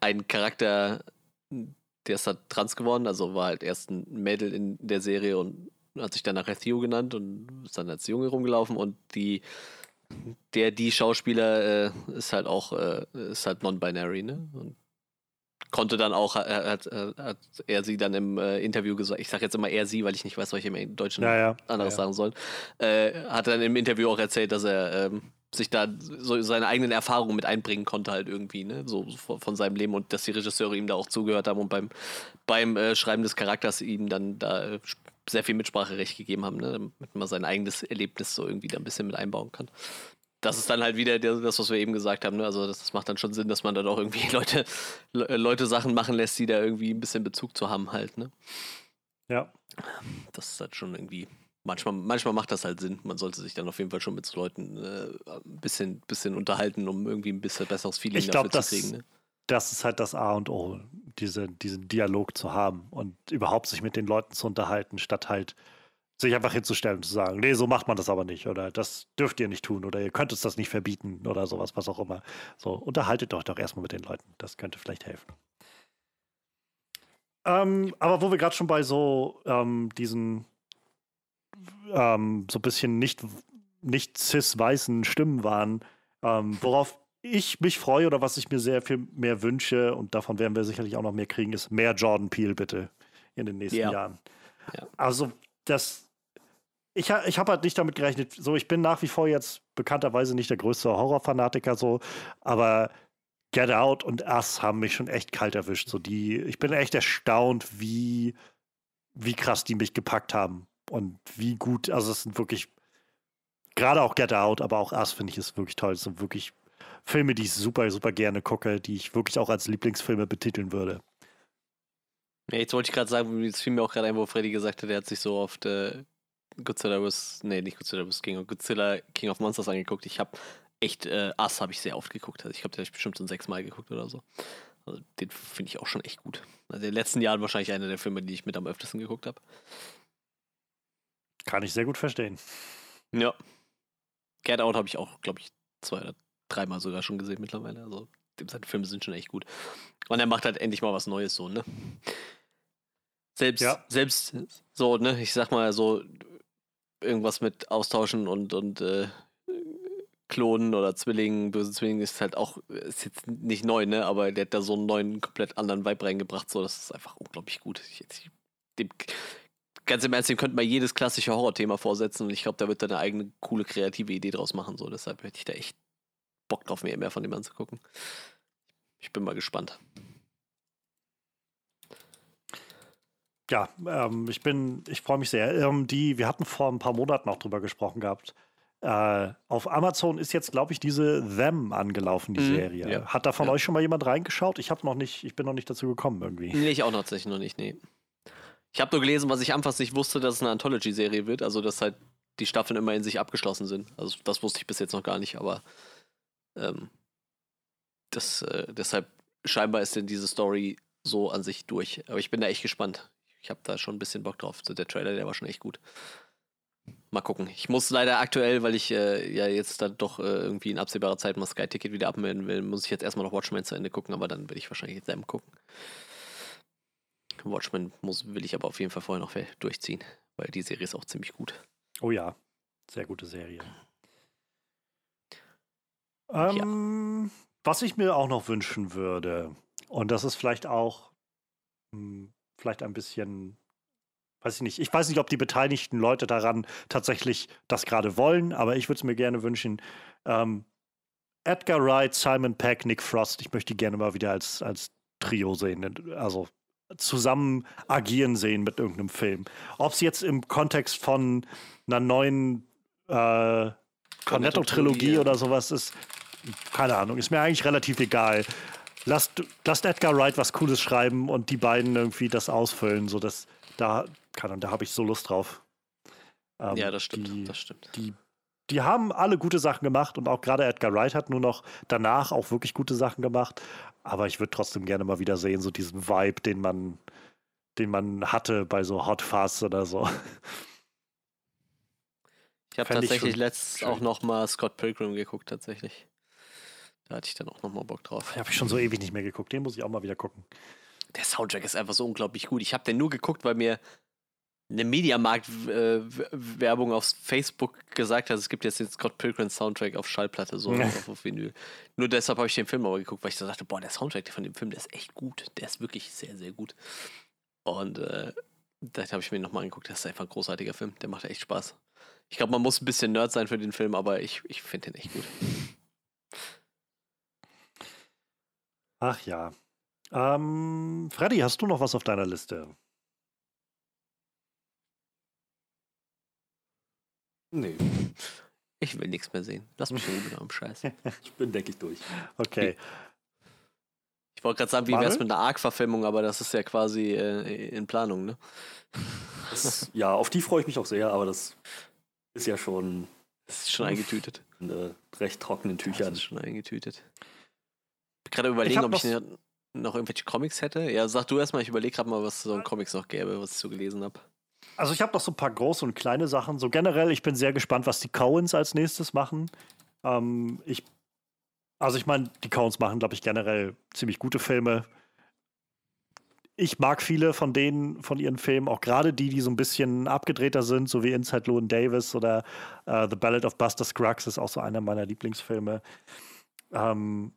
ein Charakter, der ist halt trans geworden, also war halt erst ein Mädel in der Serie und hat sich dann nachher Theo genannt und ist dann als Junge rumgelaufen und die der die Schauspieler äh, ist halt auch äh, ist halt non-binary, ne? Und konnte dann auch hat, hat, hat er sie dann im äh, Interview gesagt, ich sage jetzt immer er sie, weil ich nicht weiß, was ich im Deutschen ja, ja. anderes ja, sagen soll, äh, hat dann im Interview auch erzählt, dass er ähm, sich da so seine eigenen Erfahrungen mit einbringen konnte, halt irgendwie, ne? So von, von, seinem Leben und dass die Regisseure ihm da auch zugehört haben und beim, beim äh, Schreiben des Charakters ihm dann da äh, sehr viel Mitspracherecht gegeben haben, ne? damit man sein eigenes Erlebnis so irgendwie da ein bisschen mit einbauen kann. Das ist dann halt wieder das, was wir eben gesagt haben. Ne? Also das, das, macht dann schon Sinn, dass man dann auch irgendwie *laughs* Leute, Leute Sachen machen lässt, die da irgendwie ein bisschen Bezug zu haben halt. Ne? Ja. Das ist halt schon irgendwie manchmal, manchmal macht das halt Sinn. Man sollte sich dann auf jeden Fall schon mit so Leuten äh, ein bisschen, bisschen unterhalten, um irgendwie ein bisschen besseres Feeling ich glaub, dafür zu kriegen. Ne? Das ist halt das A und O, diese, diesen Dialog zu haben und überhaupt sich mit den Leuten zu unterhalten, statt halt sich einfach hinzustellen und zu sagen, nee, so macht man das aber nicht oder das dürft ihr nicht tun oder ihr könnt es das nicht verbieten oder sowas, was auch immer. So, unterhaltet euch doch erstmal mit den Leuten. Das könnte vielleicht helfen. Ähm, aber wo wir gerade schon bei so ähm, diesen ähm, so ein bisschen nicht, nicht cis-weißen Stimmen waren, ähm, worauf ich mich freue oder was ich mir sehr viel mehr wünsche, und davon werden wir sicherlich auch noch mehr kriegen, ist mehr Jordan Peele bitte in den nächsten ja. Jahren. Ja. Also das, ich, ich habe halt nicht damit gerechnet, so ich bin nach wie vor jetzt bekannterweise nicht der größte Horrorfanatiker so, aber Get Out und Us haben mich schon echt kalt erwischt. So die, ich bin echt erstaunt, wie, wie krass die mich gepackt haben und wie gut, also es sind wirklich, gerade auch Get Out, aber auch Us finde ich ist wirklich toll. Es sind wirklich Filme, die ich super, super gerne gucke, die ich wirklich auch als Lieblingsfilme betiteln würde. Ja, jetzt wollte ich gerade sagen, es fiel mir auch gerade ein, wo Freddy gesagt hat, er hat sich so oft äh, Godzilla vs. Nee, nicht Godzilla vs. King, Godzilla King of Monsters angeguckt. Ich habe echt, äh, Us habe ich sehr oft geguckt. Also ich glaube, den habe ich bestimmt schon sechsmal geguckt oder so. Also den finde ich auch schon echt gut. Also in den letzten Jahren wahrscheinlich einer der Filme, die ich mit am öftesten geguckt habe. Kann ich sehr gut verstehen. Ja. Get Out habe ich auch, glaube ich, zwei oder dreimal sogar schon gesehen mittlerweile. Also seine Filme sind schon echt gut. Und er macht halt endlich mal was Neues so, ne? Selbst, ja. selbst so, ne, ich sag mal so, irgendwas mit austauschen und, und äh, Klonen oder Zwillingen, böse Zwillingen ist halt auch, ist jetzt nicht neu, ne? Aber der hat da so einen neuen, komplett anderen Vibe reingebracht, so, das ist einfach unglaublich gut. Ich, ich, dem ganz im Ernst, dem könnte man jedes klassische Horrorthema vorsetzen und ich glaube, da wird er eine eigene coole kreative Idee draus machen. So, deshalb hätte ich da echt Bock drauf, mir mehr von dem anzugucken. Ich bin mal gespannt. Ja, ähm, ich bin, ich freue mich sehr. Ähm, die, wir hatten vor ein paar Monaten auch drüber gesprochen gehabt. Äh, auf Amazon ist jetzt, glaube ich, diese Them angelaufen, die mhm, Serie. Ja. Hat da von ja. euch schon mal jemand reingeschaut? Ich habe noch nicht, ich bin noch nicht dazu gekommen irgendwie. Nee, ich auch tatsächlich noch nicht, nee. Ich habe nur gelesen, was ich anfangs nicht wusste, dass es eine Anthology-Serie wird, also dass halt die Staffeln immer in sich abgeschlossen sind. Also das wusste ich bis jetzt noch gar nicht, aber ähm, das, äh, deshalb scheinbar ist denn diese Story so an sich durch. Aber ich bin da echt gespannt. Ich habe da schon ein bisschen Bock drauf. Der Trailer, der war schon echt gut. Mal gucken. Ich muss leider aktuell, weil ich äh, ja jetzt da doch äh, irgendwie in absehbarer Zeit mal Sky Ticket wieder abmelden will, muss ich jetzt erstmal noch Watchmen zu Ende gucken, aber dann werde ich wahrscheinlich jetzt selber gucken. Watchmen muss, will ich aber auf jeden Fall vorher noch durchziehen, weil die Serie ist auch ziemlich gut. Oh ja, sehr gute Serie. Ähm, ja. Was ich mir auch noch wünschen würde, und das ist vielleicht auch mh, hm, vielleicht ein bisschen, weiß ich nicht, ich weiß nicht, ob die beteiligten Leute daran tatsächlich das gerade wollen, aber ich würde es mir gerne wünschen. Ähm, Edgar Wright, Simon Peck, Nick Frost, ich möchte die gerne mal wieder als, als Trio sehen. Also zusammen agieren sehen mit irgendeinem Film. Ob es jetzt im Kontext von einer neuen äh, Cornetto-Trilogie oder sowas ist, keine Ahnung, ist mir eigentlich relativ egal. Lasst, lasst Edgar Wright was Cooles schreiben und die beiden irgendwie das ausfüllen, so dass da, kann, da habe ich so Lust drauf. Ähm, ja, das stimmt, die, das stimmt. Die, die haben alle gute Sachen gemacht und auch gerade Edgar Wright hat nur noch danach auch wirklich gute Sachen gemacht. Aber ich würde trotzdem gerne mal wieder sehen, so diesen Vibe, den man, den man hatte bei so Hot Fast oder so. Ich habe tatsächlich letztens auch noch mal Scott Pilgrim geguckt, tatsächlich. Da hatte ich dann auch noch mal Bock drauf. Den habe ich schon so ewig nicht mehr geguckt. Den muss ich auch mal wieder gucken. Der Soundtrack ist einfach so unglaublich gut. Ich habe den nur geguckt, weil mir eine Mediamarkt-Werbung äh, auf Facebook gesagt hat, es gibt jetzt den Scott Pilgrim Soundtrack auf Schallplatte, so *laughs* auf, auf Vinyl. Nur deshalb habe ich den Film aber geguckt, weil ich so dachte, boah, der Soundtrack von dem Film, der ist echt gut. Der ist wirklich sehr, sehr gut. Und äh, da habe ich mir nochmal angeguckt, das ist einfach ein großartiger Film. Der macht echt Spaß. Ich glaube, man muss ein bisschen Nerd sein für den Film, aber ich, ich finde den echt gut. Ach ja. Ähm, Freddy, hast du noch was auf deiner Liste? Nee. Ich will nichts mehr sehen. Lass mich in Ruhe mit Scheiß. *laughs* ich bin, denke ich, durch. Okay. Ich wollte gerade sagen, wie wäre es mit einer Arc-Verfilmung, aber das ist ja quasi äh, in Planung, ne? *laughs* Das, ja, auf die freue ich mich auch sehr, aber das ist ja schon. Das ist schon eingetütet. In äh, recht trockenen Tüchern. Das ist schon eingetütet. Gerade überlegen, ich ob ich noch, noch irgendwelche Comics hätte. Ja, sag du erstmal, ich überlege gerade mal, was so in Comics noch gäbe, was ich so gelesen habe. Also ich habe noch so ein paar große und kleine Sachen. So generell, ich bin sehr gespannt, was die Coens als nächstes machen. Ähm, ich, also ich meine, die Coens machen, glaube ich, generell ziemlich gute Filme. Ich mag viele von denen, von ihren Filmen, auch gerade die, die so ein bisschen abgedrehter sind, so wie Inside Llewyn Davis oder uh, The Ballad of Buster Scruggs ist auch so einer meiner Lieblingsfilme. Ähm,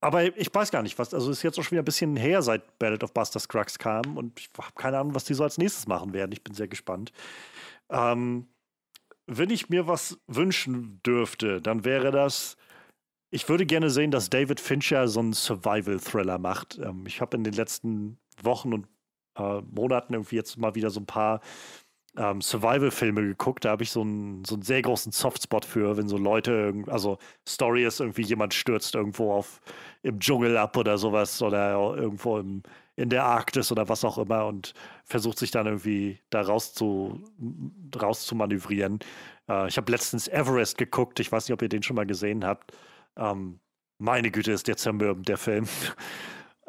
aber ich weiß gar nicht, was, also ist jetzt auch schon wieder ein bisschen her, seit Ballad of Buster Scruggs kam und ich habe keine Ahnung, was die so als nächstes machen werden. Ich bin sehr gespannt. Ähm, wenn ich mir was wünschen dürfte, dann wäre das, ich würde gerne sehen, dass David Fincher so einen Survival-Thriller macht. Ähm, ich habe in den letzten Wochen und äh, Monaten irgendwie jetzt mal wieder so ein paar ähm, Survival-Filme geguckt. Da habe ich so einen, so einen sehr großen Softspot für, wenn so Leute, also Story ist irgendwie, jemand stürzt irgendwo auf im Dschungel ab oder sowas oder irgendwo im, in der Arktis oder was auch immer und versucht sich dann irgendwie da raus zu, raus zu manövrieren. Äh, ich habe letztens Everest geguckt. Ich weiß nicht, ob ihr den schon mal gesehen habt. Ähm, meine Güte, ist der zermürbend, der Film. *laughs*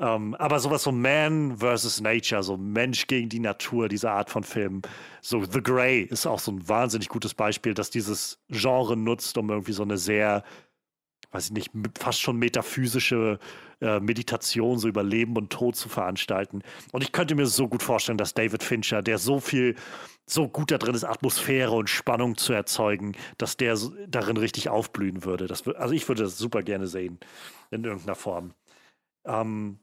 Ähm, aber sowas so Man versus Nature, so Mensch gegen die Natur, diese Art von Film. So The Grey ist auch so ein wahnsinnig gutes Beispiel, dass dieses Genre nutzt, um irgendwie so eine sehr, weiß ich nicht, fast schon metaphysische äh, Meditation so über Leben und Tod zu veranstalten. Und ich könnte mir so gut vorstellen, dass David Fincher, der so viel, so gut da drin ist, Atmosphäre und Spannung zu erzeugen, dass der darin richtig aufblühen würde. Das, also ich würde das super gerne sehen in irgendeiner Form. Ähm,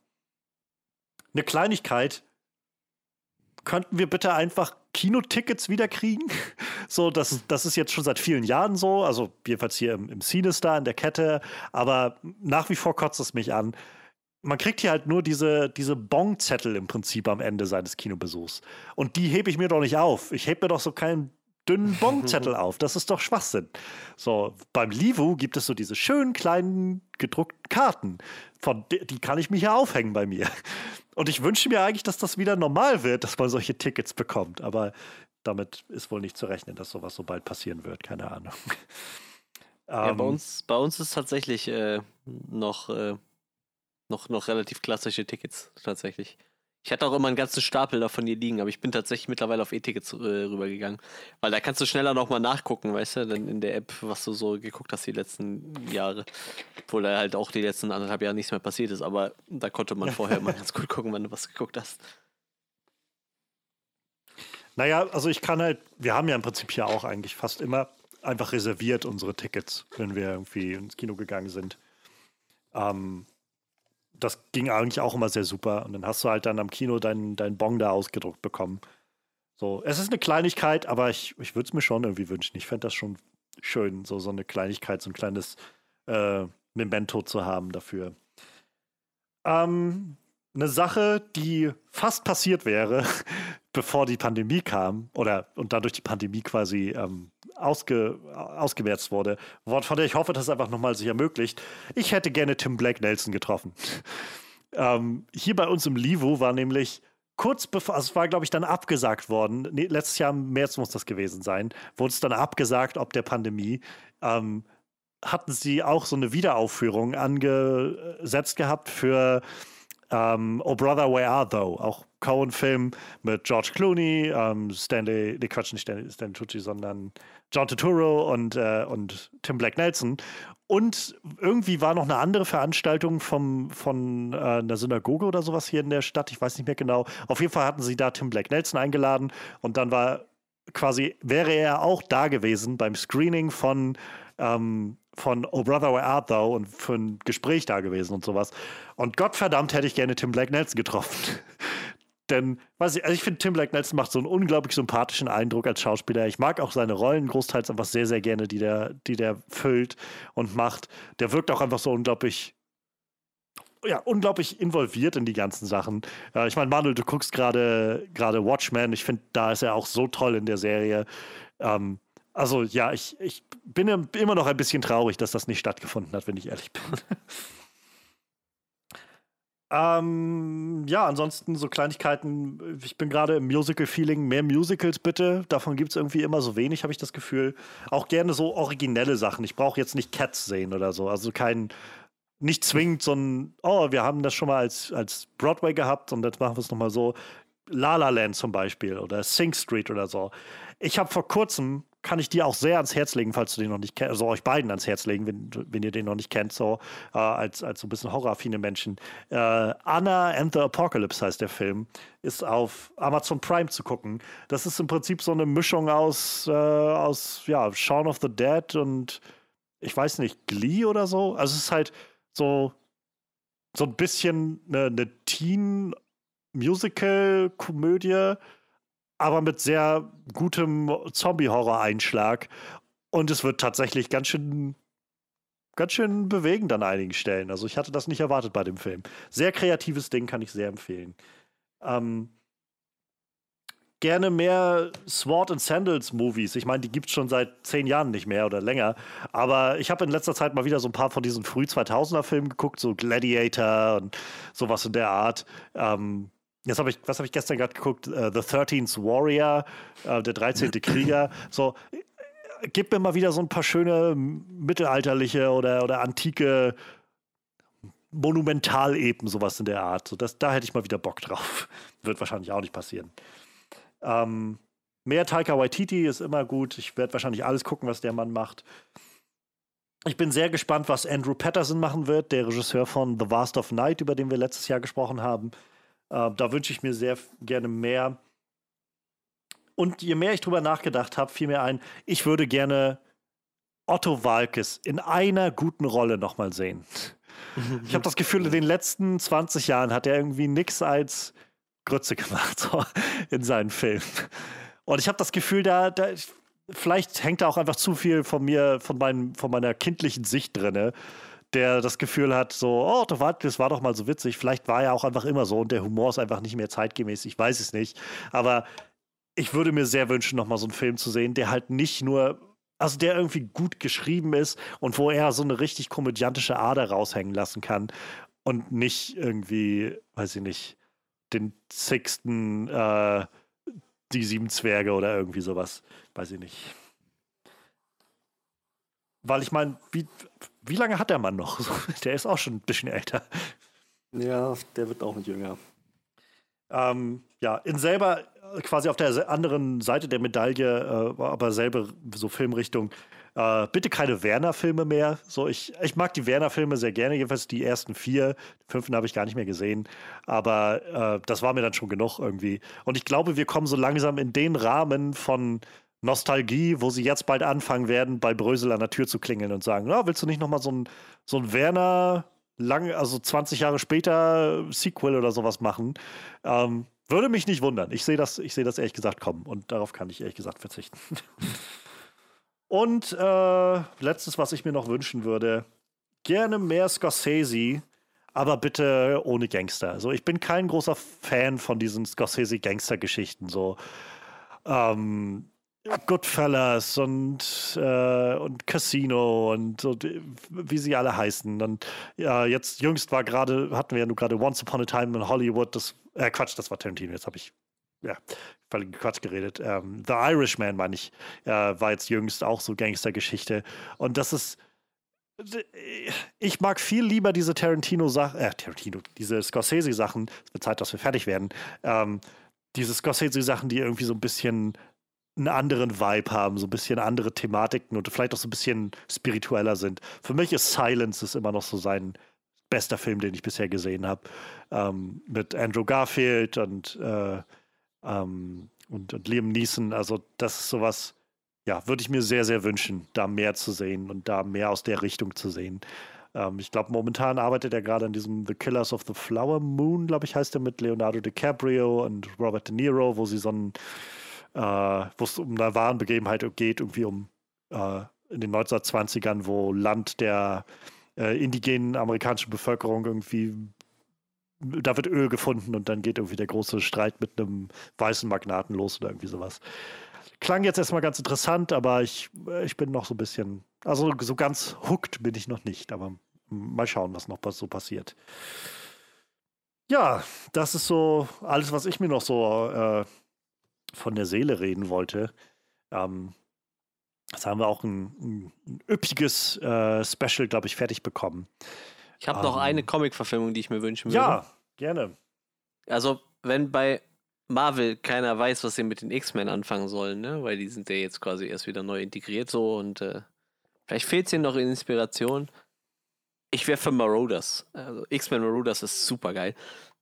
eine Kleinigkeit. Könnten wir bitte einfach Kinotickets wiederkriegen? *laughs* So, das, das ist jetzt schon seit vielen Jahren so, also jedenfalls hier im, im Cinestar in der Kette, aber nach wie vor kotzt es mich an. Man kriegt hier halt nur diese, diese Bongzettel im Prinzip am Ende seines Kinobesuchs. Und die hebe ich mir doch nicht auf. Ich hebe mir doch so keinen dünnen Bongzettel auf. Das ist doch Schwachsinn. So, beim Livu gibt es so diese schönen kleinen gedruckten Karten. Von, die kann ich mir hier aufhängen bei mir. Und ich wünsche mir eigentlich, dass das wieder normal wird, dass man solche Tickets bekommt. Aber damit ist wohl nicht zu rechnen, dass sowas so bald passieren wird. Keine Ahnung. *laughs* Ja, bei, ähm, uns, bei uns ist tatsächlich äh, noch, äh, noch, noch relativ klassische Tickets tatsächlich. Ich hatte auch immer einen ganzen Stapel davon hier liegen, aber ich bin tatsächlich mittlerweile auf E-Tickets äh, rübergegangen. Weil da kannst du schneller nochmal nachgucken, weißt du, dann in der App, was du so geguckt hast die letzten Jahre. Obwohl da halt auch die letzten anderthalb Jahre nichts mehr passiert ist, aber da konnte man vorher immer *laughs* ganz gut gucken, wann du was geguckt hast. Naja, also ich kann halt, wir haben ja im Prinzip ja auch eigentlich fast immer einfach reserviert unsere Tickets, wenn wir irgendwie ins Kino gegangen sind. Ähm, das ging eigentlich auch immer sehr super. Und dann hast du halt dann am Kino deinen dein Bon da ausgedruckt bekommen. So, es ist eine Kleinigkeit, aber ich, ich würde es mir schon irgendwie wünschen. Ich fände das schon schön, so, so eine Kleinigkeit, so ein kleines äh, Memento zu haben dafür. Ähm, eine Sache, die fast passiert wäre, *laughs* bevor die Pandemie kam oder und dadurch die Pandemie quasi ähm, ausge, ausgemerzt wurde, von der ich hoffe, dass es einfach nochmal sich ermöglicht. Ich hätte gerne Tim Blake Nelson getroffen. *laughs* ähm, hier bei uns im Livo war nämlich kurz bevor, also es war, glaube ich, dann abgesagt worden, nee, letztes Jahr im März muss das gewesen sein, wurde es dann abgesagt, ob der Pandemie. Ähm, hatten sie auch so eine Wiederaufführung angesetzt gehabt für ähm, Oh Brother, Where Are Thou? Auch Cohen-Film mit George Clooney, ähm, Stanley, nee, Quatsch, nicht Stanley, Stanley Tucci, sondern John Turturro und, äh, und Tim Black Nelson. Und irgendwie war noch eine andere Veranstaltung vom, von äh, einer Synagoge oder sowas hier in der Stadt. Ich weiß nicht mehr genau. Auf jeden Fall hatten sie da Tim Black Nelson eingeladen und dann war quasi, wäre er auch da gewesen beim Screening von, ähm, von Oh Brother, Where Art Thou und für ein Gespräch da gewesen und sowas. Und Gottverdammt hätte ich gerne Tim Black Nelson getroffen. *laughs* Denn, weiß ich, also ich finde, Tim Black Nelson macht so einen unglaublich sympathischen Eindruck als Schauspieler. Ich mag auch seine Rollen großteils einfach sehr, sehr gerne, die der, die der füllt und macht. Der wirkt auch einfach so unglaublich, ja, unglaublich involviert in die ganzen Sachen. Äh, ich meine, Manuel, du guckst gerade gerade Watchmen. Ich finde, da ist er auch so toll in der Serie. Ähm, also ja, ich, ich bin immer noch ein bisschen traurig, dass das nicht stattgefunden hat, wenn ich ehrlich bin. *laughs* Ähm, ja, ansonsten so Kleinigkeiten. Ich bin gerade im Musical-Feeling. Mehr Musicals bitte. Davon gibt es irgendwie immer so wenig, habe ich das Gefühl. Auch gerne so originelle Sachen. Ich brauche jetzt nicht Cats sehen oder so. Also kein, nicht zwingend so ein, oh, wir haben das schon mal als, als Broadway gehabt und jetzt machen wir es nochmal so. La La Land zum Beispiel oder Sing Street oder so. Ich habe vor kurzem kann ich dir auch sehr ans Herz legen, falls du den noch nicht kennst, also euch beiden ans Herz legen, wenn, wenn ihr den noch nicht kennt, so äh, als, als so ein bisschen horroraffine Menschen. Äh, Anna and the Apocalypse heißt der Film, ist auf Amazon Prime zu gucken. Das ist im Prinzip so eine Mischung aus, äh, aus ja, Shaun of the Dead und ich weiß nicht, Glee oder so. Also es ist halt so, so ein bisschen eine, eine Teen-Musical-Komödie aber mit sehr gutem Zombie-Horror-Einschlag. Und es wird tatsächlich ganz schön, ganz schön bewegend an einigen Stellen. Also ich hatte das nicht erwartet bei dem Film. Sehr kreatives Ding, kann ich sehr empfehlen. Ähm, gerne mehr Sword and Sandals Movies. Ich meine, die gibt es schon seit zehn Jahren nicht mehr oder länger. Aber ich habe in letzter Zeit mal wieder so ein paar von diesen früh 2000er Filmen geguckt, so Gladiator und sowas in der Art. Ähm, Jetzt habe ich, was habe ich gestern gerade geguckt? Uh, The 13th Warrior, uh, der 13. Krieger. So, gib mir mal wieder so ein paar schöne mittelalterliche oder, oder antike Monumentaleben, sowas in der Art. So, das, da hätte ich mal wieder Bock drauf. *laughs* Wird wahrscheinlich auch nicht passieren. Ähm, mehr Taika Waititi ist immer gut. Ich werde wahrscheinlich alles gucken, was der Mann macht. Ich bin sehr gespannt, was Andrew Patterson machen wird, der Regisseur von The Vast of Night, über den wir letztes Jahr gesprochen haben. Äh, da wünsche ich mir sehr gerne mehr. Und je mehr ich drüber nachgedacht habe, fiel mir ein, ich würde gerne Otto Walkes in einer guten Rolle nochmal sehen. *laughs* Ich habe das Gefühl, in den letzten 20 Jahren hat er irgendwie nichts als Grütze gemacht *laughs* so, in seinen Filmen. Und ich habe das Gefühl, da, da, vielleicht hängt da auch einfach zu viel von mir, von, meinem, von meiner kindlichen Sicht drin der das Gefühl hat, so, oh, das war doch mal so witzig. Vielleicht war er auch einfach immer so und der Humor ist einfach nicht mehr zeitgemäß. Ich weiß es nicht. Aber ich würde mir sehr wünschen, nochmal so einen Film zu sehen, der halt nicht nur, also der irgendwie gut geschrieben ist und wo er so eine richtig komödiantische Ader raushängen lassen kann und nicht irgendwie, weiß ich nicht, den sechsten, äh, die sieben Zwerge oder irgendwie sowas. Weiß ich nicht. Weil ich meine, wie, wie lange hat der Mann noch? *laughs* Der ist auch schon ein bisschen älter. Ja, der wird auch nicht jünger. Ähm, ja, in selber, quasi auf der anderen Seite der Medaille, äh, aber selbe so Filmrichtung. Äh, bitte keine Werner-Filme mehr. So, ich, ich mag die Werner-Filme sehr gerne, jedenfalls die ersten vier. Den fünften habe ich gar nicht mehr gesehen. Aber äh, das war mir dann schon genug irgendwie. Und ich glaube, wir kommen so langsam in den Rahmen von Nostalgie, wo sie jetzt bald anfangen werden, bei Brösel an der Tür zu klingeln und sagen, ja, willst du nicht nochmal so ein, so ein Werner lang, also 20 Jahre später Sequel oder sowas machen? Ähm, würde mich nicht wundern. Ich sehe das, ich das ehrlich gesagt kommen und darauf kann ich ehrlich gesagt verzichten. *laughs* und äh, letztes, was ich mir noch wünschen würde, gerne mehr Scorsese, aber bitte ohne Gangster. Also ich bin kein großer Fan von diesen Scorsese-Gangster-Geschichten. So ähm, Goodfellas und, äh, und Casino und, und, wie sie alle heißen. Und ja, jetzt jüngst war gerade, hatten wir ja nur gerade Once Upon a Time in Hollywood. Das, äh, Quatsch, das war Tarantino. Jetzt habe ich ja, völlig Quatsch geredet. Ähm, The Irishman, meine ich, äh, war jetzt jüngst auch so Gangstergeschichte. Und das ist. Ich mag viel lieber diese Tarantino-Sachen, äh, Tarantino, diese Scorsese-Sachen. Es wird Zeit, dass wir fertig werden. Ähm, diese Scorsese-Sachen, die irgendwie so ein bisschen einen anderen Vibe haben, so ein bisschen andere Thematiken und vielleicht auch so ein bisschen spiritueller sind. Für mich ist Silence ist immer noch so sein bester Film, den ich bisher gesehen habe. Ähm, mit Andrew Garfield und äh, ähm, und, und Liam Neeson. Also, das ist sowas, ja, würde ich mir sehr, sehr wünschen, da mehr zu sehen und da mehr aus der Richtung zu sehen. Ähm, ich glaube, momentan arbeitet er gerade an diesem The Killers of the Flower Moon, glaube ich, heißt er mit Leonardo DiCaprio und Robert De Niro, wo sie so ein, äh, wo es um eine wahren Begebenheit geht, irgendwie um äh, in den 1920ern, wo Land der äh, indigenen amerikanischen Bevölkerung irgendwie da wird Öl gefunden und dann geht irgendwie der große Streit mit einem weißen Magnaten los oder irgendwie sowas. Klang jetzt erstmal ganz interessant, aber ich, ich bin noch so ein bisschen, also so ganz hooked bin ich noch nicht, aber mal schauen, was noch so passiert. Ja, das ist so alles, was ich mir noch so äh, von der Seele reden wollte. Ähm, das haben wir auch ein, ein, üppiges äh, Special, glaube ich, fertig bekommen. Ich habe um, noch ähm. eine Comic-Verfilmung, die ich mir wünschen würde. Ja, gerne. Also, wenn bei Marvel keiner weiß, was sie mit den X-Men anfangen sollen, ne? Weil die sind ja jetzt quasi erst wieder neu integriert so und äh, vielleicht fehlt es ihnen noch in Inspiration. Ich wäre für Marauders. Also X-Men Marauders ist super geil.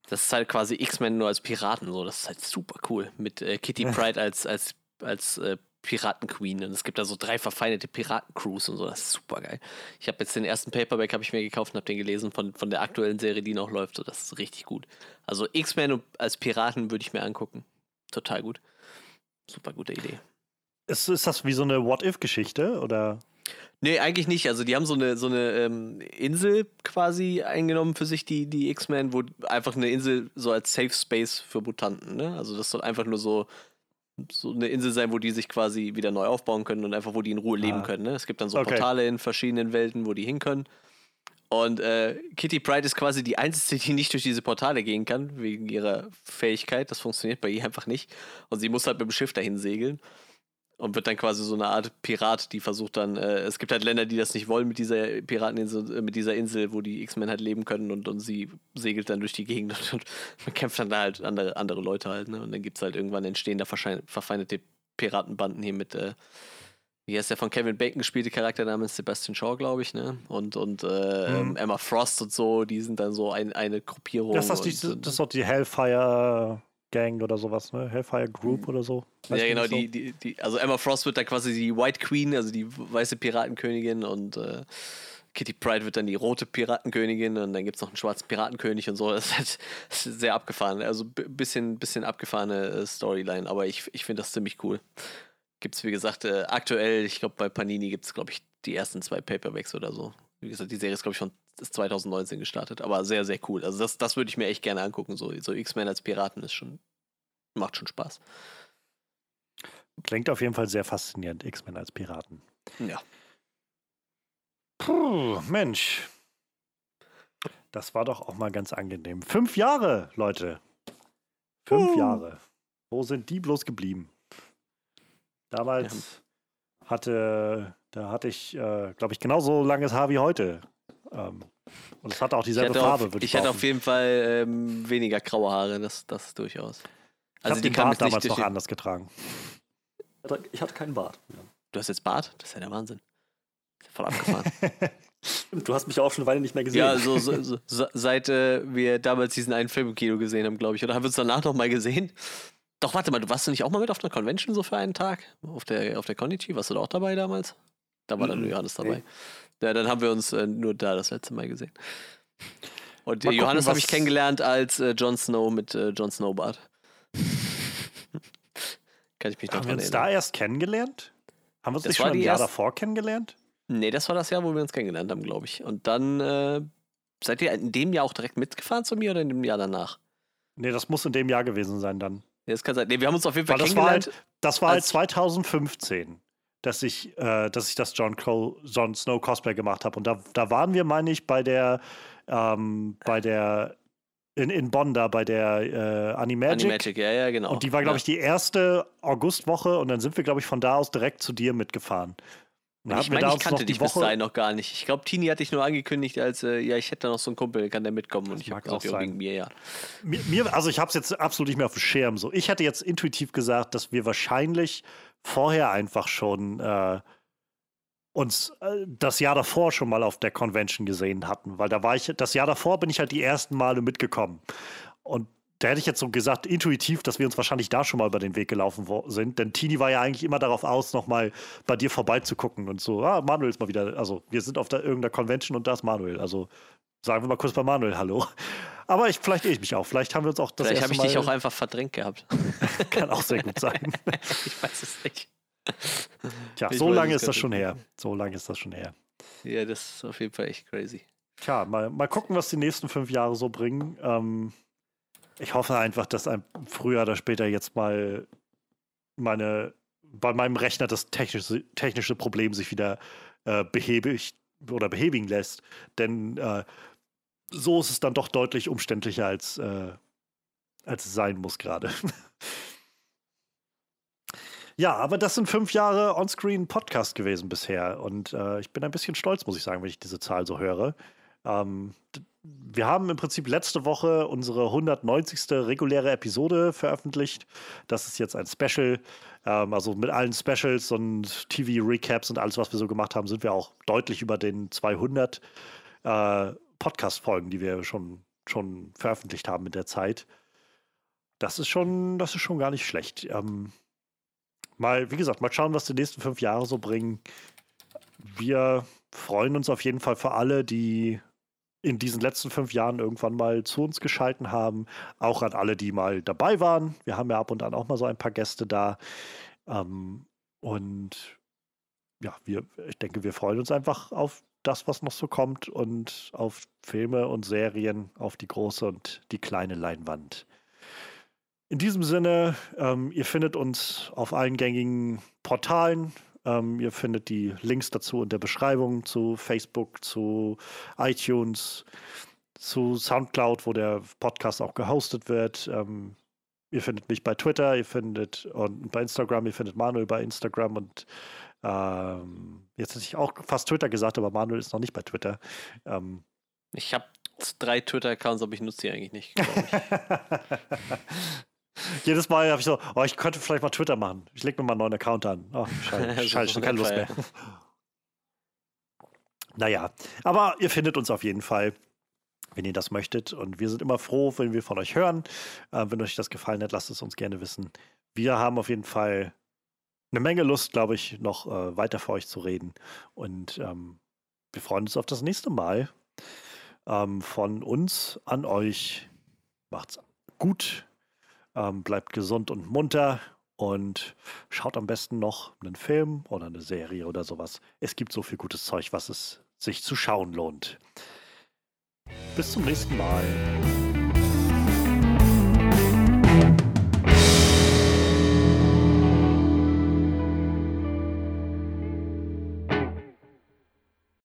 Das ist halt quasi X-Men nur als Piraten so. Das ist halt super cool. Mit äh, Kitty Pride als, als, als äh, Piraten-Queen. Und es gibt da so drei verfeindete Piraten-Crews und so. Das ist super geil. Ich habe jetzt den ersten Paperback habe ich mir gekauft und habe den gelesen von, von der aktuellen Serie, die noch läuft. So, das ist richtig gut. Also X-Men als Piraten würde ich mir angucken. Total gut. Super gute Idee. Ist, ist das wie so eine What-If-Geschichte oder? Nee, eigentlich nicht. Also die haben so eine, so eine ähm, Insel quasi eingenommen für sich, die, die X-Men, wo einfach eine Insel so als Safe Space für Mutanten, ne? Also das soll einfach nur so so eine Insel sein, wo die sich quasi wieder neu aufbauen können und einfach, wo die in Ruhe leben ah. können. Ne? Es gibt dann so okay. Portale in verschiedenen Welten, wo die hin können. Und äh, Kitty Pride ist quasi die einzige, die nicht durch diese Portale gehen kann, wegen ihrer Fähigkeit. Das funktioniert bei ihr einfach nicht. Und sie muss halt mit dem Schiff dahin segeln und wird dann quasi so eine Art Pirat, die versucht dann, äh, es gibt halt Länder, die das nicht wollen mit dieser Pirateninsel, äh, mit dieser Insel, wo die X-Men halt leben können und, und sie segelt dann durch die Gegend *laughs* und, und man kämpft dann da halt andere, andere Leute halt, ne? Und dann gibt es halt irgendwann entstehen da verfeindete Piratenbanden hier mit, äh, wie heißt der von Kevin Bacon gespielte Charakter namens Sebastian Shaw, glaube ich, ne? Und, und äh, mhm. Emma Frost und so, die sind dann so ein, eine Gruppierung. Das, ist die, das ist doch die Hellfire Gang oder sowas, ne? Hellfire Group mhm. oder so. Weiß ja, genau, die, die, die, also Emma Frost wird dann quasi die White Queen, also die weiße Piratenkönigin und äh, Kitty Pride wird dann die rote Piratenkönigin und dann gibt es noch einen schwarzen Piratenkönig und so. *laughs* Das ist, halt, das ist sehr abgefahren. Also ein bisschen, bisschen abgefahrene äh, Storyline, aber ich, ich finde das ziemlich cool. Gibt es, wie gesagt, äh, aktuell, ich glaube, bei Panini gibt es, glaube ich, die ersten zwei Paperbacks oder so. Wie gesagt, die Serie ist, glaube ich, schon ist 2019 gestartet, aber sehr, sehr cool. Also das, das würde ich mir echt gerne angucken. So, so X-Men als Piraten ist schon, macht schon Spaß. Klingt auf jeden Fall sehr faszinierend, X-Men als Piraten. Ja. Puh, Mensch. Das war doch auch mal ganz angenehm. Fünf Jahre, Leute. Fünf uh. Jahre. Wo sind die bloß geblieben? Damals ja. hatte, da hatte ich, äh, glaube ich, genauso langes Haar wie heute. Ähm, und es hat auch dieselbe Farbe. Auf, ich, ich hatte auf jeden Fall ähm, weniger graue Haare, das, das durchaus. Also ich habe den Bart damals noch anders getragen. Ich hatte keinen Bart. Ja. Du hast jetzt Bart? Das ist ja der Wahnsinn. Voll abgefahren. *laughs* du hast mich auch schon eine Weile nicht mehr gesehen. Ja, so, so, so seit äh, wir damals diesen einen Film im Kino gesehen haben, glaube ich. Oder haben wir uns danach noch mal gesehen? Doch, warte mal, du warst du nicht auch mal mit auf einer Convention so für einen Tag? Auf der, auf der Konichi? Warst du da auch dabei damals? Da war dann nur Johannes dabei. Nee. Ja, dann haben wir uns äh, nur da das letzte Mal gesehen. Und äh, Johannes habe ich kennengelernt als äh, Jon Snow mit äh, Jon Snowbart. *laughs* Kann ich mich noch Haben wir uns erinnern. da erst kennengelernt? Haben wir uns das nicht schon ein Jahr erst... davor kennengelernt? Nee, das war das Jahr, wo wir uns kennengelernt haben, glaube ich. Und dann äh, seid ihr in dem Jahr auch direkt mitgefahren zu mir oder in dem Jahr danach? Nee, das muss in dem Jahr gewesen sein dann. Nee, das kann sein. Nee, wir haben uns auf jeden Fall Weil kennengelernt. Das war halt, das war halt 2015, dass ich, äh, dass ich das John, Cole, John Snow Cosplay gemacht habe. Und da, da waren wir, meine ich, bei der, ähm, bei der in, in Bonn da bei der äh, Animagic. Animagic, ja, ja, genau. Und die war, glaube ich, die erste Augustwoche und dann sind wir, glaube ich, von da aus direkt zu dir mitgefahren. Und ich meine, ich kannte dich bis dahin noch gar nicht. Ich glaube, Tini hatte ich nur angekündigt, als äh, ja, ich hätte da noch so einen Kumpel, kann der mitkommen. Und das ich habe gesagt, ja, wegen mir, ja. Mir, mir also ich habe es jetzt absolut nicht mehr auf dem Schirm. So. Ich hätte jetzt intuitiv gesagt, dass wir wahrscheinlich vorher einfach schon äh, uns äh, das Jahr davor schon mal auf der Convention gesehen hatten, weil da war ich, das Jahr davor bin ich halt die ersten Male mitgekommen. Und da hätte ich jetzt so gesagt, intuitiv, dass wir uns wahrscheinlich da schon mal über den Weg gelaufen sind. Denn Tini war ja eigentlich immer darauf aus, nochmal bei dir vorbeizugucken und so, ah, Manuel ist mal wieder, also wir sind auf der, irgendeiner Convention und da ist Manuel. Also sagen wir mal kurz bei Manuel Hallo. Aber ich, vielleicht irre ich mich auch. Vielleicht haben wir uns auch das Vielleicht habe ich dich auch einfach verdrängt gehabt. *laughs* Kann auch sehr gut sein. *laughs* ich weiß es nicht. Tja, ich so lange ist das schon her. So lange ist das schon her. Ja, das ist auf jeden Fall echt crazy. Tja, mal, mal gucken, was die nächsten fünf Jahre so bringen. Ähm, ich hoffe einfach, dass ein früher oder später jetzt mal meine, bei meinem Rechner das technische, technische Problem sich wieder äh, behäbig oder behäbigen lässt. Denn äh, so ist es dann doch deutlich umständlicher, als, äh, als es sein muss gerade. *laughs* Ja, aber das sind fünf Jahre Onscreen Podcast gewesen bisher. Und äh, ich bin ein bisschen stolz, muss ich sagen, wenn ich diese Zahl so höre. Ähm, wir haben im Prinzip letzte Woche unsere 190. reguläre Episode veröffentlicht. Das ist jetzt ein Special. Ähm, also mit allen Specials und TV-Recaps und alles, was wir so gemacht haben, sind wir auch deutlich über den 200 äh, Podcast-Folgen, die wir schon, schon veröffentlicht haben mit der Zeit. Das ist schon, das ist schon gar nicht schlecht. Ähm, mal, wie gesagt, mal schauen, was die nächsten fünf Jahre so bringen. Wir freuen uns auf jeden Fall für alle, die in diesen letzten fünf Jahren irgendwann mal zu uns geschalten haben. Auch an alle, die mal dabei waren. Wir haben ja ab und an auch mal so ein paar Gäste da. Ähm, und ja, wir, ich denke, wir freuen uns einfach auf das, was noch so kommt und auf Filme und Serien, auf die große und die kleine Leinwand. In diesem Sinne, ähm, ihr findet uns auf allen gängigen Portalen. Ähm, ihr findet die Links dazu in der Beschreibung zu Facebook, zu iTunes, zu Soundcloud, wo der Podcast auch gehostet wird. Ähm, ihr findet mich bei Twitter, ihr findet und bei Instagram, ihr findet Manuel bei Instagram und ähm, jetzt hätte ich auch fast Twitter gesagt, aber Manuel ist noch nicht bei Twitter. Ähm, ich habe drei Twitter-Accounts, aber ich nutze die eigentlich nicht. *laughs* Jedes Mal habe ich so, oh, ich könnte vielleicht mal Twitter machen. Ich lege mir mal einen neuen Account an. Oh, *laughs* scheiße, scheiße schon keine Lust mehr. *laughs* naja, aber ihr findet uns auf jeden Fall, wenn ihr das möchtet. Und wir sind immer froh, wenn wir von euch hören. Äh, wenn euch das gefallen hat, lasst es uns gerne wissen. Wir haben auf jeden Fall eine Menge Lust, glaube ich, noch äh, weiter für euch zu reden. Und ähm, wir freuen uns auf das nächste Mal. Ähm, von uns an euch. Macht's gut. Ähm, bleibt gesund und munter und schaut am besten noch einen Film oder eine Serie oder sowas. Es gibt so viel gutes Zeug, was es sich zu schauen lohnt. Bis zum nächsten Mal.